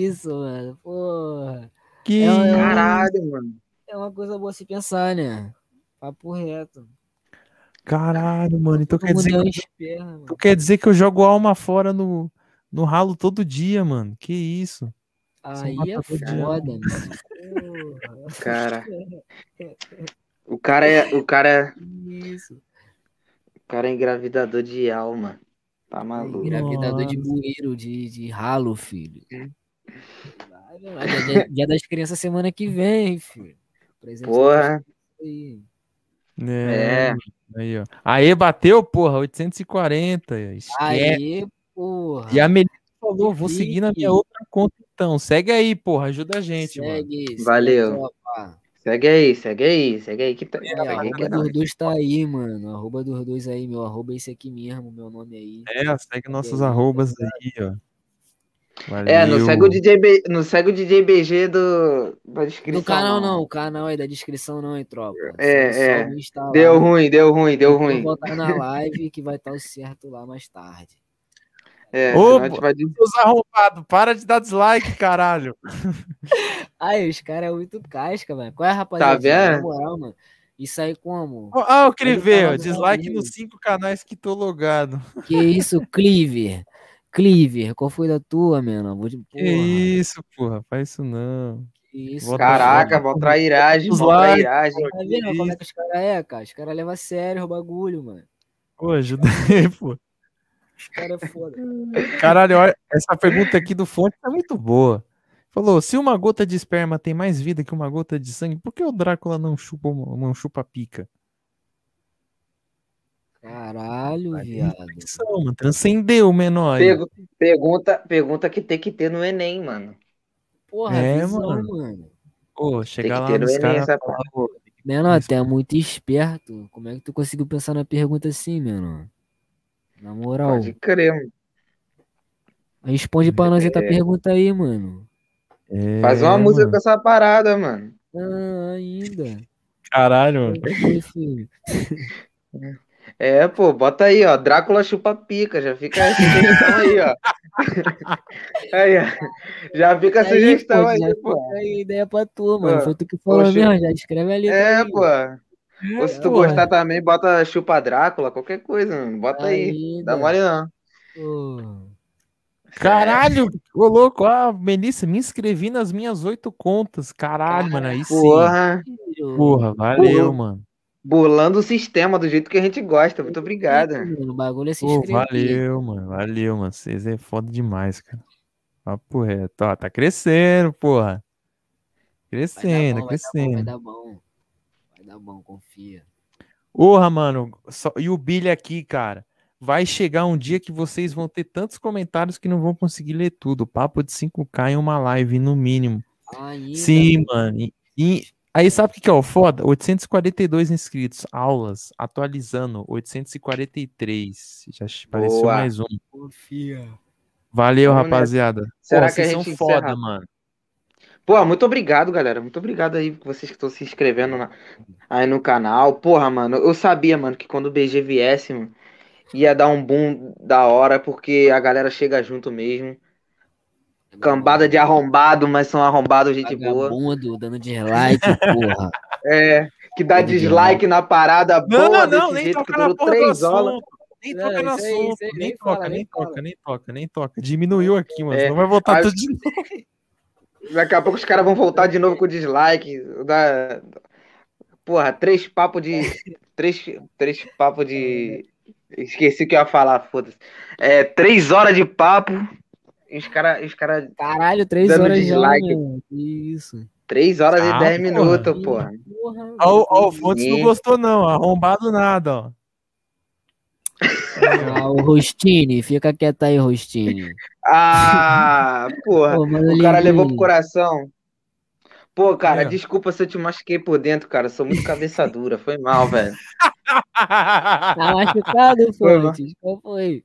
isso, mano. Porra. Que. É, é, Caralho, mano. é uma coisa boa se pensar, né? Papo reto. Caralho, mano. Então quer dizer, é que, esperma, mano. então quer dizer que eu jogo alma fora no, no ralo todo dia, mano. Que isso? Aí é foda, mano. Cara. O cara é. O cara é. Isso. O cara é engravidador de alma. Tá maluco. Engravidador de bueiro, de, de ralo, filho. Vai, vai, Dia, dia- dia das crianças semana que vem, filho. Presente Porra. aí. É. Aí, ó. Aê, bateu, porra, 840. Esquece. Aí, porra. E a Melissa falou, vou seguir na minha outra conta então. Segue aí, porra, ajuda a gente, mano. Segue, segue Valeu. tropa. Segue aí, segue aí, segue aí que tá. É, que arroba é dos dois tá aí, mano. Arroba dos dois aí, meu arroba é esse aqui mesmo, meu nome aí. É, segue nossos Beleza. arrobas aí, ó. Valeu. É, não segue o DJ, B... não segue o DJ BG do... da descrição. No canal não, o canal aí da descrição não, hein, tropa. É, é. Deu ruim, deu ruim, deu Vou ruim. voltar na live que vai estar o certo lá mais tarde. É, senão a gente vai... Seus arrombados, para de dar dislike, caralho. Aí, os caras é muito casca, velho. Qual é, rapaziada? Tá vendo? Na moral, mano. Isso aí como? Ah, eu queria Olha o ver, canal ó, do dislike nos cinco canais que tô logado. Que isso, Cleaver? Cleaver, qual foi da tua, mano? Vou de... Que isso, porra, faz isso não. que isso, Bota- Caraca, mó trairagem, Os mó trairagem. Tá vendo como é que os caras é, cara? Os caras levam a sério o bagulho, mano. Pô, ajuda aí, pô. Os caras é foda. Caralho, olha, essa pergunta aqui do fonte é muito boa. Falou, se uma gota de esperma tem mais vida que uma gota de sangue, por que o Drácula não chupa, não chupa pica? Caralho, viado. Reflexão, mano, transcendeu, menor. aí. Pergu- Pergunta, pergunta que tem que ter no Enem, mano. Porra, É, visão, mano. mano. Pô, chegar lá nos Enem caras Menor, tu é muito esperto. Como é que tu conseguiu pensar na pergunta assim, menor? Na moral. Pode crer, mano. Responde pra nós essa É. pergunta aí, mano. é, Faz uma música mano. com essa parada, mano. Ah, ainda. Caralho, mano. Filho. É, pô, bota aí, ó. Drácula chupa pica. Já fica a sugestão aí, ó. Aí, ó. Já fica a Aí, sugestão pô, aí, já pô. fica aí ideia pra tu, mano. Pô, Foi tu que falou poxa. mesmo, já escreve ali. É, pô. Ou se tu porra. gostar também, bota chupa Drácula, qualquer coisa, mano. Bota aí. Ainda. Dá mole não. Pô. Caralho, ô louco, ah, Melissa, me inscrevi nas minhas oito contas. Caralho, mano, aí sim. Porra. filho. Porra, valeu, Porra. mano. Burlando o sistema do jeito que a gente gosta. Muito obrigado. O bagulho é se inscrever. valeu, mano. Valeu, mano. Vocês é foda demais, cara. Papo reto. Ó, tá crescendo, porra. Vai dar Crescendo, bom, vai dar bom, vai crescendo. dar bom. Bom, confia. Porra, mano. só- E o Billy aqui, cara. Vai chegar um dia que vocês vão ter tantos comentários que não vão conseguir ler tudo. Papo de 5K em uma live, no mínimo. Ainda, Sim, mano. E, e aí, sabe o que, que é o foda? 842 inscritos. Aulas. Atualizando. 843. Já apareceu Boa. mais um. confia. Valeu, Vamos rapaziada. Será Pô, que a vocês são gente foda, encerra? mano. Pô, muito obrigado, galera. Muito obrigado aí vocês que estão se inscrevendo na- aí no canal. Porra, mano, eu sabia, mano, que quando o BG viesse, mano, ia dar um boom da hora, porque a galera chega junto mesmo. Cambada de arrombado, mas são arrombados, gente boa. Dando dislike, porra. É, que dá dislike na parada Não, boa não, desse nem jeito que toca na durou porra do três horas. Nem Não, toca no aí, assunto. aí, Nem nem toca, fala, nem nem toca, nem toca, nem toca. Diminuiu aqui, mano. É, Senão vai voltar acho tudo de novo. Daqui a pouco os caras vão voltar de novo com dislike. Da... Porra, três papos de. Três, três papos de. Esqueci o que eu ia falar, foda-se. É, três horas de papo. E os caras. Os cara... Caralho, três Dando horas dislike. meu. Que isso. Três horas Ah, e dez porra. minutos, porra. Porra. Ó, o Fontes não gostou, não. Arrombado nada, ó. Ah, o Rostini, fica quieto aí, Rostini. Ah, porra. Pô, O cara link levou aí. pro coração. Pô, cara, É. desculpa se eu te machuquei por dentro, cara. Eu sou muito cabeça dura. Foi mal, velho. Tá machucado, Foi mal. Fontes? Qual foi?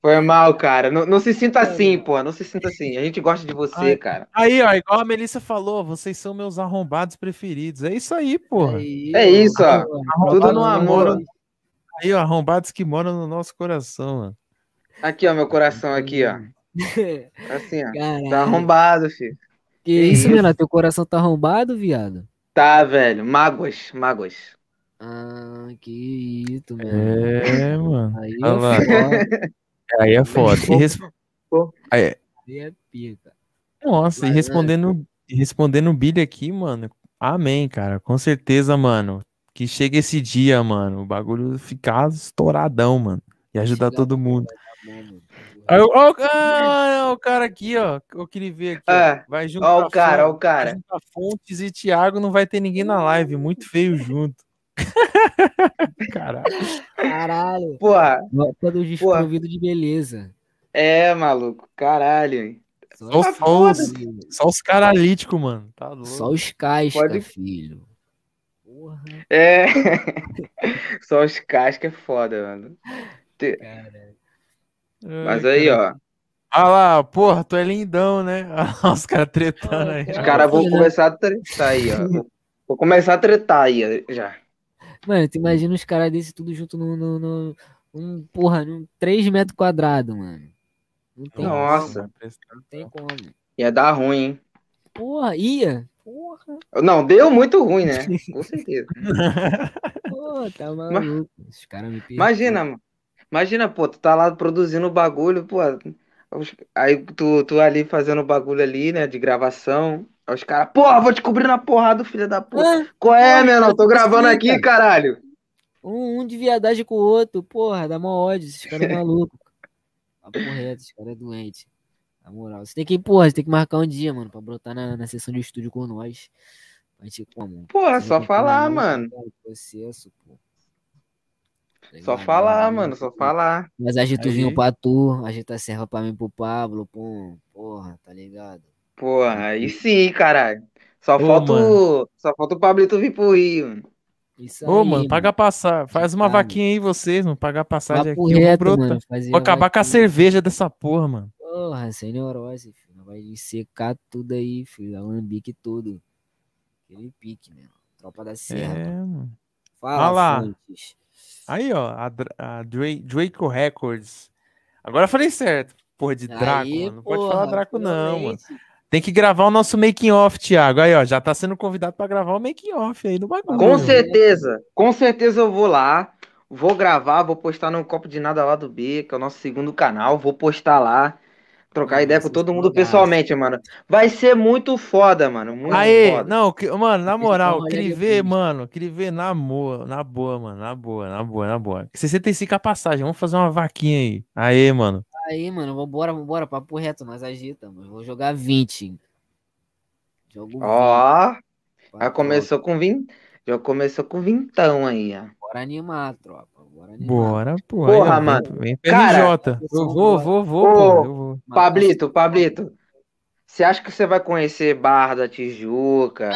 Foi mal, cara. Não, não se sinta assim, pô. Não se sinta assim. A gente gosta de você, Ai. cara. Aí, ó, igual a Melissa falou, vocês são meus arrombados preferidos. É isso aí, porra. Aí, É isso, ó. Arrombado Tudo no que amor. Aí, ó, arrombados que moram no nosso coração, mano. Aqui, ó, meu coração aqui, ó. Assim, ó. Caralho. Tá arrombado, filho. Que isso, isso? menor? Teu coração tá arrombado, viado? Tá, velho. Mágoas, mágoas. Ah, que isso, mano. É, mano. Aí Olha lá. é foda. Aí é foda. E res- Aí, Aí é pica. Nossa, e Mas, respondendo, e respondendo o Billy aqui, mano. Amém, cara. Com certeza, mano. Que chega esse dia, mano. O bagulho ficar estouradão, mano. E ajudar todo mundo. porra, tá bom, mano. Aí, ó, ó, ah, o cara aqui, ó. Eu queria ver aqui. ó. É, Vai juntar, Ó o cara, ó o cara. Fontes e Thiago, não vai ter ninguém na live. Muito feio junto. Caralho. Caralho. Porra, Todo desprovido de beleza. é, maluco. Caralho. hein. Só, Tá só os, só os caralíticos, mano. Tá louco. Só os casca, Pode- filho. Porra, É. Só os cascos é foda, mano. cara. Mas aí, ó. Ah lá, porra, tu é lindão, né? Ah, os caras tretando aí. Os caras vão começar a tretar aí, ó. Vou- começar a tretar aí, já. Mano, tu imagina os caras desse tudo junto no, no, no- um, porra, num 3 metros quadrados, mano. Não tem Nossa. como, não tem como. Ia dar ruim, hein? Porra, ia. Porra, Não, deu muito ruim, né? Com certeza. porra, tá maluco. Os caras me. Imagina, mano. Imagina, pô, tu tá lá produzindo o bagulho, pô. Aí tu, tu ali fazendo o bagulho ali, né, de gravação. Aí os caras, porra, vou te cobrir na porrada, filho da puta. Ah, Qual é, porra, menor? Tô não gravando aqui, caralho. um, um de viadagem com o outro, porra, dá mó ódio, esses caras é maluco. Papo reto, esse cara é doente. Na moral, você tem que, porra, você tem que marcar um dia, mano, pra brotar na, na sessão de estúdio com nós. Pra gente como? Porra, só falar, acompanhamento, mano. Processo, pô. Tá Só ligado? falar, mano, só falar. Nós ajeita o vinho pra tu, ajeita a serva pra mim pro Pablo, pô. Porra, tá ligado? Porra, aí sim, caralho. Só Ô, falta mano. o... Só falta o Pablito vir pro Rio. mano. Isso Ô, aí, mano, paga passagem. Faz uma Tá, vaquinha aí, vocês, mano. Pagar passagem Papo aqui. Reto, mano. fazer Vou acabar com a vaquinha. cerveja dessa porra, mano. Porra, sem neurose, filho. Vai secar tudo aí, filho. Alambique tudo. Aquele pique, meu. Tropa da Serra. É, mano. Fala. Fontes. Aí, ó, a, a Dra- Draco Records. Agora eu falei certo. Porra de Draco, Aí, mano. Não pode porra, falar Draco, não, mano. Tem que gravar o nosso making off, Thiago. Aí, ó, já tá sendo convidado pra gravar o making off aí no bagulho. Com certeza, com certeza eu vou lá, vou gravar, vou postar no Copo de Nada lá do B, que é o nosso segundo canal, vou postar lá, trocar ideia com todo mundo pessoalmente, mano. Vai ser muito foda, mano, muito Aê, foda. não, que- mano, na moral, depois. mano, queria ver na boa, na boa, mano, na boa, na boa, na boa. 65 a passagem, vamos fazer uma vaquinha aí. Aê, mano. Aí, mano, vambora, vambora, papo reto, nós agita, mano. Vou jogar 20. Jogo 20. Ó, já começou com vim, já começou com vintão aí, ó. Bora animar, tropa. Bora animar. Bora, pô. Porra, aí, ó, vem- mano. Vem Cara. Eu vou, vou, vou, Ô. Eu vou. Pablito, Pablito, você acha que você vai conhecer Barra da Tijuca,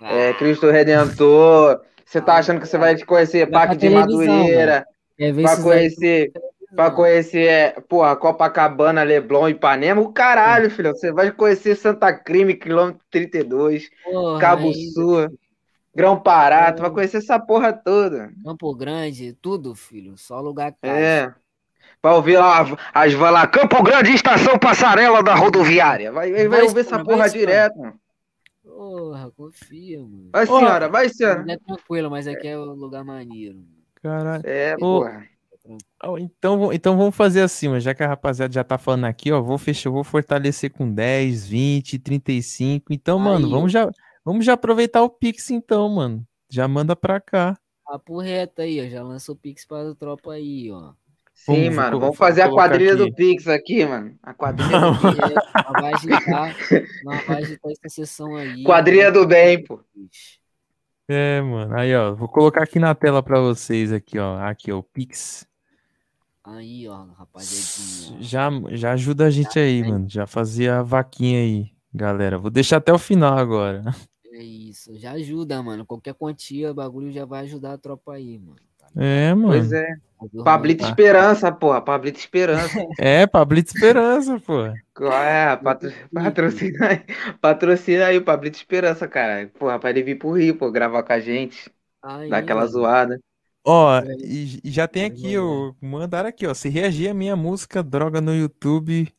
é, Cristo Redentor? Você tá achando que você vai conhecer Vai Parque de Madureira? Pra esses conhecer, pra conhecer, é, porra, Copacabana, Leblon, Ipanema, o caralho, filho. Você vai conhecer Santa Crime, quilômetro 32, Porra, Cabo Sul, Grão Pará, tu vai conhecer essa porra toda. Campo Grande, tudo, filho. Só lugar caro. É. Pra ouvir lá as van lá, Campo Grande, estação passarela da rodoviária. Vai, vai, Vai, ouvir essa porra vai, direto. mano. Porra, confia, mano. Vai, Ó, senhora, vai, senhora. Não é tranquilo, mas aqui é um lugar maneiro. Caralho. É, Ô, porra. Ó, Então, então vamos fazer assim, mas já que a rapaziada já tá falando aqui, ó, vou fechar, vou fortalecer com 10, 20, 35. Então, mano, Aí. vamos já, vamos já aproveitar o Pix então, mano. Já manda pra cá. Papo reto aí, ó. Já lançou o Pix pra tropa aí, ó. Sim, Vamos, mano, vou- vamos fazer a quadrilha aqui. do Pix aqui, mano. A quadrilha do reto, Nós vai agitar, nós vai agitar essa sessão aí. Quadrilha do bem, pô. É, mano. Aí, ó, vou colocar aqui na tela pra vocês aqui, ó. Aqui, ó, o Pix. Aí, ó, rapaziadinha. Já, já ajuda a gente aí, mano. Já fazia a vaquinha aí, galera. Vou deixar até o final agora. É isso, já ajuda, mano. Qualquer quantia, bagulho já vai ajudar a tropa aí, mano. Tá É, mano. Pois é. Pablito Ah. Esperança, porra. Pablito Esperança. É, Pablito Esperança, pô. É, patro... patrocina aí. Patrocina aí o Pablito Esperança, cara. Porra, pra ele vir pro Rio, pô, gravar com a gente. Aí, Dar aquela mano. zoada. Ó, e, e já tem aqui, ó, mandaram aqui, ó. Se reagir a minha música Droga no YouTube,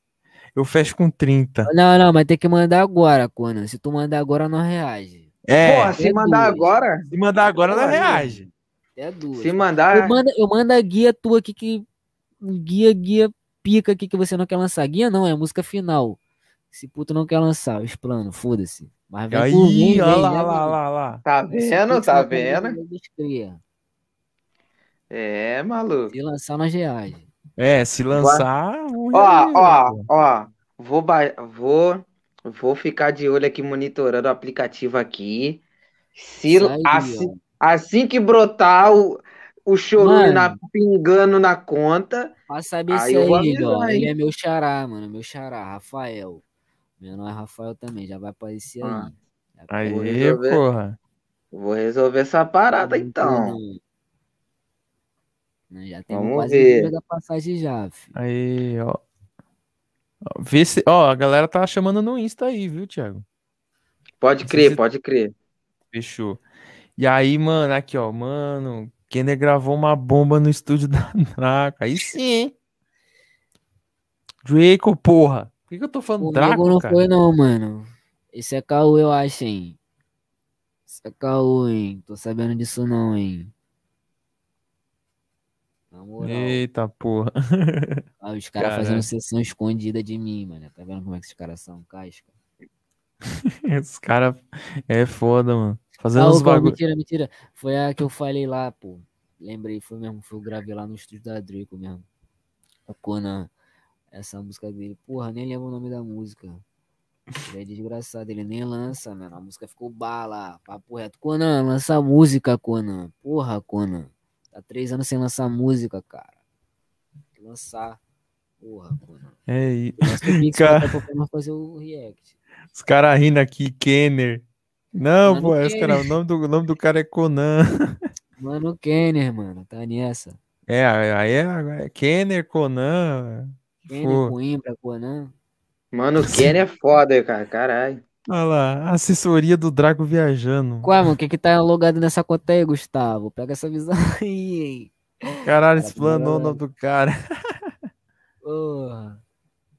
eu fecho com 30. Não, não, mas tem que mandar agora, Conan. Se tu mandar agora, não reage. É, Porra, se é mandar duas. agora, se mandar agora, não reage. É duas. se Eu mandar. mando, eu mando a guia tua aqui que. Guia, guia pica aqui que você não quer lançar. Guia não, é a música final. Esse puto não quer lançar, eu explano, foda-se. Mas vem por mim, Aí, vem, olha lá, né, lá, lá, lá. Tá vendo? Tá vendo? É, maluco. Se lançar, nós reage. É, se lançar, Ó, ó, ó. Vou, ba... vou, vou ficar de olho aqui monitorando o aplicativo aqui. Se aí, assim, assim que brotar o, o chorume na, pingando na conta, Pra saber Aí se é vou ele, ó. Ele é meu xará, mano. Meu xará, Rafael. Meu nome é Rafael também, já vai aparecer aí. Ah. Vou Aí, resolver. porra. vou resolver essa parada então. não. Não, Já temos Vamos quase ver. da passagem já, filho. Aí, ó. Vê se, ó, a galera tá chamando no Insta aí, viu, Thiago? Pode crer, se- pode crer. Fechou. E aí, mano, aqui, ó, mano, Kenner gravou uma bomba no estúdio da Draco. Aí sim, hein? Draco, porra. Por que, que eu tô falando Comigo Draco, não cara? foi não, mano. Esse é caô, eu acho, hein. Esse é caô, hein. Tô sabendo disso não, hein. Na moral. Eita, porra. Ah, os caras fazendo sessão escondida de mim, mano. Tá vendo como é que esses caras são, casca? Os caras é foda, mano. Fazendo Ah, uns bagulho. mentira, mentira. Foi a que eu falei lá, pô. Lembrei, foi mesmo. Foi eu gravei lá no estúdio da Draco mesmo. O Conan. Essa música dele. Porra, nem lembro o nome da música. Ele é desgraçado, ele nem lança, mano. A música ficou bala. Papo reto. Conan, lança a música, Conan. Porra, Conan. Tá três anos sem lançar música, cara. Tem que lançar. Porra, Conan. É, Lança o Pix Cara. fazer o react. os caras rindo aqui, Kenner. Não, Mano, pô, esse Kenner. cara, o nome do, o nome do cara é Conan. Mano, Kenner, mano. Tá nessa. É, aí é, é Kenner, Conan. Kenner, Pô. Coimbra, Conan. Mano, o Kenny é foda, cara. Caralho. Olha lá, assessoria do Drago viajando. Mano? O que que tá logado nessa conta aí, Gustavo? Pega essa visão aí, hein? Caralho, Cara, explanou o nome do cara. Porra.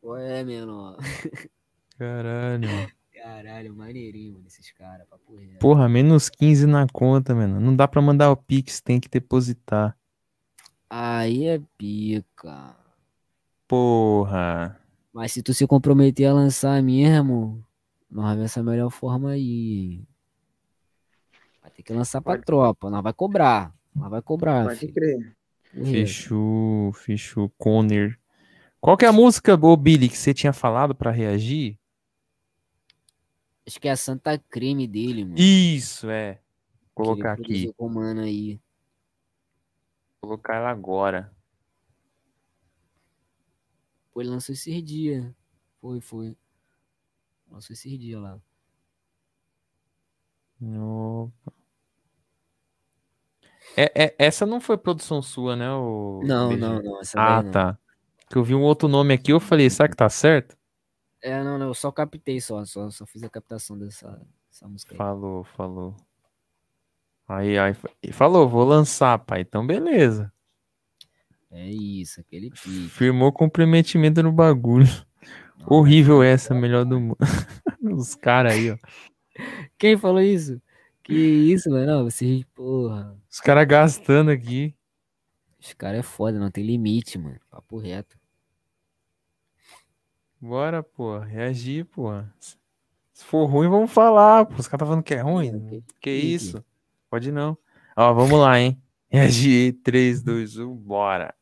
Qual é, menor? Caralho. Caralho, maneirinho, mano, esses caras. Porra, menos 15 na conta, mano. Não dá pra mandar o Pix, tem que depositar. Aí é pica. Porra. Mas se tu se comprometer a lançar mesmo, nós vamos ver essa melhor forma aí. Vai ter que lançar pra Pode. tropa, nós vai cobrar. Nós vai cobrar, Pode filho. crer. Fechou, fechou. Conner. Qual que é a música, ô Billy, que você tinha falado pra reagir? Acho que é a Santa Crime dele, mano. Isso, é. Vou colocar aqui. com mano aí. Vou colocar ela agora. Pô, ele lançou esses dias. Foi, foi. Lançou esses dias lá. Opa. É, é- essa não foi produção sua, né? O Não, não, não. Ah, não. tá. Que eu vi um outro nome aqui, eu falei, será que tá certo? É, não, não. Eu só captei só. Só, só fiz a captação dessa, dessa música aí. Falou, falou. Aí, aí, falou, vou lançar, pai. Então, beleza. É isso, aquele pique. Firmou comprometimento no bagulho. Horrível essa, melhor do mundo. Os caras aí, ó. Quem falou isso? Que isso, mano? Não, vocês, porra. Os caras gastando aqui. Os caras é foda, não tem limite, mano. Papo reto. Bora, pô. Reagir, pô. Se for ruim, vamos falar. Pô. Os caras tá falando que é ruim. Que- isso? Pode não. Ó, vamos lá, hein? Reagir. 3, 2, 1, bora.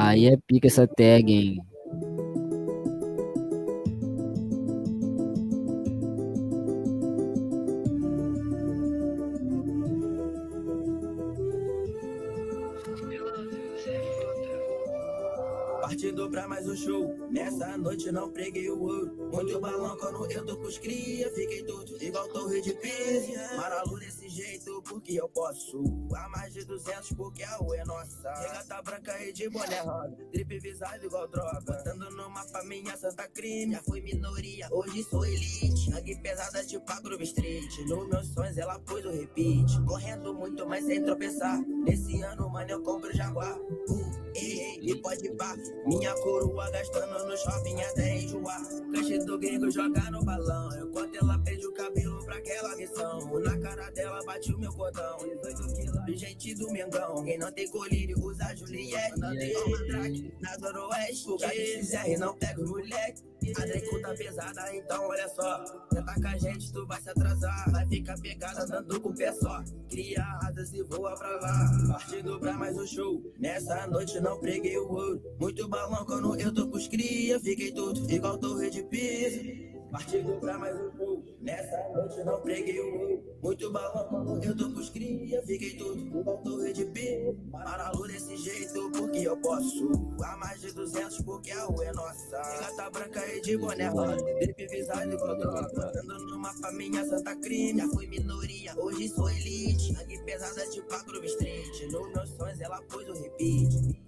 Aí é pica essa tag, hein? Partindo pra mais um show. Nessa noite não preguei o ouro. Muito balão quando eu tô com os cria. Fiquei torto, igual torre de pisa. Maralu nesse jeito porque eu posso. A mais de 200 porque a U é nossa. Regata branca e de boné rosa. Drip visado igual droga. Botando no mapa minha santa crime. Já fui minoria, hoje sou elite. Sangue pesada tipo a Groove Street. Nos meus sonhos ela pôs o repeat. Correndo muito, mas sem tropeçar. Nesse ano, mano, eu compro Jaguar. Uh, ei, ei, e pode pá. Minha coroa gastando no shopping até enjoar. Caixa do gringo joga no balão. Enquanto ela perde o cabelo pra aquela missão. Na cara dela bate o meu cordão. 18 quilos, gente do Mengão. Quem não tem colírio usa Juliette. Andei ao mandrake na Zoroeste. O gato XR não pega os moleque. A Draco tá pesada, então olha só. Tenta com a gente, tu vai se atrasar. Vai ficar pegada andando com o pé só. Cria asas e voa pra lá. Partindo pra mais um show. Nessa noite não preguei o ouro. Muito balão quando eu tô com os cria. Fiquei todo igual torre de pisa. Partindo pra mais um show. Nessa noite não preguei o ouro. Muito balão eu tô com os cria. Fiquei todo igual torre de pisa. Maralu desse jeito porque eu posso. A mais de 200 porque a U é nossa. Gata branca e de boné rosa. Drip visado igual droga. Andando no mapa minha santa crime. Já fui minoria, hoje sou elite. Sangue pesada tipo a Groove Street. Nos meus sonhos ela pôs o repeat.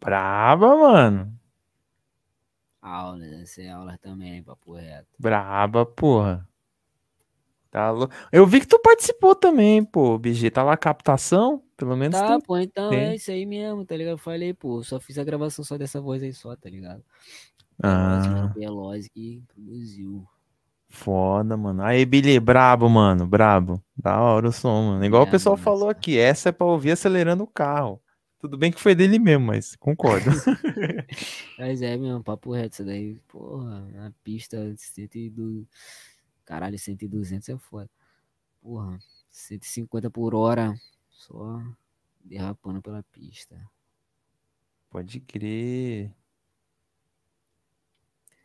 Braba, mano. Aulas, essa é aula também, papo reto. Braba, porra. Tá lou... Eu vi que tu participou também, pô, BG. Tá lá a captação? Pelo menos Tá, tu... pô, então tem. é isso aí mesmo, tá ligado? Eu falei, pô, só fiz a gravação só dessa voz aí só, tá ligado? Ah, Veloz que produziu. foda, mano. Aí, Billy, brabo, mano. Brabo. Da hora o som, mano. Igual o É, pessoal mano. falou aqui. Essa é pra ouvir acelerando o carro. Tudo bem que foi dele mesmo, mas concordo. Mas é mesmo, papo reto, isso daí, porra, na pista, 102, caralho, 100 e 200 é foda. Porra, 150 por hora, só derrapando pela pista. Pode crer.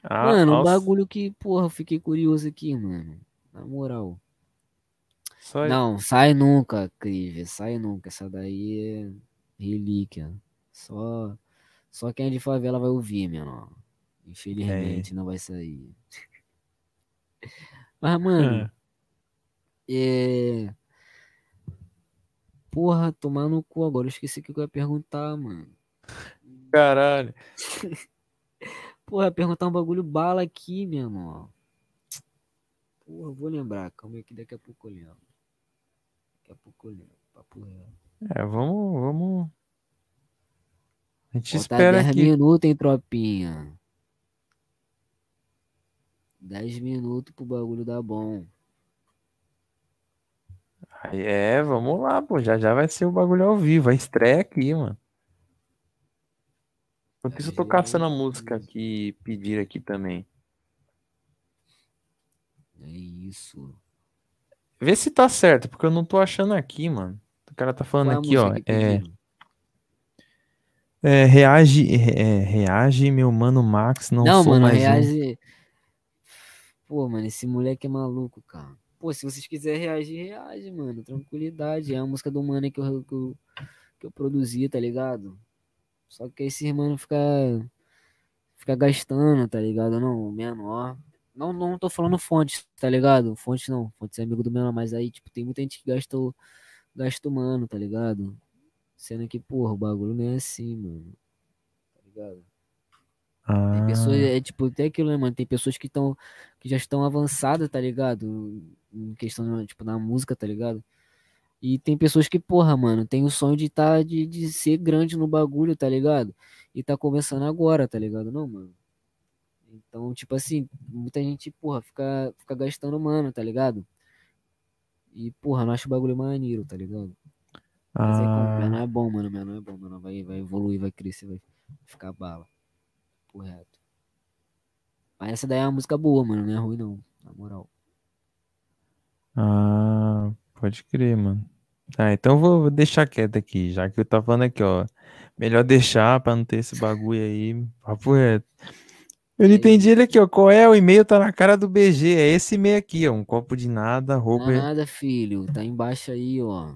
Ah, Mano, um nossa, bagulho que, porra, eu fiquei curioso aqui, mano. Na moral. só- Não, sai nunca, Crive, sai nunca. Essa daí é relíquia. Só, só quem é de favela vai ouvir, menor. Infelizmente, não vai sair. Mas, mano, é. Porra, tomar no cu agora. Eu esqueci o que eu ia perguntar, mano. Caralho. Porra, perguntar um bagulho bala aqui, meu irmão. Porra, vou lembrar. Calma aí que daqui a pouco eu lembro. Daqui a pouco eu lembro. Papo reto. É, vamos, vamos. A gente espera 10 aqui. minutos, hein, tropinha. 10 minutos pro bagulho dar bom. Aí, É, vamos lá, pô. Já já vai ser o bagulho ao vivo. A estreia aqui, mano. Enquanto isso, eu tô caçando a música que pediram aqui também. É isso. Vê se tá certo, porque eu não tô achando aqui, mano. O cara tá falando Qual é aqui, ó. É, é, reage, é, reage, meu mano Max, não, Não, sou mano, mais um. reage. Pô, mano, esse moleque é maluco, cara. Pô, se vocês quiserem reagir, reage, mano. Tranquilidade. É a música do mano que eu, que eu, que eu produzi, tá ligado? Só que esse mano fica. Fica gastando, tá ligado? Não, o menor. Não, não tô falando fontes, tá ligado? Fontes não. Fontes é amigo do menor, mas aí, tipo, tem muita gente que gasta o, gasta o mano, tá ligado? Sendo que, porra, o bagulho não é assim, mano. Tá ligado? Tem Ah, pessoas, é tipo, até aquilo, né, mano? Tem pessoas que estão, que já estão avançadas, tá ligado? Em questão, tipo, na música, tá ligado? E tem pessoas que, porra, mano, tem o sonho de tá, de, de ser grande no bagulho, tá ligado? E tá começando agora, tá ligado? Não, mano. Então, tipo assim, muita gente, porra, fica, fica gastando mano, tá ligado? E, porra, não acho o bagulho maneiro, tá ligado? Mas é como, ah, menor é bom, mano, menor é bom, mano. Vai, vai evoluir, vai crescer, vai ficar bala. Correto. Mas essa daí é uma música boa, mano. Não é ruim, não. Na moral. ah, pode crer, mano. Ah, então vou deixar quieto aqui, já que eu tava falando aqui, ó. Melhor deixar pra não ter esse bagulho aí. Papo reto. Eu não entendi ele aqui, ó. Qual é? O e-mail tá na cara do BG. É esse e-mail aqui, ó. Um copo de nada, roupa. Nada, filho. Tá embaixo aí, ó.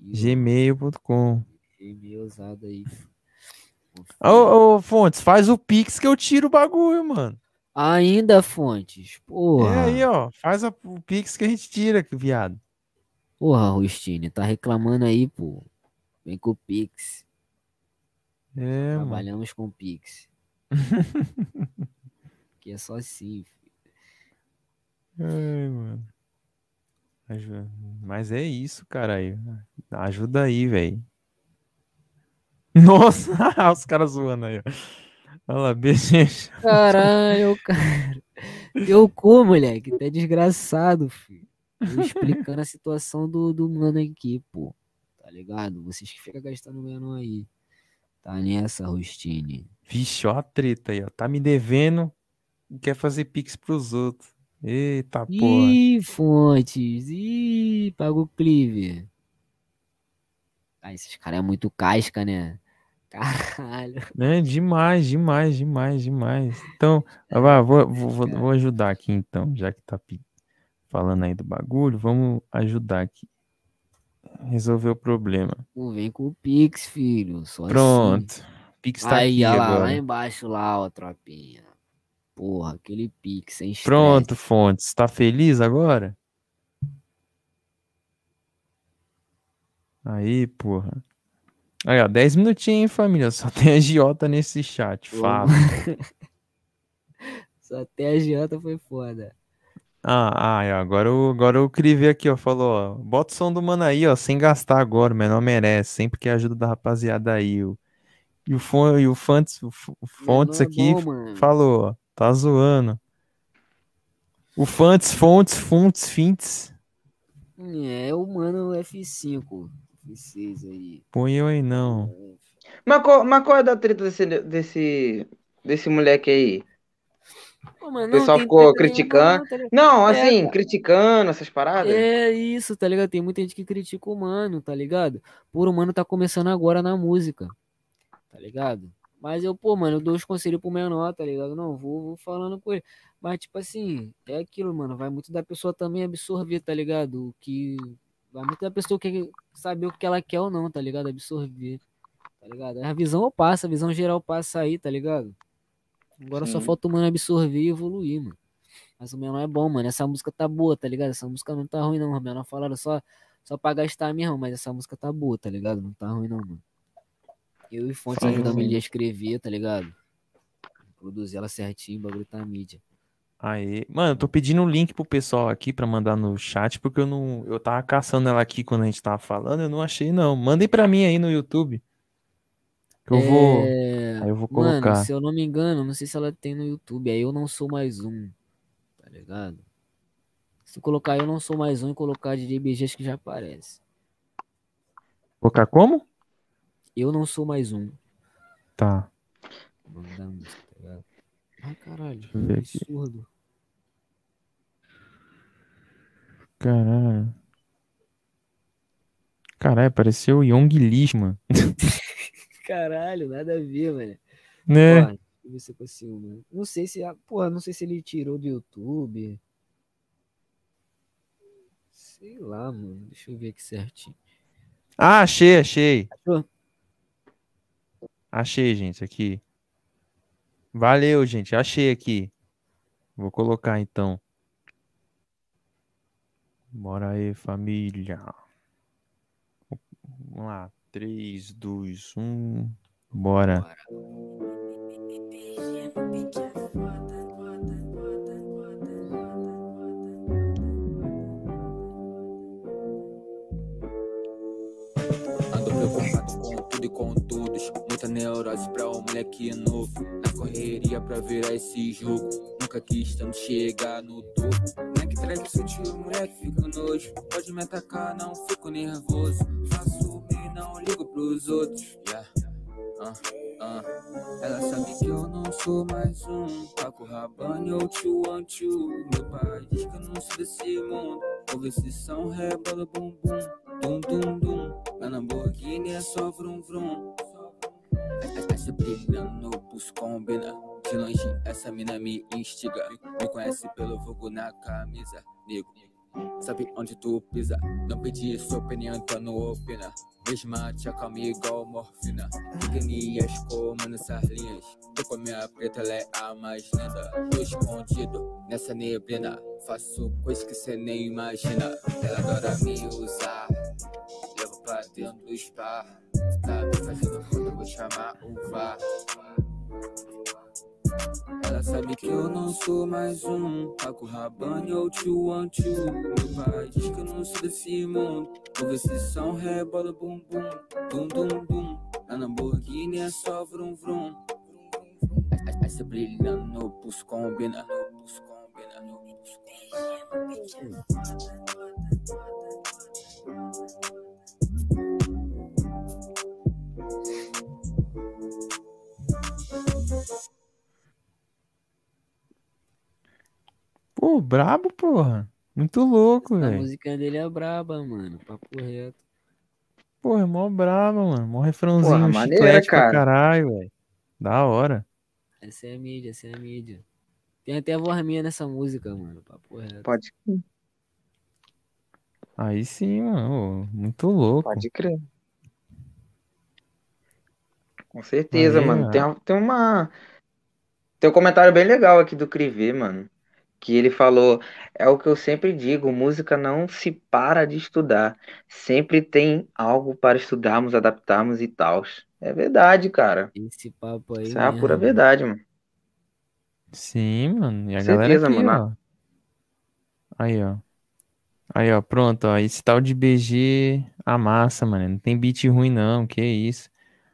Gmail.com. E-mail usado aí. Ô, ô, Fontes, faz o Pix que eu tiro o bagulho, mano. Ainda, Fontes. Porra. É aí, ó. Faz a- o Pix que a gente tira, que viado. Porra, Rustine. Tá reclamando aí, pô. Vem com o Pix. É, mano. Trabalhamos com o Pix. que é só assim, filho. Ai, mano. Mas é isso, caralho. Ajuda aí, velho. Nossa, os caras zoando aí. Olha lá, beijo. Caralho, cara. Teu cu, moleque. Tá desgraçado, filho. Eu explicando a situação do, do mano aqui, pô. Tá ligado? Vocês que ficam gastando menor aí. Tá nessa, Rustine. Vixe, ó a treta aí, ó. Tá me devendo quer fazer pix pros outros. Eita porra. Ih, fontes. Ih, paga o Clive. Ah, esses caras é muito casca, né? Caralho. É demais, demais, demais, demais. Então, vá, vou, vou, vou, vou ajudar aqui então, já que tá falando aí do bagulho, vamos ajudar aqui. Resolver o problema. Pô, vem com o Pix, filho. Assim. Pronto. Pix tá Aí, aqui olha lá, lá agora. embaixo lá, ó, tropinha. Porra, aquele Pix, sem estresse. Pronto, Fontes. Tá feliz agora? Aí, porra. Aí, ó, 10 minutinhos, hein, família. Só tem agiota nesse chat. Fala. Só a Giota foi foda. Ah, ah, é, agora eu, agora eu criei aqui, ó. Falou, ó. Bota o som do mano aí, ó. Sem gastar agora, mas não merece. Sempre que ajuda da rapaziada aí. O, e o, Fon- e o Fontes, o o Fontes é aqui bom, mano. falou, ó. Tá zoando. O Fontes, Fontes, Fontes, Fintes. É o mano F5. F6 aí. Põe eu aí, não. Mas qual, mas qual é da treta desse, desse, desse moleque aí? Pô, mas O pessoal ficou nenhuma, criticando. não, tá É, assim, cara. criticando essas paradas. É isso, tá ligado? Tem muita gente que critica o mano, tá ligado? Por o mano tá começando agora na música, tá ligado? Mas eu, pô, mano, eu dou os conselhos pro menor, tá ligado? Não, vou, vou falando com ele. Mas, tipo assim, é aquilo, mano. Vai muito da pessoa também absorver, tá ligado? O que. Vai muito da pessoa que saber o que ela quer ou não, tá ligado? Absorver, tá ligado? A visão passa, a visão geral passa aí, tá ligado? Agora só Sim. falta o mano absorver e evoluir, mano. Mas o menor é bom, mano. Essa música tá boa, tá ligado? Essa música não tá ruim, não. O menor falaram só, só pra gastar mesmo, mas essa música tá boa, tá ligado? Não tá ruim, não, mano. Eu e Fontes Sim, ajudamos ele a escrever, tá ligado? Produzir ela certinho, o bagulho tá mídia. Aí, mano, eu tô pedindo o link pro pessoal aqui pra mandar no chat, porque eu não, eu tava caçando ela aqui quando a gente tava falando, eu não achei não. Mandem pra mim aí no YouTube. Que eu vou, É, aí eu vou Mano, colocar. se eu não me engano, não sei se ela tem no YouTube. Aí eu não sou mais um, tá ligado? Se colocar eu não sou mais um e colocar DJ BG, acho que já aparece. Colocar como? Eu não sou mais um. Tá. Música, tá ligado? Ai, caralho, aqui. absurdo. Caralho. Caralho, apareceu o Young Lish, mano. Caralho, nada a ver, mano. Né? Ó, deixa eu ver se eu consigo, mano. Não sei se. ah, Porra, não sei se ele tirou do YouTube. Sei lá, mano. Deixa eu ver aqui certinho. Ah, achei, achei. Achou? Achei, gente, aqui. Valeu, gente, achei aqui. Vou colocar então. Bora aí, família. Vamos lá. 3, 2, 1. Bora. Ando preocupado com tudo e com todos. Muita neurose pra um moleque novo. Na correria pra virar esse jogo. Nunca quis tanto chegar no topo. Moleque traz o tio, moleque fica nojo. Pode me atacar, não fico nervoso. Faço bem, não ligo pros outros. Yeah. Ah, ah. Ela sabe que eu não sou mais um Paco Rabanne ou tio Antio Meu pai diz que eu não sou desse mundo Vou ver se são rebola bum bum Dum dum dum Na Lamborghini é só vrum vrum Brilhando no pulso combina. De longe, essa mina me instiga. Me conhece pelo vulgo na camisa, nego. Sabe onde tu pisa? Não pedi sua opinião, então não opina. Mesma te acalma igual morfina. Pequenias como nessas linhas. Tô com a minha preta, ela é a mais linda. Tô escondido nessa neblina. Faço coisas que cê nem imagina. Ela adora me usar. Levo pra dentro do spa. Tá fazendo foda, eu vou chamar o VAR. Ela sabe que eu não sou mais um Paco Rabanne ou tio one two Meu pai diz que eu não sou desse mundo Vou ver se são rebola bum bum Bum bum bum Na Lamborghini é só vrum vrum Essa brilhando no pulso combina No pulso combina No pulso Pô, brabo, porra. Muito louco, A velho. música dele é braba, mano. Papo reto. Porra, é mó brabo, mano. Mó refrãozinho, Porra, maneira, chiclete pra cara. caralho, velho. Da hora. Essa é a mídia, essa é a mídia. Tem até a voz minha nessa música, mano. Papo reto. Pode, Aí sim, mano. Muito louco. pode crer. Com certeza, Aí, mano. ó. Tem, uma- tem uma. Tem um comentário bem legal aqui do Crivê, mano. Que ele falou: é o que eu sempre digo, música não se para de estudar. Sempre tem algo para estudarmos, adaptarmos e tal. É verdade, cara. Esse papo aí Isso é a pura mano. verdade, mano. Sim, mano. E a Com galera certeza, aqui, mano. ó. Aí, ó. Aí, ó. Pronto, ó. Esse tal de BG amassa, mano. Não tem beat ruim, não. Que isso.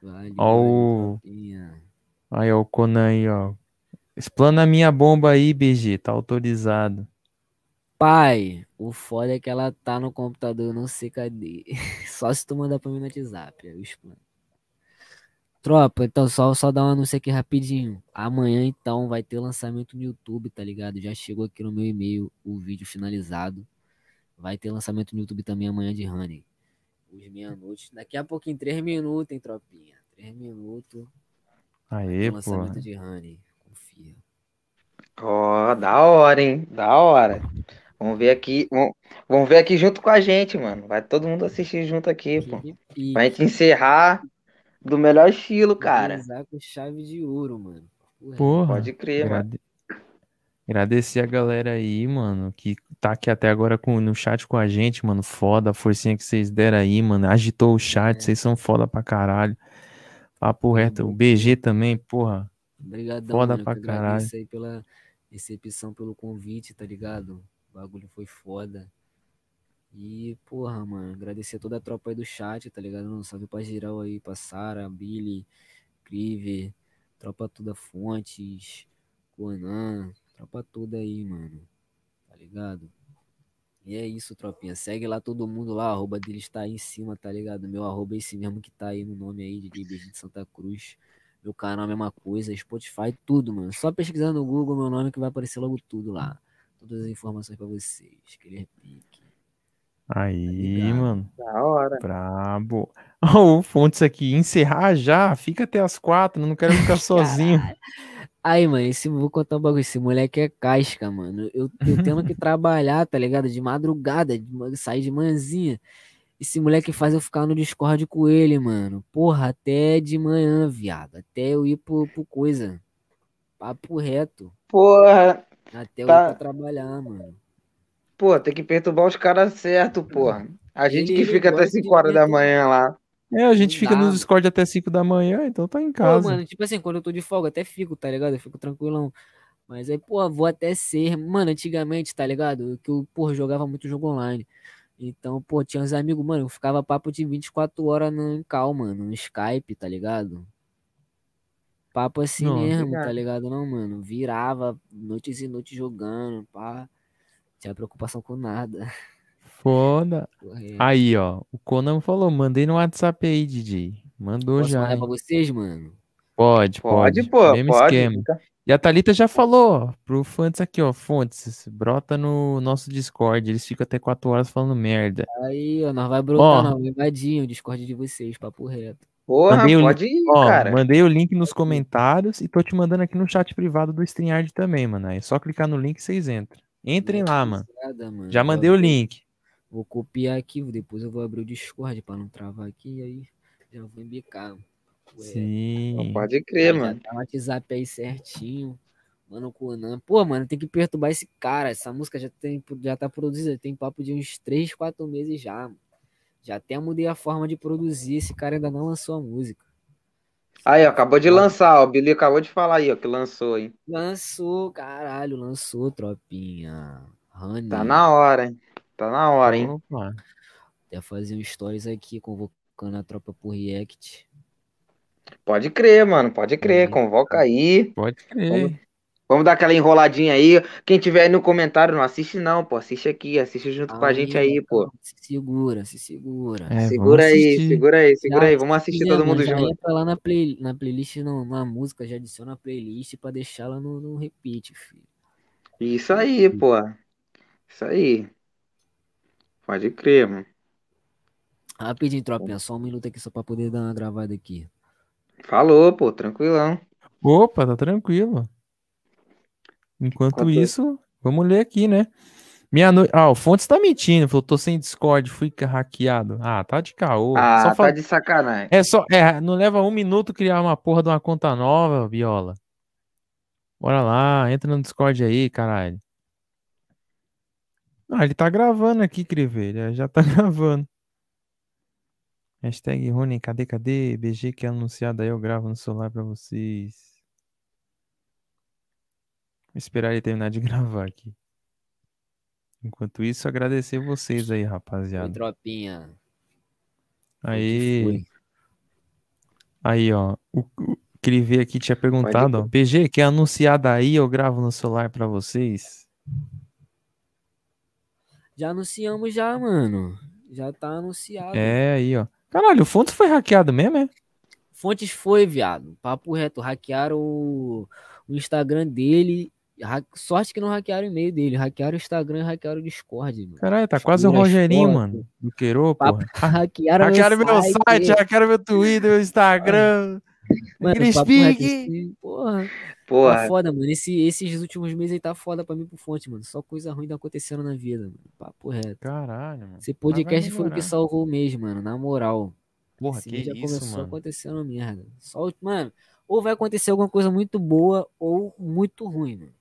Vale, Ó vale, o... Aí, ó, o Conan aí, ó. Explana a minha bomba aí, BG. Tá autorizado. Pai, o foda é que ela tá no computador, eu não sei cadê. Só se tu mandar pra mim no WhatsApp, eu explano. Tropa, então só, só dar um anúncio aqui rapidinho. Amanhã, então, vai ter lançamento no YouTube, tá ligado? Já chegou aqui no meu e-mail o vídeo finalizado. Vai ter lançamento no YouTube também amanhã de Honey. Os meia-noite. Daqui a pouco, em 3 minutos, hein, tropinha? 3 minutos. Ter pô. lançamento de Honey. Confia. Ó, da hora, hein? Da hora. Vamos ver aqui. Vamos, vamos ver aqui junto com a gente, mano. Vai todo mundo assistir junto aqui, pô. E Pra gente encerrar do melhor estilo, cara. com chave de ouro, mano. Porra. Pode crer, mano. Agrade- Agradecer a galera aí, mano, que tá aqui até agora com, no chat com a gente, mano. Foda a forcinha que vocês deram aí, mano. Agitou o chat, É. vocês são foda pra caralho. Papo reto. O BG também, porra. Obrigadão, Foda mano. pra caralho. aí pela recepção, pelo convite, tá ligado? O bagulho foi foda. E, porra, mano, agradecer toda a tropa aí do chat, tá ligado? Um salve pra geral aí, pra Sara, Billy, Criver, tropa toda Fontes, Conan, tropa toda aí, mano. Tá ligado? E é isso, tropinha. Segue lá todo mundo lá, a arroba deles tá aí em cima, tá ligado? Meu arroba é esse mesmo que tá aí no nome aí, de BG de Santa Cruz. Meu canal é a mesma coisa, Spotify, tudo, mano. Só pesquisar no Google meu nome que vai aparecer logo tudo lá. Todas as informações pra vocês. Aquele repique. Aí, ligado? mano. Da hora. Brabo. Ó, o Fontes aqui, encerrar já. Fica até as quatro, não quero ficar sozinho. Aí, mano, esse, vou contar um bagulho. Esse moleque é casca, mano. Eu, eu tendo que trabalhar, tá ligado? De madrugada, de sair de manhãzinha. Esse moleque faz eu ficar no Discord com ele, mano. Porra, até de manhã, viado. Até eu ir pro, pro coisa. Papo reto. Porra, Até eu ir Tá. pra trabalhar, mano. pô, tem que perturbar os caras certo, porra. A gente Ele- que fica até gosta de 5 horas da manhã lá. É, a gente fica no. Discord até 5 da manhã, então tá em Pô, casa. mano, tipo assim, quando eu tô de folga, até fico, tá ligado? Eu fico tranquilão. Mas aí, pô, vou até ser. Mano, antigamente, tá ligado? Que eu, pô, jogava muito jogo online. Então, pô, tinha uns amigos, mano, eu ficava papo de 24 horas no em call, mano, no Skype, tá ligado? Papo assim Não, mesmo, tá ligado. ligado? Não, mano. Virava noites e noites jogando, pá. Tinha preocupação com nada. É. Aí, ó. O Conan falou, mandei no WhatsApp aí, DJ. Mandou Posso já. mandar hein? pra vocês, mano? Pode, Pode, pode. pô, Mesmo pode. esquema. Fica- E a Thalita já falou, ó, pro Fontes aqui, ó. Fontes, brota no nosso Discord. Eles ficam até 4 horas falando merda. Aí, ó, nós vai brotar, Ó. nós invadir o Discord de vocês, papo reto. Porra, Mandei o pode ir, Ó, cara. mandei o link nos comentários e tô te mandando aqui no chat privado do StreamYard também, mano. É só clicar no link e vocês entram. Entrem lá, mano. Nada, mano. Já mandei o link. Vou copiar aqui, depois eu vou abrir o Discord pra não travar aqui, aí já vou embicar. Ué, Sim. Pode crer, já mano. tá o WhatsApp aí certinho. Mano, Conan. Pô, mano, tem que perturbar esse cara. Essa música já, tem, já tá produzida, tem papo de uns 3, 4 meses já. mano. Já até mudei a forma de produzir. Esse cara ainda não lançou a música. Aí, ó, acabou de lançar, ó. O Billy acabou de falar aí, ó, que lançou, hein? Lançou, caralho, lançou, tropinha. Honey. Tá na hora, hein? Tá na hora, hein? Opa. Até fazer um stories aqui, convocando a tropa pro React. Pode crer, mano, pode crer. Uhum. Convoca aí. Pode crer. Vamos dar aquela enroladinha aí. Quem tiver aí no comentário, não assiste não, pô. Assiste aqui, assiste junto com a gente aí, pô. Se segura, se segura. É, Segura vamos aí, segura aí, segura Já- aí. Vamos assistir Quiser, todo mundo já junto. entra lá na, play, na playlist, não, na música, já adiciona a playlist pra deixar ela no, no repeat, filho. Isso aí, pô. Isso aí. Pode crer, mano. Rapidinho, tropinha, só um minuto aqui só pra poder dar uma gravada aqui. Falou, pô, tranquilão. Opa, tá tranquilo. Enquanto Enquanto- isso, vamos ler aqui, né? Meia noite. Ah, o Fontes tá mentindo. Falou, tô sem Discord, fui hackeado. Ah, tá de caô. Ah, Só tá de sacanagem. É só. É, não leva um minuto criar uma porra de uma conta nova, Viola. Bora lá, entra no Discord aí, caralho. Ah, ele tá gravando aqui, Crivelho. ele Já tá gravando. Hashtag Rony, cadê, cadê? BG que é anunciado aí, eu gravo no celular pra vocês. Vou esperar ele terminar de gravar aqui. Enquanto isso, agradecer vocês aí, Oi, rapaziada. tropinha. Aí. Aí, ó. O, o Crive aqui tinha perguntado, ó. BG, que é anunciado aí, eu gravo no celular pra vocês. Já anunciamos já, mano. Já tá anunciado. É, aí, ó. Caralho, o Fontes foi hackeado mesmo, é? Fontes foi, viado. Papo reto. Hackearam o, o Instagram dele. Ha- Sorte que não hackearam o e-mail dele. Hackearam o Instagram e hackearam o Discord, mano. Caralho, tá quase o Rogerinho, mano. Do Queiro, Papo- porra. Hackearam, Hackearam meu site, é. hackearam meu Twitter, meu Instagram. Mano, papo speak. esse- Porra. Tá Porra, foda, mano. Esse- esses últimos meses aí tá foda pra mim pro fonte, mano. Só coisa ruim tá acontecendo na vida, mano. Papo reto. Caralho, mano. Esse podcast foi o que salvou o mês, mano. Na moral. Porra, Esse que já isso, começou mano. acontecendo merda. Só, mano, ou vai acontecer alguma coisa muito boa ou muito ruim, mano.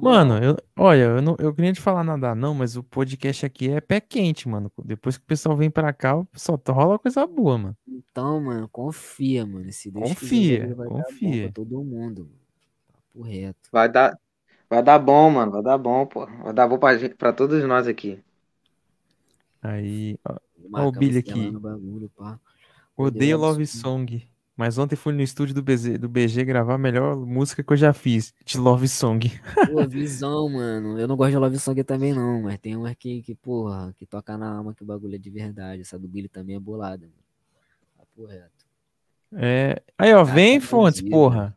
Mano, eu, olha, eu não eu queria te falar nada não, mas o podcast aqui é pé quente, mano. Depois que o pessoal vem pra cá, só rola coisa boa, mano. Então, mano, confia, mano. Se Deus Confia, quiser, confia. todo mundo, mano. Papo reto. vai dar, vai dar bom, mano. Vai dar bom, pô. Vai dar bom pra, gente, pra todos nós aqui. Aí, ó, Marca Billy você lá aqui. bagulho, pá. odeio Love Song, mas ontem fui no estúdio do BG, do BG gravar a melhor música que eu já fiz, de Love Song. Pô, visão, mano. Eu não gosto de Love Song também, não, mas tem uma que, que, porra, que toca na alma que o bagulho é de verdade. Essa do Billy também é bolada, mano. Papo reto. É, aí, ó, Tá vem, tá Fontes, porra.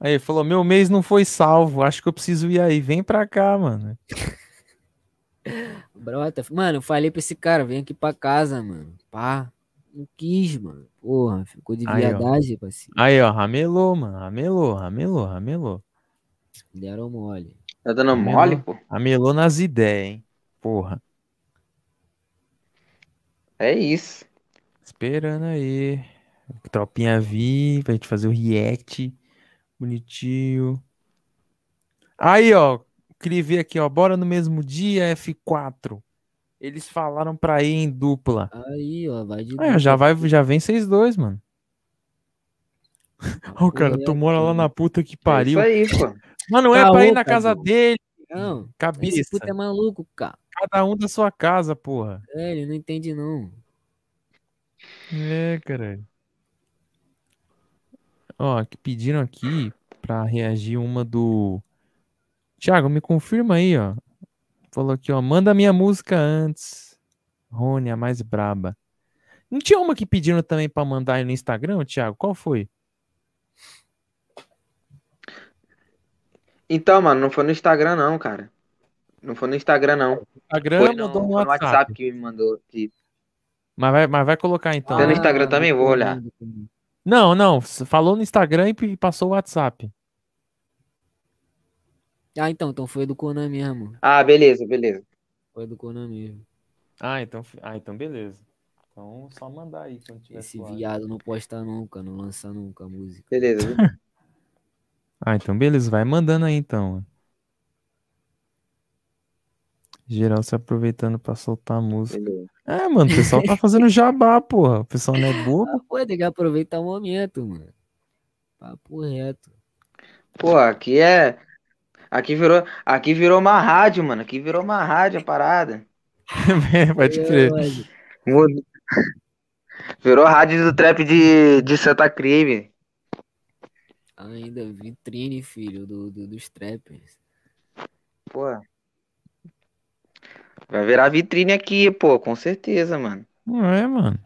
Aí, falou, meu mês não foi salvo, acho que eu preciso ir aí, vem pra cá, mano. Brota, mano, eu falei pra esse cara, vem aqui pra casa, mano. Pá. Não quis, mano. Porra, ficou de viadagem, parceiro. Aí, ó, ramelou, mano, ramelou, ramelou, ramelou. Deram mole. Tá dando Ramelou. mole, pô? Ramelou nas ideias, hein, porra. É isso. Esperando aí. Tropinha vir pra gente fazer o react. Bonitinho. Aí, ó. Queria ver aqui, ó. Bora no mesmo dia, F4. Eles falaram pra ir em dupla. Aí, ó, vai de Aí, ó, já, vai, já vem vocês dois, mano. Ó, o cara, tu mora lá mano. na puta que É pariu. isso aí, pô. Mas não é Caô, pra ir na cara. casa dele, Não, esse cabeça. puto é maluco, cara. Cada um da sua casa, porra. É, ele não entende, não. É, caralho. Ó, que pediram aqui pra reagir uma do. Thiago, me confirma aí, ó. Falou aqui, ó. Manda minha música antes. Rony, a mais braba. Não tinha uma que pediram também pra mandar aí no Instagram, Thiago? Qual foi? Então, mano, não foi no Instagram, não, cara. Não foi no Instagram, não. Instagram Foi no, mandou no foi no WhatsApp. WhatsApp que me mandou aqui. Mas vai, mas vai colocar então. Tem no né? Instagram também? Vou olhar. Não, não. Falou no Instagram e passou o WhatsApp. Ah, então, então foi do Conan mesmo. Ah, beleza, beleza. Foi do Conan mesmo. Ah, então, ah, então beleza. Então só mandar aí quando tiver Esse suave. viado não posta nunca, não lança nunca a música. Beleza. Ah, então beleza. Vai mandando aí então. Geral se aproveitando pra soltar a música. beleza. É, mano, o pessoal tá fazendo jabá, porra. O pessoal não é bobo. Ah, pô, tem que aproveitar o momento, mano. Papo reto. Pô, aqui é. Aqui virou, aqui virou uma rádio, mano. Aqui virou uma rádio a parada. Pode É, crer. Mudou. Virou rádio do trap de, de Santa Crime. Ainda vitrine, filho, do, do- dos trappers. Pô. Vai virar vitrine aqui, pô, com certeza, mano. Não é, mano.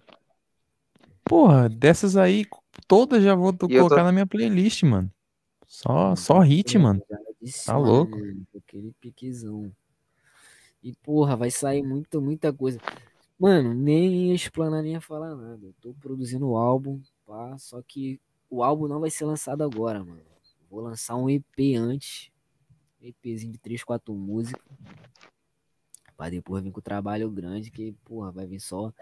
Porra, dessas aí, todas já vou E eu tô- colocar na minha playlist, mano. Só, só hit, mano. De Tá louco? mano? Aquele piquezão. E, porra, vai sair muita, muita coisa. Mano, nem ia explanar, nem ia falar nada. Eu tô produzindo o álbum, pá, só que o álbum não vai ser lançado agora, mano. Vou lançar um EP antes. EPzinho de 3, 4 músicas. Pra depois vir com o trabalho grande, que, porra, vai vir só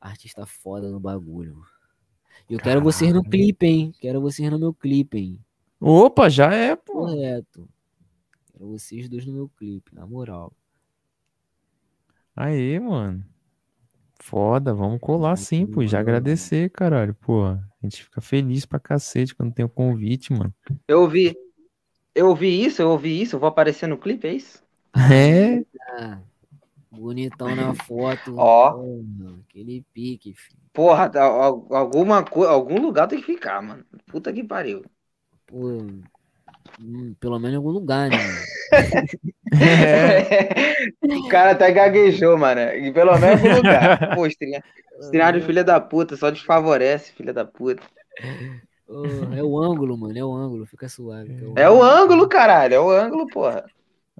artista foda no bagulho. E eu quero vocês no clipe, hein? Quero vocês no meu clipe, hein? Opa, já é, pô. Correto. Quero vocês dois no meu clipe, na moral. Aí, mano. Foda, vamos colar sim, pô. Já Mano. agradecer, caralho, pô. A gente fica feliz pra cacete quando tem o convite, mano. Eu ouvi. Eu ouvi isso, eu ouvi isso. Eu vou aparecer no clipe, é isso? É, Ah, bonitão na foto. Ó. aquele pique, filho. Porra, tá- al- alguma algum lugar tem que ficar, mano. Puta que pariu. Pô, hum, pelo menos em algum lugar, né? é. o cara até gaguejou, mano. E pelo menos em algum lugar. Pô, estreário filha da puta, só desfavorece, filha da puta. É o ângulo, mano. É o ângulo. Fica suave. que É o ângulo, caralho. É o ângulo, porra.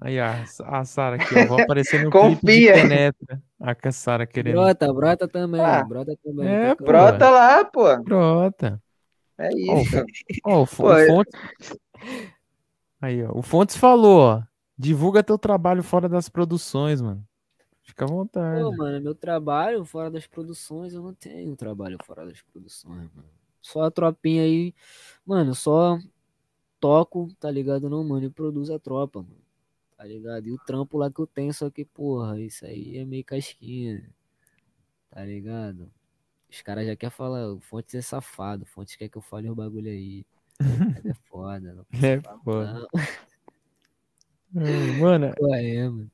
Aí, a, a Sara aqui, ó. Vou aparecer no Confia. clipe Penetra. A Sara querendo. Brota, brota também. Ah. brota também. É, tá. Brota lá, pô. Brota. É isso. Fon- ó, o Fon- Pô, o eu- Fontes. Aí, ó. O Fontes falou, ó. Divulga teu trabalho fora das produções, mano. Fica à vontade. Pô, mano, meu trabalho fora das produções, eu não tenho trabalho fora das produções, mano. Só a tropinha aí, mano, só toco, tá ligado? Não, mano, e produzo a tropa, mano. Tá ligado? E o trampo lá que eu tenho, só que, porra, isso aí é meio casquinha. Tá ligado? Os caras já querem falar, o Fontes é safado, o Fontes quer que eu fale o bagulho aí. É foda, não É foda. não. É, Mano, é, mano.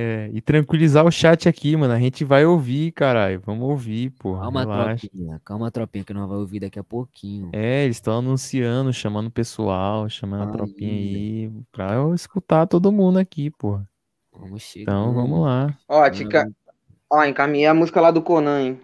É, e tranquilizar o chat aqui, mano. A gente vai ouvir, caralho. Vamos ouvir, porra. Calma, Relaxa. tropinha, calma, tropinha, que nós vamos ouvir daqui a pouquinho. É, eles estão anunciando, chamando o pessoal, chamando a tropinha aí, pra eu escutar todo mundo aqui, porra. Vamos chegar. Então, vamos lá. Ó, tica... Ó, encaminhei a música lá do Conan, hein?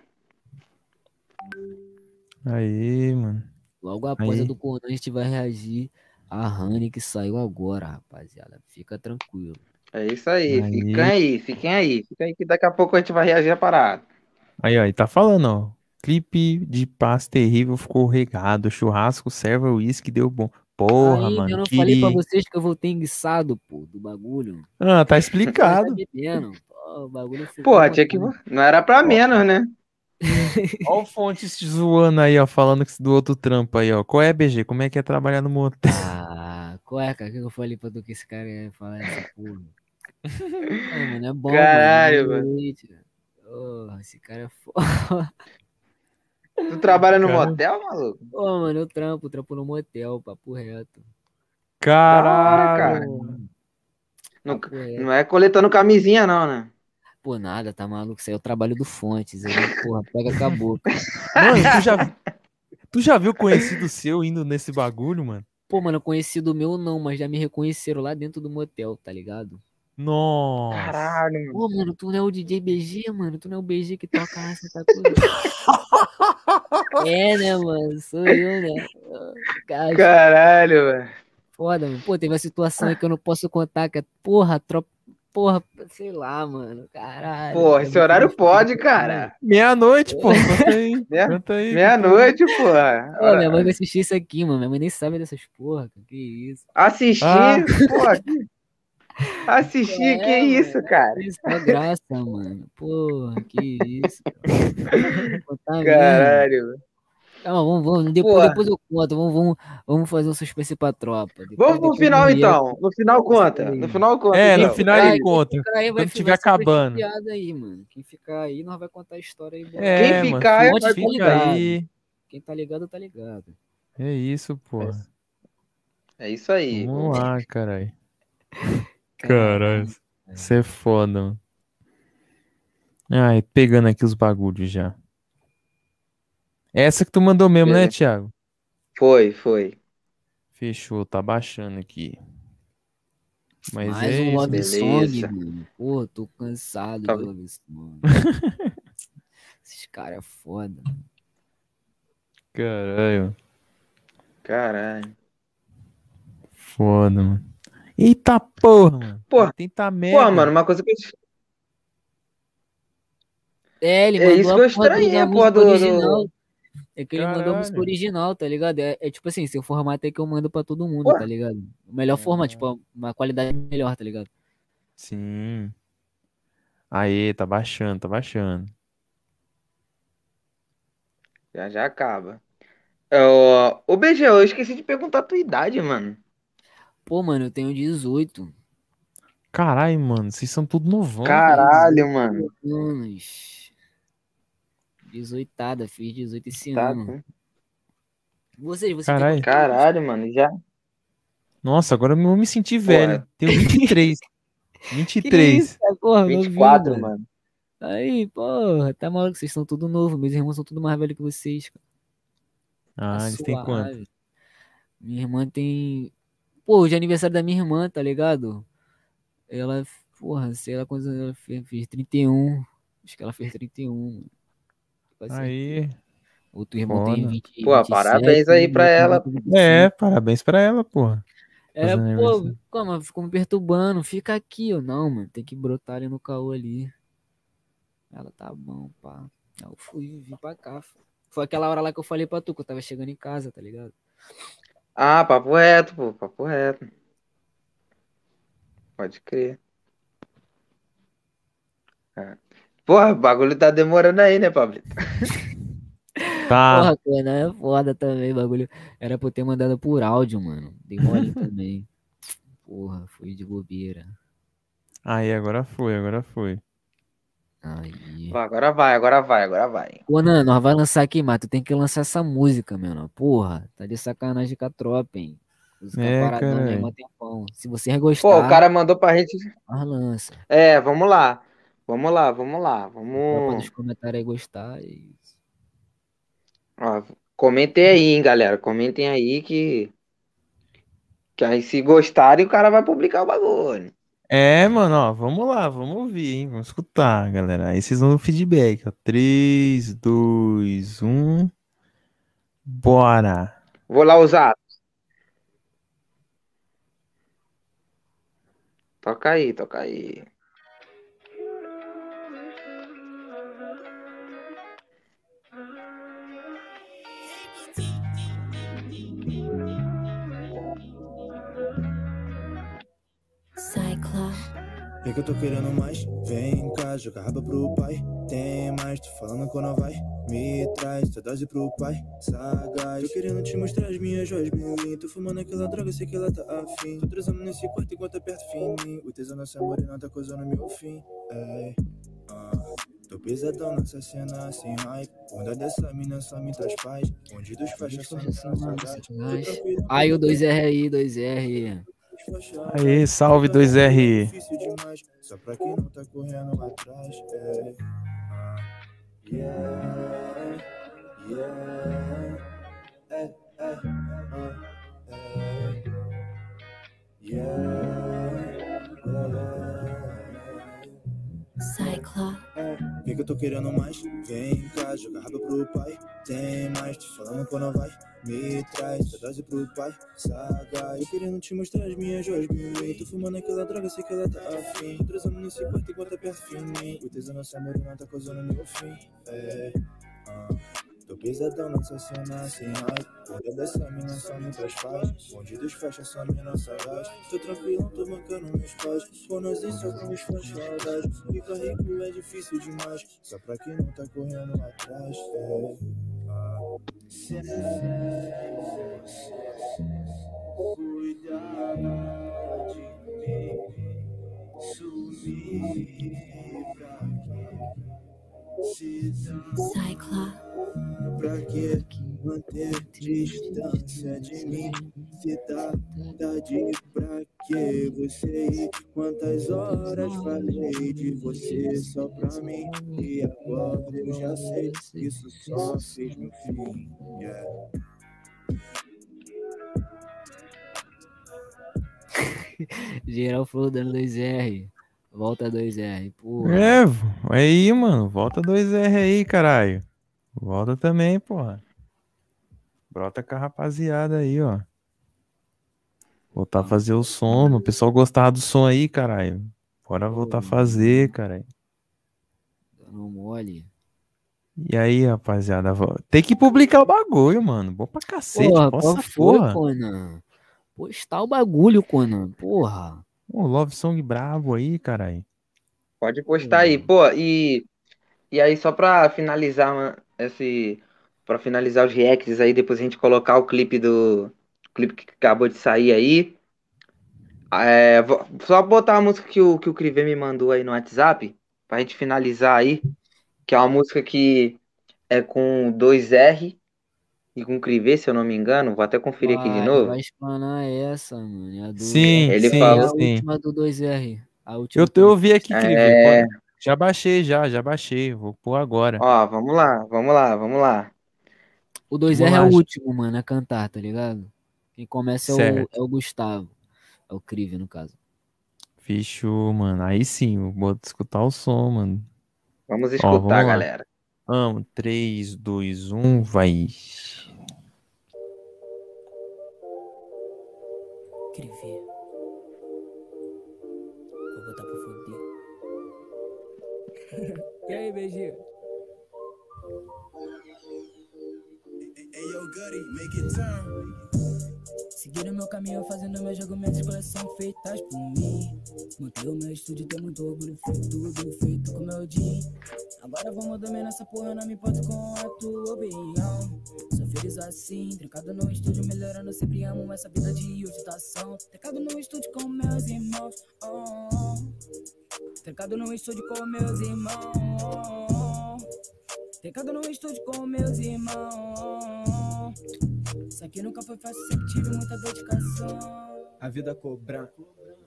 Aí, mano. Logo após a Aí. do Conan, a gente vai reagir a Honey que saiu agora, rapaziada. Fica tranquilo. É isso aí. Aí. Fiquem aí, fiquem aí. Fiquem aí que daqui a pouco a gente vai reagir a parada. Aí, ó, e tá falando, ó. Clipe de paz terrível ficou regado. Churrasco, serva, uísque, deu bom. Porra, Ainda, mano. eu não falei pra vocês que eu voltei enguiçado, pô, do bagulho. Ah, tá Tá explicado. bebendo. Pô, o bagulho Porra, tinha que. Não era pra menos, né? Ó o Fontes te zoando aí, ó, falando que- do outro trampo aí, ó. Qual é, BG? Como é que é trabalhar no motel? Ah, qual é, cara? O que eu falei pra tu que esse cara ia falar essa porra? Ah, mano, é bom, Caralho, mano. mano. Oh, esse cara é foda. Tu trabalha no Cara. motel, maluco? Pô, mano, eu trampo, trampo no motel, papo reto. Caralho. Não, Papo reto. não é coletando camisinha, não, né? Pô, nada, tá maluco? Isso aí é o trabalho do Fontes. Aí, porra, pega com a boca. Mano, tu já, tu já viu conhecido seu indo nesse bagulho, mano? Pô, mano, conhecido meu não, mas já me reconheceram lá dentro do motel, tá ligado? Nossa. Caralho, mano. Pô, mano, tu não é o DJ BG, mano? Tu não é o BG que toca em Santa Cruz? é, né, mano? Sou eu, né? Cara, Caralho, velho. foda, mano. Pô, teve uma situação aí que eu não posso contar, que é, porra, tropa... porra, sei lá, mano. Caralho. Porra, esse horário difícil, pode, né? cara. Meia-noite, pô. Conta aí. Meia-noite, porra. Pô, minha mãe vai assistir isso aqui, mano. Minha mãe nem sabe dessas porra. Que isso. Assistir, Ah. porra. que- Assistir, É, que isso, mano, cara? Isso é graça, mano. Porra, que isso. cara. Mesmo. Caralho. Calma, vamos, vamos. Depois, Porra. depois eu conto. Vamos, vamos, vamos fazer um suspense pra tropa. Depois- Vamos pro final react. então. No final conta. No final conta. É, no então. final Cara, ele conta. aí vai Quando fi- tiver vai ser acabando. aí, mano. Quem ficar aí, nós vai contar a história aí. É, Quem mano, ficar, fica, vai fica contar. aí. Quem tá ligado, tá ligado. É isso, porra. É isso aí. Vamos lá, caralho. Caralho. Você é foda, mano. Ai, pegando aqui os bagulhos já. Essa que tu mandou mesmo, né, Beleza. Thiago? Foi, foi. Fechou, tá baixando aqui. Mas Mais é um isso. Love. Song, mano. Pô, tô cansado Tá de Love Song. Esses caras é foda. Caralho. Caralho. Foda, mano. Eita porra, mano. Porra, Tenta merda. Pô, mano, uma coisa que eu. É, ele É mandou isso a que eu porra estranhei, a porra do- original. É que ele mandou a música Caralho. original, tá ligado? É, é tipo assim, seu formato é que eu mando pra todo mundo, Ué? tá ligado? O melhor formato, tipo, uma qualidade melhor, tá ligado? Sim. Aê, tá baixando, tá baixando. Já já acaba. Ô, Ô, BG, eu esqueci de perguntar a tua idade, mano. Pô, mano, eu tenho 18 Caralho, mano, vocês são tudo novão. Caralho, mano. anos. 18, fiz 18 esse Tá, ano. Vocês, vocês têm Caralho. Caralho, mano. Já. Nossa, agora eu vou me sentir velho. Tenho 23. Que 23. isso, porra, novinho, 24, mano. Aí, porra, tá maluco, vocês são tudo novo, meus irmãos são tudo mais velhos que vocês, cara. Ah, Tá eles têm quanto? Minha irmã tem. Pô, hoje é aniversário da minha irmã, tá ligado? Ela, porra, sei lá quantos anos ela fez, fez 31. Acho que ela fez 31. mano. Tipo assim, Aí. Outro irmão tem foda. 20. Pô, 27, parabéns aí pra ela. irmão tem 25. É, parabéns pra ela, porra. É, pô, como, ficou me perturbando, fica aqui, eu não, mano, tem que brotar ali no caô ali. Ela tá bom, pá. Eu fui, vim pra cá. Foi aquela hora lá que eu falei pra tu, que eu tava chegando em casa, tá ligado? Ah, papo reto, pô. Papo reto. Pode crer. É. Porra, o bagulho tá demorando aí, né, Pablito? Tá. Porra, cara, é foda também, bagulho. Era pra eu ter mandado por áudio, mano. Dei mole também. Porra, fui de bobeira. Aí, agora foi, agora foi. Aí. Pô, agora vai, agora vai, agora vai. Ô, Nano, nós vai lançar aqui, mas tu tem que lançar essa música, mano. Porra, tá de sacanagem com a tropa, hein? Música É, caralho. mesmo tempão. Se você gostar, Pô, o cara mandou pra gente. nós lança. É, vamos lá. Vamos lá, vamos lá. Vamos. dos comentários aí gostar. E... Ó, comentem aí, hein, galera. Comentem aí que. Que aí, se gostarem, o cara vai publicar o bagulho. É, mano, ó, vamos lá, vamos ouvir, hein? Vamos escutar, galera. Aí vocês vão no feedback, ó. 3, 2, 1. Bora! Vou lá usar. Toca aí, toca aí. Vê que eu tô querendo mais, vem cá, joga raba pro pai. Tem mais, tô falando quando vai. Me traz tua dose pro pai, sagaz. Tô querendo te mostrar as minhas joias, bling. Tô fumando aquela droga, sei que ela tá afim. Tô transando nesse quarto enquanto aperto fininho. O tesão nessa morena tá coisando meu fim. É, ah. Tô pesadão nessa cena sem hype. Onda dessa mina só me traz paz. Onde dos faixas só me traz saudade. Aí o 2R aí, 2R. Aí, salve 2R. difícil demais, só pra quem não tá correndo atrás. É. Ah, yeah, yeah, é, é, é, yeah, É, que que eu tô querendo mais? Vem cá, joga raba pro pai. Tem mais, te falando quando vai. Me traz, essa dose pro pai. Saga, eu querendo te mostrar as minhas joias. Bem, tô fumando aquela droga, sei que ela tá afim. Trazendo nesse quarto e bota perto de mim. O tesão nessa morena tá causando meu fim. É, ah. Tô pesadão nessa cena sem raiva. Olha dessa mina só me traz paz. Bandidos fecha essa mina sagaz. Tô tranquilão, tô mancando meus pais. Com nós em só com os fãs saudade. Ficar rico é difícil demais. Só pra quem não tá correndo atrás. É. Ah. Cuidar de mim. Sumir pra quê? Sai, Clá. Pra que manter distância de mim? Se dá vontade pra que você ir? Quantas horas falei de você só pra mim? E agora eu já sei que isso só fez meu fim. Yeah. Geral falou dando 2R. Volta 2R. Porra. É, aí, mano. Volta 2R aí, caralho. Volta também, porra. Brota com a rapaziada aí, ó. Voltar a fazer o som. O pessoal gostava do som aí, caralho. Bora voltar a fazer, caralho. Não mole. E aí, rapaziada? Tem que publicar o bagulho, mano. Bom pra cacete. Porra, foi, porra. Conan? Postar o bagulho, Conan. Porra. Ô, Love Song brabo aí, caralho. Pode postar aí, pô, e, e aí só pra finalizar mano, esse, para finalizar os reacts aí, depois a gente colocar o clipe do clipe que acabou de sair aí. É, vou- só botar a música que o, que o Crivé me mandou aí no WhatsApp, pra gente finalizar aí, que é uma música que é com 2R e com Crivé, se eu não me engano, vou até conferir aqui de novo. Vai explanar essa, mano. É a do... Sim, Ele sim, É falou- a sim. última do 2R. A última Eu, eu ouvi aqui, Crive. É. pode- Já baixei, já, já baixei. Vou pôr agora. Ó, vamos lá, vamos lá, vamos lá. O 2R é o último, mano, a cantar, tá ligado? Quem começa é o, é o Gustavo. É o Crive, no caso. Fechou, mano. Aí sim, eu vou escutar o som, mano. Vamos Ó, escutar, vamos lá. galera. Vamos, 3, 2, 1, vai. Escrever. E aí, BG? Seguindo meu caminho, fazendo meu jogo, minhas escolhas são feitas por mim. Montei o meu estúdio, tenho muito orgulho, foi tudo feito com meu dia. Agora vamos dominar essa porra, não me importo com a tua opinião. Sou feliz assim, trancado no estúdio, melhorando, sempre amo essa vida de agitação. Trancado no estúdio com meus irmãos, oh, oh. Trancado no estúdio com meus irmãos. Trancado no estúdio com meus irmãos. Isso aqui nunca foi fácil, sempre tive muita dedicação. A vida cobrar.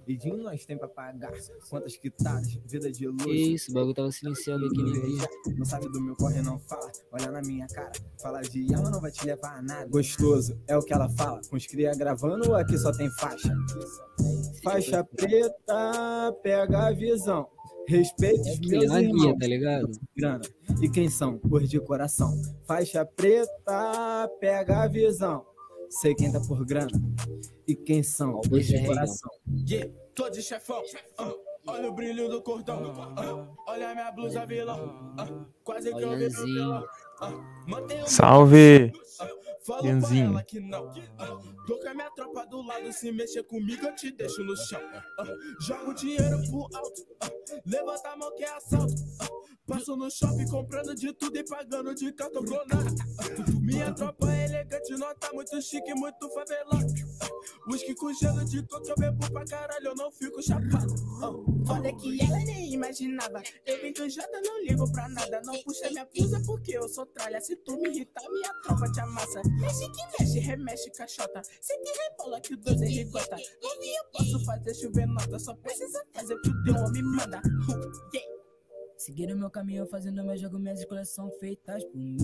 Vidinho nós tem pra pagar. Quantas quitadas, vida de luz. Que isso, o bagulho tava silenciado aqui, vi. Não sabe do meu corre, não fala. Olha na minha cara. Fala de arma não vai te levar a nada. Gostoso, é o que ela fala. Com os cria gravando, aqui só tem faixa. Faixa preta, pega a visão. Respeite os meus guia, irmãos. tá ligado? Grana. E quem são? Cor de coração. Faixa preta, pega a visão. Sei quem tá por grana. E quem são? Cor de Bezerra, coração. Yeah, tô de chefão. ah, olha o brilho do cordão. ah, olha a minha blusa vilão. ah, quase que eu vi meu vilão. ah, mantenho o Salve! Falo pra ela que não. Ah, tô com a minha tropa do lado, se mexer comigo eu te deixo no chão. Ah, jogo dinheiro pro alto, ah, levanta a mão que é assalto. Ah, passo no shopping comprando de tudo e pagando de cartão nada. Ah, minha tropa é elegante, nota muito chique, muito favelado. Ah, Whisky com gelo de coco, eu bebo pra caralho, eu não fico chapado. Ah, Olha que ela nem imaginava. Eu vim do Jota, não ligo pra nada. Não puxa minha blusa porque eu sou tralha. Se tu me irritar, minha tropa te amassa. Mexe que mexe, remexe caixota. Se que rebola que o dois ele gosta. Novinho, eu posso fazer chover nota. Só precisa fazer o que o teu homem manda. Uh, Seguindo meu caminho, fazendo meu jogo, minhas escolhas são feitas por mim.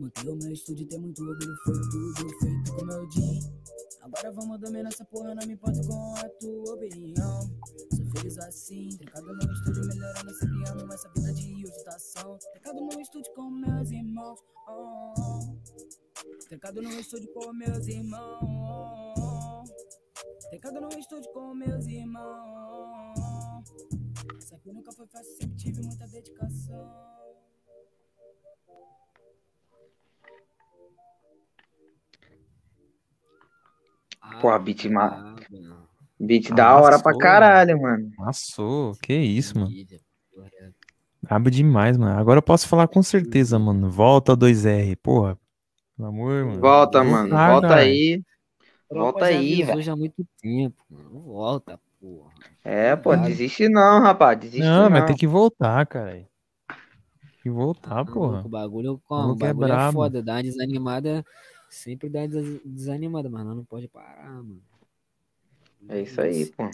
Montei o meu estúdio, tem muito orgulho, foi tudo feito com meu dia. Agora vamos dominar essa porra, não me importo com a tua opinião. Sou feliz assim, trancado no estúdio, melhorando, sempre amo essa vida de dedicação. Trancado no estúdio com meus irmãos. Oh, oh. Trancado no estúdio com meus irmãos. Trancado no estúdio com meus irmãos. Sabe que nunca foi fácil, sempre tive muita dedicação. Pô, beat, ma... brabo. beat da hora pra caralho, mano. Passou, que isso, mano. Brabo demais, mano. Agora eu posso falar com certeza, mano. Volta 2R, porra. Pelo amor, mano. Volta, mano. Volta aí. Volta aí, velho. já há muito tempo, mano. Volta, porra. É, pô, Verdade. desiste não, rapaz. Desiste Não, não. mas tem que voltar, cara. Tem que voltar, Maluco, porra. O bagulho, como? O maluco é bagulho é, brabo. foda, dá uma desanimada. Sempre dá des- desanimada, mas nós não pode parar, mano. É isso aí, pô.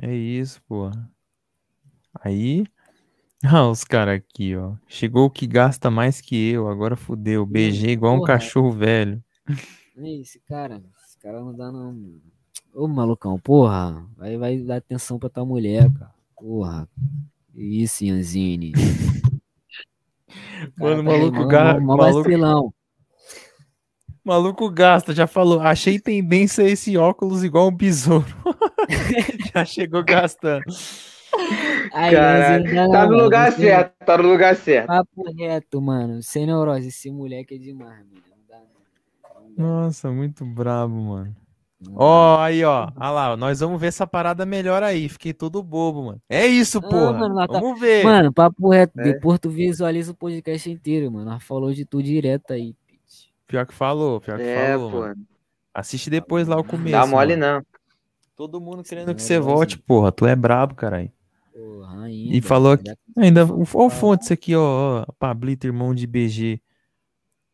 É isso, porra. Aí. Ah, os caras aqui, ó. Chegou o que gasta mais que eu, agora fudeu. BG igual um porra. cachorro velho. Ei, esse cara, esse cara não dá não, mano. Ô, malucão, porra. Vai, vai dar atenção pra tua mulher, cara. Porra. Isso, Ianzini. Mano, o maluco, mó- ga... mó- mó maluco, maluco gasta, já falou. Achei tendência esse óculos igual um besouro. já chegou gastando. Aí, não, Tá no mano, lugar você- certo, tá no lugar certo. Papo reto, mano. Sem neurose, esse moleque é demais, mano. Nossa, muito brabo, mano. Não Ó, dá. aí, ó. Olha lá, nós vamos ver essa parada melhor aí. Fiquei todo bobo, mano. É isso, Ah, porra. mano, nós tá- Vamos ver. Mano, papo reto. É. Depois tu visualiza o podcast inteiro, mano. Nós falou de tudo direto aí. Pior que falou, pior que É, falou, pô. mano. Assiste depois lá o começo. Dá mole mano. não. Todo mundo querendo Não que é você volte, porra. Tu é brabo, caralho. Porra, ainda. E falou aqui. Ainda. O, ó o fonte aqui, ó. ó Pablito, irmão de BG.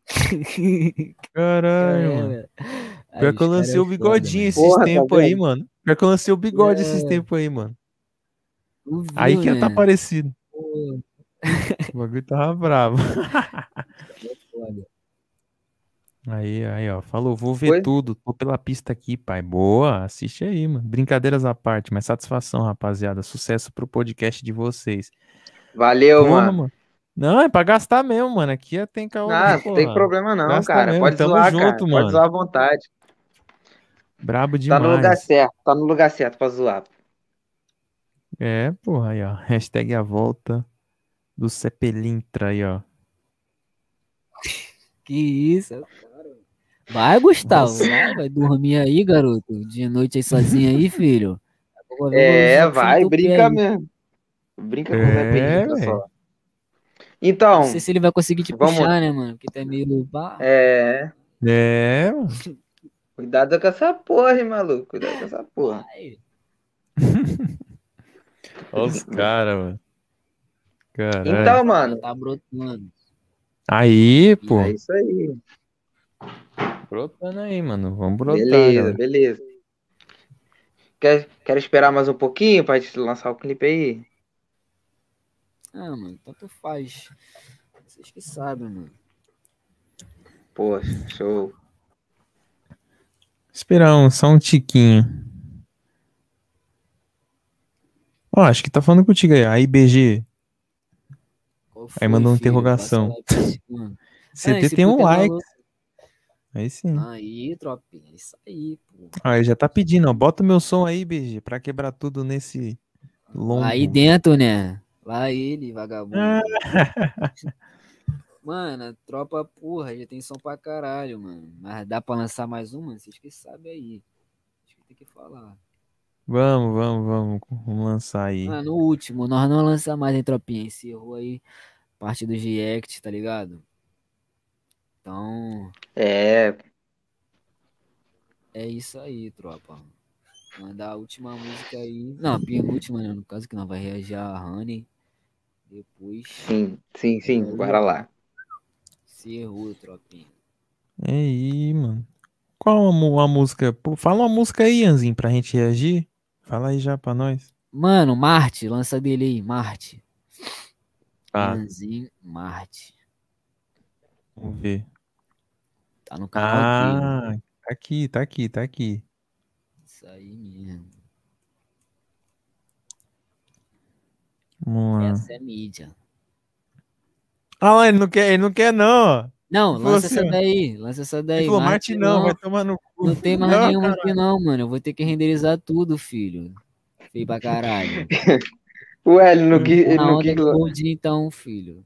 Caralho, mano. Caramba. Aí Pior que eu lancei é o foda, bigodinho esses Porra, tá tempos aí, vendo? mano. Pior que eu lancei o bigode esses É. tempos aí, mano. Tu Aí viu, que ia tá né? parecido. O bagulho tava bravo. é. Aí, aí, ó. Falou, vou ver Foi? tudo. Tô pela pista aqui, pai. Boa, assiste aí, mano. Brincadeiras à parte, mas satisfação, rapaziada. Sucesso pro podcast de vocês. Valeu, mano. mano. Não, é pra gastar mesmo, mano. Aqui é- tem caô, Ah, não tem problema não, Gasta cara. mesmo, Pode tamo zoar, junto, cara. Pode mano. zoar à vontade. Brabo Tá no lugar demais. certo. Tá no lugar certo pra zoar. É, porra, aí, ó. Hashtag a volta do Cepelintra aí, ó. Que isso, cara. Vai, Gustavo. Vai, vai dormir aí, garoto. De noite aí sozinho aí, filho. É, vai, brinca aí. mesmo. Brinca com o É, Zé só. Então, Não sei se ele vai conseguir te Vamos- puxar, né, mano? Porque tá meio. pá. é. É, mano. Cuidado com essa porra, hein, maluco. Cuidado com essa porra. Olha os caras, mano. Caralho. Então, mano, Tá brotando. Aí, pô. é isso aí. Brotando aí, mano. Vamos brotar, Beleza, galera. beleza. Quer, quer esperar mais um pouquinho pra gente lançar o clipe aí? Ah, mano, tanto faz. Vocês que sabem, mano. Poxa, show. Esperar um, só um tiquinho. Ó, acho que tá falando contigo aí. Aí, BG. Qual Aí mandou uma filho? interrogação. Ah, CT tem um é like. Aí sim. Aí, tropinha. Isso aí, pô. Aí já tá pedindo, ó. Bota meu som aí, BG, pra quebrar tudo nesse longo. Aí dentro, né? Lá ele, vagabundo. Mano, a tropa, porra, já tem som pra caralho, mano. Mas dá pra lançar mais uma? Vocês que sabem aí. Acho que tem que falar. Vamos, vamos, vamos. Vamos lançar aí. Ah, no último, nós não lançamos mais, hein, tropinha? Encerrou aí parte do React, tá ligado? Então, É, é isso aí, tropa. Mandar a última música aí. Não, a penúltima, né? No caso, que nós vai reagir a Honey. Depois. sim, sim, sim. Bora lá. Encerrou, tropinha. É aí, mano. Qual a, a música? Fala uma música aí, Anzinho, pra gente reagir. Fala aí já pra nós. Mano, Marte, lança dele aí, Marte. Tá, Ianzinho Marte. vamos ver. Tá no canal. Ah, tá aqui, tá aqui, tá aqui. Isso aí mesmo. Vamos lá. Essa é mídia. Ah, lá, ele não quer, ele não quer, não. Não, lança assim, essa daí, lança essa daí. Falou, Marte Marte não, vai tomar no cu. Não tem mais Não, nenhuma caralho. aqui não, mano. Eu vou ter que renderizar tudo, filho. Feio pra caralho. Ué, ele não quis. Ele não quis. Gold, então, filho.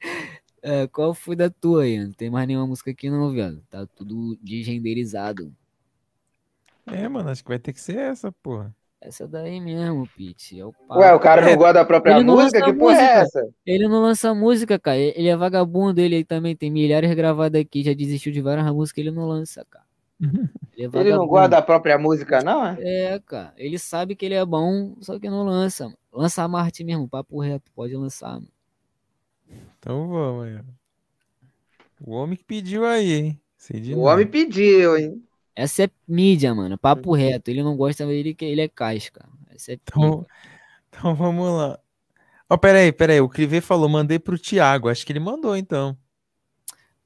É, qual foi da tua aí? Não tem mais nenhuma música aqui não, viado. Tá tudo desrenderizado. É, mano, acho que vai ter que ser essa, porra. Essa daí mesmo, Pete. É o Ué, o cara não gosta da própria Ele música? Que porra é essa? Ele não lança música, cara. Ele é vagabundo, ele aí também tem milhares gravadas aqui, já desistiu de várias músicas, ele não lança, cara. Ele, é Ele não gosta da própria música, não? é? É, cara. Ele sabe que ele é bom, só que não lança. mano. Lança a Marte mesmo, papo reto. Pode lançar, mano. Então vamos aí. O homem que pediu aí, hein? Sei de O nada. homem pediu, hein? Essa é mídia, mano. Papo reto. Ele não gosta, ele, que- ele é casca. Essa é Então, então vamos lá. Ó, peraí, peraí. O Clivê falou, mandei pro Thiago. Acho que ele mandou, então.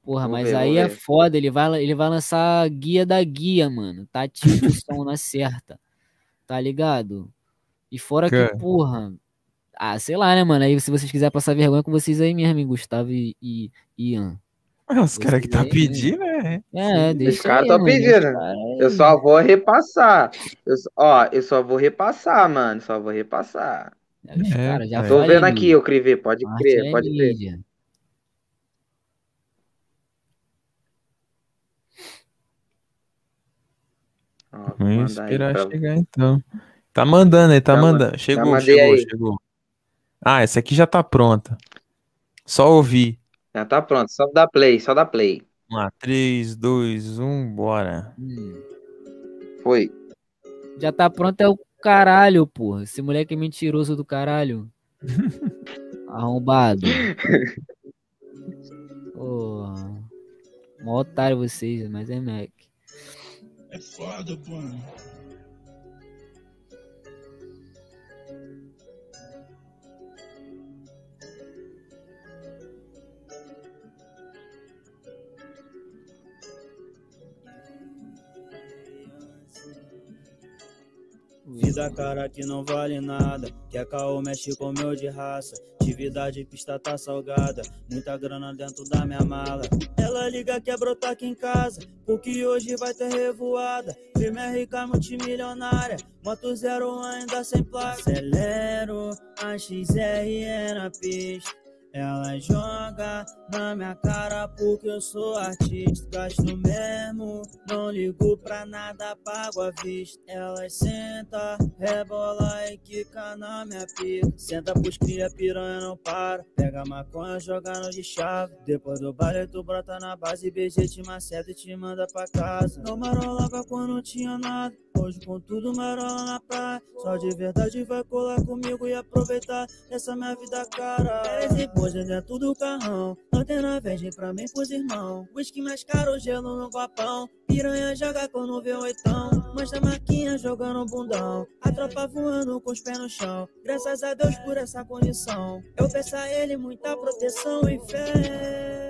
Porra, Vou mas ver, aí é ver. foda. Ele vai, ele vai lançar a guia da guia, mano. Tá ativo o som na certa. Tá ligado? E fora que, Cara. porra. Ah, sei lá, né, mano? Aí se vocês quiserem passar vergonha com vocês aí mesmo, Gustavo e, e Ian. Ah, Os caras que tá aí, né? pedindo, né? É, deixa Os caras estão deixa pedindo. aí. Eu só vou repassar. Eu, só- ó, eu só vou repassar, mano. Só vou repassar. É, os É, caras, já cara. Tô vendo aqui, eu Crivê. Pode Marte crer, é pode crer. mídia. Ó, Vamos esperar pra- chegar, então. Tá mandando aí, tá ma- mandando. Chegou, mandei chegou, aí. chegou. Ah, essa aqui já tá pronta. Só ouvir. Já tá pronto, só dá play, só dá play. Vamos lá, 3, 2, 1, bora. Hum. Foi. Já tá pronto é o caralho, porra. Esse moleque é mentiroso do caralho. Arrombado. Porra. Mó otário vocês, mas é Mac. É foda, Vida cara que não vale nada. Quer caô, mexe com meu de raça. Atividade pista tá salgada. Muita grana dentro da minha mala. Ela liga quer brotar aqui em casa. Porque hoje vai ter revoada. Firme RK multimilionária. Moto zero ainda sem placa. Acelero a XRE na pista. Ela joga na minha cara porque eu sou artista. Gasto mesmo, não ligo pra nada, pago à vista. Ela senta, rebola e quica na minha pica. Senta pros cria, piranha não para. Pega maconha, joga no de chave. Depois do baile, tu brota na base, BG te maceta e te manda pra casa. Não marolava quando não tinha nada. Hoje com tudo marola na praia. Só de verdade vai colar comigo e aproveitar essa minha vida cara. Três impôs dentro do carrão. Antena vende pra mim pros irmão. Whisky mais caro, gelo no copão. Piranha joga quando vê oitão. Mostra a maquinha jogando bundão. A tropa voando com os pés no chão. Graças a Deus por essa condição. Eu peço a ele muita proteção e fé.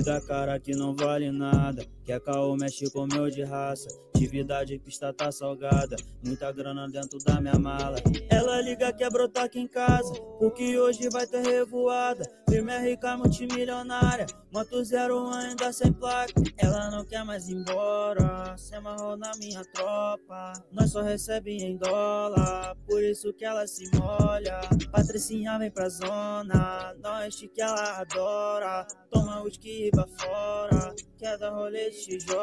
Vida cara que não vale nada. Quer caô, mexe com meu de raça. Atividade pista tá salgada. Muita grana dentro da minha mala. Ela liga quer brotar aqui em casa. Porque hoje vai ter revoada. Firme RK multimilionária. Moto zero ainda sem placa. Ela não quer mais ir embora. Se amarrou na minha tropa. Nós só recebe em dólar. Por isso que ela se molha. Patricinha vem pra zona. Nós que ela adora. Toma whisky e vai fora. Quer dar rolê de XJ.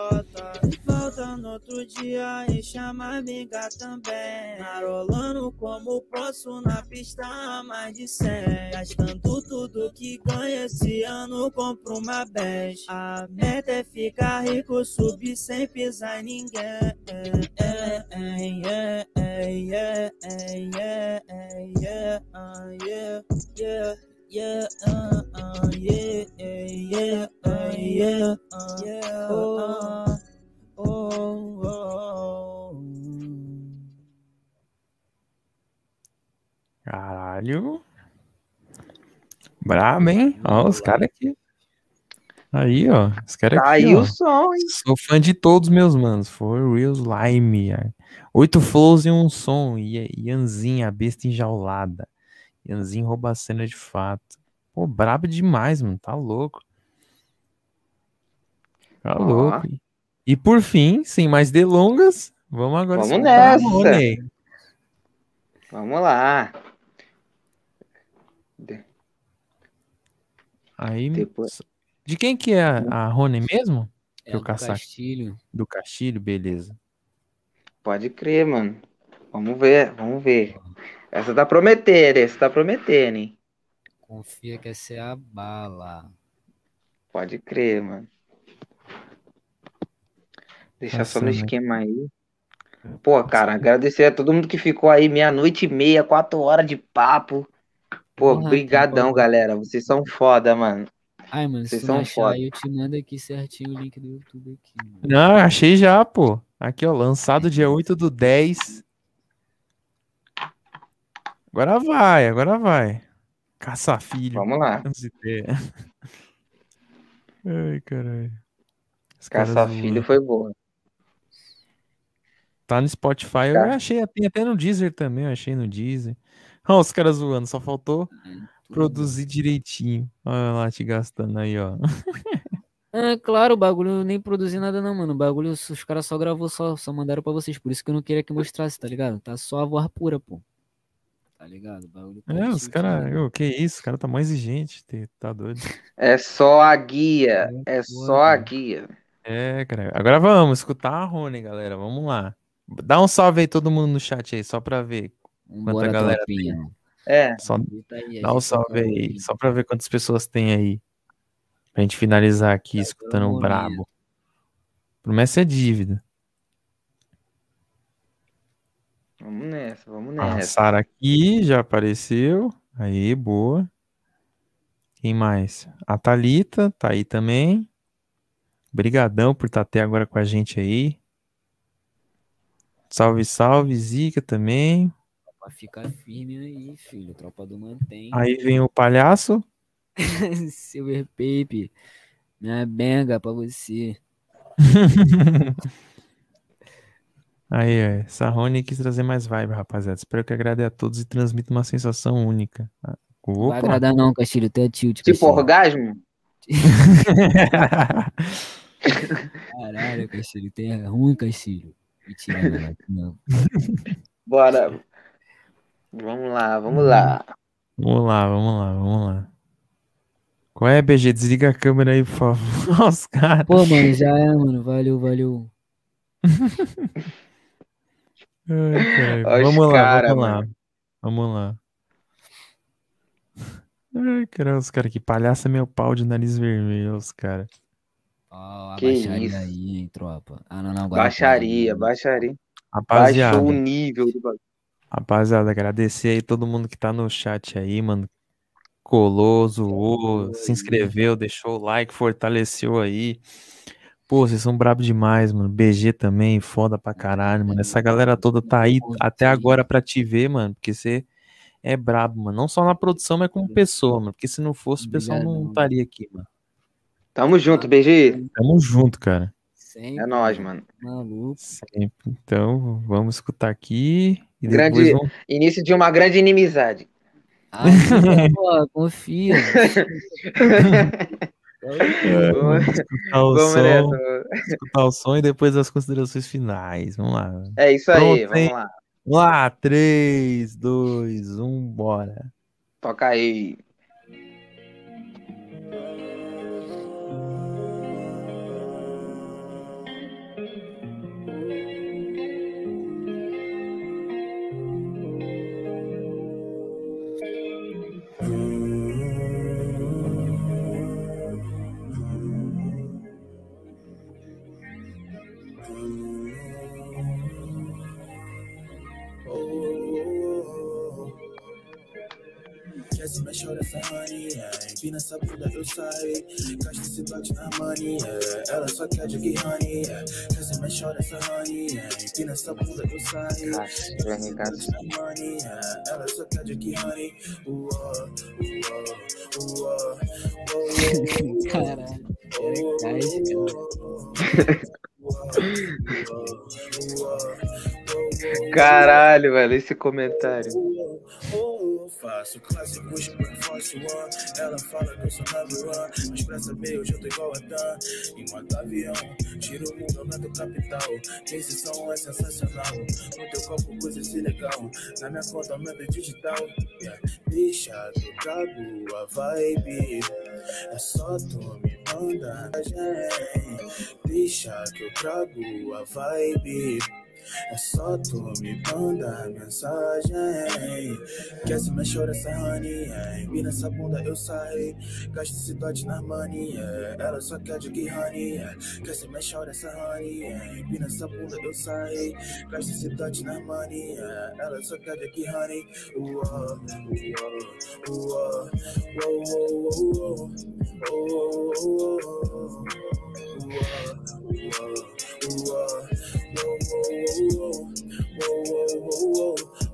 Volta no outro dia e chama amiga também. Marolando como posso na pista mais de 100. Gastando tudo que ganha esse ano, compro uma best. A meta é ficar rico, subir sem pisar em ninguém. É, é, é, yeah, yeah, yeah, uh, yeah, yeah, yeah, uh, uh, yeah, yeah, uh, yeah, uh, yeah, uh, oh, oh. Caralho. Brabo, hein? Ó, os caras aqui. Aí, ó. Os caras Tá aqui, aí ó. o som, hein? Sou fã de todos meus manos. For Real Slime. é. Oito flows e um som. E Ianzinho, a besta enjaulada. Ianzinho rouba a cena de fato. Pô, brabo demais, mano. Tá louco. Tá Ó. louco. E por fim, sem mais delongas, vamos agora Vamos nessa. Rony. Vamos lá. Aí, Depois- de quem que é a, a Rony mesmo? É do caçar. Castilho. Do Castilho, beleza. Pode crer, mano. Vamos ver, vamos ver. Essa tá prometendo, essa tá prometendo, hein? Confia que essa é a bala. Pode crer, mano. Deixa só no esquema aí. Pô, cara, agradecer a todo mundo que ficou aí meia-noite e meia, quatro horas de papo. Pô, Porra, brigadão, galera. Vocês são foda, mano. Ai, mano, se Vocês não são achar foda. aí, eu te mando aqui certinho o link do YouTube aqui, mano. Não, achei já, pô. Aqui, ó, lançado dia 8 do 10. Agora vai, agora vai. Caça filho. Vamos lá. Ai, caralho. Caça. Filho foi boa. Tá no Spotify, eu achei, tem até no Deezer também, eu achei no Deezer. Ó, os caras zoando, só faltou produzir direitinho. Olha lá, te gastando aí, ó. Ah, claro, o bagulho eu nem produzi nada não, mano. O bagulho os caras só gravou, só, só mandaram pra vocês. Por isso que eu não queria que mostrasse, tá ligado? Tá só a voz pura, pô. Tá ligado? O bagulho tá É, os caras, né? que isso, o cara tá mais exigente, te- tá doido. É só a guia. É só a guia. É, cara. Agora vamos escutar a Rony, galera. Vamos lá. Dá um salve aí todo mundo no chat aí, só pra ver quanta Vambora, galera tropinha. tem. É. Só Grita aí, dá um o salve aí, cavalinho. só pra ver quantas pessoas tem aí. Pra gente finalizar aqui, escutando o vamos brabo. Promessa é dívida. Vamos nessa, vamos A nessa. Sara aqui já apareceu. Aí, boa. Quem mais? A Thalita tá aí também. Brigadão por estar até agora com a gente aí. Salve, salve, Zica também. Pra ficar firme aí, filho. Tropa do mantém. Aí vem o palhaço. Silver Pape. Minha benga pra você. Aí, é. Sarrone quis trazer mais vibe, rapaziada. Espero que agrade a todos e transmita uma sensação única. Ah, Não vai Opa! agradar não, Castilho. Tu é tilt, Tipo Castilho. orgasmo? Caralho, Castilho. Tu é ruim, Castilho. Mentira, não. não. Bora. Vamos lá, vamos lá. Vamos lá, vamos lá, vamos lá. Qual é, BG? Desliga a câmera aí, por favor. Nossa, cara. Pô, mano, já é, mano. Valeu, valeu. Ai, caralho. Olha os Vamos lá, cara, vamos lá. Vamos lá. Ai, caralho, os caras que palhaça meu pau de nariz vermelho, os caras. Ó, Que abaixaria isso. aí, hein, tropa. Ah, não, não. Agora Baixaria, pode. baixaria. Rapaziada, Baixou o nível do bagulho. rapaziada, agradecer aí todo mundo que tá no chat aí, mano. Colou, zoou, se inscreveu, deixou o like, fortaleceu aí. Pô, vocês são brabo demais, mano. BG também, foda pra caralho, mano. Essa galera toda tá aí até agora pra te ver, mano, porque você é brabo, mano. Não só na produção, mas como pessoa, mano. Porque se não fosse, o pessoal não estaria aqui, mano. Tamo junto, BG. Tamo junto, cara. Sempre, É nóis, mano. maluco. Sempre. Então, vamos escutar aqui e depois Grande, vamos... início de uma grande inimizade. Ah, pô, confia. É, vamos escutar o Vamos som, nessa. escutar o som e depois as considerações finais. Vamos lá. É isso aí, Pronto, vamos hein? lá. Vamos lá, 3, 2, 1, bora. Toca aí. Honey, yeah. Empina essa bunda, eu saio. Gasta esse bate na money, yeah. Ela só quer de que honey. Quer se mexer dessa honey. Empina essa bunda, eu saio. Gasta esse bate na yeah. Ela só quer de que honey. Uó, uó, uó. Caralho. Caralho, velho, esse comentário. Oh, faço clássicos pra Force One. Ela fala que eu sou number one. Mas pra saber, eu já tô igual a Dan. Em moto avião, tiro o mundo, aumento capital. Quem se são é sensacional. No teu copo, coisa se legal. Na minha conta, aumento digital. Deixa que eu trago a vibe. É só tu me manda. Deixa que eu trago a vibe. É só tu me mandar mensagem Quer se mexer essa honey, Mira essa bunda, eu saí Gasto esse dote na mania Ela só quer de que honey, Quer se mexer essa honey, Mira essa bunda, eu saí Gasto esse dote na mania Ela só quer de que honey Uou, uou, uou Uou, uou, uou Uou, uou, uou Uou, uou, uou no more.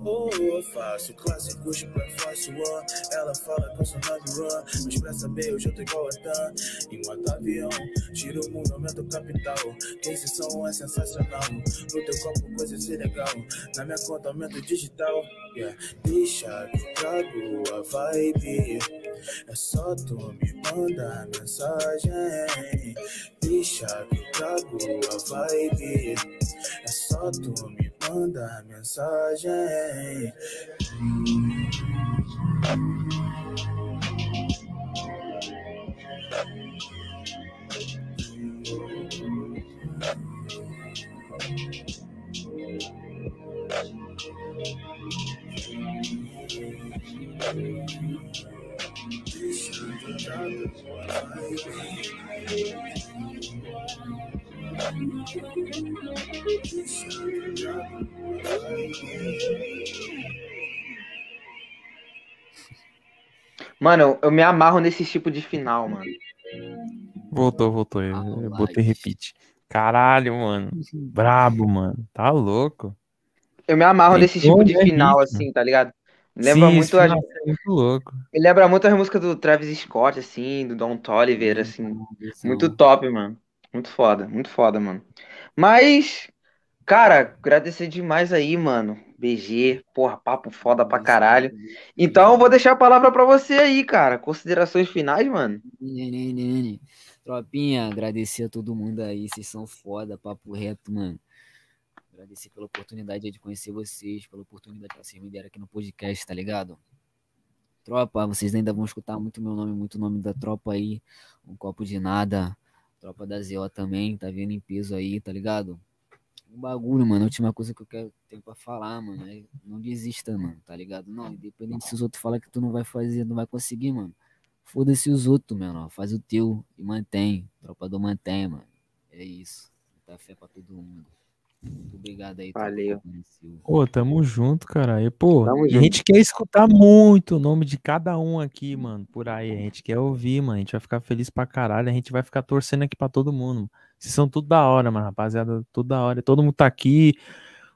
Oh, eu faço clássicos pra Force One. Ela fala que eu sou number one. Mas pra saber, eu já tô igual a. Em moto avião, tiro o mundo, aumento capital. Quem se são é sensacional. No teu copo, coisa se legal. Na minha conta, aumento digital. Yeah. Deixa que trago a vibe. É só tu me manda mensagem. Deixa que trago a vibe. É só tu me manda mensagem. Deixando o dado. Mano, eu me amarro nesse tipo de final, mano. Voltou, voltou. Eu, eu botei repeat. Caralho, mano. Brabo, mano. Tá louco. Eu me amarro nesse tipo de é final, isso. assim, tá ligado? Lembra Sim, muito final é muito louco. Me lembra muito as músicas do Travis Scott, assim, do Don Toliver, assim. Muito top, mano. Muito foda, muito foda, mano. Mas, cara, agradecer demais aí, mano. BG, porra, papo foda pra caralho. Então, eu vou deixar a palavra pra você aí, cara. Considerações finais, mano? Tropinha, agradecer a todo mundo aí, vocês são foda, papo reto, mano. Agradecer pela oportunidade de conhecer vocês, pela oportunidade que vocês me deram aqui no podcast, tá ligado? Tropa, vocês ainda vão escutar muito meu nome, muito nome da tropa aí. Um copo de nada. Tropa da ZO também, tá vindo em peso aí, tá ligado? Um bagulho, mano. A última coisa que eu quero ter pra falar, mano. É não desista, mano, tá ligado? Não, independente se os outros falam que tu não vai fazer, não vai conseguir, mano. Foda-se os outros, mano. Faz o teu e mantém. Tropa do mantém, mano. É isso. Dá fé pra todo mundo. Muito obrigado aí. Valeu. Pô, tamo junto, cara. E, pô, Tamo a junto. gente quer escutar muito o nome de cada um aqui, mano, por aí. A gente quer ouvir, mano. A gente vai ficar feliz pra caralho. A gente vai ficar torcendo aqui pra todo mundo. Vocês são tudo da hora, mano, rapaziada. Tudo da hora. Todo mundo tá aqui.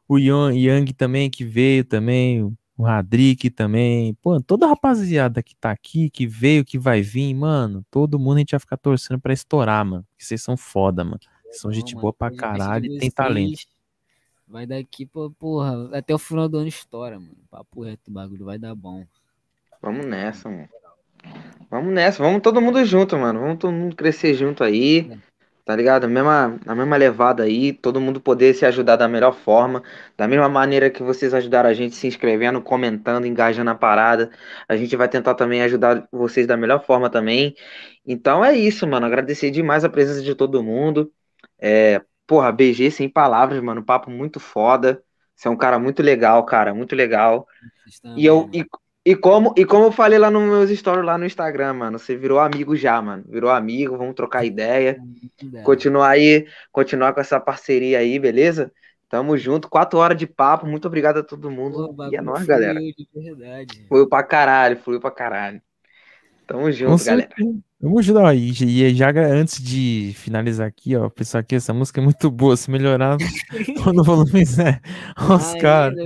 O Yang, Yang também, que veio também. O Radrick também. Pô, toda a rapaziada que tá aqui, que veio, que vai vir, mano. Todo mundo a gente vai ficar torcendo pra estourar, mano. Porque vocês são foda, mano. Vocês são gente boa pra caralho e tem talento. Vai daqui pra, porra, até o final do ano estoura, mano. Papo reto, o bagulho vai dar bom. Vamos nessa, mano. Vamos nessa, vamos todo mundo junto, mano. Vamos todo mundo crescer junto aí. Tá ligado? A mesma, a mesma levada aí, todo mundo poder se ajudar da melhor forma. Da mesma maneira que vocês ajudaram a gente se inscrevendo, comentando, engajando a parada. A gente vai tentar também ajudar vocês da melhor forma também. Então é isso, mano. Agradecer demais a presença de todo mundo. É, porra, BG sem palavras, mano. Papo muito foda. Você é um cara muito legal, cara. Muito legal. E eu. E, e como, e como eu falei lá nos meus stories lá no Instagram, mano, você virou amigo já, mano. Virou amigo, vamos trocar ideia. Continuar aí, continuar com essa parceria aí, beleza? Tamo junto, quatro horas de papo. Muito obrigado a todo mundo. e é nóis, galera. Foi pra caralho, fluiu pra caralho. Tamo junto, galera. Vamos ajudar aí. E já antes de finalizar aqui, ó, pessoal aqui, essa música é muito boa. Se melhorar quando o volume é os caras.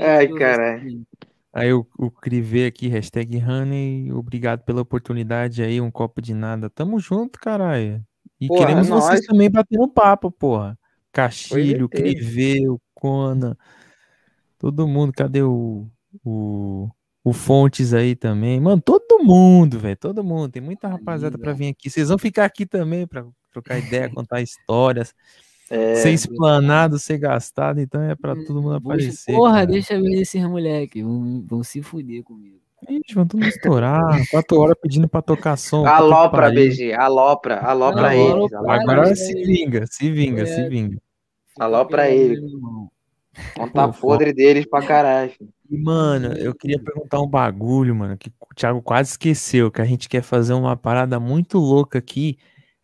Ai, caralho. Aí o, o Crive aqui, hashtag Honey, obrigado pela oportunidade aí, um copo de nada. Tamo junto, caralho. E porra, queremos é vocês também batendo papo, porra. Castilho, o Crive, o Conan, todo mundo. Cadê o, o, o Fontes aí também? Mano, todo mundo, velho, todo mundo. Tem muita rapaziada para vir aqui. Vocês vão ficar aqui também para trocar ideia, contar histórias. É, ser explanado, ser gastado, então é pra todo mundo aparecer. Porra, cara. deixa eu ver esses moleques, vão, vão se fuder comigo. Gente, vão tudo estourar. Quatro horas pedindo pra tocar som. Alopra, BG, alopra, alopra ele. Eles. Agora se vinga, se vinga, é. se vinga. Alopra ele. Conta podre deles pra caralho. E, mano, eu queria perguntar um bagulho, mano, que o Thiago quase esqueceu, que a gente quer fazer uma parada muito louca aqui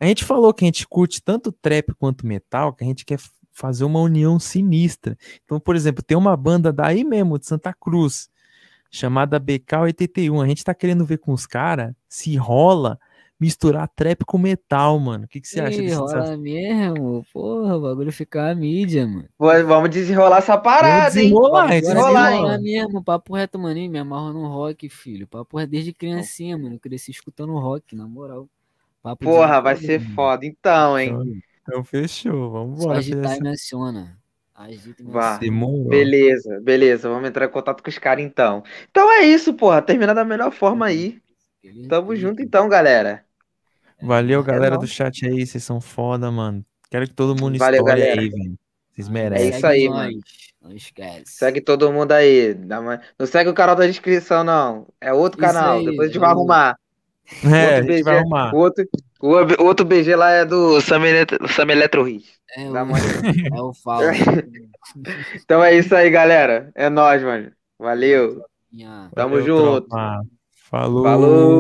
a gente falou que a gente curte tanto trap quanto metal, que a gente quer fazer uma união sinistra. Então, por exemplo, tem uma banda daí mesmo, de Santa Cruz, chamada BK81. A gente tá querendo ver com os caras se rola misturar trap com metal, mano. O que, que você acha disso? Rola mesmo? Porra, o bagulho ficar a mídia, mano. Vamos desenrolar essa parada, desenrolar, hein? Desenrolar, desenrolar, hein? mesmo, papo reto, mano. Me amarro no rock, filho. Papo é desde criancinha, mano. Eu cresci escutando rock, na moral. Papo Porra, vai ser foda então, hein? Então, então fechou, vamos embora. agitar e menciona. Agita e Vá. Beleza, beleza. Vamos entrar em contato com os caras então. Então é isso, porra. Termina da melhor forma aí. Tamo junto então, galera. Valeu, é galera do chat aí. Vocês são foda, mano. Quero que todo mundo Valeu, estoure galera. aí, velho. Vocês merecem. É isso aí, mano. Não esquece. Segue todo mundo aí. Não segue o canal da descrição, não. É outro isso canal. Aí, Depois a gente vai arrumar. É, outro BG, vai arrumar. O outro, o outro BG lá é do Sam, Eletro, Sam Eletro Hit. É, o, é o Falo. então é isso aí, galera. É nóis, mano. Valeu. Tamo Valeu, junto. Tropa. Falou. Falou.